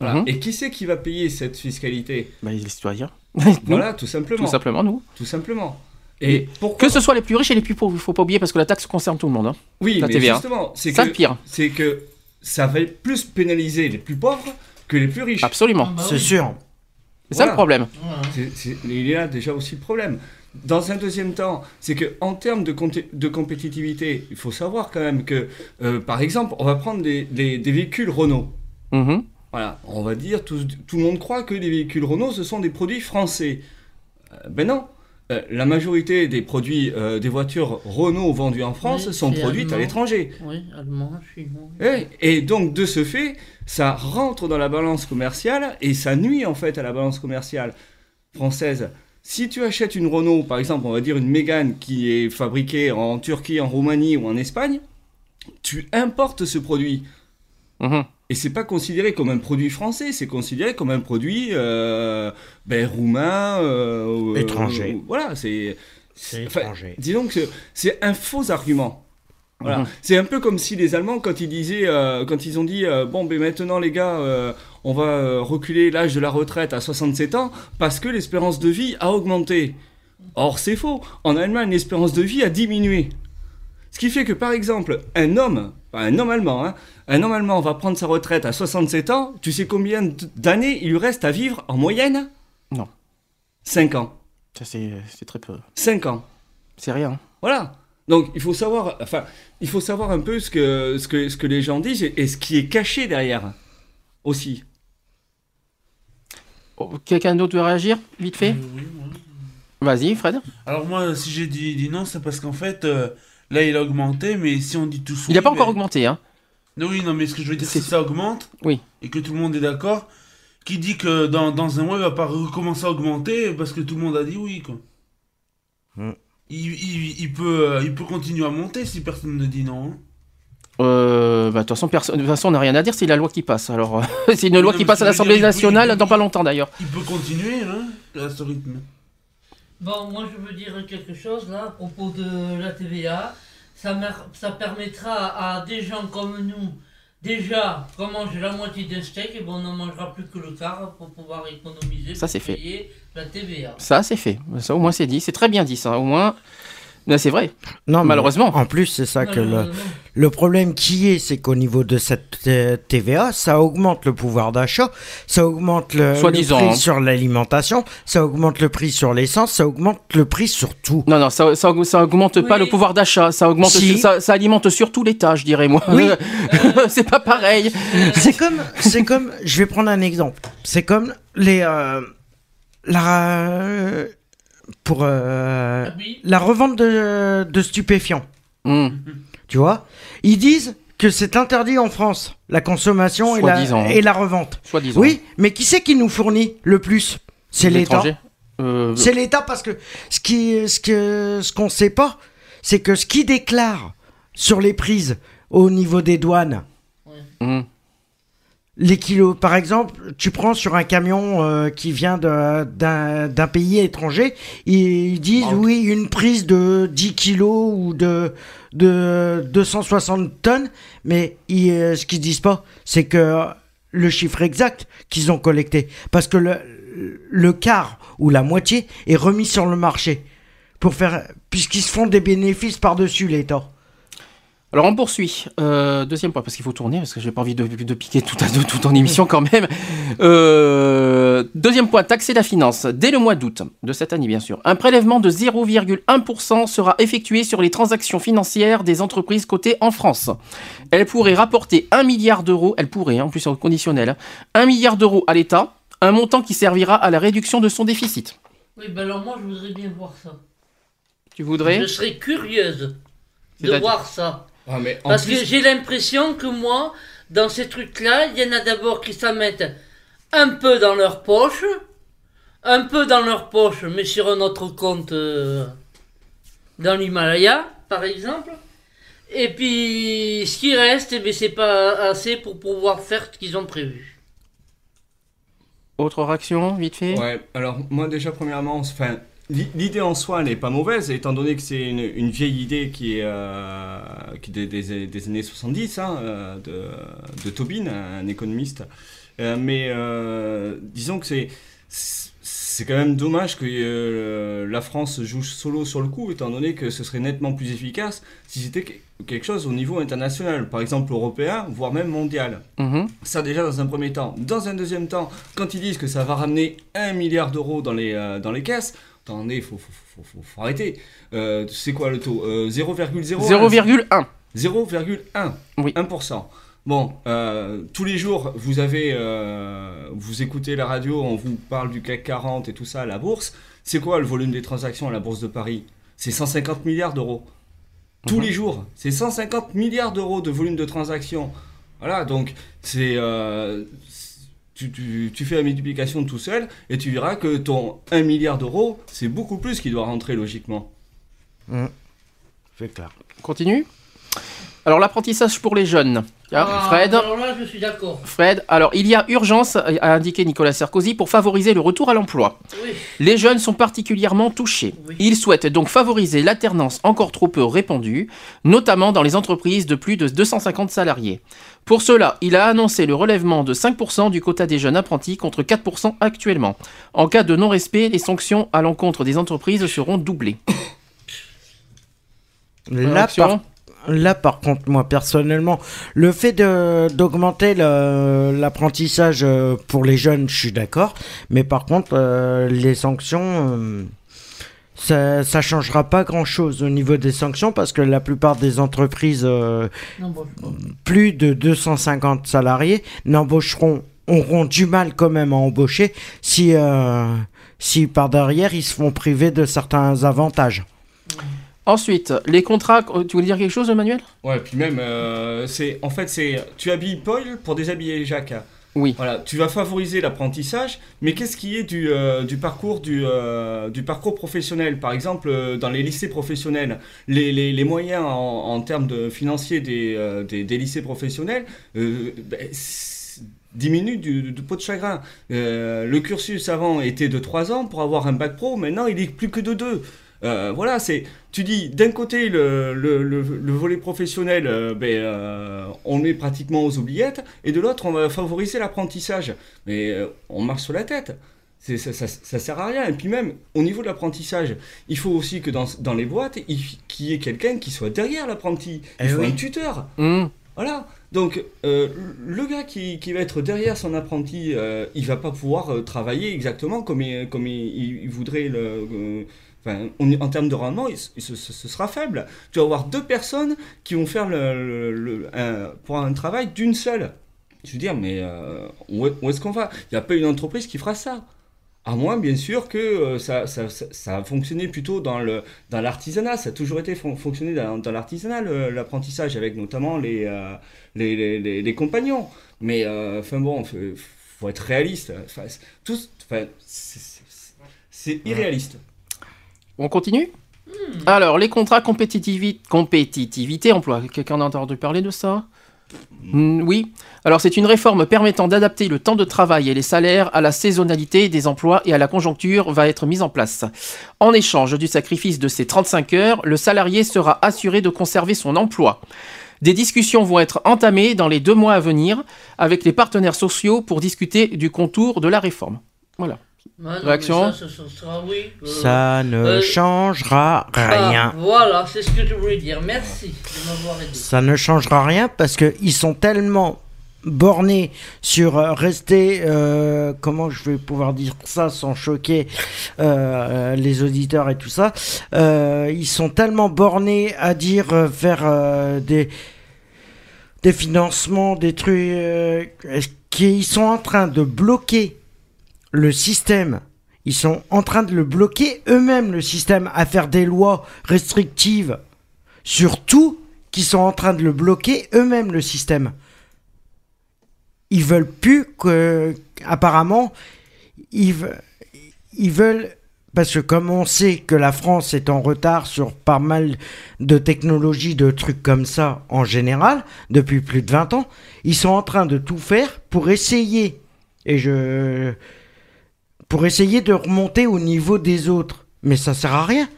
Voilà. Mhm. Et qui c'est qui va payer cette fiscalité? Bah, les citoyens. Voilà, tout simplement. Tout simplement, nous. Tout simplement. Et que ce soit les plus riches et les plus pauvres, il faut pas oublier parce que la taxe concerne tout le monde. hein. Oui, la mais TVA. justement, c'est ça que, le pire. c'est que ça va plus pénaliser les plus pauvres que les plus riches. Absolument. Ah bah C'est sûr. C'est ça le problème. Il y a déjà aussi le problème. Dans un deuxième temps, c'est que en termes de, de compétitivité, il faut savoir quand même que, euh, par exemple, on va prendre des, des- des véhicules Renault. Mhm. Voilà, on va dire, tout, tout le monde croit que les véhicules Renault, ce sont des produits français. Euh, ben non. Euh, la majorité des produits, euh, des voitures Renault vendues en France Oui, sont produites à l'étranger. Oui, allemand, chinois. Ouais, Et donc, de ce fait, ça rentre dans la balance commerciale et ça nuit en fait à la balance commerciale française. Si tu achètes une Renault, par exemple, on va dire une Mégane qui est fabriquée en Turquie, en Roumanie ou en Espagne, tu importes ce produit. Mhm. Et c'est pas considéré comme un produit français, c'est considéré comme un produit euh, ben, roumain. euh, Étranger. euh, voilà, c'est. Étranger. disons que c'est un faux argument. Voilà. Mhm. C'est un peu comme si les Allemands, quand ils disaient, euh, quand ils ont dit, euh, bon, ben maintenant les gars, euh, on va reculer l'âge de la retraite à 67 ans parce que l'espérance de vie a augmenté. Or, c'est faux. En Allemagne, l'espérance de vie a diminué. Ce qui fait que, par exemple, un homme, enfin, un homme allemand, hein, un homme allemand va prendre sa retraite à 67 ans, tu sais combien d'années il lui reste à vivre en moyenne? Non. 5 ans. Ça, c'est très peu. 5 ans. C'est rien. Voilà. Donc il faut savoir, enfin, il faut savoir un peu ce que, ce que, ce que les gens disent et, et ce qui est caché derrière aussi. Oh, Quelqu'un d'autre veut réagir Vite fait? Euh, oui, moi. Vas-y, Fred. Alors moi, si j'ai dit, dit non, c'est parce qu'en fait, euh, là, il a augmenté, mais si on dit tous Il n'a pas encore augmenté, hein. Non, oui, non, mais ce que je veux dire, C'est- si ça augmente, Oui. et que tout le monde est d'accord, qui dit que dans, dans un mois, il va pas recommencer à augmenter parce que tout le monde a dit oui, quoi. Hmm. Il, il- il peut, euh, il peut continuer à monter si personne ne dit non. hein. Euh, bah, de toute façon, perso- de toute façon, on n'a rien à dire, c'est la loi qui passe. Alors, euh, c'est une loi qui passe à l'Assemblée nationale peut- dans pas longtemps d'ailleurs. Il peut continuer, hein, à ce rythme. Bon, moi je veux dire quelque chose là à propos de la TVA. Ça, permettra à des gens comme nous, déjà, qu'on mange la moitié d'un steak, et bon, on n'en mangera plus que le quart pour pouvoir économiser. Ça, pour c'est fait. La TVA. Ça, c'est fait. Ça, au moins, c'est dit. C'est très bien dit, ça. Au moins, Là, c'est vrai. Non, Malheureusement. En plus, c'est ça que le, problème qui est, c'est qu'au niveau de cette euh, TVA, ça augmente le pouvoir d'achat, ça augmente le, prix hein. sur l'alimentation, ça augmente le prix sur l'essence, ça augmente le prix sur tout. Non, non, ça, ça, ça augmente pas le pouvoir d'achat, ça augmente, Si. ça, ça alimente surtout l'État, je dirais moi. Oui. c'est pas pareil. C'est comme, c'est comme, je vais prendre un exemple. C'est comme les, euh, la, pour euh, oui. la revente de, de stupéfiants. Hmm. Tu vois, ils disent que c'est interdit en France, la consommation et la, Soi-disant. et la revente. Oui, mais qui c'est qui nous fournit le plus? C'est l'État. Euh, C'est l'État parce que ce qui, ce que, ce qu'on sait pas, c'est que ce qui déclare sur les prises au niveau des douanes, hmm. Les kilos, par exemple, tu prends sur un camion euh, qui vient d'un pays étranger, ils disent oui, une prise de 10 kilos ou de, de 260 tonnes, mais ils, euh, ce qu'ils disent pas, c'est que le chiffre exact qu'ils ont collecté, parce que le, le quart ou la moitié est remis sur le marché pour faire, puisqu'ils se font des bénéfices par-dessus l'État. Alors on poursuit. Euh, deuxième point, parce qu'il faut tourner, parce que j'ai pas envie de, de piquer tout, à, tout en émission quand même. Euh, deuxième point, taxer la finance. Dès le mois d'août de cette année, bien sûr, un prélèvement de 0,1% sera effectué sur les transactions financières des entreprises cotées en France. Elle pourrait rapporter 1 milliard d'euros, elle pourrait, hein, en plus c'est conditionnel, hein, 1 milliard d'euros à l'État, un montant qui servira à la réduction de son déficit. Oui, ben alors moi je voudrais bien voir ça. Tu voudrais? Je serais curieuse de voir ça. Ah, mais en Parce plus- que j'ai l'impression que moi, dans ces trucs-là, il y en a d'abord qui s'en mettent un peu dans leur poche, un peu dans leur poche, mais sur un autre compte euh, dans l'Himalaya, par exemple. Et puis, ce qui reste, eh ben, c'est pas assez pour pouvoir faire ce qu'ils ont prévu. Autre réaction, vite fait? Ouais, alors moi déjà premièrement, enfin, l'idée en soi elle n'est pas mauvaise, étant donné que c'est une, une vieille idée qui est, euh, qui est des, des- des années 70, hein, euh, de, de Tobin, un économiste. Euh, mais euh, disons que c'est c'est quand même dommage que euh, la France joue solo sur le coup, étant donné que ce serait nettement plus efficace si c'était que- quelque chose au niveau international, par exemple européen, voire même mondial. Mhm. Ça déjà dans un premier temps. Dans un deuxième temps, quand ils disent que ça va ramener 1 milliard d'euros dans les, euh, dans les caisses, attendez, il faut, faut, faut, faut- arrêter. Euh, c'est quoi le taux? Euh, 0,01 0,1. 0,1. Oui. 1%. Bon, euh, tous les jours, vous avez, euh, vous écoutez la radio, on vous parle du CAC 40 et tout ça, la bourse. C'est quoi le volume des transactions à la bourse de Paris? C'est 150 milliards d'euros. Tous Mhm. les jours, c'est 150 milliards d'euros de volume de transactions. Voilà, donc c'est tu, tu- tu fais la multiplication tout seul et tu verras que ton 1 milliard d'euros, c'est beaucoup plus qui doit rentrer logiquement. C'est clair. Continue. Alors l'apprentissage pour les jeunes. Ah, Fred. Alors là, je suis d'accord. Fred, alors il y a urgence, a indiqué Nicolas Sarkozy, pour favoriser le retour à l'emploi. Oui. Les jeunes sont particulièrement touchés. Ils souhaitent donc favoriser l'alternance encore trop peu répandue, notamment dans les entreprises de plus de 250 salariés. Pour cela, il a annoncé le relèvement de 5% du quota des jeunes apprentis contre 4% actuellement. En cas de non-respect, les sanctions à l'encontre des entreprises seront doublées. Là par, là, par contre, moi, personnellement, le fait d'augmenter l'apprentissage euh, pour les jeunes, je suis d'accord. Mais par contre, euh, les sanctions, euh, ça, ça changera pas grand-chose au niveau des sanctions parce que la plupart des entreprises, euh, plus de 250 salariés, n'embaucheront, auront du mal quand même à embaucher si, euh, si par derrière, ils se font priver de certains avantages. Ensuite, les contrats. Tu voulais dire quelque chose, Emmanuel? Ouais, puis même, euh, c'est en fait, c'est tu habilles Paul pour déshabiller Jacques. Oui. Voilà, tu vas favoriser l'apprentissage, mais qu'est-ce qui est du, euh, parcours euh, du parcours professionnel? Par exemple, euh, dans les lycées professionnels, les, moyens en, termes de financiers des, lycées professionnels ben, diminuent du, du pot de chagrin. Le cursus avant était de 3 ans pour avoir un bac pro, maintenant il est plus que de 2. Euh, voilà, c'est. Tu dis d'un côté le, le, le, le volet professionnel, euh, ben, euh, on le met pratiquement aux oubliettes, et de l'autre on va favoriser l'apprentissage. Mais euh, on marche sur la tête. Ça, ça, ça sert à rien. Et puis même au niveau de l'apprentissage, il faut aussi que dans, dans les boîtes, il qu'il y ait quelqu'un qui soit derrière l'apprenti. Il Eh faut oui. un tuteur. Mmh. Voilà. Donc, euh, le gars qui, qui va être derrière son apprenti, euh, il va pas pouvoir travailler exactement comme il, comme il, il voudrait le. Enfin, on- en termes de rendement, il- il- ce, sera faible. Tu vas avoir deux personnes qui vont faire le, le- le- un, pour un travail d'une seule. Je veux dire, mais euh, où, est- où est-ce qu'on va? Il n'y a pas une entreprise qui fera ça. À moins, bien sûr, que euh, ça, ça, ça, ça a fonctionné plutôt dans le dans l'artisanat. Ça a toujours été fon- fonctionné dans, dans l'artisanat, l'apprentissage, avec notamment les, euh, les, les, les- les compagnons. Mais, enfin bon, faut, faut être réaliste. Enfin, c'est irréaliste. On continue Alors, les contrats compétitivité, compétitivité emploi. Quelqu'un a entendu parler de ça Hmm, Oui. Alors, c'est une réforme permettant d'adapter le temps de travail et les salaires à la saisonnalité des emplois et à la conjoncture va être mise en place. En échange du sacrifice de ces 35 heures, le salarié sera assuré de conserver son emploi. Des discussions vont être entamées dans les deux mois à venir avec les partenaires sociaux pour discuter du contour de la réforme. Voilà. Ah non, Réaction ça, ça, ça sera oui. euh, Ça ne euh, changera rien. ah, voilà, c'est ce que je voulais dire. Merci de m'avoir aidé. Ça ne changera rien parce qu'ils sont tellement bornés sur euh, rester, euh, comment je vais pouvoir dire ça sans choquer euh, les auditeurs et tout ça, euh, ils sont tellement bornés à dire faire des, des financements, des trucs, qu'ils sont en train de bloquer le système. Ils sont en train de le bloquer eux-mêmes, le système, à faire des lois restrictives sur tout, qui sont en train de le bloquer eux-mêmes, le système. Ils veulent plus que, apparemment, ils, ils veulent, parce que comme on sait que la France est en retard sur pas mal de technologies, de trucs comme ça en général, depuis plus de 20 ans, ils sont en train de tout faire pour essayer, et je, pour essayer de remonter au niveau des autres. Mais ça sert à rien.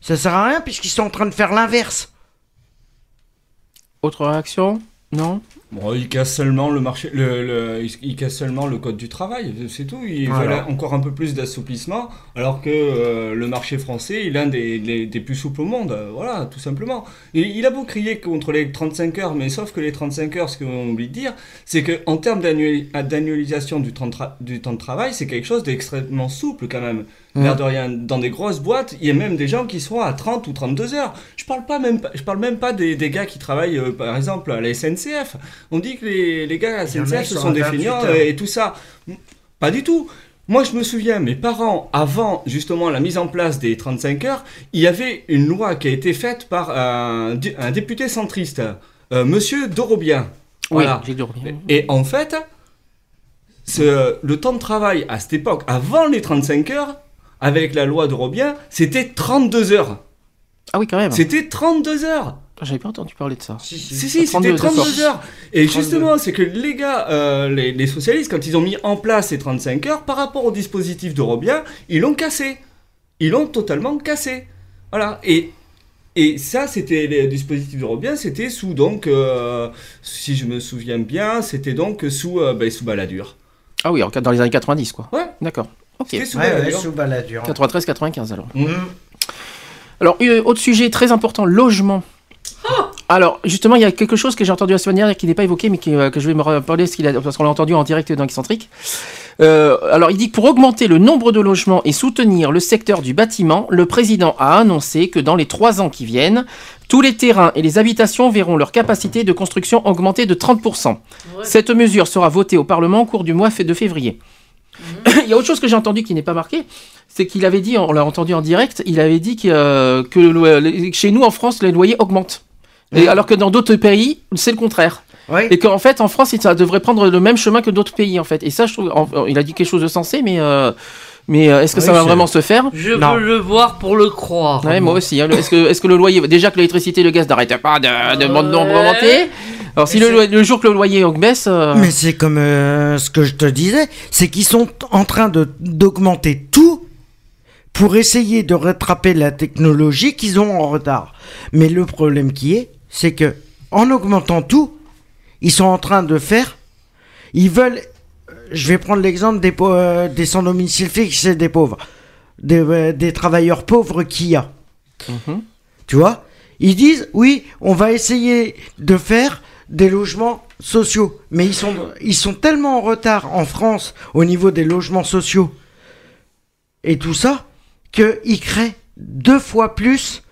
Ça sert à rien puisqu'ils sont en train de faire l'inverse. Autre réaction? Non? Bon, ils cassent seulement le marché, le, le- ils, ils cassent seulement le code du travail, c'est tout. Ils Voilà. veulent encore un peu plus d'assouplissement, alors que euh, le marché français, il est l'un des, des- des plus souples au monde. Voilà, tout simplement. Et il a beau crier contre les 35 heures, mais sauf que les 35 heures, ce qu'on oublie de dire, c'est qu'en termes d'annuali- d'annualisation du, temps de tra- du temps de travail, c'est quelque chose d'extrêmement souple quand même. L'air de rien, dans des grosses boîtes, il y a même des gens qui sont à 30 ou 32 heures. Je parle pas même, je parle même pas des, des gars qui travaillent, euh, par exemple, à la SNCF. On dit que les, les gars à SNCF, ce sont des 28 feignants heures. et, et tout ça. Pas du tout. Moi, je me souviens, mes parents, avant justement la mise en place des 35 heures, il y avait une loi qui a été faite par un, dé- un député centriste, euh, Monsieur Dorobien. Oui, Voilà. Dorobien. Et en fait, ce- le temps de travail à cette époque, avant les 35 heures, avec la loi de Robien, c'était 32 heures. Ah oui, quand même. C'était 32 heures. J'avais pas entendu parler de ça. Si, si, c'était 32 heures. Et justement, c'est que les gars, euh, les, les socialistes, quand ils ont mis en place ces 35 heures, par rapport au dispositif de Robien, ils l'ont cassé. Ils l'ont totalement cassé. Voilà. Et, et ça, c'était le dispositif de Robien, c'était sous, donc, euh, si je me souviens bien, c'était donc sous, euh, ben, sous Balladur. Ah oui, en- dans les années 90, quoi. Ouais. D'accord. Ok. C'était sous Ouais, sous Balladur. 93-95 alors. Mm. Alors, euh, autre sujet très important, logement. Alors, justement, il y a quelque chose que j'ai entendu la semaine dernière qui n'est pas évoqué, mais qui, euh, que je vais me rappeler parce qu'il a- parce qu'on l'a entendu en direct dans Excentrique. Euh, alors, il dit que pour augmenter le nombre de logements et soutenir le secteur du bâtiment, le président a annoncé que dans les trois ans qui viennent, tous les terrains et les habitations verront leur capacité de construction augmenter de 30%. Cette mesure sera votée au Parlement au cours du mois de février. il y a autre chose que j'ai entendu qui n'est pas marqué, c'est qu'il avait dit, on l'a entendu en direct, il avait dit que, euh, que le chez nous en France les loyers augmentent. Et alors que dans d'autres pays, c'est le contraire. Et qu'en fait, en France, ça devrait prendre le même chemin que d'autres pays, en fait. Et ça, je trouve, en- il a dit quelque chose de sensé, mais, euh, mais euh, est-ce que Oui, ça va vraiment se faire? Je veux le voir pour le croire. Ouais, moi aussi. hein. Est-ce que, est-ce que le loyer, déjà que l'électricité et le gaz n'arrêtent pas de, de, de- d'augmenter Alors si le, jour que le loyer baisse, euh, Mais c'est comme euh, ce que je te disais, c'est qu'ils sont en train de d'augmenter tout pour essayer de rattraper la technologie qu'ils ont en retard. Mais le problème qui est, c'est que en augmentant tout, ils sont en train de faire, ils veulent. Je vais prendre l'exemple des, euh, des sans domicile fixe et des pauvres, des, euh, des travailleurs pauvres qu'il y a. Tu vois? Ils disent oui, on va essayer de faire des logements sociaux, mais ils sont ils sont tellement en retard en France au niveau des logements sociaux et tout ça que ils créent deux fois plus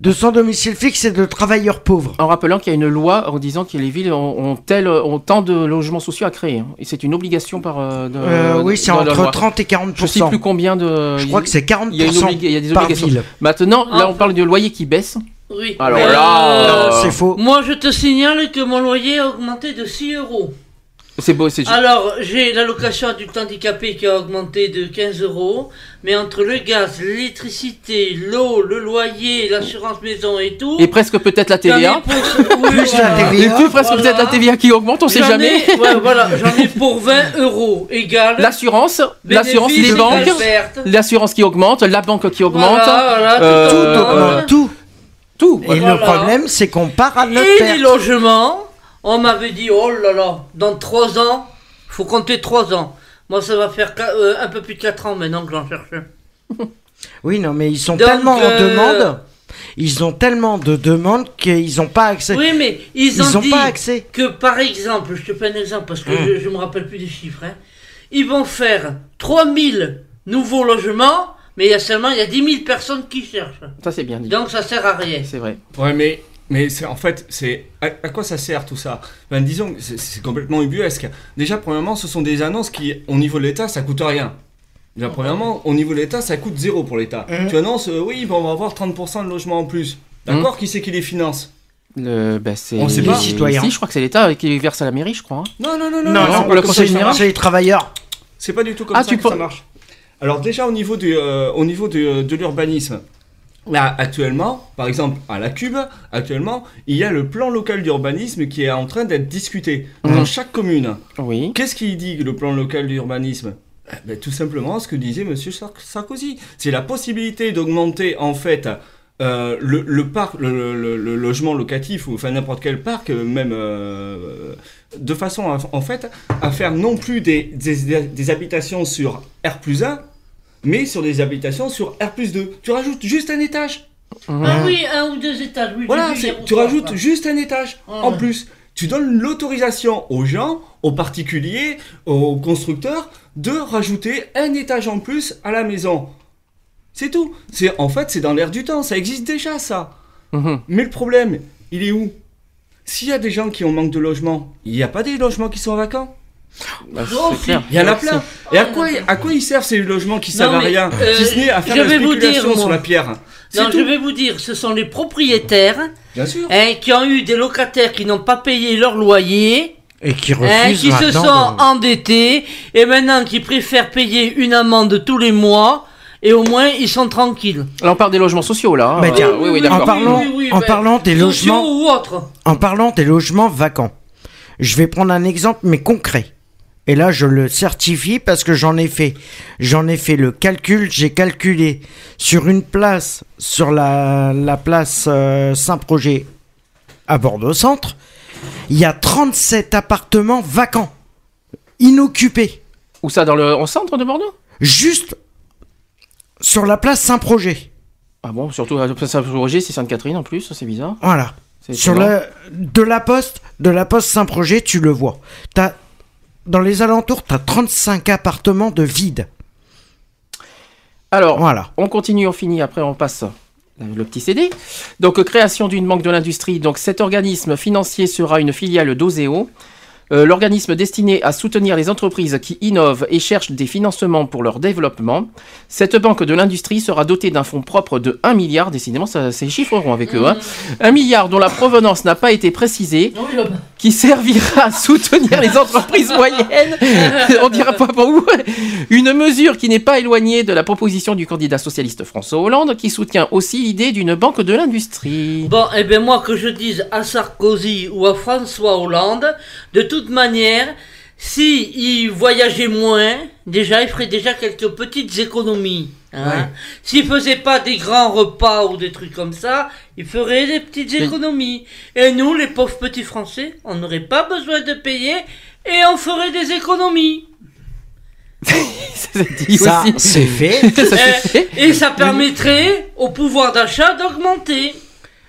de sans domicile fixe et de travailleurs pauvres. en rappelant qu'il y a une loi en disant que les villes ont, ont, tel- ont tant de logements sociaux à créer. hein. Et c'est une obligation par. euh, de- Euh, oui, c'est entre loi. 30 et 40 Je sais plus combien de. Je crois que c'est 40 Il y a, une oblig- il y a des par obligations. ville. Maintenant, là, on parle de loyer qui baisse. Oui. Alors Mais, là, euh, c'est faux. Moi, je te signale que mon loyer a augmenté de 6 euros. C'est beau, c'est Alors, j'ai l'allocation adulte handicapé qui a augmenté de 15 euros, mais entre le gaz, l'électricité, l'eau, le loyer, l'assurance maison et tout. Et presque peut-être la TVA. pour- oui, Plus la voilà. TVA. Et plus presque Voilà. peut-être la TVA qui augmente, on sait jamais. ai- ouais, voilà, j'en ai pour 20 euros égal. L'assurance, l'assurance, les égale banques, l'assurance qui augmente, la banque qui augmente. Voilà, voilà, euh, Tout euh, augmente, tout. Tout. Et Voilà. le problème, c'est qu'on part à notre Et perte. les logements, on m'avait dit, oh là là, dans 3 ans, faut compter 3 ans. Moi, ça va faire euh, un peu plus de 4 ans maintenant que j'en cherche. Oui, non, mais ils sont Donc, tellement en euh, demande. Ils ont tellement de demandes qu'ils n'ont pas accès. Oui, mais ils Ils ont dit pas accès. que par exemple, je te fais un exemple parce que Hum. je, je me rappelle plus des chiffres, hein, ils vont faire 3000 nouveaux logements, mais il y a seulement il y a 10 000 personnes qui cherchent. Ça, c'est bien dit. Donc ça sert à rien. C'est vrai. Ouais, mais, mais c'est, en fait, c'est à, à quoi ça sert tout ça? Ben, Disons que c'est, c'est complètement ubuesque. Déjà, premièrement, ce sont des annonces qui, au niveau de l'État, ça coûte rien. Déjà, premièrement, au niveau de l'État, ça coûte zéro pour l'État. Mhm. Tu annonces, euh, oui, ben, on va avoir 30% de logements en plus. D'accord, qui c'est qui les finance? Le, bah, c'est On sait pas. Si, citoyens. je crois que c'est l'État qui verse à la mairie, je crois. hein. Non, non, non, non. Non, non, pour le conseil général c'est les travailleurs. C'est pas du tout comme Ah, ça tu que ça marche. Alors déjà au niveau du, euh, au niveau de, de l'urbanisme, là actuellement, par exemple à la Cube, actuellement, il y a le plan local d'urbanisme qui est en train d'être discuté dans Mhm. chaque commune. Oui. Qu'est-ce qu'il dit le plan local d'urbanisme? Eh ben, Tout simplement ce que disait Monsieur Sar- Sarkozy. C'est la possibilité d'augmenter en fait euh, le, le parc, le, le- le logement locatif ou enfin n'importe quel parc, euh, même euh, de façon à, en fait à faire non plus des, des, des habitations sur R plus 1, mais sur des habitations sur R plus 2. Tu rajoutes juste un étage. Ah oui, un ou deux étages, oui. Voilà, vu tu rajoutes juste un étage en Ouais. plus. Tu donnes l'autorisation aux gens, aux particuliers, aux constructeurs de rajouter un étage en plus à la maison. C'est tout. C'est en fait c'est dans l'air du temps. Ça existe déjà ça. Mhm. Mais le problème, il est où? S'il y a des gens qui ont manque de logement, il n'y a pas des logements qui sont vacants. Bah, Oh, clair. Il y en a plein. Et à quoi, à quoi ils servent ces logements qui servent à rien euh, Si ce n'est à faire de la vais vous dire, sur la pierre. Non, tout. je vais vous dire, ce sont les propriétaires Bien sûr. hein, qui ont eu des locataires qui n'ont pas payé leur loyer. Et qui hein, refusent qui se sont de- endettés et maintenant qui préfèrent payer une amende tous les mois et au moins ils sont tranquilles. Là, on parle des logements sociaux, là. hein. Bah, tiens, oui, oui, en parlant, oui, oui, en parlant des sociaux logements, ou autres. en parlant des logements vacants, je vais prendre un exemple mais concret. Et là, je le certifie parce que j'en ai fait, j'en ai fait le calcul. J'ai calculé sur une place, sur la, la place euh, Saint-Projet à Bordeaux Centre, il y a 37 appartements vacants, inoccupés, Où ça, dans le au centre de Bordeaux? Juste sur la place Saint-Projet. Ah bon, surtout à Saint-Roger, c'est Sainte-Catherine en plus, c'est bizarre. Voilà. Sur le, de la poste, de la poste Saint-Projet, tu le vois. T'as, dans les alentours, tu as 35 appartements de vide. Alors, Voilà. on continue, on finit, après on passe le petit CD. Donc, euh, création d'une banque de l'industrie. Donc, cet organisme financier sera une filiale d'Oseo. Euh, L'organisme destiné à soutenir les entreprises qui innovent et cherchent des financements pour leur développement. Cette banque de l'industrie sera dotée d'un fonds propre de 1 milliard, décidément ça, ces chiffres rond avec eux, hein. 1 milliard dont la provenance n'a pas été précisée, Oui, là-bas. qui servira à soutenir les entreprises moyennes. On dira pas pour où. Une mesure qui n'est pas éloignée de la proposition du candidat socialiste François Hollande, qui soutient aussi l'idée d'une banque de l'industrie. Bon, eh bien moi que je dise à Sarkozy ou à François Hollande, de toute manière, si il voyageait moins, déjà il ferait déjà quelques petites économies. Hein. Ouais. S'il faisait pas des grands repas ou des trucs comme ça, il ferait des petites Mais- économies. Et nous, les pauvres petits Français, on n'aurait pas besoin de payer et on ferait des économies. Ça c'est fait. et ça permettrait au pouvoir d'achat d'augmenter.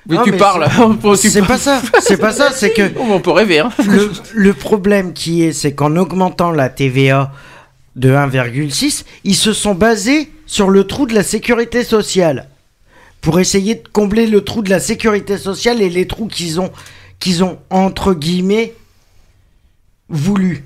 Mais Ah, tu mais parles. C'est pas ça. C'est pas ça. C'est que on peut rêver. Hein. le, le problème qui est, c'est qu'en augmentant la TVA de 1,6, ils se sont basés sur le trou de la sécurité sociale. Pour essayer de combler le trou de la sécurité sociale et les trous qu'ils ont, qu'ils ont, entre guillemets, voulu.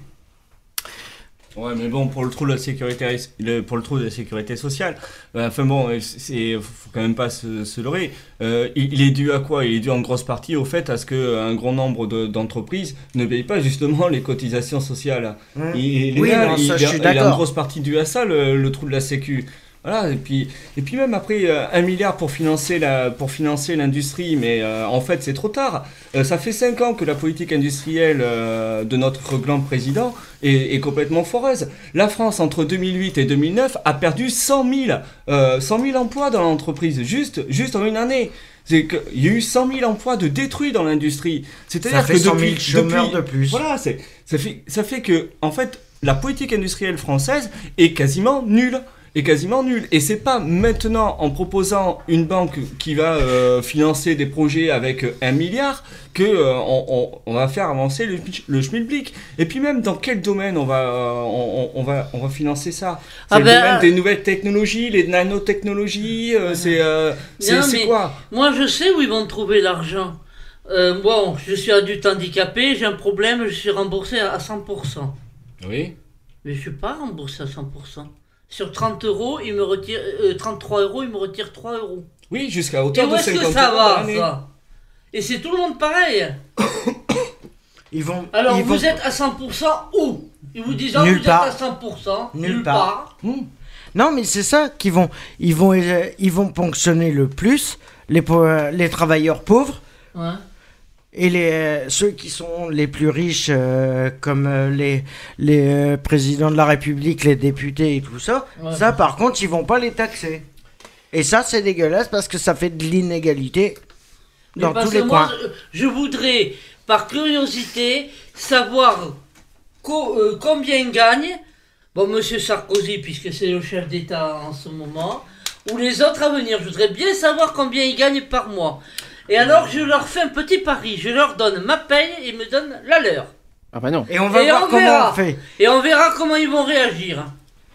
Ouais, mais bon, pour le trou de la sécurité, le- pour le trou de la sécurité sociale, euh, enfin bon, euh, c'est, faut quand même pas se, se leurrer. Euh, il, il est dû à quoi? Il est dû en grosse partie au fait à ce qu'un grand nombre de- d'entreprises ne payent pas justement les cotisations sociales. Mmh. Il, il est Oui, là, non, il, ça, il je suis il est en grosse partie dû à ça, le, le trou de la sécu. Voilà, et puis, et puis même après, euh, un milliard pour financer la, pour financer l'industrie, mais euh, en fait c'est trop tard. Euh, ça fait cinq ans que la politique industrielle euh, de notre grand président est, est complètement foreuse. La France, entre 2008 et 2009, a perdu 100 000, euh, 100 000 emplois dans l'entreprise, juste, juste en une année. C'est que- Il y a eu 100 000 emplois de détruits dans l'industrie. C'est-à-dire que 100 000 depuis, chômeurs depuis- de plus. Voilà, c'est, ça, fait, ça fait que, en fait, la politique industrielle française est quasiment nulle. Est quasiment nulle. Et c'est pas maintenant en proposant une banque qui va euh, financer des projets avec euh, un milliard que euh, on, on- on va faire avancer le, le schmilblick. Et puis même dans quel domaine on va, euh, on, va, on va financer ça? C'est Ah le ben, domaine des nouvelles technologies, les nanotechnologies, c'est, euh, c'est, c'est quoi? Moi, je sais où ils vont trouver l'argent. Bon, je suis adulte handicapé, j'ai un problème, je suis remboursé à à 100%. Oui. Mais je suis pas remboursé à 100%. Sur 30 euros, il me retire, euh, 33 euros, il me retire 3 euros. Oui, jusqu'à Et hauteur où de est-ce 50 que ça euros va, année. ça? Et c'est tout le monde pareil. Ils vont. Alors, ils vous vont- êtes à 100% où? Ils vous disent, Nulle vous part. êtes à 100%, Nulle nulle, part. part. Non, mais c'est ça qu'ils vont, ils vont, euh, ils vont ponctionner le plus les, po- les travailleurs pauvres Ouais. Et les, euh, ceux qui sont les plus riches, euh, comme euh, les, les présidents de la République, les députés et tout ça. Ouais. Ça, par contre, ils vont pas les taxer. Et ça, c'est dégueulasse parce que ça fait de l'inégalité dans tous les moi, coins. je, je voudrais, par curiosité, savoir co- euh, combien gagne. Bon, Monsieur Sarkozy, puisque c'est le chef d'État en ce moment, ou les autres à venir. Je voudrais bien savoir combien ils gagnent par mois. Et alors, je leur fais un petit pari. Je leur donne ma paye et ils me donnent la leur. Ah bah non. Et on va voir comment verra. on fait. Et on verra comment ils vont réagir.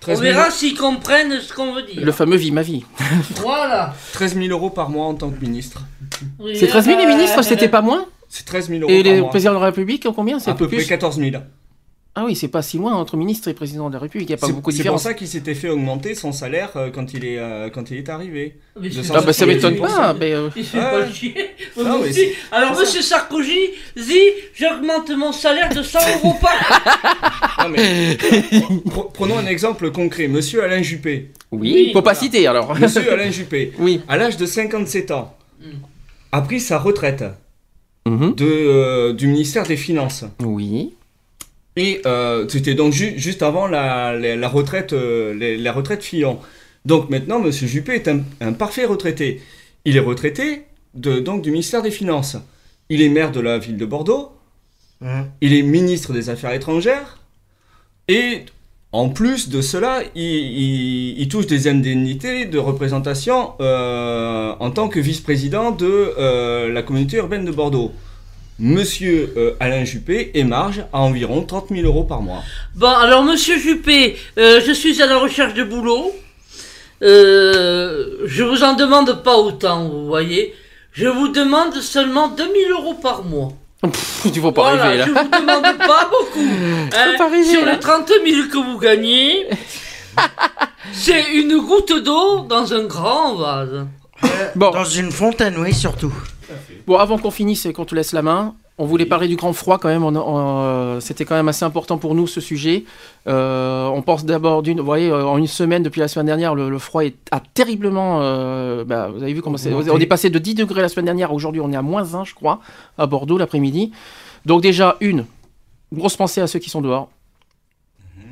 On 13 000 verra s'ils comprennent ce qu'on veut dire. Le fameux vie ma vie. Voilà. 13 000 euros par mois en tant que ministre. Oui, C'est 13 000 les euh, ministres, c'était pas moins C'est 13 000 euros Et par les mois. présidents de la République, combien C'est À peu plus près 14 000. Ah oui, c'est pas si loin entre ministre et président de la République, il n'y a pas beaucoup de c'est pour différence. ça qu'il s'était fait augmenter son salaire euh, quand il est, euh, quand il est arrivé. Mais De c'est- Ah bah ça 170 m'étonne 000. pas, mais... euh, Il fait Ah chier. Ah Alors, monsieur Sarkozy, zi, j'augmente mon salaire de 100 euros par mais, pre- prenons un exemple concret. Monsieur Alain Juppé. Oui, faut pas citer alors. Monsieur Alain Juppé, Oui. à l'âge de 57 ans, a pris sa retraite Mhm. de, euh, du ministère des Finances. Oui. Et euh, c'était donc ju- juste avant la, la, la retraite, euh, la, la retraite Fillon. Donc maintenant, Monsieur Juppé est un, un parfait retraité. Il est retraité de, donc du ministère des Finances. Il est maire de la ville de Bordeaux. Hein. Il est ministre des Affaires étrangères. Et en plus de cela, il, il- il touche des indemnités de représentation euh, en tant que vice-président de euh, la communauté urbaine de Bordeaux. Monsieur euh, Alain Juppé émarge à environ 30 000 euros par mois. Bon, alors, monsieur Juppé, euh, je suis à la recherche de boulot. Euh, je vous en demande pas autant, vous voyez. Je vous demande seulement 2000 euros par mois. tu vas pas voilà, arriver là. je vous demande pas beaucoup. hein. pas arriver, Sur là. les 30 000 que vous gagnez, c'est une goutte d'eau dans un grand vase. Bon. Dans une fontaine, oui, surtout. Bon, avant qu'on finisse et qu'on te laisse la main, on voulait parler du grand froid quand même. on- on, euh, C'était quand même assez important pour nous ce sujet. Euh, on pense d'abord d'une. Vous voyez, euh, en une semaine, depuis la semaine dernière, le, le froid est, a terriblement. euh, bah, vous avez vu comment c'est. On est passé de 10 degrés la semaine dernière. Aujourd'hui, on est à moins 1, je crois, à Bordeaux l'après-midi. Donc, déjà, une grosse pensée à ceux qui sont dehors.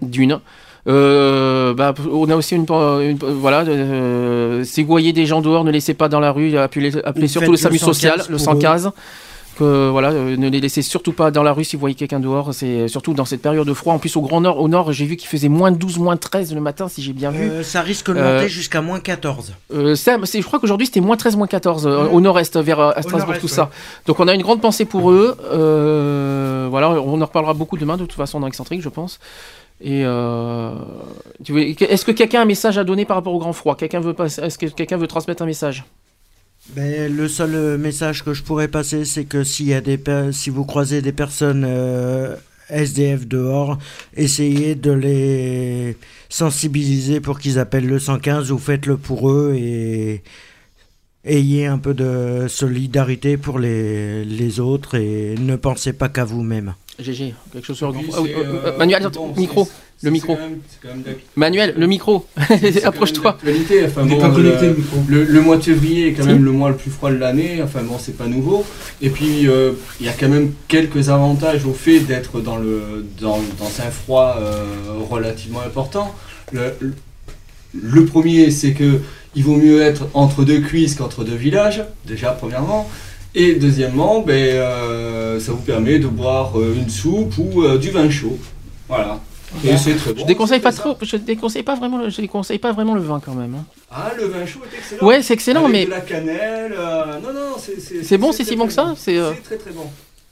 D'une. Euh, bah, on a aussi une, une- voilà euh, si vous voyez des gens dehors ne laissez pas dans la rue appelez, appelez Ou surtout le SAMU social 115 le pour eux. 115 que voilà euh, ne les laissez surtout pas dans la rue si vous voyez quelqu'un dehors c'est surtout dans cette période de froid en plus au grand nord au nord j'ai vu qu'il faisait moins 12 moins 13 le matin si j'ai bien vu Euh, ça risque de Euh, monter jusqu'à moins 14. euh, ça, c'est- je crois qu'aujourd'hui c'était moins 13, moins 14 euh, au nord-est vers à Strasbourg, tout ça. Donc on a une grande pensée pour eux. Voilà, on en reparlera beaucoup demain de toute façon dans Excentrique, je pense. Euh, est-ce que quelqu'un a un message à donner par rapport au grand froid? Quelqu'un veut Est-ce que quelqu'un veut transmettre un message? Ben, le seul euh, message que je pourrais passer, c'est que s'il y a des si vous croisez des personnes euh, SDF dehors, essayez de les sensibiliser pour qu'ils appellent le 115 ou faites-le pour eux et ayez un peu de solidarité pour les, les autres et ne pensez pas qu'à vous-même. GG, quelque chose sur le Oui. Ah oui, c'est, euh, euh, Manuel, bon, micro, le micro. Manuel, le micro. Approche-toi. Enfin, bon, pas le- connecté, le micro. Le, le mois de février est quand Si. même le mois le plus froid de l'année. Enfin bon, c'est pas nouveau. Et puis euh, il y a quand même quelques avantages au fait d'être dans le dans, dans un froid euh, relativement important. Le, le- le premier, c'est que il vaut mieux être entre deux cuisses qu'entre deux villages. Déjà premièrement. Et deuxièmement, ben, euh, ça vous permet de boire euh, une soupe ou euh, du vin chaud. Voilà. Et c'est très bon. Je déconseille pas trop. Je déconseille pas vraiment. le- Je déconseille pas vraiment le vin quand même. hein. Ah, le vin chaud est excellent. Ouais, c'est excellent, Avec mais- de la cannelle. non, non, c'est. C'est bon, c'est si bon que ça C'est. C'est très très bon.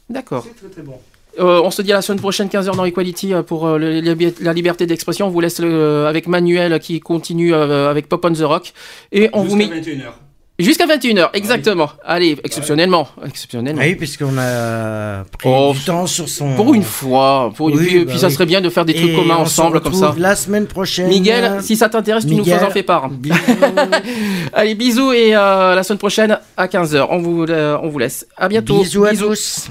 D'accord. C'est très très bon. Euh, on se dit à la semaine prochaine, 15h dans Equality, euh, pour euh, le- la- la liberté d'expression. On vous laisse le- avec Manuel qui continue euh, avec Pop on the Rock. Et on vous met. Jusqu'à 21h. Jusqu'à 21h, exactement. Allez, exceptionnellement. Exceptionnellement. Oui, puisqu'on a pris Oh, du temps sur son. Pour une fois. Pour une... Oui, puis, bah puis ça oui. serait bien de faire des trucs Et communs on se ensemble comme ça. retrouve La semaine prochaine. Miguel, si ça t'intéresse, tu nous en fais part. bisous. Allez, bisous et euh, la semaine prochaine à 15h. On vous, euh, on vous laisse. À bientôt. Bisous à tous.